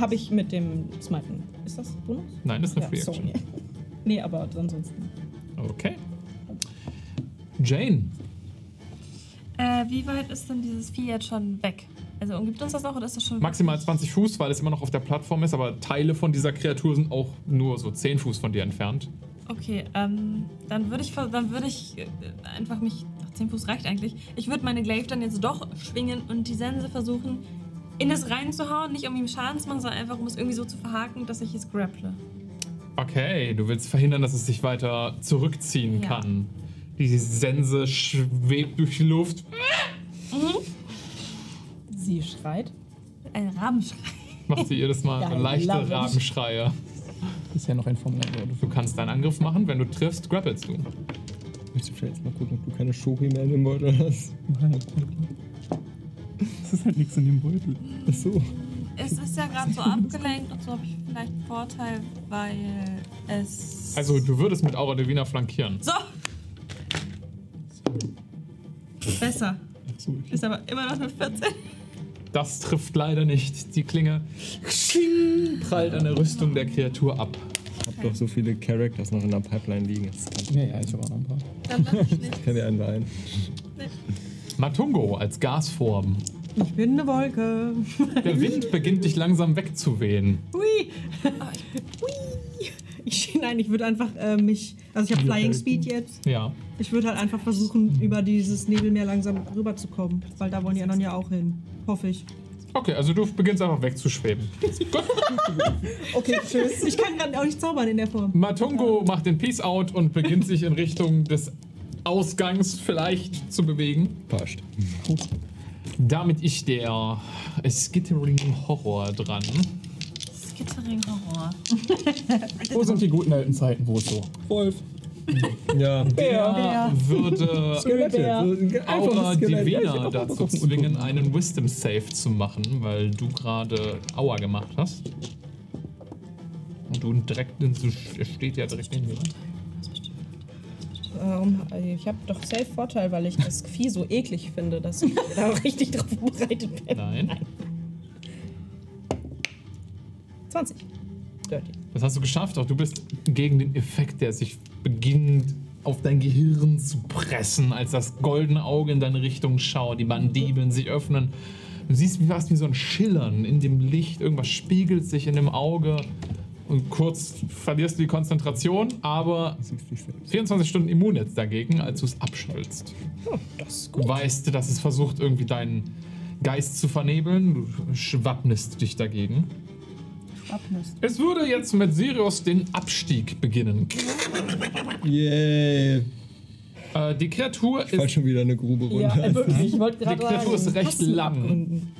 Habe ich mit dem Smiten. Ist das Bonus? Nein, das ist eine Ja, Free Action. nee. [laughs] nee, aber ansonsten. Okay. Jane. Äh, wie weit ist denn dieses Vieh jetzt schon weg? Also umgibt uns das noch oder ist das schon. Maximal 20 Fuß, weil es immer noch auf der Plattform ist, aber Teile von dieser Kreatur sind auch nur so 10 Fuß von dir entfernt. Okay, ähm, dann würde ich, ver- dann würde ich äh, einfach mich. Ach, 10 Fuß reicht eigentlich. Ich würde meine Glaive dann jetzt doch schwingen und die Sense versuchen, in es reinzuhauen. Nicht um ihm Schaden zu machen, sondern einfach um es irgendwie so zu verhaken, dass ich es grapple. Okay, du willst verhindern, dass es sich weiter zurückziehen Ja. kann. Die Sense schwebt durch die Luft. Sie schreit. Ein Rabenschrei. Macht sie jedes Mal [laughs] Ja, leichte. Rabenschreie. Bisher noch ein Formular. Du kannst deinen Angriff machen, wenn du triffst, grappelst du. Willst du vielleicht mal gucken, ob du keine Schoki mehr in dem Beutel hast? Es ist halt nichts in dem Beutel. Achso. Es ist ja gerade so abgelenkt und so habe ich vielleicht einen Vorteil, weil es. Also, du würdest mit Aura Divina flankieren. So! Besser. So, Ist aber immer noch eine 14. Das trifft leider nicht. Die Klinge prallt an der Rüstung der Kreatur ab. Doch so viele Characters noch in der Pipeline liegen. Das kann, Ja, ja, ich habe auch noch ein paar. Dann mach ich nicht. kann dir einen beiden. Matungo als Gasform. Ich bin eine Wolke. Der Wind beginnt dich langsam wegzuwehen. Hui. Hui. Ich, nein, ich würde einfach äh, mich. Also ich habe Flying Speed jetzt. Ja. Ich würde halt einfach versuchen, über dieses Nebelmeer langsam rüberzukommen. Weil da wollen die anderen ja auch hin. Hoffe ich. Okay, also du beginnst einfach wegzuschweben. [laughs] Okay, tschüss. Ich kann gerade auch nicht zaubern in der Form. Matungo macht den Peace Out und beginnt sich in Richtung des Ausgangs vielleicht zu bewegen. Passt. Damit ist der Skittering Horror dran. Skittering Horror. Wo sind die guten alten Zeiten, wo es so? Wolf. [laughs] Ja. Der würde Skelette. Aura. Divina dazu zwingen, einen Wisdom Save zu machen, weil du gerade Aua gemacht hast. Und du direkt, er steht ja direkt neben dir. Ähm, ich habe doch safe Vorteil, weil ich das Vieh so eklig finde, dass ich da [laughs] richtig drauf vorbereitet bin. Nein. 20. Dirty. Das hast du geschafft, auch du bist gegen den Effekt, der sich beginnt auf dein Gehirn zu pressen, als das goldene Auge in deine Richtung schaut, die Mandibeln sich öffnen. Du siehst wie fast wie so ein Schillern in dem Licht, irgendwas spiegelt sich in dem Auge und kurz verlierst du die Konzentration, aber 24 Stunden immun jetzt dagegen, als du es ist Du weißt, dass es versucht, irgendwie deinen Geist zu vernebeln. Du schwappnest dich dagegen. Abnist. Es würde jetzt mit Sirius den Abstieg beginnen. Yay. Äh, die Kreatur Ich fall ist, schon wieder eine Grube runter. Ja, äh, wirklich. Ich wollte die gerade Kreatur ist sagen, recht lang. abgründen.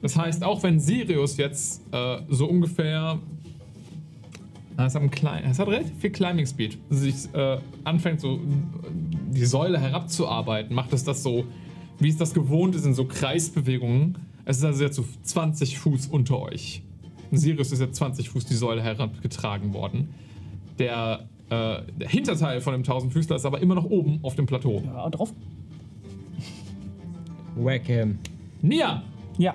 Das heißt, auch wenn Sirius jetzt äh, so ungefähr. Na, Es hat, einen klein, es hat relativ viel Climbing Speed. Sich äh, anfängt, so die Säule herabzuarbeiten, macht es das so, wie es das gewohnt ist, in so Kreisbewegungen. Es ist also jetzt so 20 Fuß unter euch. Sirius ist jetzt 20 Fuß die Säule herabgetragen worden. Der, äh, der Hinterteil von dem Tausendfüßler ist aber immer noch oben auf dem Plateau. Ja, drauf. Whack him. Nia, Ja.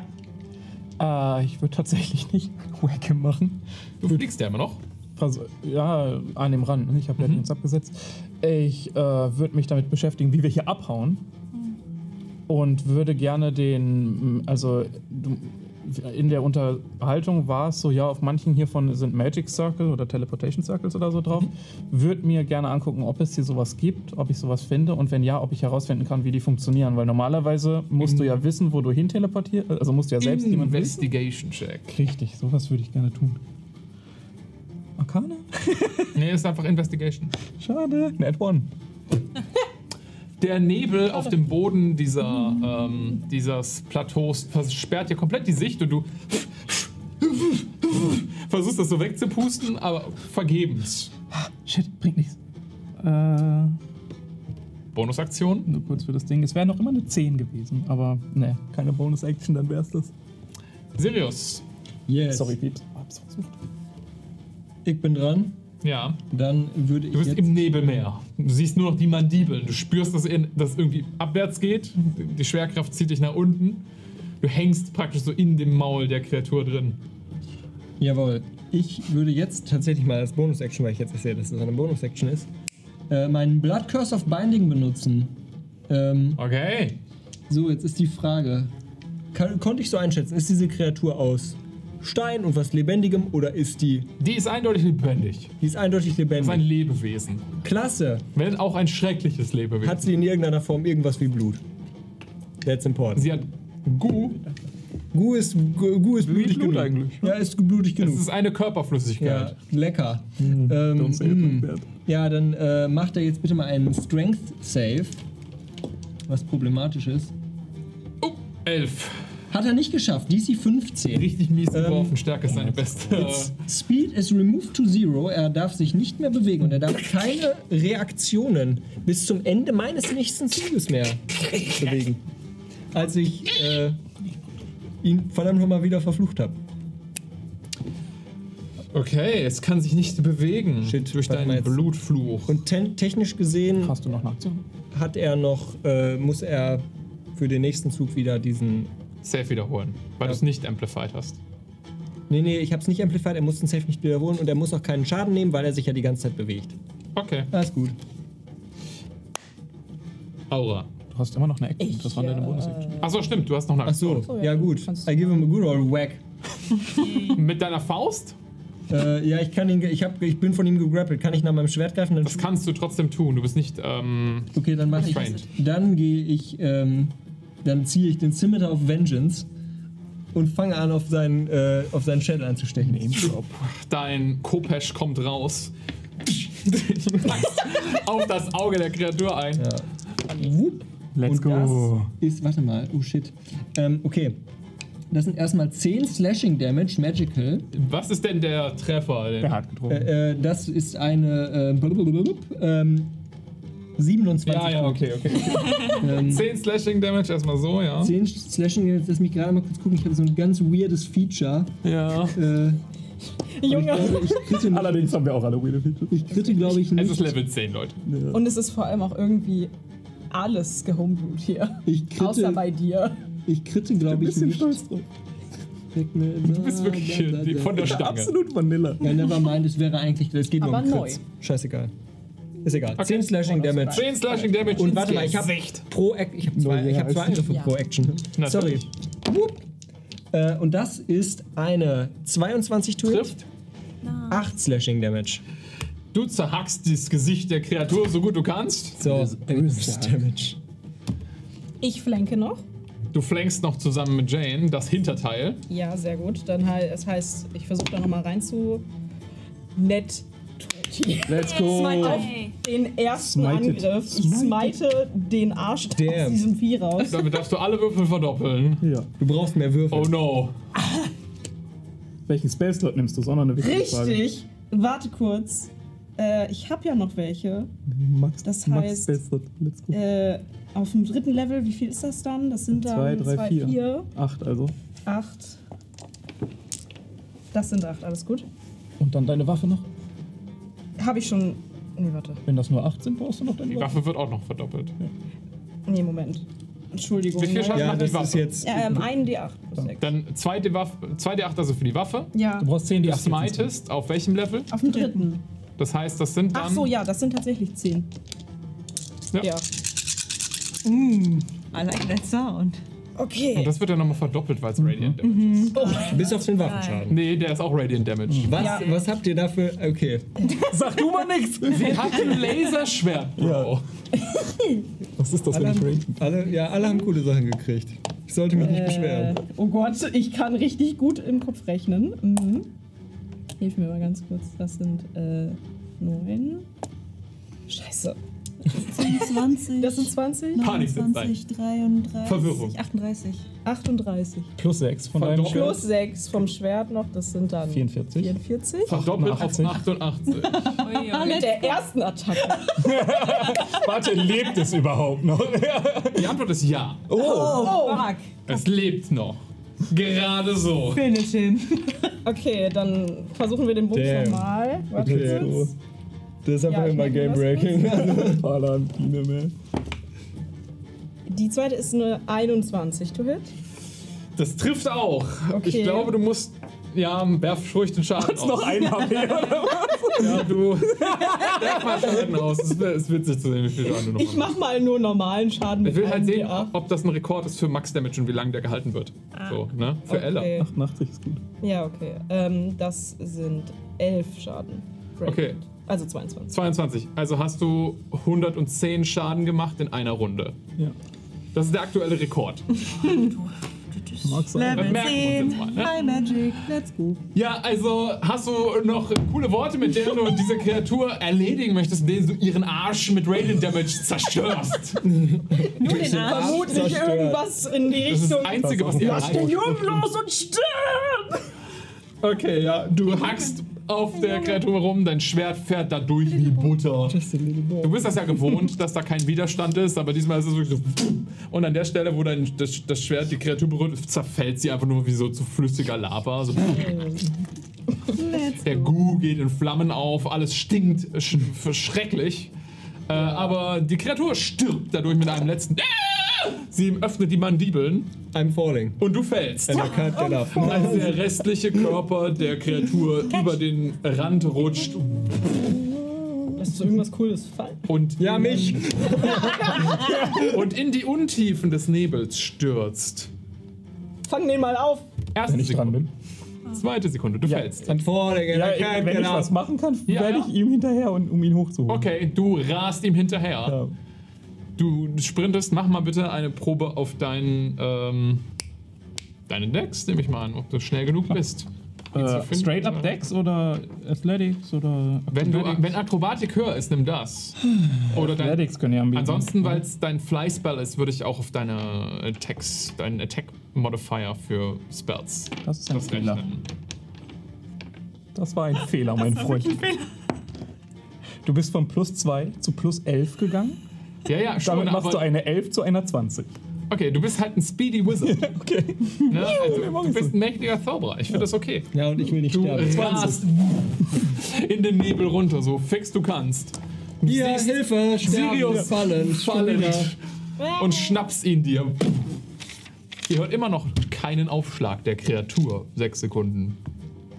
Äh, ich würde tatsächlich nicht [laughs] Wacke machen. du fliegst ja immer noch. Vers ja, an dem Rand. Ich habe Mhm. jetzt abgesetzt. Ich äh, würde mich damit beschäftigen, wie wir hier abhauen. Und würde gerne den, also du, in der Unterhaltung war es so, ja, auf manchen hiervon sind Magic Circle oder Teleportation Circles oder so drauf. Würde mir gerne angucken, ob es hier sowas gibt, ob ich sowas finde und wenn ja, ob ich herausfinden kann, wie die funktionieren. Weil normalerweise musst du ja wissen, wo du hin teleportierst. Also musst du ja selbst jemand wissen. Investigation Check. Richtig, sowas würde ich gerne tun. Arcana? Nee, ist einfach Investigation. Schade. Net One. [laughs] Der Nebel auf dem Boden dieser, ähm, dieses Plateaus versperrt dir komplett die Sicht und du versuchst das so wegzupusten, aber vergebens. Shit, bringt nichts. Äh, Bonusaktion. nur kurz für das Ding. Es wäre noch immer eine 10 gewesen, aber ne, keine Bonus-Action, dann wär's das. Sirius. Yes. Sorry, Pieps. Hab's versucht. Ich bin dran. Ja. Dann würde ich Du bist jetzt... im Nebelmeer. Du siehst nur noch die Mandibeln. Du spürst, dass in- dass irgendwie abwärts geht. Die Schwerkraft zieht dich nach unten. Du hängst praktisch so in dem Maul der Kreatur drin. Jawohl. Ich würde jetzt tatsächlich mal als Bonus-Action, weil ich jetzt sehe, dass das eine Bonus-Action ist, äh, meinen Blood Curse of Binding benutzen. Ähm, Okay. So, jetzt ist die Frage. Kann, konnte ich so einschätzen, ist diese Kreatur aus Stein und was Lebendigem oder ist die, Die ist eindeutig lebendig. die ist eindeutig Das ist ein lebendig? Lebewesen. Klasse. Wenn auch ein schreckliches Lebewesen. Hat sie in irgendeiner Form irgendwas wie Blut? That's important. Sie hat Gu. Gu ist, Gu, Gu ist blutig Blut genug. eigentlich, Ja, ist blutig Das genug. ist eine Ja, Körperflüssigkeit. lecker. Don't Ähm, say it mm. like that. ja, dann äh, macht er jetzt bitte mal einen Strength Save. Was problematisch ist. Oh, elf. Hat er nicht geschafft. DC 15. Richtig mies Ähm, geworfen. Stärke ist seine beste. Its Speed is removed to zero. Er darf sich nicht mehr bewegen und er darf keine Reaktionen bis zum Ende meines nächsten Zuges mehr bewegen. Als ich äh, ihn verdammt nochmal wieder verflucht habe. Okay, es kann sich nicht bewegen. Shit, durch deinen. Blutfluch. Und technisch gesehen Hast du noch eine Aktion? hat er noch, äh, muss er für den nächsten Zug wieder diesen. Safe wiederholen, weil du es nicht amplified hast. Nee, nee, ich hab's nicht amplified, er muss den Safe nicht wiederholen und er muss auch keinen Schaden nehmen, weil er sich ja die ganze Zeit bewegt. Okay. Alles gut. Aura. Du hast immer noch eine Action. Ich, das war deine äh, Bonus-Action. Achso, stimmt, du hast noch eine Ach so, Aktion. ja, ja, gut. I give him a good old whack. [laughs] Mit deiner Faust? Äh, ja, ich kann ihn, ich, hab, ich bin von ihm gegrappelt. Kann ich nach meinem Schwert greifen? Dann Das kannst du trotzdem tun. Du bist nicht. Ähm, okay, dann mache ich. Dann gehe ich, ähm, dann ziehe ich den Scimitar of Vengeance und fange an, auf seinen, äh, auf seinen Schädel anzustechen. dein Kopesch kommt raus. [laughs] auf das Auge der Kreatur ein. Ja. Wupp. Let's und das ist, warte mal, oh shit. Ähm, okay. Das sind erstmal 10 Slashing Damage, Magical. Was ist denn der Treffer? Der hat getroffen. Äh, äh, das ist eine äh, blub, ähm, 27. ja, ja, okay, okay. [laughs] Ähm, 10 Slashing Damage erstmal so, ja. 10 Slashing Damage, lass mich gerade mal kurz gucken. Ich habe so ein ganz weirdes Feature. Ja. Äh, Junge. ich glaube, ich kritte, nicht- Allerdings haben wir auch alle weirde Features. ich kritte glaube ich, Es nicht. ist Level 10, Leute. Und es ist vor allem auch irgendwie alles gehomebrewt hier. Ich Außer kritte, bei dir. ich kritte glaube ich, nicht. drauf. Du bist wirklich äh, die, von der Stange. Absolut Vanilla. Ja, nevermind, es wäre eigentlich, das geht nur Aber um neu. Scheißegal. Ist egal. Okay. 10 Slashing Damage. 10 Slashing Damage. Und warte mal, ich habe pro Ac ich habe zwei, ich hab zwei Angriffe Ja. pro Action. Sorry. Äh, und das ist eine 22 to Trifft. 8 Slashing Damage. Du zerhackst das Gesicht der Kreatur so gut du kannst. So, Damage. Ich flanke noch. Du flankst noch zusammen mit Jane das Hinterteil. Ja, sehr gut. Dann halt, das heißt, ich versuche da nochmal rein zu. Nett. Toti. Let's go. Auf den ersten Smited. Angriff. Ich smite den Arsch aus Damn. diesem Vieh raus. Damit darfst du alle Würfel verdoppeln. Ja. Du brauchst mehr Würfel. Oh no. Welchen Spellslot nimmst du? Ist auch noch eine wichtige Frage. Richtig. Warte kurz. Äh, ich habe ja noch welche. Max, Das Max heißt- Spellslot. Let's go. Äh, auf dem dritten Level, wie viel ist das dann? Das sind dann Zwei, drei, zwei, vier. vier, Acht also. acht. Das sind acht, alles gut. Und dann deine Waffe noch? Habe ich schon. Nee, warte. Wenn das nur acht sind, brauchst du noch deine Die Waffe. Waffe wird auch noch verdoppelt. Nee, Moment. Entschuldigung. Wie viel? Schaden Ja, macht die das ist Waffe? jetzt. Ja, ähm, einen D8. plus sechs. Dann zweite Waffe, zweite 8 also für die Waffe. Ja, Du brauchst 10, die Du 8 smitest auf welchem Level? auf dem dritten. Das heißt, das sind dann. Ach so, ja, das sind tatsächlich zehn. Ja. Ja. I like that sound. Okay. Und das wird ja nochmal verdoppelt, weil es Mhm. Radiant Damage ist. Bis auf den Waffenschaden. Nee, der ist auch Radiant Damage. Was, Ja. was habt ihr dafür? Okay. [laughs] Sag du mal nichts! Sie hat ein Laserschwert, Bro. [laughs] Was ist das, Alle wenn ich haben, alle, ja, alle haben coole Sachen gekriegt. Ich sollte mich nicht Äh, beschweren. oh Gott, ich kann richtig gut im Kopf rechnen. Mhm. Hilf mir mal ganz kurz. Das sind äh, neun. Scheiße. 20. Das sind 20? Panik. 29, 33. Verwirrung. 38. 38. Plus 6 von deinem Verdoppelt. Plus 6 vom Schwert noch, das sind dann 44. 44. Verdoppelt auf 88. 88. [laughs] Mit der ersten Attacke. [laughs] Warte, lebt es überhaupt noch? [laughs] Die Antwort ist ja. Oh, Fuck. Es lebt noch. Gerade so. Finish him. Okay, dann versuchen wir den Bogen nochmal. Warte Okay. kurz. Das ist einfach Ja, ich immer merke Game das Breaking. Valentine, [laughs] mehr. Die zweite ist eine 21 to hit. Das trifft auch. Okay. Ich glaube, du musst Ja, werf ruhig den Schaden aus. Noch ein HP oder [laughs] Ja, du. werf mal Schaden aus. Es ist witzig zu sehen, wie viel Schaden du noch Ich mach mal nur normalen Schaden. Ich will halt sehen, D8. ob das ein Rekord ist für Max Damage und wie lange der gehalten wird. So, ne? Für Ella. Okay. 88 ist gut. Ja, okay. Ähm, das sind elf Schaden. Okay. Also 22. 22. Also hast du 110 Schaden gemacht in einer Runde. Ja. Das ist der aktuelle Rekord. Mag sein. Level merken wir uns 10, jetzt mal, ne? High Magic, let's go. Ja, also hast du noch coole Worte, mit denen du diese Kreatur erledigen möchtest, indem du ihren Arsch mit Radiant Damage zerstörst. [laughs] Nur den Arsch. Vermutlich Zerstört. irgendwas in die Das ist das Richtung. Einzige, was ihr Lass den erreicht. Jungen los und stirb! Okay, ja, du hackst auf der Kreatur rum, dein Schwert fährt da durch wie Butter. Du bist das ja gewohnt, dass da kein Widerstand ist, aber diesmal ist es wirklich so. Und an der Stelle, wo dein, das, das Schwert die Kreatur berührt, zerfällt sie einfach nur wie so zu flüssiger Lava. So. Der Gu geht in Flammen auf, alles stinkt sch schrecklich. Äh, aber die Kreatur stirbt dadurch mit einem letzten. Sie öffnet die Mandibeln I'm falling. und du fällst. And I can't get up. Als der restliche Körper der Kreatur über den Rand rutscht Lässt du irgendwas Cooles fallen? und, Ja, mich. [laughs] und in die Untiefen des Nebels stürzt. Fang den mal auf. Erste Wenn ich dran bin. Zweite Sekunde, du Ja. fällst. Falling and Ja, can't wenn get ich was machen kann, Ja, werde ja. ich ihm hinterher, und, um ihn hochzuholen. Okay, du rast ihm hinterher. Ja. Du sprintest, mach mal bitte eine Probe auf deinen, ähm, deinen Dex, nehme ich mal an, ob du schnell genug bist. Äh, straight up Dex oder Athletics oder Wenn, du, Acrobatics? wenn Akrobatik höher ist, nimm das. [sighs] Oder dein, Athletics können ja am besten. Ansonsten, weil es dein Fly-Spell ist, würde ich auch auf deine Attacks, deinen Attack-Modifier für Spells Das ist ein das Fehler. rechnen. Das war ein Fehler, mein [laughs] Freund. Du bist von plus 2 zu plus 11 gegangen. Ja, ja, schon, Damit machst aber, du eine 11 zu einer 20. Okay, du bist halt ein Speedy Wizard. [laughs] Okay. ne? also, du bist ein mächtiger Zauberer. Ich finde das okay. Ja, und ich will nicht Du sterben. rast [laughs] in den Nebel runter, so fix du kannst. Du Hier, siehst Hilfe, sterben, Sirius fallen, fallen und schnappst ihn dir. Ihr hört immer noch keinen Aufschlag der Kreatur. Sechs Sekunden,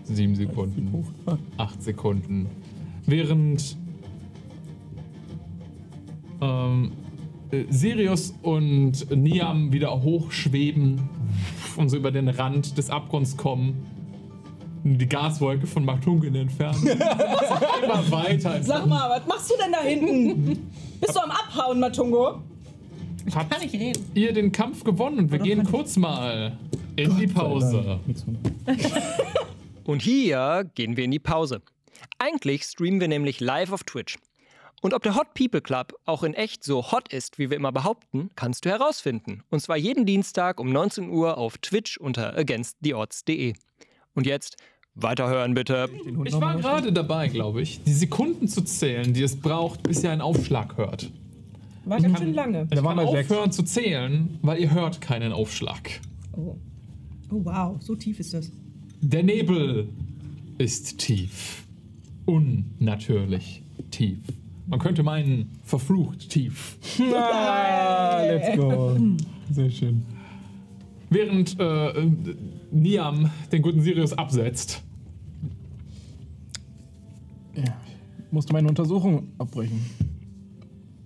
sieben Sekunden, acht Sekunden. Während ähm, äh, Sirius und Niam wieder hochschweben und so über den Rand des Abgrunds kommen. Die Gaswolke von Matungen entfernen. [laughs] immer weiter. Sag mal, was machst du denn da hinten? Bist du am Abhauen, Matungo? Habt Kann ich reden? ihr den Kampf gewonnen und wir gehen kurz mal in die Pause. Und hier gehen wir in die Pause. Eigentlich streamen wir nämlich live auf Twitch. Und ob der Hot People Club auch in echt so hot ist, wie wir immer behaupten, kannst du herausfinden. Und zwar jeden Dienstag um 19 Uhr auf Twitch unter againsttheodds.de. Und jetzt weiterhören bitte. Ich war gerade dabei, glaube ich, die Sekunden zu zählen, die es braucht, bis ihr einen Aufschlag hört. War ganz schön lange. Waren Kann aufhören zu zählen, weil ihr hört keinen Aufschlag. Oh wow, so tief ist das. Der Nebel ist tief. Unnatürlich tief. Man könnte meinen, verflucht tief. [laughs] Ah, let's go. Sehr schön. Während äh, Niam den guten Sirius absetzt. Ja. Ich musste meine Untersuchung abbrechen.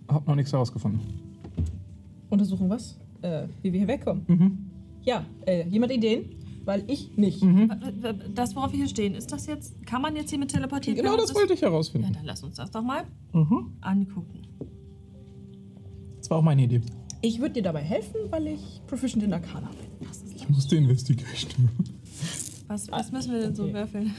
Hab noch nichts herausgefunden. Untersuchen was? Äh, wie wir hier wegkommen. Mhm. Ja, äh, jemand Ideen? Weil ich nicht. Das, worauf wir hier stehen, ist das jetzt. Kann man jetzt hier mit teleportieren? Genau das wollte ich Ja, herausfinden. dann lass uns das doch mal Mhm. angucken. Das war auch meine Idee. Ich würde dir dabei helfen, weil ich proficient in Arcana bin. Ich musste Investigation. Was, was müssen wir denn so Okay. würfeln?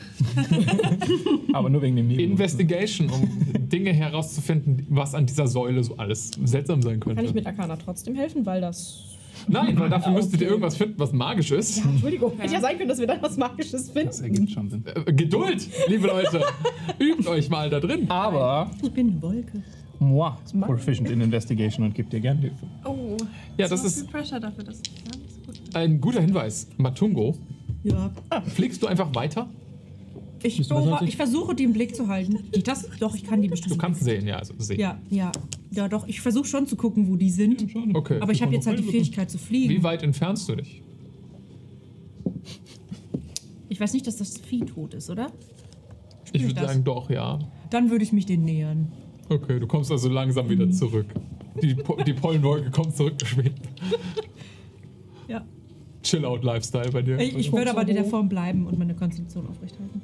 [laughs] Aber nur wegen dem Nebel. Investigation, um Dinge herauszufinden, was an dieser Säule so alles seltsam sein könnte. Kann ich mit Arcana trotzdem helfen, weil das. Nein, weil dafür müsstet ihr irgendwas finden, was magisch ist. Ja, Entschuldigung. Hätte ja sein können, dass wir dann was Magisches Das finden. ergibt schon Sinn. Äh, Geduld, liebe Leute. [laughs] Übt euch mal da drin. Aber Ich bin eine Wolke. moi, proficient in Investigation und gebe dir gerne Hilfe. Oh, Ja, das so ist viel Pressure dafür, das nicht so gut. ein guter Hinweis. Matungo, Ja. fliegst du einfach weiter? Ich, beobachte- ich? versuche, die im Blick zu halten. Geht das? Doch, ich kann die bestimmt. Du kannst sehen, ja, also sehen. Ja, ja. Ja, doch. Ich versuche schon zu gucken, wo die sind. Okay. Aber ich habe jetzt halt die Fähigkeit zu Wie fliegen. weit entfernst du dich? Ich weiß nicht, dass das Vieh tot ist, oder? Ich würde sagen, doch, ja. Dann würde ich mich den nähern. Okay, du kommst also langsam wieder zurück. Die, Po- die Pollenwolke kommt zurückgeschwebt. Ja. Chill-out-Lifestyle bei dir. Ich, ich würde aber in der Form bleiben und meine Konzentration aufrechthalten.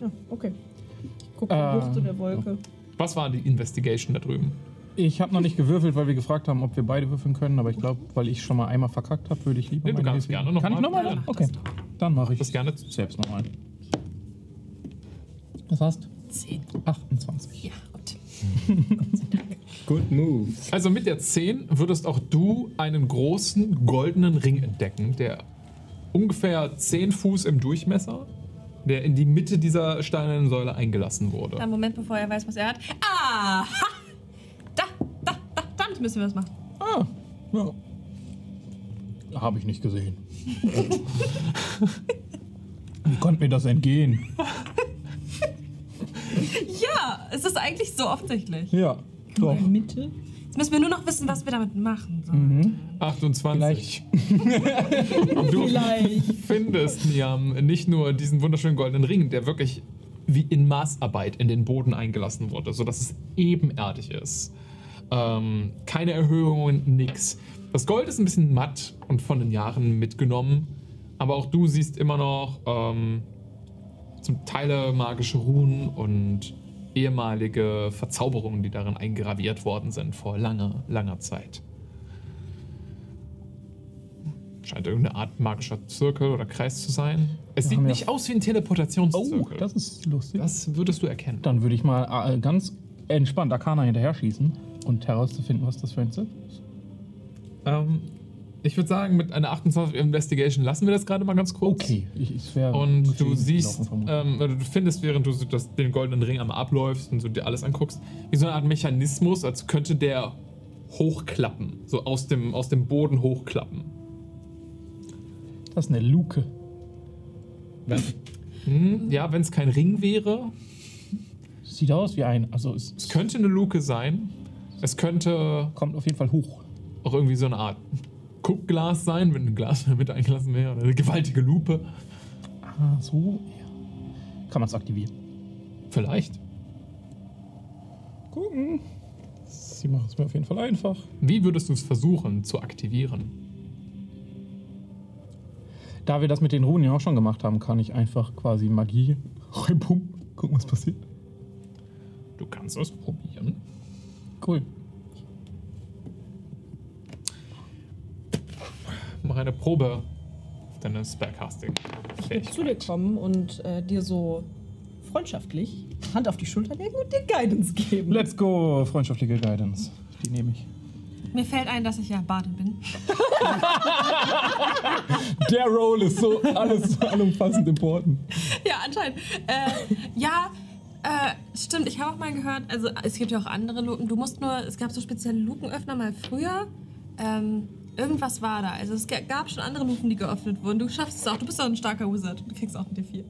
Ja, okay. Ich gucke Äh, hoch zu der Wolke. Was war die Investigation da drüben? Ich habe noch nicht gewürfelt, weil wir gefragt haben, ob wir beide würfeln können, aber ich glaube, weil ich schon mal einmal verkackt habe, würde ich lieber Nee, du kannst gerne noch Kann ich mal. nochmal? Ja, Okay. Dann mache ich Das gerne. selbst nochmal. Was hast? 10. 28. Ja, gut. [laughs] Good move. Also mit der 10 würdest auch du einen großen goldenen Ring entdecken, der ungefähr 10 Fuß im Durchmesser, der in die Mitte dieser steinernen Säule eingelassen wurde. Dann Moment, bevor er weiß, was er hat. Ah! Ha! Damit müssen wir was machen. Ah, ja. Habe ich nicht gesehen. [laughs] Wie konnte mir das entgehen? Ja, es ist eigentlich so offensichtlich. Ja, doch. Mitte. Jetzt müssen wir nur noch wissen, was wir damit machen sollen. 28. [laughs] Und du findest, Niam, nicht nur diesen wunderschönen goldenen Ring, der wirklich wie in Maßarbeit in den Boden eingelassen wurde, sodass es ebenerdig ist. Ähm, keine Erhöhungen, nix. Das Gold ist ein bisschen matt und von den Jahren mitgenommen, aber auch du siehst immer noch ähm, zum Teile magische Runen und ehemalige Verzauberungen, die darin eingraviert worden sind vor langer, langer Zeit. Scheint irgendeine Art magischer Zirkel oder Kreis zu sein. Es sieht nicht aus wie ein Oh, Teleportationszirkel. das ist lustig. das würdest du erkennen. Dann würde ich mal äh, ganz entspannt Arcana hinterher schießen und herauszufinden, was das für ein Zirkel ist. Ähm, ich würde sagen, mit einer 28 Investigation lassen wir das gerade mal ganz kurz. Okay, ich, ich wäre. Und du siehst, ähm, du findest, während du das, den goldenen Ring einmal abläufst und so dir alles anguckst, wie so eine Art Mechanismus, als könnte der hochklappen. So aus dem, aus dem Boden hochklappen. das ist eine Luke. Hm, ja, wenn es kein Ring wäre, Sieht aus wie ein. Also es, es könnte eine Luke sein. Es könnte kommt auf jeden Fall hoch. auch irgendwie so eine Art Guckglas sein, wenn ein Glas mit eingelassen wäre. Oder eine gewaltige Lupe. Ah, so. Ja. Kann man es aktivieren. Vielleicht. Gucken. Sie machen es mir auf jeden Fall einfach. Wie würdest du es versuchen zu aktivieren? Da wir das mit den Runen ja auch schon gemacht haben, kann ich einfach quasi Magie [laughs] reinpumpen. Gucken, was passiert. Du kannst es probieren. Cool. Mach eine Probe auf deine Spellcasting. Ich will zu dir kommen und äh, dir so freundschaftlich Hand auf die Schulter legen und dir Guidance geben. Let's go, freundschaftliche Guidance. Die nehme ich. Mir fällt ein, dass ich ja Badin bin. [laughs] Der Roll ist so alles allumfassend important. Ja, anscheinend. Äh, ja, äh, stimmt. Ich habe auch mal gehört, also es gibt ja auch andere Luken. Du musst nur, es gab so spezielle Lukenöffner mal früher. Ähm, irgendwas war da. Also es ga- gab schon andere Luken, die geöffnet wurden. Du schaffst es auch. Du bist doch ein starker Wizard. Du kriegst auch ein D4.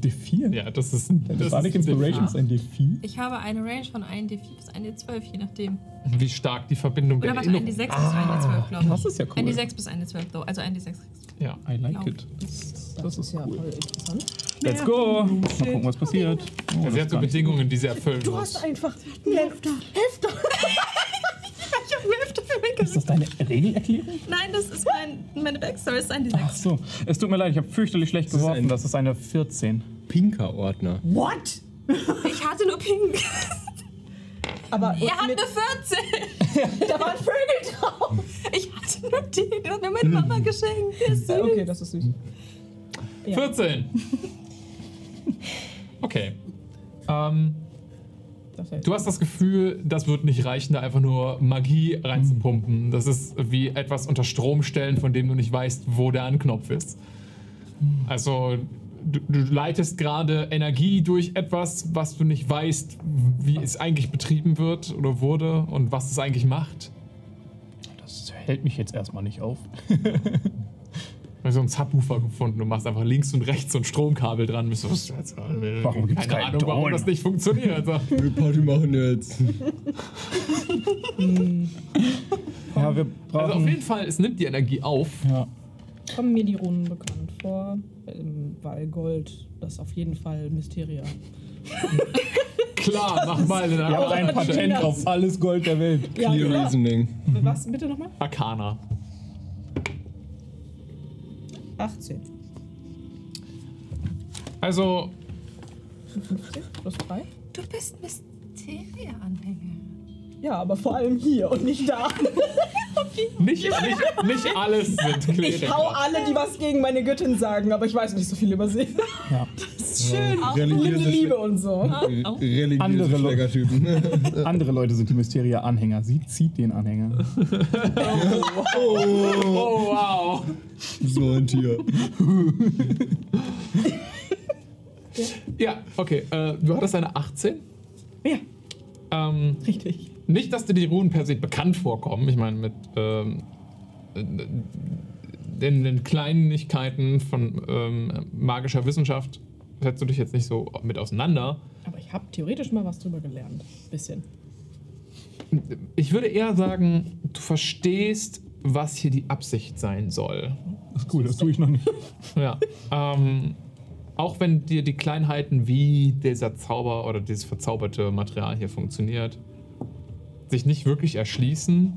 D4? Ja, das ist ein. Das Das Bardic Inspiration ist ein D4? Ich habe eine Range von 1 D4 bis 1 D12, je nachdem. Wie stark die Verbindung Oder der warte, 1 Erinnerung. D6 bis 1 D12, glaube ich. das ist ja cool. 1 D6 bis 1 D12, though. also 1 D6. Ja. I like Laut. it. Das, das ist ja cool. voll interessant. Let's go. Mal gucken, was passiert. Oh, Sie das hat so Bedingungen, die sie erfüllen Du muss. hast einfach Hälfte. Hälfte. [laughs] Ich habe Hälfte für mich Ist das deine Regelerklärung? Nein, das ist mein, meine Backstory, das ist ein Ach D6. so. Es tut mir leid, ich habe fürchterlich schlecht ist geworfen. ein- Das ist eine 14. Pinker Ordner. What? Ich hatte nur Pink. Aber Er hat mit, eine 14. [laughs] da waren Vögel drauf. Ich hatte nur die, die hat mir meine Mama geschenkt. Die ist süß. Okay, das ist süß. Ja. 14. Okay. Ähm, du hast das Gefühl, das wird nicht reichen, da einfach nur Magie reinzupumpen. Das ist wie etwas unter Strom stellen, von dem du nicht weißt, wo der Anknopf ist. Also, du, du leitest gerade Energie durch etwas, was du nicht weißt, wie es eigentlich betrieben wird oder wurde und was es eigentlich macht. Das hält mich jetzt erstmal nicht auf. [laughs] So einen Subwoofer gefunden und machst einfach links und rechts so ein Stromkabel dran. Bist so, was- Warum gibt's Keine Ahnung, warum Ton? das nicht funktioniert. So. [laughs] Wir Party machen jetzt. [laughs] Ja, wir Also brauchen. auf jeden Fall, es nimmt die Energie auf. ja. kommen mir die Runen bekannt vor. Ähm, weil Gold, das auf jeden Fall Mysteria. [laughs] Klar, mach mal in Ich habe ein. Patent auf alles Gold der Welt. Ja, Clear. Reasoning. Was bitte nochmal? Arcana. 18. Also, 50 plus 3. Du bist Mysteria-Anhänger. Ja, aber vor allem hier und nicht da. [laughs] nicht, nicht, nicht alles sind Ich Kleriker. hau alle, die was gegen meine Göttin sagen, aber ich weiß nicht so viel über sie. Ja. [laughs] Schön. Mit Religiöse, Liebe und so. Religiöse Andere Leute. Schlägertypen. [laughs] Andere Leute sind die Mysteria-Anhänger. Sie zieht den Anhänger. [laughs] Oh, wow. so ein Tier. Ja, okay. Äh, du hattest eine 18. Ja, Ähm, richtig. nicht, dass dir die Runen per se bekannt vorkommen. Ich meine, mit ähm, äh, den, den Kleinigkeiten von ähm, magischer Wissenschaft setzt du dich jetzt nicht so mit auseinander. Aber ich habe theoretisch mal was drüber gelernt. Bisschen. Ich würde eher sagen, du verstehst, was hier die Absicht sein soll. Das ist cool, das tue ich noch nicht. Ja. ähm, auch wenn dir die Kleinheiten, wie dieser Zauber oder dieses verzauberte Material hier funktioniert, sich nicht wirklich erschließen,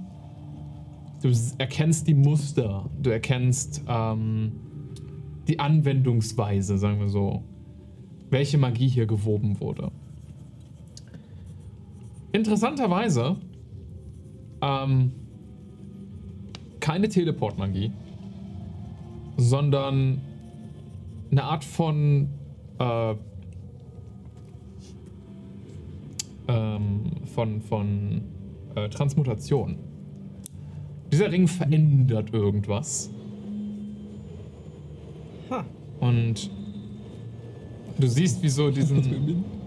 du erkennst die Muster, du erkennst ähm, die Anwendungsweise, sagen wir so, welche Magie hier gewoben wurde. Interessanterweise ähm, keine Teleportmagie, sondern eine Art von äh, ähm, von, von äh, Transmutation. Dieser Ring verändert irgendwas. Ha. Und du siehst, wie so diesen. [laughs]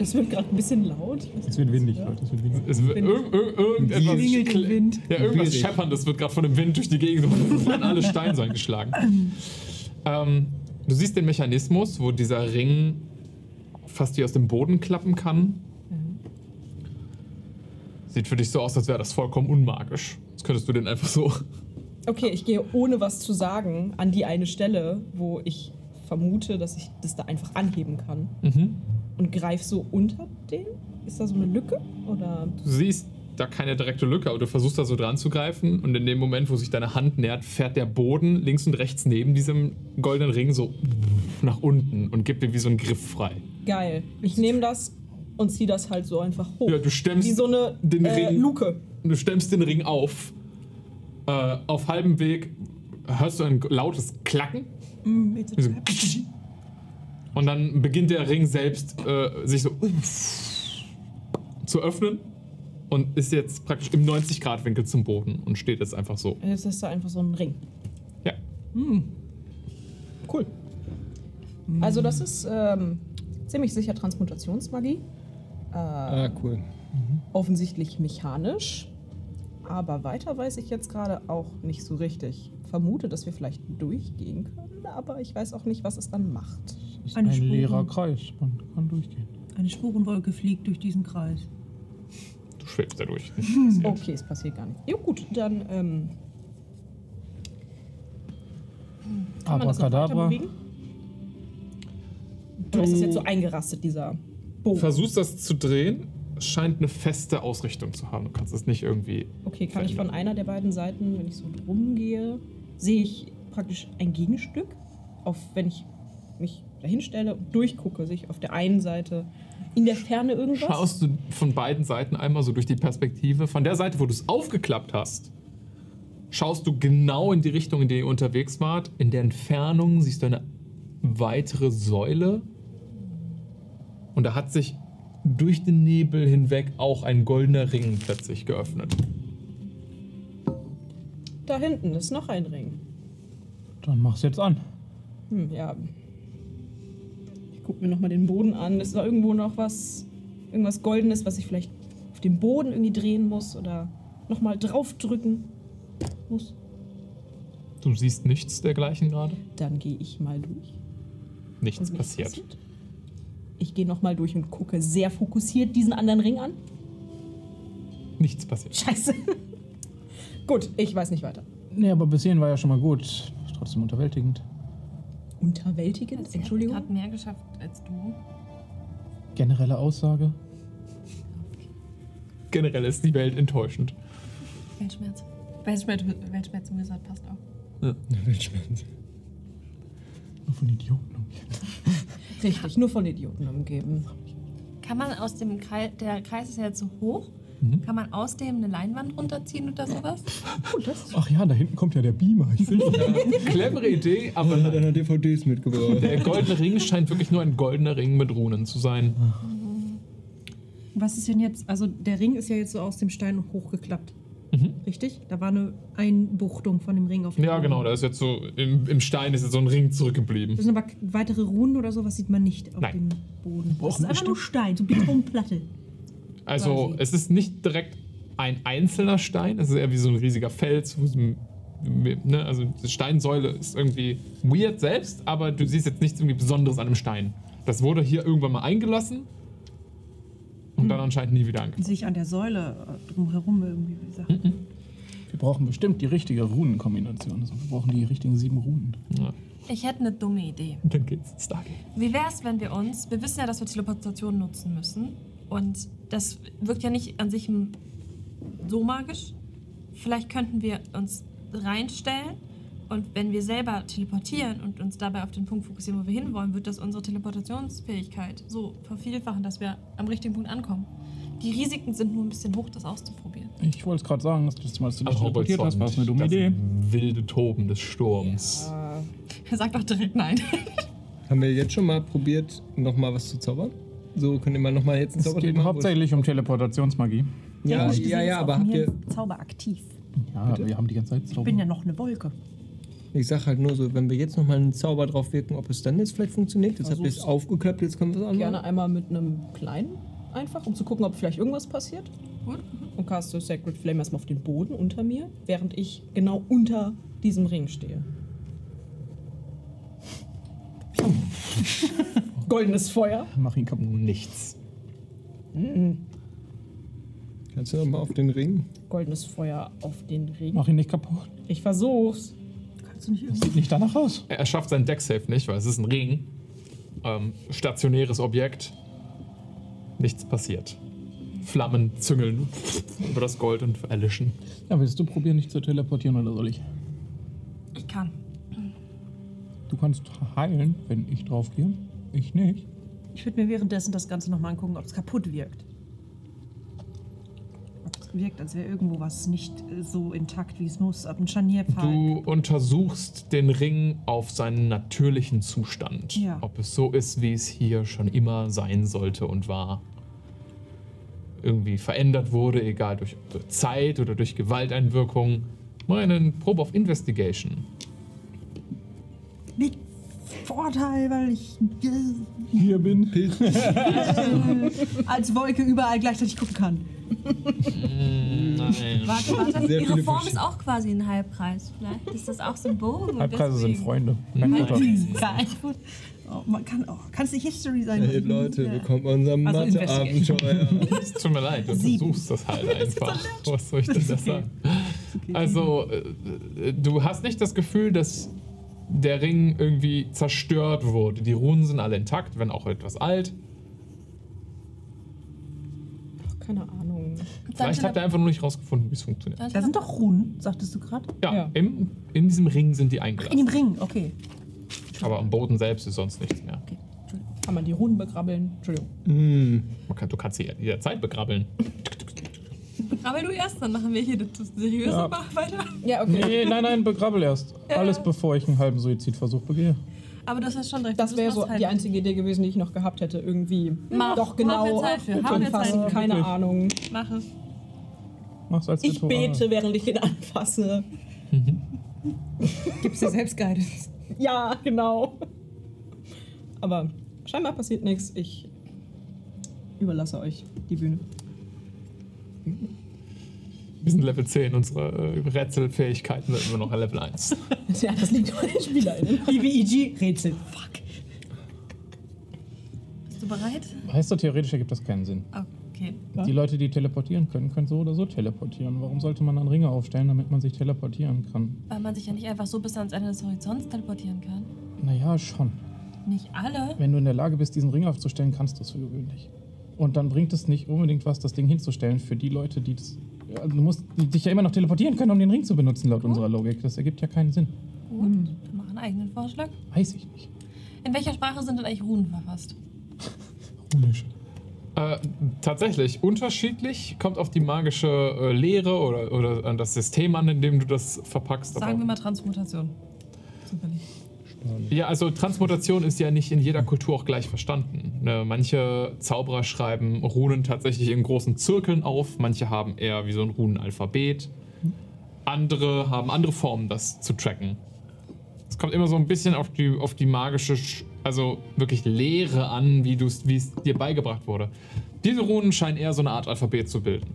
Es wird gerade ein bisschen laut. Es wird windig. Leute. Es wird windig. Es wird irg irg irgendetwas. Klingelt Wind. Ja, irgendwas Schwierig. Schepperndes wird gerade von dem Wind durch die Gegend und an alle Steine eingeschlagen. [laughs] ähm, du siehst den Mechanismus, wo dieser Ring fast wie aus dem Boden klappen kann. Sieht für dich so aus, als wäre das vollkommen unmagisch. Jetzt könntest du den einfach so. Okay, ich gehe ohne was zu sagen an die eine Stelle, wo ich vermute, dass ich das da einfach anheben kann. Mhm. Und greife so unter den? Ist da so eine Lücke? Oder. Du siehst da keine direkte Lücke, aber du versuchst da so dran zu greifen und in dem Moment, wo sich deine Hand nähert, fährt der Boden links und rechts neben diesem goldenen Ring so nach unten und gibt dir wie so einen Griff frei. Geil. Ich nehme das und ziehe das halt so einfach hoch. Ja, du stemmst Wie so eine den äh, Ring. Luke. Du stemmst den Ring auf. Äh, auf halbem Weg hörst du ein lautes Klacken. Mm, it's a Wie so trap. Und dann beginnt der Ring selbst äh, sich so zu öffnen und ist jetzt praktisch im 90-Grad-Winkel zum Boden und steht jetzt einfach so. Jetzt ist da einfach so ein Ring. Ja. Cool. Also, das ist ähm, ziemlich sicher Transmutationsmagie. Äh, Ah, cool. offensichtlich mechanisch. Aber weiter weiß ich jetzt gerade auch nicht so richtig. Vermute, dass wir vielleicht durchgehen können, aber ich weiß auch nicht, was es dann macht. Das ist Eine ein Spur. leerer Kreis. Man kann durchgehen. Eine Spurenwolke fliegt durch diesen Kreis. Du schwebst da durch. [laughs] Okay, es passiert gar nicht. Jo, gut, dann ähm, kann man das noch weiter Abracadabra. bewegen? Oder ist das jetzt so eingerastet, dieser Bogen? Versuchst das zu drehen. Scheint eine feste Ausrichtung zu haben. Du kannst es nicht irgendwie. Okay, kann ich von einer der beiden Seiten, wenn ich so drum gehe, sehe ich praktisch ein Gegenstück. Auf, wenn ich mich dahin stelle und durchgucke, sehe ich auf der einen Seite in der Ferne irgendwas. Schaust du von beiden Seiten einmal so durch die Perspektive. Von der Seite, wo du es aufgeklappt hast, schaust du genau in die Richtung, in der ihr unterwegs wart. In der Entfernung siehst du eine weitere Säule. Und da hat sich durch den Nebel hinweg auch ein goldener Ring plötzlich geöffnet. Da hinten ist noch ein Ring. Dann mach's jetzt an. Hm, ja. Ich gucke mir nochmal den Boden an. Ist da irgendwo noch was, irgendwas Goldenes, was ich vielleicht auf dem Boden irgendwie drehen muss oder nochmal draufdrücken muss? Du siehst nichts dergleichen gerade. Dann gehe ich mal durch. Nichts Und passiert. Ich gehe nochmal durch und gucke sehr fokussiert diesen anderen Ring an. Nichts passiert. Scheiße. [laughs] Gut, ich weiß nicht weiter. Nee, aber bis hierhin war ja schon mal gut. Ist trotzdem unterwältigend. Unterwältigend? Entschuldigung. Hat mehr geschafft als du. Generelle Aussage. Generell ist die Welt enttäuschend. Weltschmerz. Weltschmerz, Weltschmerz im Wizard passt auch. Nur von Idioten. Richtig, nur von Idioten umgeben. Kann man aus dem Kreis, der Kreis ist ja jetzt so hoch, Mhm. kann man aus dem eine Leinwand runterziehen oder sowas? Ach ja, da hinten kommt ja der Beamer. Ich will [laughs] Clevere Idee, aber Hat einer DVDs mitgebracht. der goldene Ring scheint wirklich nur ein goldener Ring mit Runen zu sein. Was ist denn jetzt? Also der Ring ist ja jetzt so aus dem Stein hochgeklappt. Mhm. Richtig? Da war eine Einbuchtung von dem Ring auf dem Ja, Boden. genau, da ist jetzt so, im, im Stein ist jetzt so ein Ring zurückgeblieben. Das sind aber weitere Runen oder sowas sieht man nicht auf Nein. dem Boden. Das ist einfach nur Stein, so Betonplatte. Also quasi. es ist nicht direkt ein einzelner Stein, es ist eher wie so ein riesiger Fels. wo so ein- Ne, also die Steinsäule ist irgendwie weird selbst, aber du siehst jetzt nichts irgendwie Besonderes an dem Stein. Das wurde hier irgendwann mal eingelassen und dann anscheinend nie wieder angefangen. Sich an der Säule äh, drumherum irgendwie Sachen. Wir brauchen bestimmt die richtige Runenkombination. Also wir brauchen die richtigen sieben Runen. Ja. Ich hätte eine dumme Idee. Dann geht's ins Stargate. Wie wäre es, wenn wir uns, wir wissen ja, dass wir Teleportation nutzen müssen und das wirkt ja nicht an sich so magisch. Vielleicht könnten wir uns reinstellen und wenn wir selber teleportieren und uns dabei auf den Punkt fokussieren, wo wir hinwollen, wird das unsere Teleportationsfähigkeit so vervielfachen, dass wir am richtigen Punkt ankommen. Die Risiken sind nur ein bisschen hoch, das auszuprobieren. Ich wollte es gerade sagen, dass du das mal Aber teleportiert hast, war es eine dumme das Idee. wilde Toben des Sturms. [laughs] Sag doch direkt nein. [laughs] Haben wir jetzt schon mal probiert, nochmal was zu zaubern? So, könnt ihr mal nochmal jetzt einen Es Zauber geht machen? hauptsächlich um Teleportationsmagie. Ja, ja, ja, ist aber habt ihr. Zauber aktiv. Ja, wir haben die ganze Zeit Ich Zauber. bin ja noch eine Wolke. Ich sag halt nur so, wenn wir jetzt nochmal einen Zauber drauf wirken, ob es dann jetzt vielleicht funktioniert. Jetzt habt ihr es aufgeklappt, jetzt können wir es anmachen. Gerne einmal mit einem kleinen einfach, um zu gucken, ob vielleicht irgendwas passiert. Gut. Und caste Sacred Flame erstmal auf den Boden unter mir, während ich genau unter diesem Ring stehe. [laughs] Goldenes Feuer. Mach ihn kaputt. Nichts. Kannst du nochmal auf den Ring? Goldenes Feuer auf den Ring. Mach ihn nicht kaputt. Ich versuch's. Kannst du nicht Das irgendwie. sieht nicht danach aus. Er schafft seinen Decksafe nicht, weil es ist ein Ring. Ähm, stationäres Objekt. Nichts passiert. Flammen züngeln über das Gold und erlischen. Ja, willst du probieren, dich zu teleportieren oder soll ich? Ich kann. Du kannst heilen, wenn ich draufgehe. Ich nicht. Ich würde mir währenddessen das Ganze nochmal angucken, ob es kaputt wirkt. Wirkt, als wäre irgendwo was nicht äh, so intakt, wie es muss. Ob ein Scharnierpfeil. Du untersuchst den Ring auf seinen natürlichen Zustand. Ja. Ob es so ist, wie es hier schon immer sein sollte und war. Irgendwie verändert wurde, egal durch Zeit oder durch Gewalteinwirkung. Mal einen Probe auf Investigation. Mit Vorteil, weil ich äh, Hier bin. [laughs] [laughs] als Wolke überall gleichzeitig gucken kann. Nein. Warte, warte. Sehr Ihre Form ist auch quasi ein Halbkreis. Vielleicht ist das auch Symbol. Halbkreise sind deswegen- Freunde. [laughs] Ja, ich wollt- oh, man kann auch. Kann es nicht History sein? Hey Leute, Ja. willkommen bei unserem Also Mathe-Abenteuer. Es tut mir leid, du Sieben. versuchst das halt [laughs] einfach. Was soll ich denn das sagen? Also, äh, du hast nicht das Gefühl, dass der Ring irgendwie zerstört wurde. Die Runen sind alle intakt, wenn auch etwas alt. Keine Ahnung. Vielleicht habt ihr einfach nur nicht rausgefunden, wie es funktioniert. Da sind doch Runen, sagtest du gerade? Ja, Ja. Im, in diesem Ring sind die In dem eingelassen. Ring, okay. Aber am Boden selbst ist sonst nichts mehr. Kann man die Runen begrabbeln? Entschuldigung. Hm. Man kann, du kannst sie jederzeit begrabbeln. Aber du erst, dann machen wir hier das seriöse Ja. Mach weiter. Ja, okay. Nee, nein, nein, begrabbel erst. Alles bevor ich einen halben Suizidversuch begehe. Aber das ist schon recht. Das wäre so die einzige Idee gewesen, die ich noch gehabt hätte. Irgendwie Mach. doch genau wir Zeit für. Haben wir Zeit anfassen. für. Keine Wirklich. Ahnung. Mach es. Mach's als Ich bete, während ich ihn anfasse. Gibst dir selbst Guidance. Ja, genau. Aber scheinbar passiert nichts. Ich überlasse euch die Bühne. Wir sind Level 10, unsere äh, Rätselfähigkeiten sind immer noch an Level 1. [laughs] Ja, das liegt an den SpielerInnen. BBEG-Rätsel. Fuck. Bist du bereit? Heißt doch, theoretisch ergibt das keinen Sinn. Okay. Die Leute, die teleportieren können, können so oder so teleportieren. Warum sollte man dann Ringe aufstellen, damit man sich teleportieren kann? Weil man sich ja nicht einfach so bis ans Ende des Horizonts teleportieren kann. Naja, schon. Nicht alle. Wenn du in der Lage bist, diesen Ring aufzustellen, kannst du es für gewöhnlich. Und dann bringt es nicht unbedingt was, das Ding hinzustellen für die Leute, die das. Ja, du musst dich ja immer noch teleportieren können, um den Ring zu benutzen, laut unserer Logik. Das ergibt ja keinen Sinn. Gut, dann mach einen eigenen Vorschlag. Weiß ich nicht. In welcher Sprache sind denn eigentlich Runen verfasst? Runisch. Äh, tatsächlich, unterschiedlich. Kommt auf die magische äh, Lehre oder, oder an das System an, in dem du das verpackst. aber- Sagen wir mal Transmutation. Zufällig. Ja, also Transmutation ist ja nicht in jeder Kultur auch gleich verstanden. Ne, manche Zauberer schreiben Runen tatsächlich in großen Zirkeln auf, manche haben eher wie so ein Runenalphabet. Andere haben andere Formen, das zu tracken. Es kommt immer so ein bisschen auf die, auf die magische, Sch- also wirklich Lehre an, wie, es dir beigebracht wurde. Diese Runen scheinen eher so eine Art Alphabet zu bilden.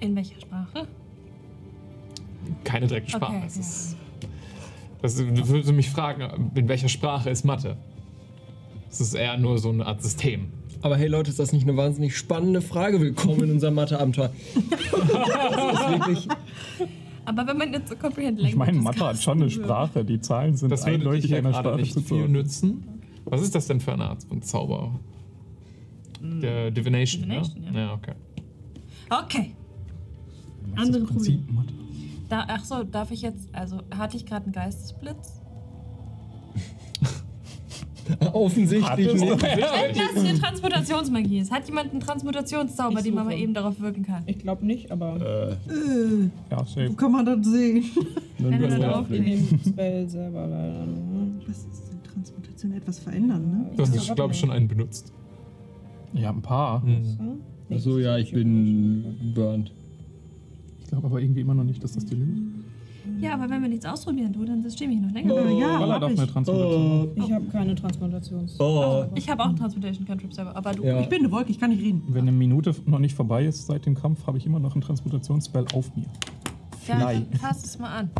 In welcher Sprache? Keine direkte Sprache. Okay, ja. ist, das würdest du mich fragen, in welcher Sprache ist Mathe? Es ist eher nur so eine Art System. Aber hey Leute, ist das nicht eine wahnsinnig spannende Frage? Willkommen in unserem Mathe-Abenteuer. [laughs] das ist wirklich. Aber wenn man jetzt so Comprehend Ich meine, Languages Mathe hat schon eine Sprache. Die Zahlen sind Das würde eindeutig ja einer Sprache nicht zu viel nützen. Was ist das denn für eine Art von Zauber? Der Divination, Divination, ja? ja. Ja, okay. Okay. Andere Prinzip Mathe. Da, ach so, darf ich jetzt, also hatte ich gerade einen Geistesblitz? [laughs] Offensichtlich nicht. Wenn das hier Transmutationsmagie ist, hat jemand einen Transmutationszauber, Ich den man suche. mal eben darauf wirken kann? Ich glaube nicht, aber Äh, ja, safe. wo kann man das sehen? Wenn du da In dem Spell selber leider. nur. Was ist denn Transmutation? Etwas verändern, ne? Du hast, glaube ich, schon einen benutzt. Ja, ein paar. Achso, ja, ich bin burnt. Ich glaube aber irgendwie immer noch nicht, dass das die Lösung ist. Ja, aber wenn wir nichts ausprobieren, du, dann stehe ich noch länger. Äh, ja, Weil er hab doch ich. eine Transmutation. Ich habe keine Transplantations. Oh. Ich habe auch einen Transmutation Cantrip selber, aber du. Ja. Ich bin eine Wolke, ich kann nicht reden. Wenn eine Minute noch nicht vorbei ist seit dem Kampf, habe ich immer noch einen Transmutationsspell auf mir. Ja, Fly. dann fass es mal an.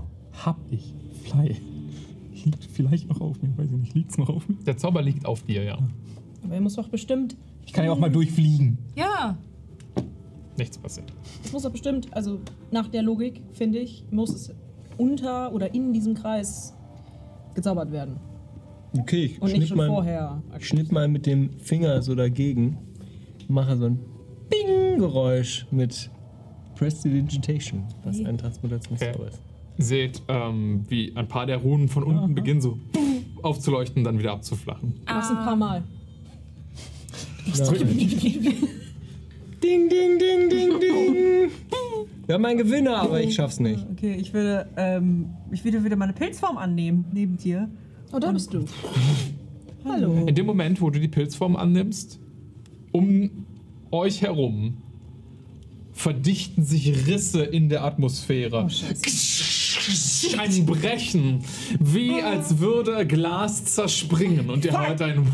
Hab ich. Fly. Liegt vielleicht noch auf mir, weiß ich nicht. Liegt's noch auf mir? Der Zauber liegt auf dir, ja. Aber er muss doch bestimmt. Ich kann ja auch mal durchfliegen. Ja, Nichts passiert. Es muss doch bestimmt, also nach der Logik, finde ich, muss es unter oder in diesem Kreis gezaubert werden. Okay, ich Und nicht schnipp schon mal, vorher. ich schnipp mal mit dem Finger so dagegen. Mache so ein Bing-Geräusch mit Prestidigitation, was ein Transmutationszauber ist. Seht, ähm, wie ein paar der Runen von unten beginnen so [laughs] aufzuleuchten und dann wieder abzuflachen. Mach's ein paar Mal. Ding, ding, ding, ding, ding. Wir haben einen Gewinner, aber ich schaff's nicht. Okay, ich würde, ähm, ich würde wieder meine Pilzform annehmen, neben dir. Oh, da bist du. [laughs] Hallo. In dem Moment, wo du die Pilzform annimmst, um euch herum verdichten sich Risse in der Atmosphäre. ein Brechen, wie als würde Glas zerspringen und ihr hört ein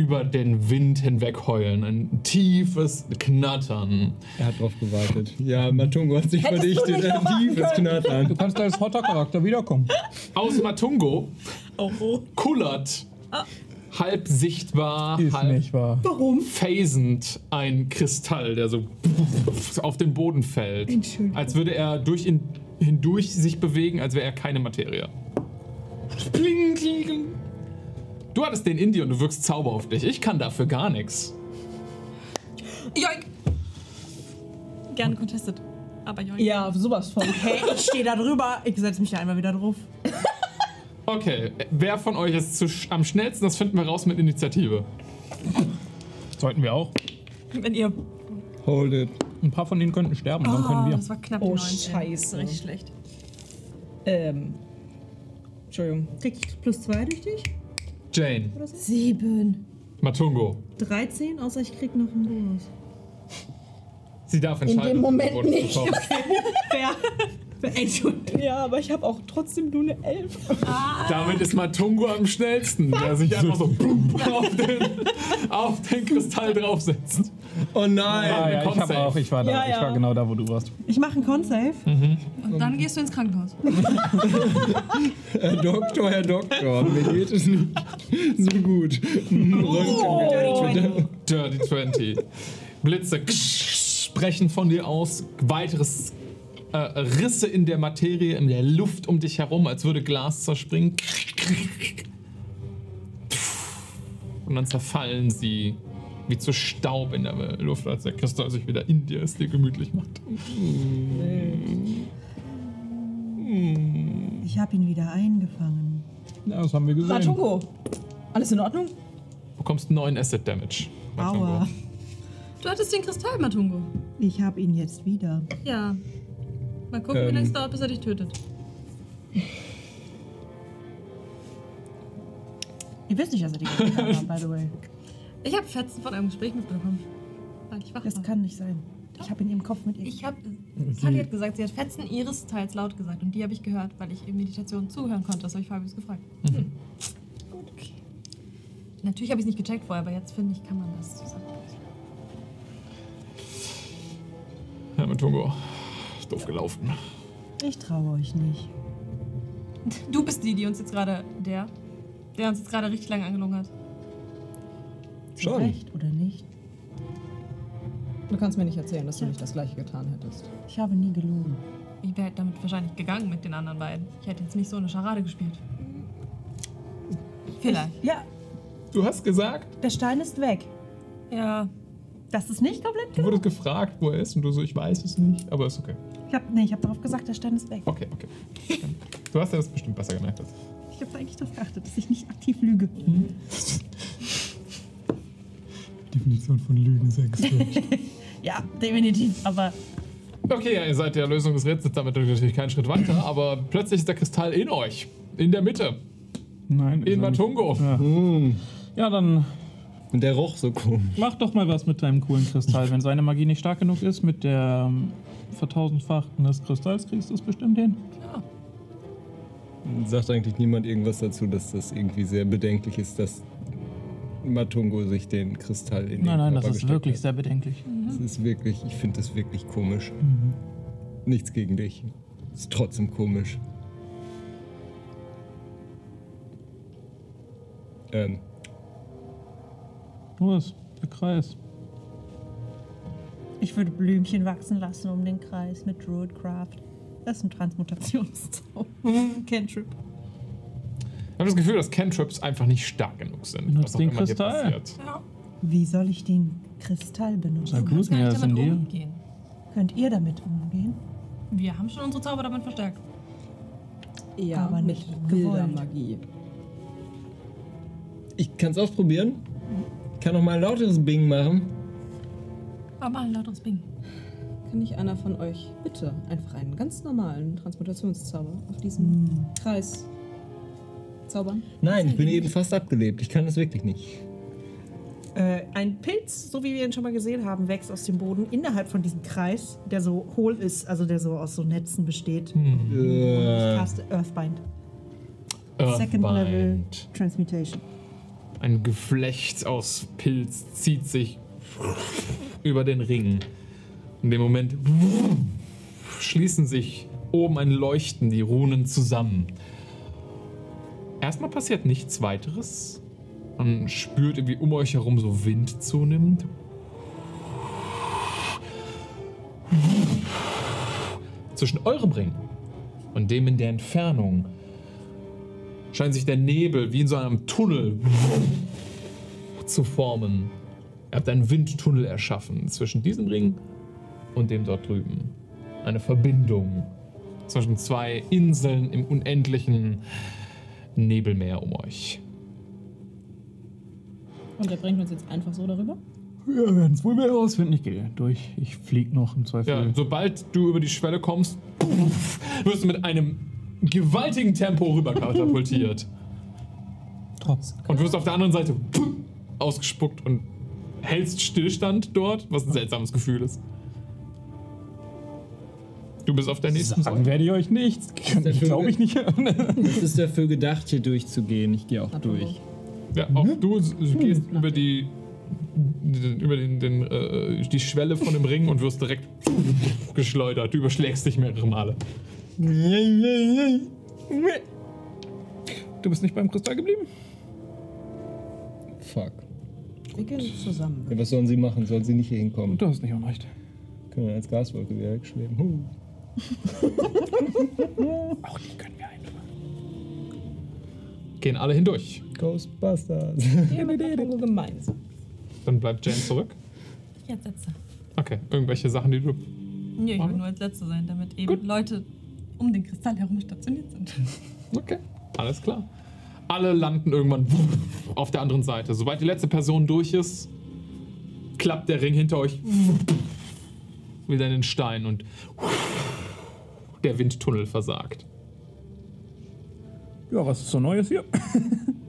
über den Wind hinweg heulen, ein tiefes Knattern. Er hat drauf gewartet. Ja, Matungo hat sich verdichtet. Ein tiefes Knattern. Du kannst als Hotter-Charakter wiederkommen. Aus Matungo kullert halb sichtbar, Ist halb nicht wahr. phasend ein Kristall, der so auf den Boden fällt. Als würde er durch ihn hindurch sich bewegen, als wäre er keine Materie. Kling, kling, kling. Du hattest den Indie und du wirkst Zauber auf dich. Ich kann dafür gar nichts. joink. Gerne contested. Aber joink. Ja, sowas von. Hey, ich stehe da drüber. Ich setze mich da einmal wieder drauf. Okay, wer von euch ist zu sch am schnellsten? Das finden wir raus mit Initiative. Sollten wir auch. Wenn ihr. Hold it. Ein paar von denen könnten sterben, dann können Oh, wir. das war knapp. Oh, die 19. Scheiße. Richtig schlecht. Ähm. Entschuldigung. Krieg ich plus zwei durch dich? Jane, Sieben. Matungo. 13, außer ich krieg noch einen Bonus. Sie darf entscheiden. dem Moment ob sie nicht. [laughs] bekommt. Ja, aber ich habe auch trotzdem nur eine Elf. Damit ist Matungo am schnellsten, der sich einfach so auf den, auf den Kristall draufsetzt. Oh nein. Ah, ja, ich, hab auch, ich, war da, Ja, ich ja. war genau da, wo du warst. Ich mache einen Con-Save. Und dann gehst du ins Krankenhaus. [laughs] Herr Doktor, Herr Doktor, mir geht es nicht so gut. Röntgen. Dirty 20. Blitze sprechen von dir aus. Weiteres äh, Risse in der Materie, in der Luft um dich herum, als würde Glas zerspringen. Und dann zerfallen sie wie zu Staub in der Luft, als der Kristall sich wieder in dir es dir gemütlich macht. Ich habe ihn wieder eingefangen. Ja, das haben wir gesehen. Matungo, alles in Ordnung? Du bekommst 9 Acid Damage. Matungo. Aua. Du hattest den Kristall, Matungo. Ich habe ihn jetzt wieder. Ja. Mal gucken, wie Ähm. lange es dauert, bis er dich tötet. Ihr wisst nicht, dass er die getan hat, [laughs] by the way. Ich habe Fetzen von einem Gespräch mitbekommen. Weil ich wach Das war. kann nicht sein. Ich habe in ihrem Kopf mit ihr. Ich habe, Sally hat gesagt, sie hat Fetzen ihres Teils laut gesagt und die habe ich gehört, weil ich in Meditation zuhören konnte. Das habe ich Fabius gefragt. Hm. Gut, okay. Natürlich habe ich es nicht gecheckt vorher, aber jetzt finde ich, kann man das zusammen. Ja, Matungo. Ist doof gelaufen. Ich traue euch nicht. Du bist die, die uns jetzt gerade, der, der uns jetzt gerade richtig lange angelogen hat. Schon. Recht oder nicht? Du kannst mir nicht erzählen, dass du nicht das gleiche getan hättest. Ich habe nie gelogen. Ich wäre damit wahrscheinlich gegangen mit den anderen beiden. Ich hätte jetzt nicht so eine Scharade gespielt. Vielleicht. Ja, Du hast gesagt, der Stein ist weg. Ja. Das ist nicht komplett du wurdest gefragt, wo er ist und du so, ich weiß es nicht, aber ist okay. Ich habe nee, ich hab darauf gesagt, der Stein ist weg. Okay, okay. Du hast ja das bestimmt besser gemerkt als ich. Ich habe eigentlich darauf geachtet, dass ich nicht aktiv lüge. Definition von Lügen ist extrem. [laughs] Ja, definitiv. Aber Okay, ja, ihr seid der Lösung des Rätsels damit natürlich keinen Schritt weiter, aber plötzlich ist der Kristall in euch. In der Mitte. Nein. In. Matungo. Ja. Hm. ja, dann Und der roch so komisch. mach doch mal was mit deinem coolen Kristall. Wenn seine Magie nicht stark genug ist, mit der ähm, Vertausendfachten des Kristalls kriegst du es bestimmt hin. Sagt eigentlich niemand irgendwas dazu, dass das irgendwie sehr bedenklich ist, dass Matungo sich den Kristall in den Nein, nein, das Körper ist gesteckt wirklich hat. sehr bedenklich. Das ist wirklich, ich finde das wirklich komisch. Nichts gegen dich. Ist trotzdem komisch. Ähm, Was? Der Kreis. ich würde Blümchen wachsen lassen um den Kreis mit Druidcraft. Das ist ein Transmutationszauber. [laughs] Cantrip. Ich habe das Gefühl, dass Cantrips einfach nicht stark genug sind. Benutzt was auch den immer hier Kristall. passiert. Wie soll ich den Kristall benutzen? Du gut, kannst gar ja, ist damit umgehen. Könnt ihr damit umgehen? Wir haben schon unsere Zauber damit verstärkt. Ja, Aber nicht mit wilder gewollt. Magie. ich kann es ausprobieren. Ich kann noch mal ein lauteres Bing machen. Aber ein lauteres Bing. Kann nicht einer von euch bitte einfach einen ganz normalen Transmutationszauber auf diesen Kreis zaubern? Nein, ich bin eben fast abgelebt. Ich kann das wirklich nicht. Äh, ein Pilz, so wie wir ihn schon mal gesehen haben, wächst aus dem Boden innerhalb von diesem Kreis, der so hohl ist, also der so aus so Netzen besteht. Und ich Äh, caste Earthbind. Second Earthbind. Level Transmutation. Ein Geflecht aus Pilz zieht sich über den Ring. In dem Moment schließen sich oben ein Leuchten die Runen zusammen. Erstmal passiert nichts weiteres. Man spürt irgendwie um euch herum so Wind zunimmt. Zwischen eurem Ring und dem in der Entfernung scheint sich der Nebel wie in so einem Tunnel zu formen. Ihr habt einen Windtunnel erschaffen zwischen diesem Ring und dem dort drüben. Eine Verbindung zwischen zwei Inseln im unendlichen Nebelmeer um euch. Und der bringt uns jetzt einfach so darüber? Wir werden es wohl mehr herausfinden. Ich gehe durch. Ich flieg noch im Zweifel. Ja, sobald du über die Schwelle kommst, wirst du mit einem gewaltigen Tempo rüber katapultiert. Trotz. Und wirst auf der anderen Seite ausgespuckt und hältst Stillstand dort, was ein seltsames Gefühl ist. Du bist auf der nächsten Sagen Seite. werde ich euch nichts. Glaube ich nicht. das ist dafür gedacht, hier durchzugehen. Ich gehe auch durch. Ja, auch du s- gehst über die über den, den, äh, die Schwelle von dem Ring und wirst direkt [laughs] geschleudert. Du überschlägst dich mehrere Male. Du bist nicht beim Kristall geblieben? Fuck. Wir gehen zusammen. Ja, was sollen sie machen? Sollen sie nicht hier hinkommen? Du hast nicht unrecht. Können wir als Gaswolke wieder wegschweben. Huh. [laughs] Auch die können wir einfangen. Gehen alle hindurch. Ghostbusters. Ja, [laughs] gemeinsam. Dann bleibt Jane zurück. Jetzt letzte. Okay, irgendwelche Sachen, die du. Nee, ich will nur als letzte sein, damit eben Leute um den Kristall herum stationiert sind. [laughs] Okay, alles klar. Alle landen irgendwann auf der anderen Seite. Sobald die letzte Person durch ist, klappt der Ring hinter euch wieder in den Stein und der Windtunnel versagt. Ja, was ist so Neues hier?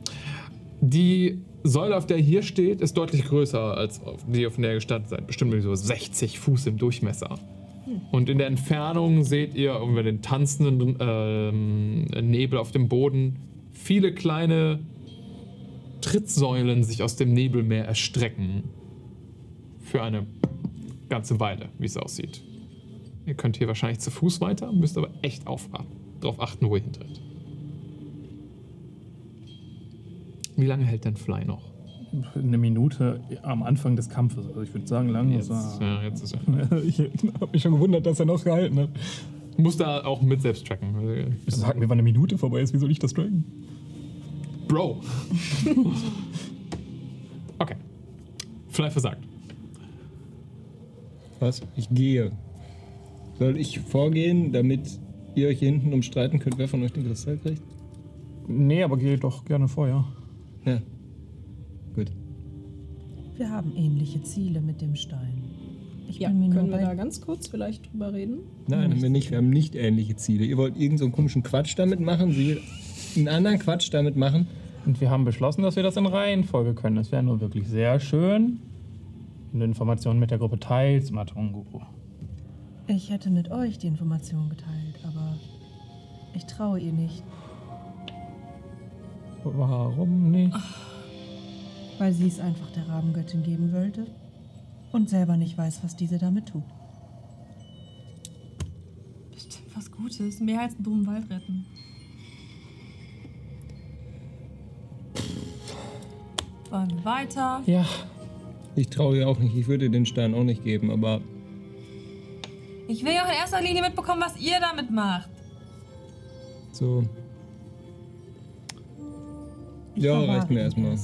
[laughs] Die Säule, auf der ihr hier steht, ist deutlich größer als auf die, auf der ihr gestanden seid. Bestimmt so 60 Fuß im Durchmesser. Und in der Entfernung seht ihr über den tanzenden ähm, Nebel auf dem Boden viele kleine Trittsäulen sich aus dem Nebelmeer erstrecken. Für eine ganze Weile, wie es aussieht. Ihr könnt hier wahrscheinlich zu Fuß weiter, müsst aber echt auf, darauf achten, wo ihr hintritt. Wie lange hält denn Fly noch? Eine Minute am Anfang des Kampfes. Also ich würde sagen, lang. Jetzt, das war- ja, jetzt ist er. [laughs] ich habe mich schon gewundert, dass er noch gehalten hat. Muss da auch mit selbst tracken. Sag mir, wann eine Minute vorbei ist. Wie soll ich das tracken? Bro. okay. Fly versagt. Was? Ich gehe. Soll ich vorgehen, damit ihr euch hier hinten umstreiten könnt, wer von euch den Kristall kriegt? Nee, aber geh doch gerne vor, ja. Ja. Wir haben ähnliche Ziele mit dem Stein. Ich Ja, bin mir nur können wir da ganz kurz vielleicht drüber reden? Nein, haben wir nicht. Wir haben nicht ähnliche Ziele. Ihr wollt irgendeinen so einen komischen Quatsch damit machen, sie will einen anderen Quatsch damit machen. Und wir haben beschlossen, dass wir das in Reihenfolge können. Es wäre nur wirklich sehr schön, wenn du Informationen mit der Gruppe teilst, Matungu. Ich hätte mit euch die Information geteilt, aber ich traue ihr nicht, Warum nicht? Weil sie es einfach der Rabengöttin geben wollte und selber nicht weiß, was diese damit tut. Bestimmt was Gutes. Mehr als einen dummen Wald retten. Wollen wir weiter? Ja, Ich traue ihr auch nicht. Ich würde den Stein auch nicht geben, aber Ich will ja auch in erster Linie mitbekommen, was ihr damit macht. so. Ja, verwahre reicht mir erstmal.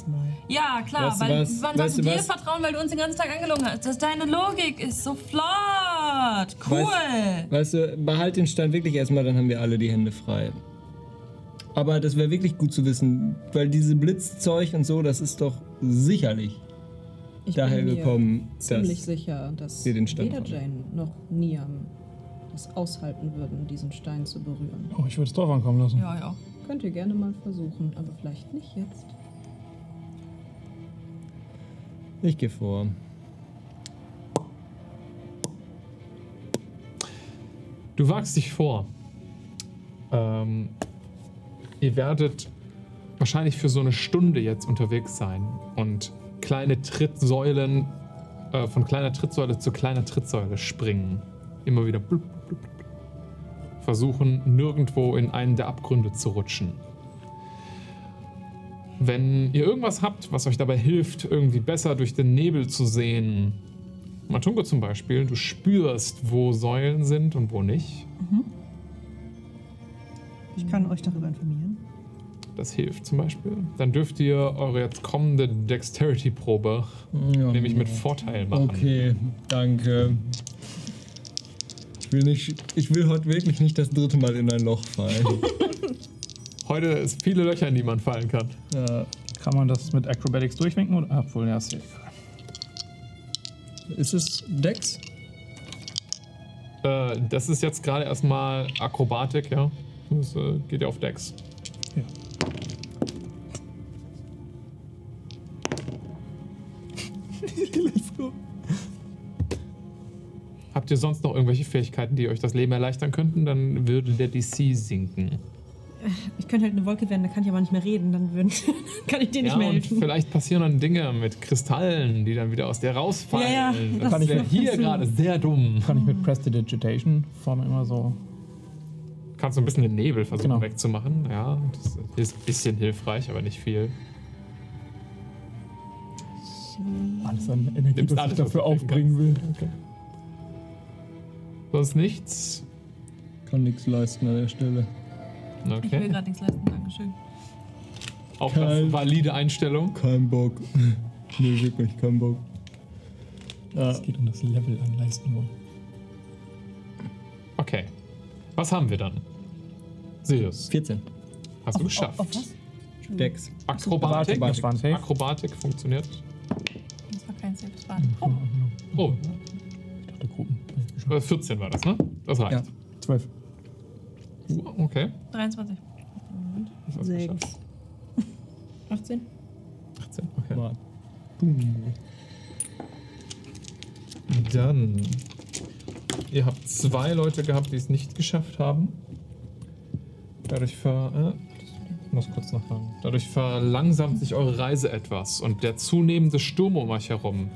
Ja, klar, Weißt weil was? wann Weißt sollst du du dir was? vertrauen, weil du uns den ganzen Tag angelogen hast? Das deine Logik ist so flott. Cool. Weißt du, behalt den Stein wirklich erstmal, dann haben wir alle die Hände frei. Aber das wäre wirklich gut zu wissen, weil diese Blitzzeug und so, das ist doch sicherlich Ich daher bin mir gekommen, ziemlich dass sicher, dass wir den Stein weder haben. Jane noch Niam das aushalten würden, diesen Stein zu berühren. oh, ich würde es drauf ankommen lassen. Ja, ja. Könnt ihr gerne mal versuchen, aber vielleicht nicht jetzt. ich gehe vor. Du wagst dich vor. Ähm, ihr werdet wahrscheinlich für so eine Stunde jetzt unterwegs sein und kleine Trittsäulen, äh, von kleiner Trittsäule zu kleiner Trittsäule springen. Immer wieder blub. Versuchen, nirgendwo in einen der Abgründe zu rutschen. Wenn ihr irgendwas habt, was euch dabei hilft, irgendwie besser durch den Nebel zu sehen, Matungo zum Beispiel, du spürst, wo Säulen sind und wo nicht. Ich kann euch darüber informieren. Das hilft zum Beispiel. Dann dürft ihr eure jetzt kommende Dexterity-Probe Ja. nämlich mit Vorteil machen. Okay, danke. Ich will, nicht, ich will heute wirklich nicht das dritte Mal in ein Loch fallen. [laughs] Heute ist viele Löcher, in die man fallen kann. ja. Kann man das mit Acrobatics durchwinken? Oder? Obwohl, ja, ist ja egal. Ist es Dex? Äh, das ist jetzt gerade erstmal Akrobatik, ja. Das äh, geht ja auf Dex. Ja. [laughs] Habt ihr sonst noch irgendwelche Fähigkeiten, die euch das Leben erleichtern könnten? Dann würde der DC sinken. Ich könnte halt eine Wolke werden, da kann ich aber nicht mehr reden, dann würden, [laughs] kann ich dir nicht ja, mehr und helfen. vielleicht passieren dann Dinge mit Kristallen, die dann wieder aus der rausfallen. Ja, ja, das das wäre hier gerade sehr dumm. Kann ich mit Prestidigitation formen immer so. Kannst du ein bisschen den Nebel versuchen Genau. wegzumachen. Ja, das ist ein bisschen hilfreich, aber nicht viel. Alles an Energie, Nimmst das ich dafür aufbringen will. Okay. Sonst nichts. Kann nichts leisten an der Stelle. Ich will Okay. gerade nichts leisten, Dankeschön. Auch Kein- das valide Einstellung. Kein Bock. [laughs] nee, wirklich kein Bock. Es geht um das Level an leisten wollen. Okay. Was haben wir dann? Sirius, 14. hast du geschafft. Auf was? Dex. Akrobatik. Safe. Akrobatik funktioniert. Das war kein war Oh. Oh, Gruppen. Äh, 14 war das, ne? Das reicht. Ja. 12. Uh, Okay. 23. Das hast du geschafft. 18? 18. Okay. Mal. Dann. Ihr habt zwei Leute gehabt, die es nicht geschafft haben. Dadurch ver. Äh, muss kurz nachfragen. Dadurch verlangsamt sich eure Reise etwas und der zunehmende Sturm um euch herum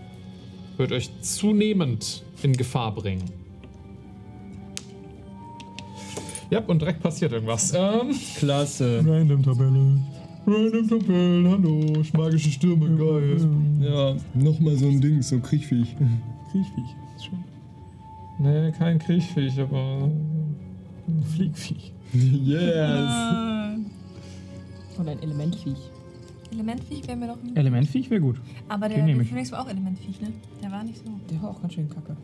wird euch zunehmend in Gefahr bringen. Ja, und direkt passiert irgendwas. Ähm, Klasse. Random Tabelle. Random Tabellen, hallo, magische Stürme, geil. ja nochmal so ein Ding, so Kriechviech. Kriechviech. Ist schön. Nee, kein Kriechviech, aber. Fliegviech. yes. Oder ein Elementviech. Elementviech wäre mir doch ein. Elementviech wäre gut. Aber der, Den der nehme ich. Phoenix war auch Elementviech, ne? Der war nicht so. Der war auch ganz schön kacke.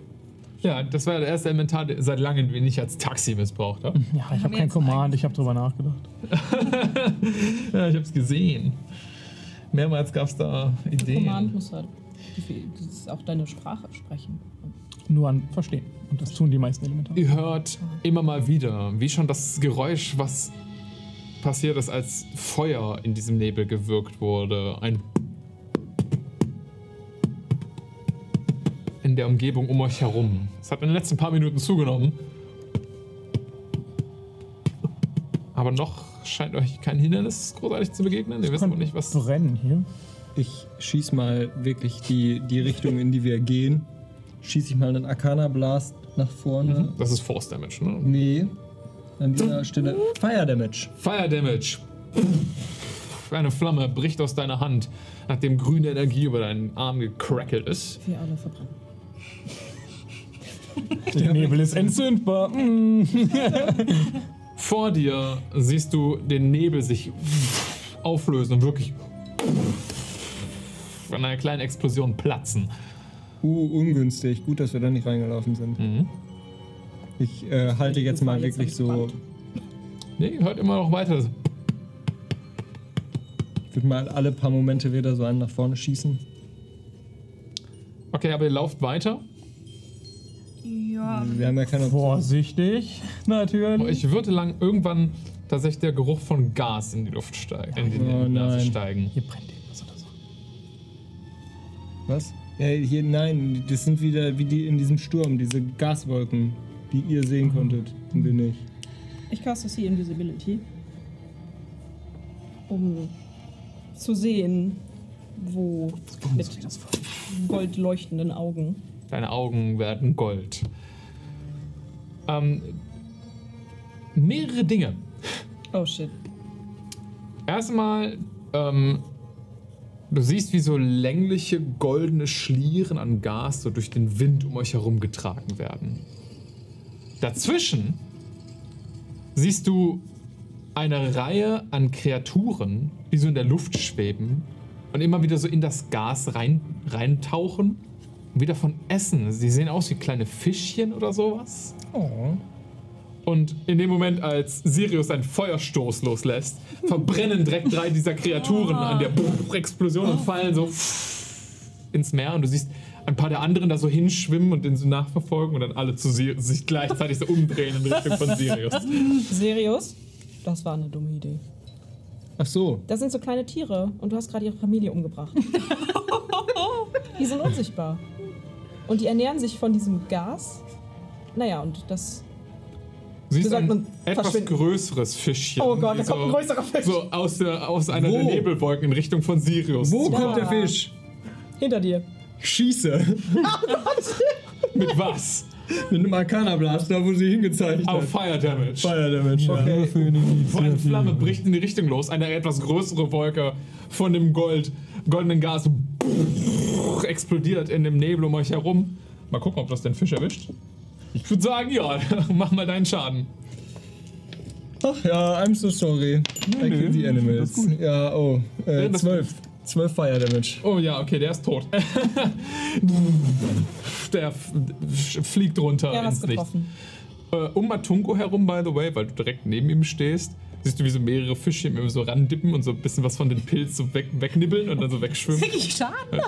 Ja, das war der erste Elementar, der seit langem den ich als Taxi missbraucht habe. Ja, ich habe kein Command, eigentlich- ich habe drüber nachgedacht. [laughs] ja, ich hab's gesehen. Mehrmals gab's da Ideen. Command muss halt. auch deine Sprache sprechen. Nur an Verstehen. Und das tun die meisten Elementare. Ihr hört immer mal wieder, wie schon das Geräusch, was passiert ist, als Feuer in diesem Nebel gewirkt wurde. Ein der Umgebung um euch herum. Es hat in den letzten paar Minuten zugenommen. Aber noch scheint euch kein Hindernis großartig zu begegnen. Ihr wisst wohl nicht, was. brennen hier. Ich schieß mal wirklich die, die Richtung, in die wir gehen. Schieß ich mal einen Arcana Blast nach vorne. Das ist Force Damage, ne? Nee. An dieser Stelle Fire Damage. Fire Damage. Eine Flamme bricht aus deiner Hand, nachdem grüne Energie über deinen Arm gecrackelt ist. Wir alle verbrennen. Der Nebel ist entzündbar. [laughs] Vor dir siehst du den Nebel sich auflösen und wirklich von einer kleinen Explosion platzen. Uh, ungünstig. Gut, dass wir da nicht reingelaufen sind. Mhm. Ich äh, halte jetzt mal wirklich so. Nee, hört immer noch weiter. Ich würde mal alle paar Momente wieder so einen nach vorne schießen. Okay, aber ihr lauft weiter. Ja. Wir haben ja keine Option. Vorsichtig, [laughs] natürlich. Ich würde lang irgendwann tatsächlich der Geruch von Gas in die Luft steigen. In die, Oh in die Nase nein. steigen. Hier brennt irgendwas oder so. Was? Ja, hier, nein, das sind wieder wie die in diesem Sturm, diese Gaswolken, die ihr sehen konntet und wir nicht. Ich caste See Invisibility. Um zu sehen, wo mit gold leuchtenden Augen. Deine Augen werden Gold. Ähm, mehrere Dinge. Oh shit. Erstmal, ähm, du siehst, wie so längliche goldene Schlieren an Gas so durch den Wind um euch herum getragen werden. Dazwischen siehst du eine Reihe an Kreaturen, die so in der Luft schweben und immer wieder so in das Gas rein, reintauchen wieder von essen. Sie sehen aus wie kleine Fischchen oder sowas. Und in dem Moment, als Sirius einen Feuerstoß loslässt, verbrennen direkt drei dieser Kreaturen an der Explosion und fallen so ins Meer. Und du siehst ein paar der anderen da so hinschwimmen und den so nachverfolgen und dann alle zu Sir sich gleichzeitig so umdrehen in Richtung von Sirius. Serious? Das war eine dumme Idee. Ach so. Das sind so kleine Tiere und du hast gerade ihre Familie umgebracht. [laughs] die sind unsichtbar. Und die ernähren sich von diesem Gas. Naja, und das. Wie sagt ein etwas größeres Fischchen. Oh Gott, da kommt ein größerer Fisch. So aus, der, aus einer der Wo? Nebelwolken in Richtung von Sirius. Wo zu kommt der Fisch? Hinter dir. Ich schieße. [laughs] Mit was? [laughs] Mit einem Arcana Blaster, wo sie hingezeigt hat. Auf Fire Damage. Fire Damage. Okay. Wo eine Flamme bricht in die Richtung los. Eine etwas größere Wolke von dem Gold, goldenen Gas explodiert in dem Nebel um euch herum. Mal gucken, ob das den Fisch erwischt. Ich würde sagen, ja, [laughs] mach mal deinen Schaden. Ach ja, I'm so sorry. I kill the animals. Ja, oh. Äh, Ja, das- 12. 12 Fire Damage. Oh ja, okay, der ist tot. [laughs] der fliegt runter Ja, ins getroffen. Äh, um Matungo herum, by the way, weil du direkt neben ihm stehst, siehst du, wie so mehrere Fische ihm so randippen und so ein bisschen was von den Pilz so weg, wegnibbeln und dann so wegschwimmen. Krieg [laughs] ich Schaden?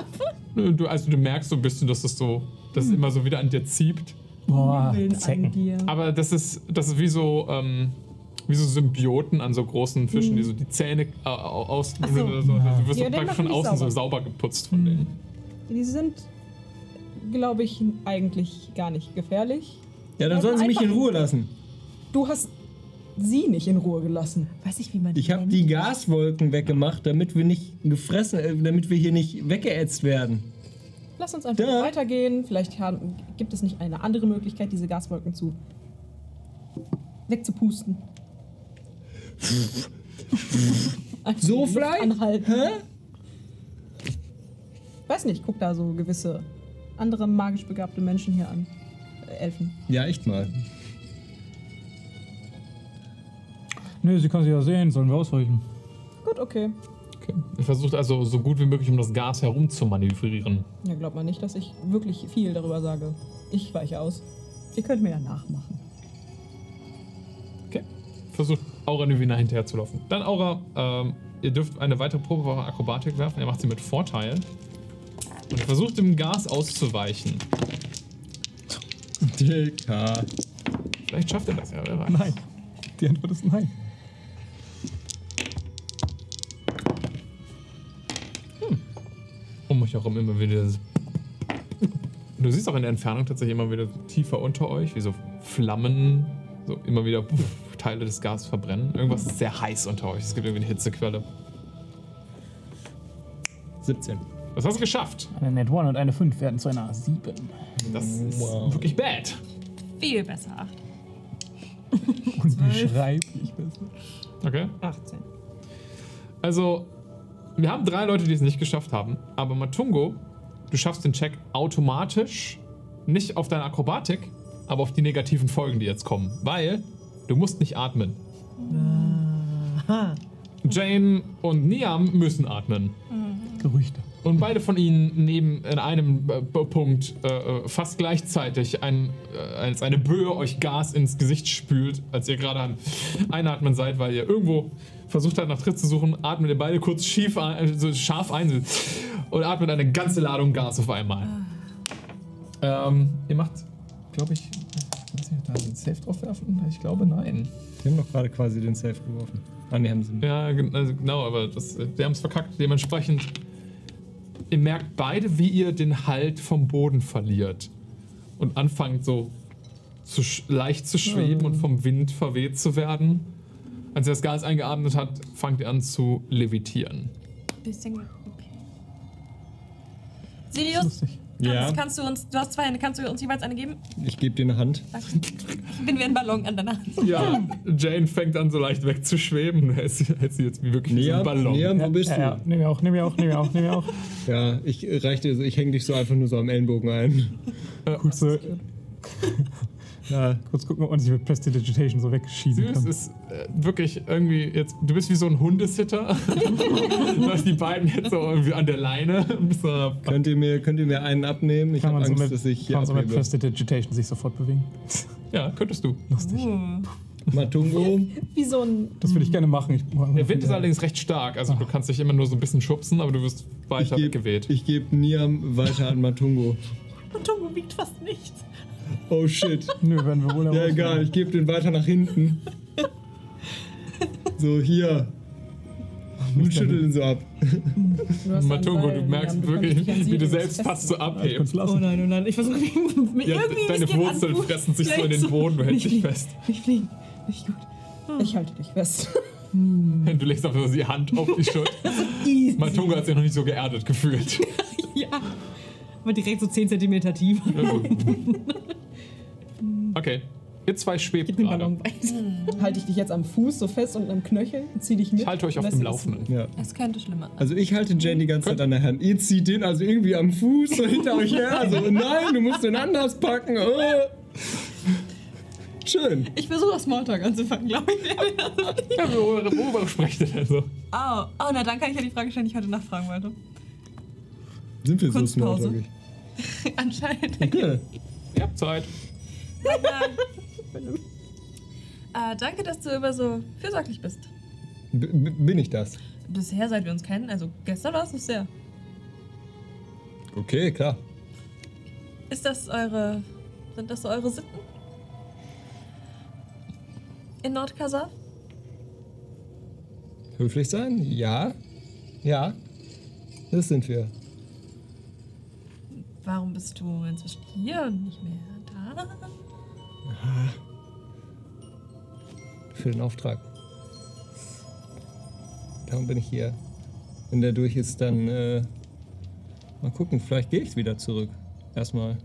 Nö, Du, also du merkst so ein bisschen, dass das so, dass es immer so wieder an dir zieht. Boah, Zecken. dir. Aber das ist, das ist wie so, ähm, wie so Symbioten an so großen Fischen, Mhm. die so die Zähne äh, au- aus. Ach so. Also, du wirst Ja, so praktisch von außen so sauber. sauber geputzt von denen. Die sind, glaube ich, eigentlich gar nicht gefährlich. Ja, dann sollen sie mich in Ruhe lassen. Du hast sie nicht in Ruhe gelassen. Weiß ich, wie man Ich habe die Gaswolken weggemacht, damit wir nicht gefressen, äh, damit wir hier nicht weggeätzt werden. Lass uns einfach Ja. weitergehen. Vielleicht haben, gibt es nicht eine andere Möglichkeit, diese Gaswolken zu wegzupusten. [laughs] So vielleicht? Anhalten. Hä? Weiß nicht, guck da so gewisse andere magisch begabte Menschen hier an. Äh, Elfen. Ja, echt mal. Nö, sie kann sich ja sehen, sollen wir ausweichen. Gut, okay. Okay. Ihr versucht also so gut wie möglich um das Gas herum zu manövrieren. Ja, glaubt man nicht, dass ich wirklich viel darüber sage. Ich weiche aus. Ihr könnt mir ja nachmachen. Okay. Versucht Aura Nivina hinterher zu laufen. Dann Aura, ähm, ihr dürft eine weitere Probe auf Akrobatik werfen. Ihr macht sie mit Vorteil. Und versucht dem Gas auszuweichen. Dicker. Vielleicht schafft ihr das ja, wer weiß. Nein. Die Antwort ist nein. Um euch auch immer wieder. Du siehst auch in der Entfernung tatsächlich immer wieder tiefer unter euch, wie so Flammen, so immer wieder puff, Teile des Gas verbrennen. Irgendwas ist sehr heiß unter euch. Es gibt irgendwie eine Hitzequelle. 17. Das hast du geschafft. Eine Net 1 und eine 5 werden zu einer 7. Das ist Wow. wirklich bad. Viel besser. [laughs] Acht. Unbeschreiblich besser. Okay. 18. Also, wir haben drei Leute, die es nicht geschafft haben. Aber Matungo, du schaffst den Check automatisch. Nicht auf deine Akrobatik, aber auf die negativen Folgen, die jetzt kommen. Weil du musst nicht atmen. Jane und Niam müssen atmen. Gerüchte. Und beide von ihnen nehmen in einem äh, Punkt äh, äh, fast gleichzeitig, ein, äh, als eine Böe euch Gas ins Gesicht spült, als ihr gerade am Einatmen seid, weil ihr irgendwo versucht habt, nach Tritt zu suchen, atmet ihr beide kurz schief ein, so scharf ein und atmet eine ganze Ladung Gas auf einmal. Ähm, ihr macht, glaube ich, muss ich da einen Safe drauf werfen? Ich glaube, nein. Die haben doch gerade quasi den Safe geworfen. Ah, ne, haben sie nicht. Ja, also genau, aber das, wir haben es verkackt. Dementsprechend, ihr merkt beide, wie ihr den Halt vom Boden verliert und anfangt so zu leicht zu schweben und vom Wind verweht zu werden. Als ihr das Gas eingeatmet habt, fangt ihr an zu levitieren. Bisschen. Okay. Lustig. Ja. kannst, kannst du uns, du hast zwei Hände, kannst du uns jeweils eine geben? Ich gebe dir eine Hand. Ich bin wie ein Ballon an deiner Hand. Ja, Jane fängt an so leicht wegzuschweben. Du hältst sie hältst sie jetzt wie wirklich wie so ein Niam, Ballon. Niam, wo bist Ja, ja. du? Nimm mir auch, nimm mir auch, nimm mir auch, nimm mir auch. Ja, ich reich dir so, ich hänge dich so einfach nur so am Ellenbogen ein. So, Ja, kurz gucken, ob man sich mit Prestidigitation so wegschießen Süß kann. ist äh, wirklich irgendwie jetzt. Du bist wie so ein Hundesitter. [laughs] du hast die beiden jetzt so irgendwie an der Leine. [laughs] so, könnt ihr mir, könnt ihr mir einen abnehmen? Ich Kann habe man, Angst, so mit, dass ich hier kann man so mit. Prestidigitation sich sofort bewegen. [laughs] ja, könntest du. Lustig. Matungo, Wie so ein. Das würde ich gerne machen. Ich, Der Wind ist allerdings recht stark. Also du kannst dich immer nur so ein bisschen schubsen, aber du wirst ich weiter gebe weggeweht. geb Niam weiter an Matungo. Togo wiegt fast nichts. Oh shit. [laughs] Nö, werden wir wohl Ja, herausfinden. egal, ich gebe den weiter nach hinten. So, hier. Und schüttel ihn so ab. Matungo, du merkst wirklich, wie du selbst fast so abhebst. Oh nein, oh nein. Ich versuche mich [laughs] Ja, irgendwie deine Wurzeln fressen sich so in den Boden, du hältst dich fest. Nicht fliegen. Nicht gut. Ich halte dich fest. [laughs] Du legst einfach so die Hand auf die Schulter. Matungo hat sich noch nicht so geerdet gefühlt. Ja. Aber direkt so 10 cm tief. Okay, ihr zwei schwebt gerade. Weit. Halte ich dich jetzt am Fuß so fest und am Knöchel und zieh dich mit. Ich halte euch auf dem das- Laufenden. Ja. Es könnte schlimmer. Also ich halte Jane die ganze Zeit an der Hand. Ihr zieht den also irgendwie am Fuß so hinter euch her. So, nein, du musst den anders packen. Oh. Schön. Ich versuche auf Smalltalk anzufangen, glaube ich. [laughs] Ja, worüber, worüber sprecht ihr denn so? Oh, oh, na dann kann ich ja die Frage stellen, die ich heute nachfragen wollte. Sind wir so Kunstpause. [laughs] Anscheinend. Okay. Ihr habt Zeit. [laughs] Äh, danke, dass du immer so fürsorglich bist. B bin ich das? Bisher, seit wir uns kennen, also gestern war es es sehr. Okay, klar. Ist das eure. Sind das so eure Sitten? In Nordkasar? Höflich sein? Ja. Ja. Das sind wir. Warum bist du inzwischen hier und nicht mehr da? Für den Auftrag. Darum bin ich hier. Wenn der durch ist, dann äh, mal gucken. Vielleicht gehe ich wieder zurück. Erstmal.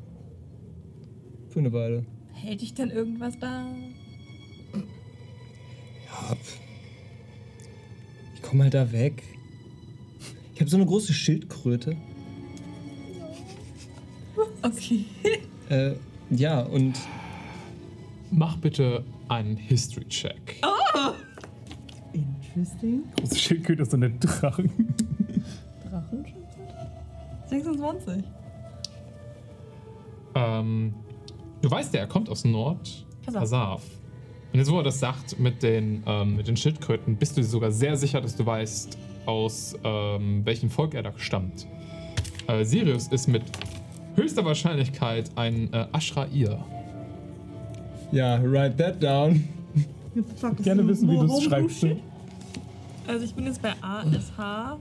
Für eine Weile. Hält dich denn irgendwas da? Ja, ich komme halt da weg. Ich habe so eine große Schildkröte. Okay. [laughs] Äh, ja, und Mach bitte einen History-Check. Interesting. Große Schildkröte ist so eine Drachen. Drachen. 26. Ähm, du weißt ja, er kommt aus Nord Kasaf. Kasaf. Und jetzt, wo er das sagt mit den, ähm, mit den Schildkröten, bist du dir sogar sehr sicher, dass du weißt, aus ähm, welchem Volk er da stammt. Äh, Sirius ist mit höchster Wahrscheinlichkeit ein äh, Ashrair. ja, write that down. Fuck, Gerne wissen, wie du es schreibst. shit? Also ich bin jetzt bei A-S-H-R-A-I-H-R.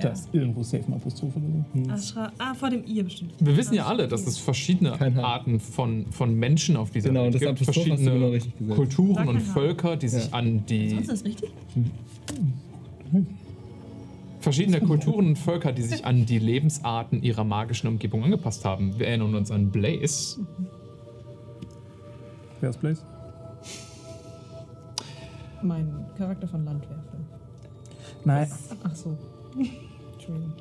Da ist irgendwo safe ein Apostroph oder so. Ashra. Ah, vor dem I bestimmt. Wir wissen ja alle, dass es verschiedene. Arten von, von Menschen auf dieser Genau, Welt das gibt. Apostroph verschiedene genau. Kulturen und. Völker, die sich Ja. an die Ist das richtig? Verschiedene Kulturen und Völker, die sich an die Lebensarten ihrer magischen Umgebung angepasst haben. Wir erinnern uns an Blaze. Wer ist Blaze? Mein Charakter von Landwerfer. Nein. Ach so. [laughs] Entschuldigung.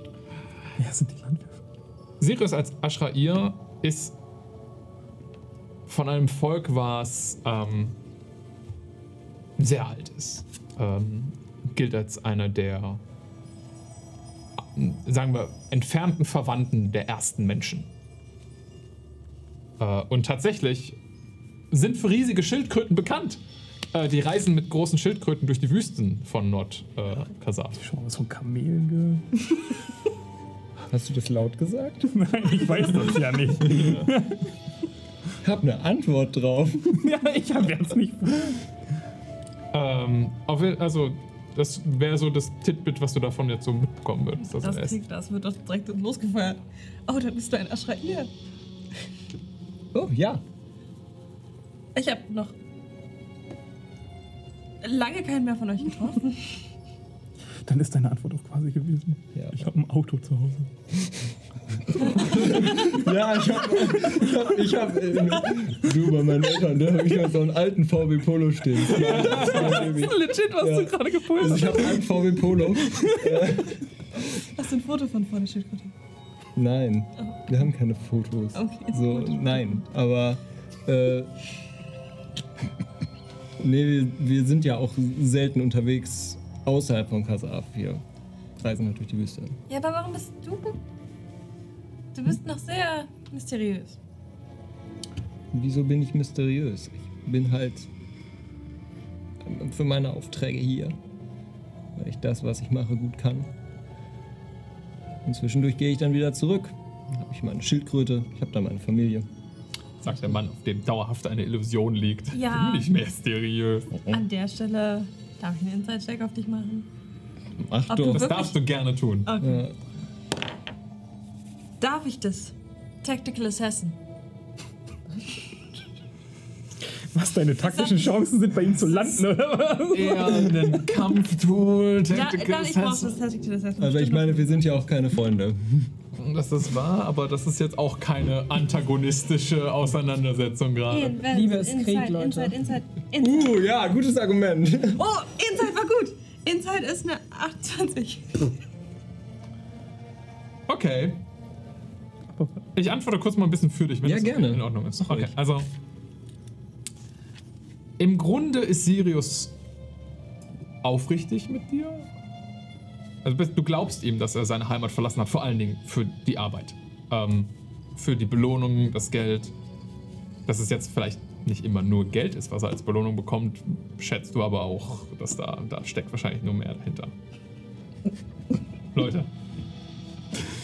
Wer sind die Landwerfer? Sirius als Ashrair ist von einem Volk, was ähm, sehr alt ist. Ähm, gilt als einer der, sagen wir, entfernten Verwandten der ersten Menschen. Äh, und tatsächlich sind für riesige Schildkröten bekannt. Äh, die reisen mit großen Schildkröten durch die Wüsten von Nord-Kasaf. Schau mal, was von Kamelen ge. [laughs] Hast du das laut gesagt? [laughs] Nein, ich weiß das ja nicht. [laughs] Ich habe eine Antwort drauf. ja, ich habe jetzt nicht. ähm, also, das wäre so das Titbit, was du davon jetzt so mitbekommen würdest. Das, ist. klingt, das wird doch direkt losgefeuert. Oh, dann bist du ein Aschrair. Oh, ja. Ich habe noch lange keinen mehr von euch getroffen. Dann ist deine Antwort auch quasi gewesen. Ja. Ich habe ein Auto zu Hause. [laughs] Ja, ich hab, ich hab, ich hab äh, du bei meinen Eltern, da habe ich noch so einen alten VW Polo stehen. Das [laughs] irgendwie- Legit, was Ja. du gerade gepult Also ich habe einen VW Polo. [laughs] Hast du ein Foto von vorne Schildkröte? Nein, wir haben keine Fotos. Okay, So, nein, aber äh, nee, wir, wir sind ja auch selten unterwegs außerhalb von Kasaf. Wir reisen halt durch die Wüste. Ja, aber warum bist du. Du bist noch sehr mysteriös. Wieso bin ich mysteriös? Ich bin halt für meine Aufträge hier, weil ich das, was ich mache, gut kann. Und zwischendurch gehe ich dann wieder zurück. Dann habe ich meine Schildkröte, ich habe da meine Familie. Sagt der Mann, auf dem dauerhaft eine Illusion liegt. Ja. [laughs] Nicht mysteriös. An der Stelle darf ich einen Inside-Check auf dich machen. Ach du. Das darfst du gerne tun. Okay. Ja, Darf ich das? Tactical Assassin. Was deine taktischen Chancen sind, bei ihm zu landen, oder was? Eher ein Kampftool, Ja, Tactical dann ich brauche das Assassin. Tactical Assassin. aber ich meine, wir sind ja auch keine Freunde. Das ist wahr, aber das ist jetzt auch keine antagonistische Auseinandersetzung gerade. Liebe ist Krieg, Leute. Inside, Inside, Inside. Uh, ja, gutes Argument. Oh, Inside war gut. Inside ist eine 28. Okay. Ich antworte kurz mal ein bisschen für dich, wenn Ja, das gerne. in Ordnung ist. Okay, also Im Grunde ist Sirius aufrichtig mit dir. Also du glaubst ihm, dass er seine Heimat verlassen hat, vor allen Dingen für die Arbeit. Ähm, für die Belohnung, das Geld. Dass es jetzt vielleicht nicht immer nur Geld ist, was er als Belohnung bekommt, schätzt du aber auch, dass da, da steckt wahrscheinlich nur mehr dahinter. Leute.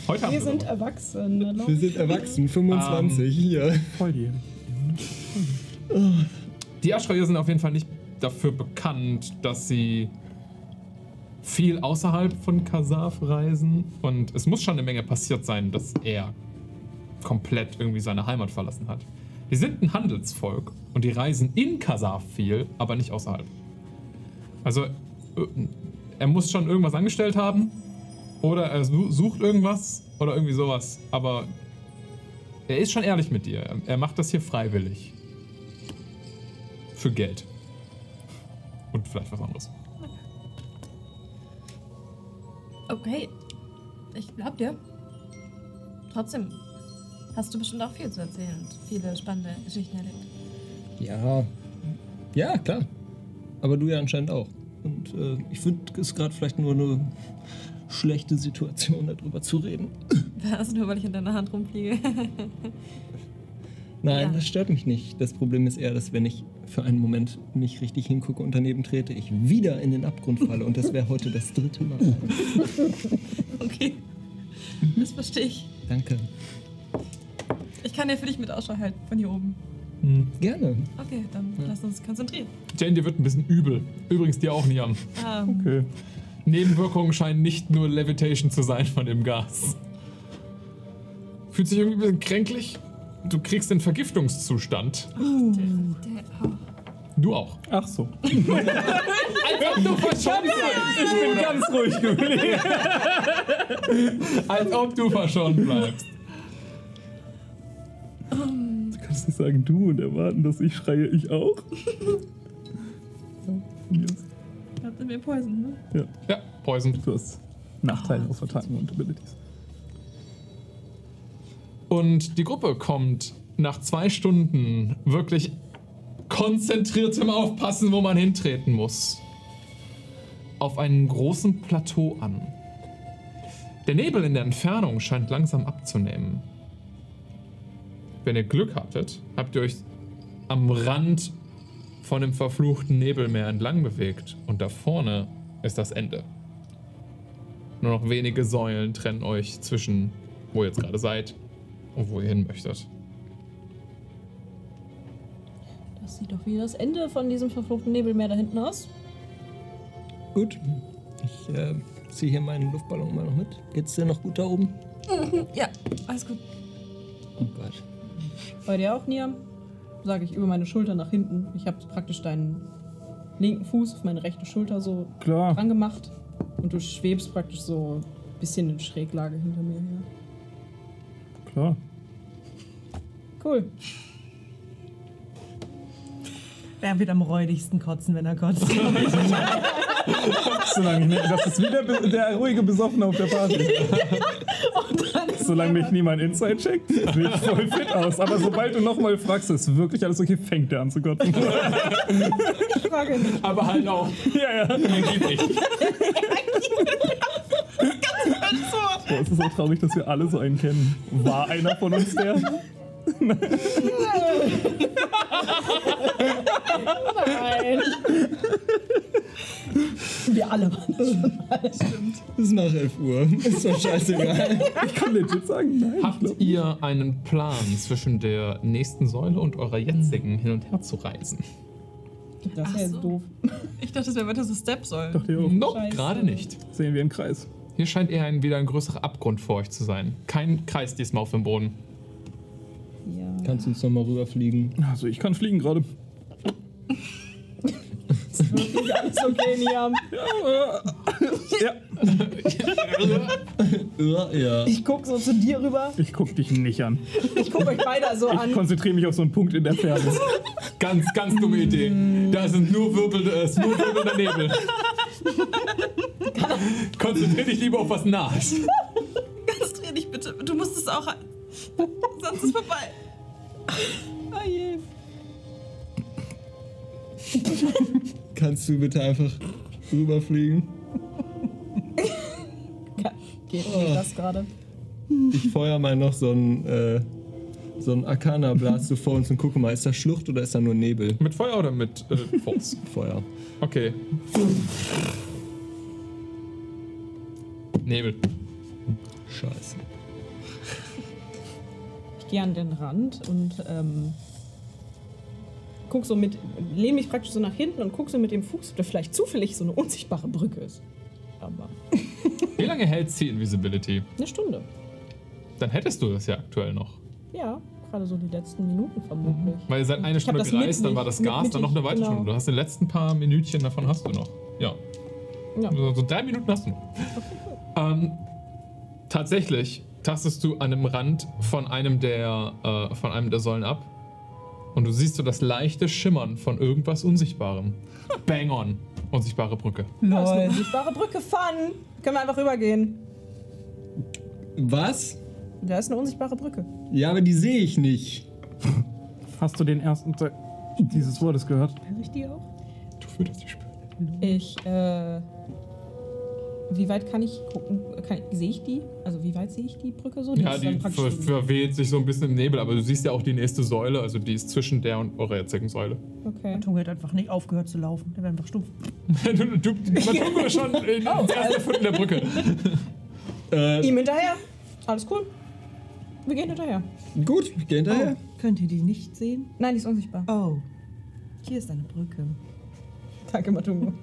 Heute haben Wir wir sind so. erwachsen. ne? Wir sind erwachsen, 25 hier. Volljährig. Die Aschraier sind auf jeden Fall nicht dafür bekannt, dass sie viel außerhalb von Kasaf reisen. Und es muss schon eine Menge passiert sein, dass er komplett irgendwie seine Heimat verlassen hat. Die sind ein Handelsvolk und die reisen in Kasaf viel, aber nicht außerhalb. Also, äh, er muss schon irgendwas angestellt haben oder er su- sucht irgendwas oder irgendwie sowas, aber er ist schon ehrlich mit dir. Er- Er macht das hier freiwillig. Für Geld. Und vielleicht was anderes. Okay. Ich glaub dir. Trotzdem hast du bestimmt auch viel zu erzählen und viele spannende Geschichten erlebt. Ja. Ja, klar. Aber du ja anscheinend auch. Und äh, ich finde es gerade vielleicht nur eine schlechte Situation, darüber zu reden. Was? Nur weil ich in deiner Hand rumfliege. [laughs] Nein, Ja. das stört mich nicht. Das Problem ist eher, dass wenn ich für einen Moment nicht richtig hingucke und daneben trete, ich wieder in den Abgrund falle. Und das wäre heute das dritte Mal. [laughs] okay. Das verstehe ich. Danke. Ich kann ja für dich mit Ausschau halten, von hier oben. Gerne. Okay, dann lass uns konzentrieren. Jane, dir wird ein bisschen übel. Übrigens dir auch, Niam. Ähm, Okay. Nebenwirkungen scheinen nicht nur Levitation zu sein von dem Gas. Fühlt sich irgendwie ein bisschen kränklich. Du kriegst den Vergiftungszustand. Du auch. Ach so. Als ob du verschont bleibst. Ich bin ganz ruhig geblieben. Als ob du verschont bleibst. Du kannst nicht sagen du und erwarten, dass ich schreie, ich auch. Ja, von mir aus. Ihr mir Poison, ne? Ja, Poison. Du hast Nachteile auf Attacken und Abilities. Und die Gruppe kommt nach zwei Stunden wirklich konzentriertem Aufpassen, wo man hintreten muss, auf einem großen Plateau an. Der Nebel in der Entfernung scheint langsam abzunehmen. Wenn ihr Glück hattet, habt ihr euch am Rand von dem verfluchten Nebelmeer entlang bewegt und da vorne ist das Ende. Nur noch wenige Säulen trennen euch zwischen, wo ihr jetzt gerade seid und wo ihr hin möchtet. Das sieht doch wie das Ende von diesem verfluchten Nebelmeer da hinten aus. Gut. Ich äh, ziehe hier meinen Luftballon mal noch mit. Geht's dir noch gut da oben? [laughs] Ja, alles gut. Oh Gott. Bei dir auch, Niam? Sage ich über meine Schulter nach hinten. Ich habe praktisch deinen linken Fuß auf meine rechte Schulter so Klar. dran gemacht. Und du schwebst praktisch so ein bisschen in Schräglage hinter mir her. Klar. Cool. Wer wird am räudigsten kotzen, wenn er kotzt? [laughs] Solange ich nicht, das ist wie der, der ruhige Besoffene auf der Party. [laughs] Solange mich niemand Inside checkt, sehe ich voll fit aus. Aber sobald du nochmal fragst, ist wirklich alles okay, fängt der an zu kotzen. Ich frage nicht. Aber halt auch ja, ja. angeblich. [laughs] Boah, es ist so traurig, dass wir alle so einen kennen. War einer von uns der? Nein. Wir alle waren das schon mal. Es ist nach 11 Uhr. Ist doch scheißegal. Ich kann legit sagen, nein. Habt ihr einen Plan zwischen der nächsten Säule und eurer jetzigen hin und her zu reisen? Das Ach wäre so. doof. Ich dachte, das wäre weiter so Step sollen. Dachte ich auch. Nope, gerade nicht. Sehen wir im Kreis. Hier scheint eher ein, wieder ein größerer Abgrund vor euch zu sein. Kein Kreis diesmal auf dem Boden. Ja. Kannst du uns noch mal rüberfliegen? Also ich kann fliegen gerade. Ist wirklich alles okay, Niam? Ja, Ja, ja. Ich guck so zu dir rüber. ich guck dich nicht an. Ich guck euch beide so Ich an. konzentriere mich auf so einen Punkt in der Ferne. Ganz, ganz dumme Idee. Da sind nur Wirbel, äh, ist nur wirbelnder Nebel. Konzentrier dich lieber auf was Nahes. Konzentrier dich bitte. Du musst es auch. [laughs] Sonst ist vorbei. Oh je. Kannst du bitte einfach rüberfliegen? Geht mir das gerade? Ich feuer mal noch so ein, äh, so ein Arcana-Blast so vor uns und gucke mal, ist da Schlucht oder ist da nur Nebel? Mit Feuer oder mit äh, Force? [laughs] Feuer. Okay. Nebel. Scheiße. Ich gehe an den Rand und ähm, guck so mit, lehne mich praktisch so nach hinten und guck so mit dem Fuß, ob da vielleicht zufällig so eine unsichtbare Brücke ist. Aber [laughs] Wie lange hält sie Invisibility? eine Stunde. Dann hättest du das ja aktuell noch. Ja, gerade so die letzten Minuten vermutlich. Weil ihr seid eine Ich Stunde gereist, dann war das mit- Gas, dann noch eine weitere genau. Stunde. Du hast die letzten paar Minütchen davon hast du noch. Ja. Ja. So, so drei Minuten hast du noch. Ähm, tatsächlich tastest du an dem Rand von einem der, äh, von einem der Säulen ab und du siehst so das leichte Schimmern von irgendwas Unsichtbarem. Bang on. Unsichtbare Brücke. Da ist eine unsichtbare Brücke, Fun! Können wir einfach rübergehen. Was? Da ist eine unsichtbare Brücke. Ja, aber die sehe ich nicht. Hast du den ersten Teil dieses Wortes gehört? Höre ich die auch? Du würdest sie spüren. Ich, äh. Wie weit kann ich gucken? Kann, sehe ich die? Also, wie weit sehe ich die Brücke so? Ja, die dann praktisch ver verweht sich so ein bisschen im Nebel, aber du siehst ja auch die nächste Säule, also die ist zwischen der und eurer jetzigen Säule. Okay. Tunge hat einfach nicht aufgehört zu laufen. Der wäre einfach stumpf. [laughs] du, du, Matungo ist schon in Oh, der ersten Funden der Brücke. [laughs] Äh, Ihm hinterher. Alles cool. Wir gehen hinterher. gut, ich geh hinterher. Könnt ihr die nicht sehen? Nein, die ist unsichtbar. Oh. Hier ist eine Brücke. Danke, Matungo.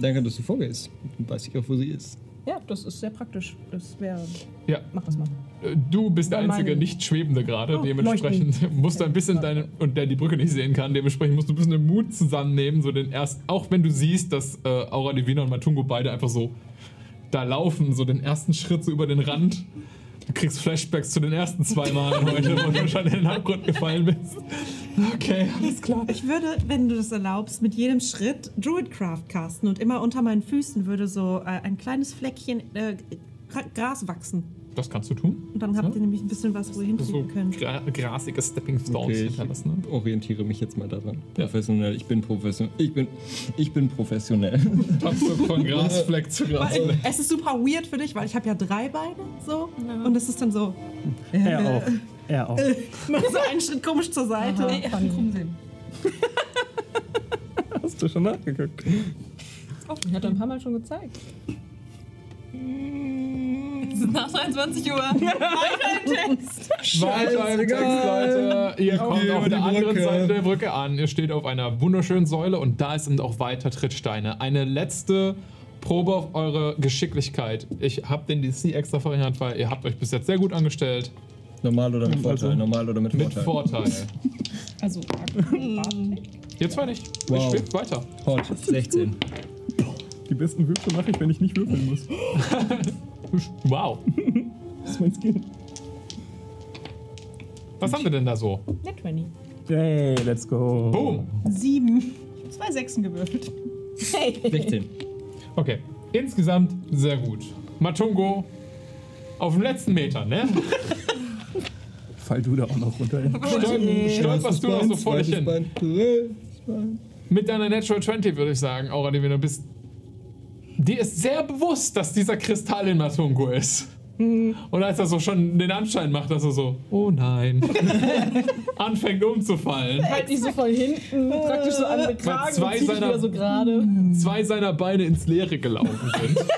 Danke, dass du vorgehst. Dann weiß ich auch, wo sie ist. Ja, das ist sehr praktisch. Das wäre. Ja, Mach das mal. äh, du bist der einzige nicht Schwebende gerade. Oh, dementsprechend [laughs] musst du ein bisschen deinen, und der die Brücke nicht sehen kann, dementsprechend musst du ein bisschen den Mut zusammennehmen, so den ersten, auch wenn du siehst, dass äh, Aura Divina und Matungo beide einfach so da laufen, so den ersten Schritt so über den Rand. Du kriegst Flashbacks zu den ersten zwei Malen [laughs] heute, wo du schon in den Abgrund gefallen bist. Okay, alles klar. Ich würde, wenn du das erlaubst, mit jedem Schritt Druidcraft casten und immer unter meinen Füßen würde so äh, ein kleines Fleckchen äh, Gra- Gras wachsen. Das kannst du tun. Und dann habt ihr nämlich ein bisschen was, wo ihr So hinfliegen könnt. gra grasige Stepping Stones Okay, ich hinterlassen. Ne? orientiere mich jetzt mal daran. Ja. Professionell, ich bin professionell. Ich bin, ich bin professionell. [laughs] Von Grasfleck zu Grasfleck. es ist super weird für dich, weil ich habe ja drei Beine so und es ist dann so Er auch. Er auch. [laughs] nur so einen Schritt komisch zur Seite. Aha, funny. [laughs] Hast du schon nachgeguckt? Ich hatte ein paar Mal schon gezeigt. Nach 23 Uhr. [laughs] Weiter im Text, Leute. Ihr kommt auf die der anderen. Seite der Brücke an. Ihr steht auf einer wunderschönen Säule und da sind auch weiter Trittsteine. Eine letzte Probe auf eure Geschicklichkeit. Ich habe den DC extra verringert, weil ihr habt euch bis jetzt sehr gut angestellt. Normal oder mit Vorteil? Also- Normal oder mit Mit Vorteil? Vorteil. Also, [laughs] Ihr zwei nicht. Wow. Ich schwebt weiter. Hot, 16. Die besten Würfel mache ich, wenn ich nicht würfeln muss. [laughs] [laughs] Wow. Das ist mein Skill. Was haben wir denn da so? net 20. Yay, let's go. Boom. Sieben. Ich hab zwei Sechsen gewürfelt. Hey. 16. Okay. Insgesamt sehr gut. Matungo auf dem letzten Meter, ne? [laughs] Fall du da auch noch runter. Stolp- Stolperst du noch so vor dich hin. Bein, drittes Bein. Mit deiner Natural 20 würde ich sagen, Aura Divina, bist. Dir ist sehr bewusst, dass dieser Kristall in Matungo ist. Und als er so schon den Anschein macht, dass er so, oh nein, [laughs] anfängt umzufallen. Halt die so von hinten praktisch so an den Kragen zwei und dich seiner- wieder so gerade. Zwei seiner Beine ins Leere gelaufen sind. [laughs]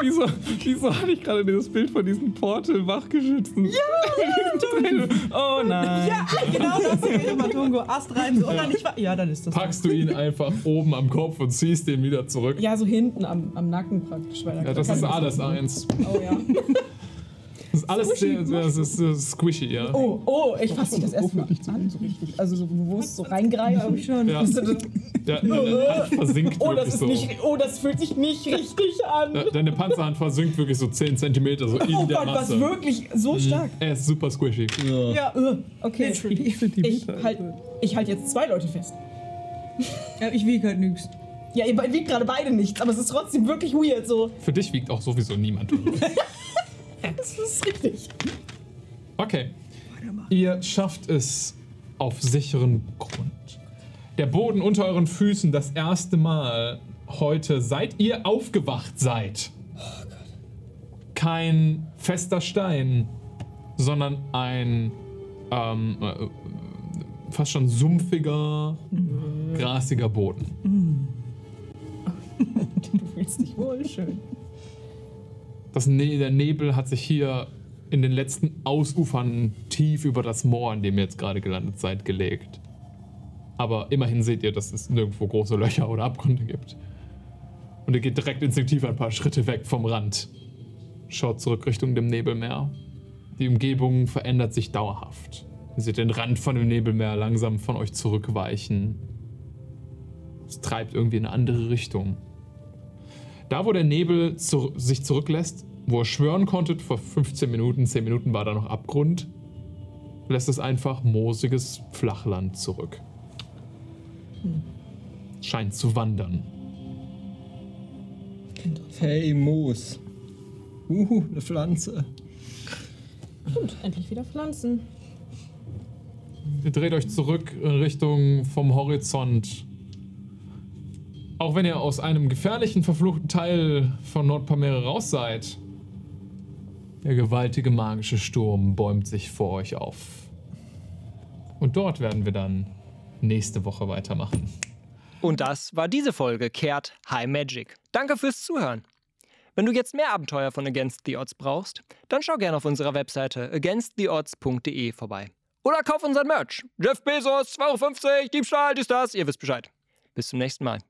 Wieso, wieso hatte ich gerade dieses Bild von diesen Portal-Wachgeschützen? Ja! [laughs] oh nein. Ja, genau das wäre Matungo. Ast rein, so, oder nicht wahr? Ja, dann ist das. Packst du ihn einfach oben am Kopf und ziehst ihn wieder zurück. Ja, so hinten am, am Nacken praktisch. Weil Ja, das ist alles eins. Oh ja. Das ist alles sehr, sehr, das ist, äh, squishy, ja. Oh, oh, ich fasse mich das erste Mal an, so richtig. Also so bewusst so reingreifen. schon. Ja. Ja, deine Hand versinkt Oh, wirklich das ist so. nicht, oh, das fühlt sich nicht richtig an. Ja, Deine Panzerhand versinkt wirklich so 10 cm so in Oh der Gott, was Masse. wirklich so stark. Er ist super squishy. Ja. Ja, Äh, Okay, ich halt, ich halt jetzt zwei Leute fest. [laughs] ja ich wiege halt nix. Ja, ihr wiegt gerade beide nichts, aber es ist trotzdem wirklich weird so. Für dich wiegt auch sowieso niemand. [laughs] [laughs] Das ist richtig. Okay. Ihr schafft es auf sicheren Grund. der Boden unter euren Füßen das erste Mal heute, seit ihr aufgewacht seid, kein fester Stein, sondern ein ähm, äh, fast schon sumpfiger, grasiger Boden. [laughs] Du fühlst dich wohl schön. Das ne der Nebel hat sich hier in den letzten Ausufern tief über das Moor, in dem ihr jetzt gerade gelandet seid, gelegt. Aber immerhin seht ihr, dass es nirgendwo große Löcher oder Abgründe gibt. Und ihr geht direkt instinktiv ein paar Schritte weg vom Rand. Schaut zurück Richtung dem Nebelmeer. Die Umgebung verändert sich dauerhaft. Ihr seht den Rand von dem Nebelmeer langsam von euch zurückweichen. Es treibt irgendwie in eine andere Richtung. Da, wo der Nebel zu sich zurücklässt, wo ihr schwören konntet, vor 15 Minuten, 10 Minuten war da noch Abgrund, lässt es einfach moosiges Flachland zurück. Scheint zu wandern. Hey, Moos. Uhu, eine Pflanze. Und endlich wieder Pflanzen. Ihr dreht euch zurück in Richtung vom Horizont. Auch wenn ihr aus einem gefährlichen, verfluchten Teil von Nordpamere raus seid, der gewaltige magische Sturm bäumt sich vor euch auf. Und dort werden wir dann nächste Woche weitermachen. Und das war diese Folge Kehrt High Magic. Danke fürs Zuhören. Wenn du jetzt mehr Abenteuer von Against the Odds brauchst, dann schau gerne auf unserer Webseite againsttheodds.de vorbei. Oder kauf unseren Merch. Jeff Bezos, 2,50 Euro, Diebstahl, dies, das, ihr wisst Bescheid. Bis zum nächsten Mal.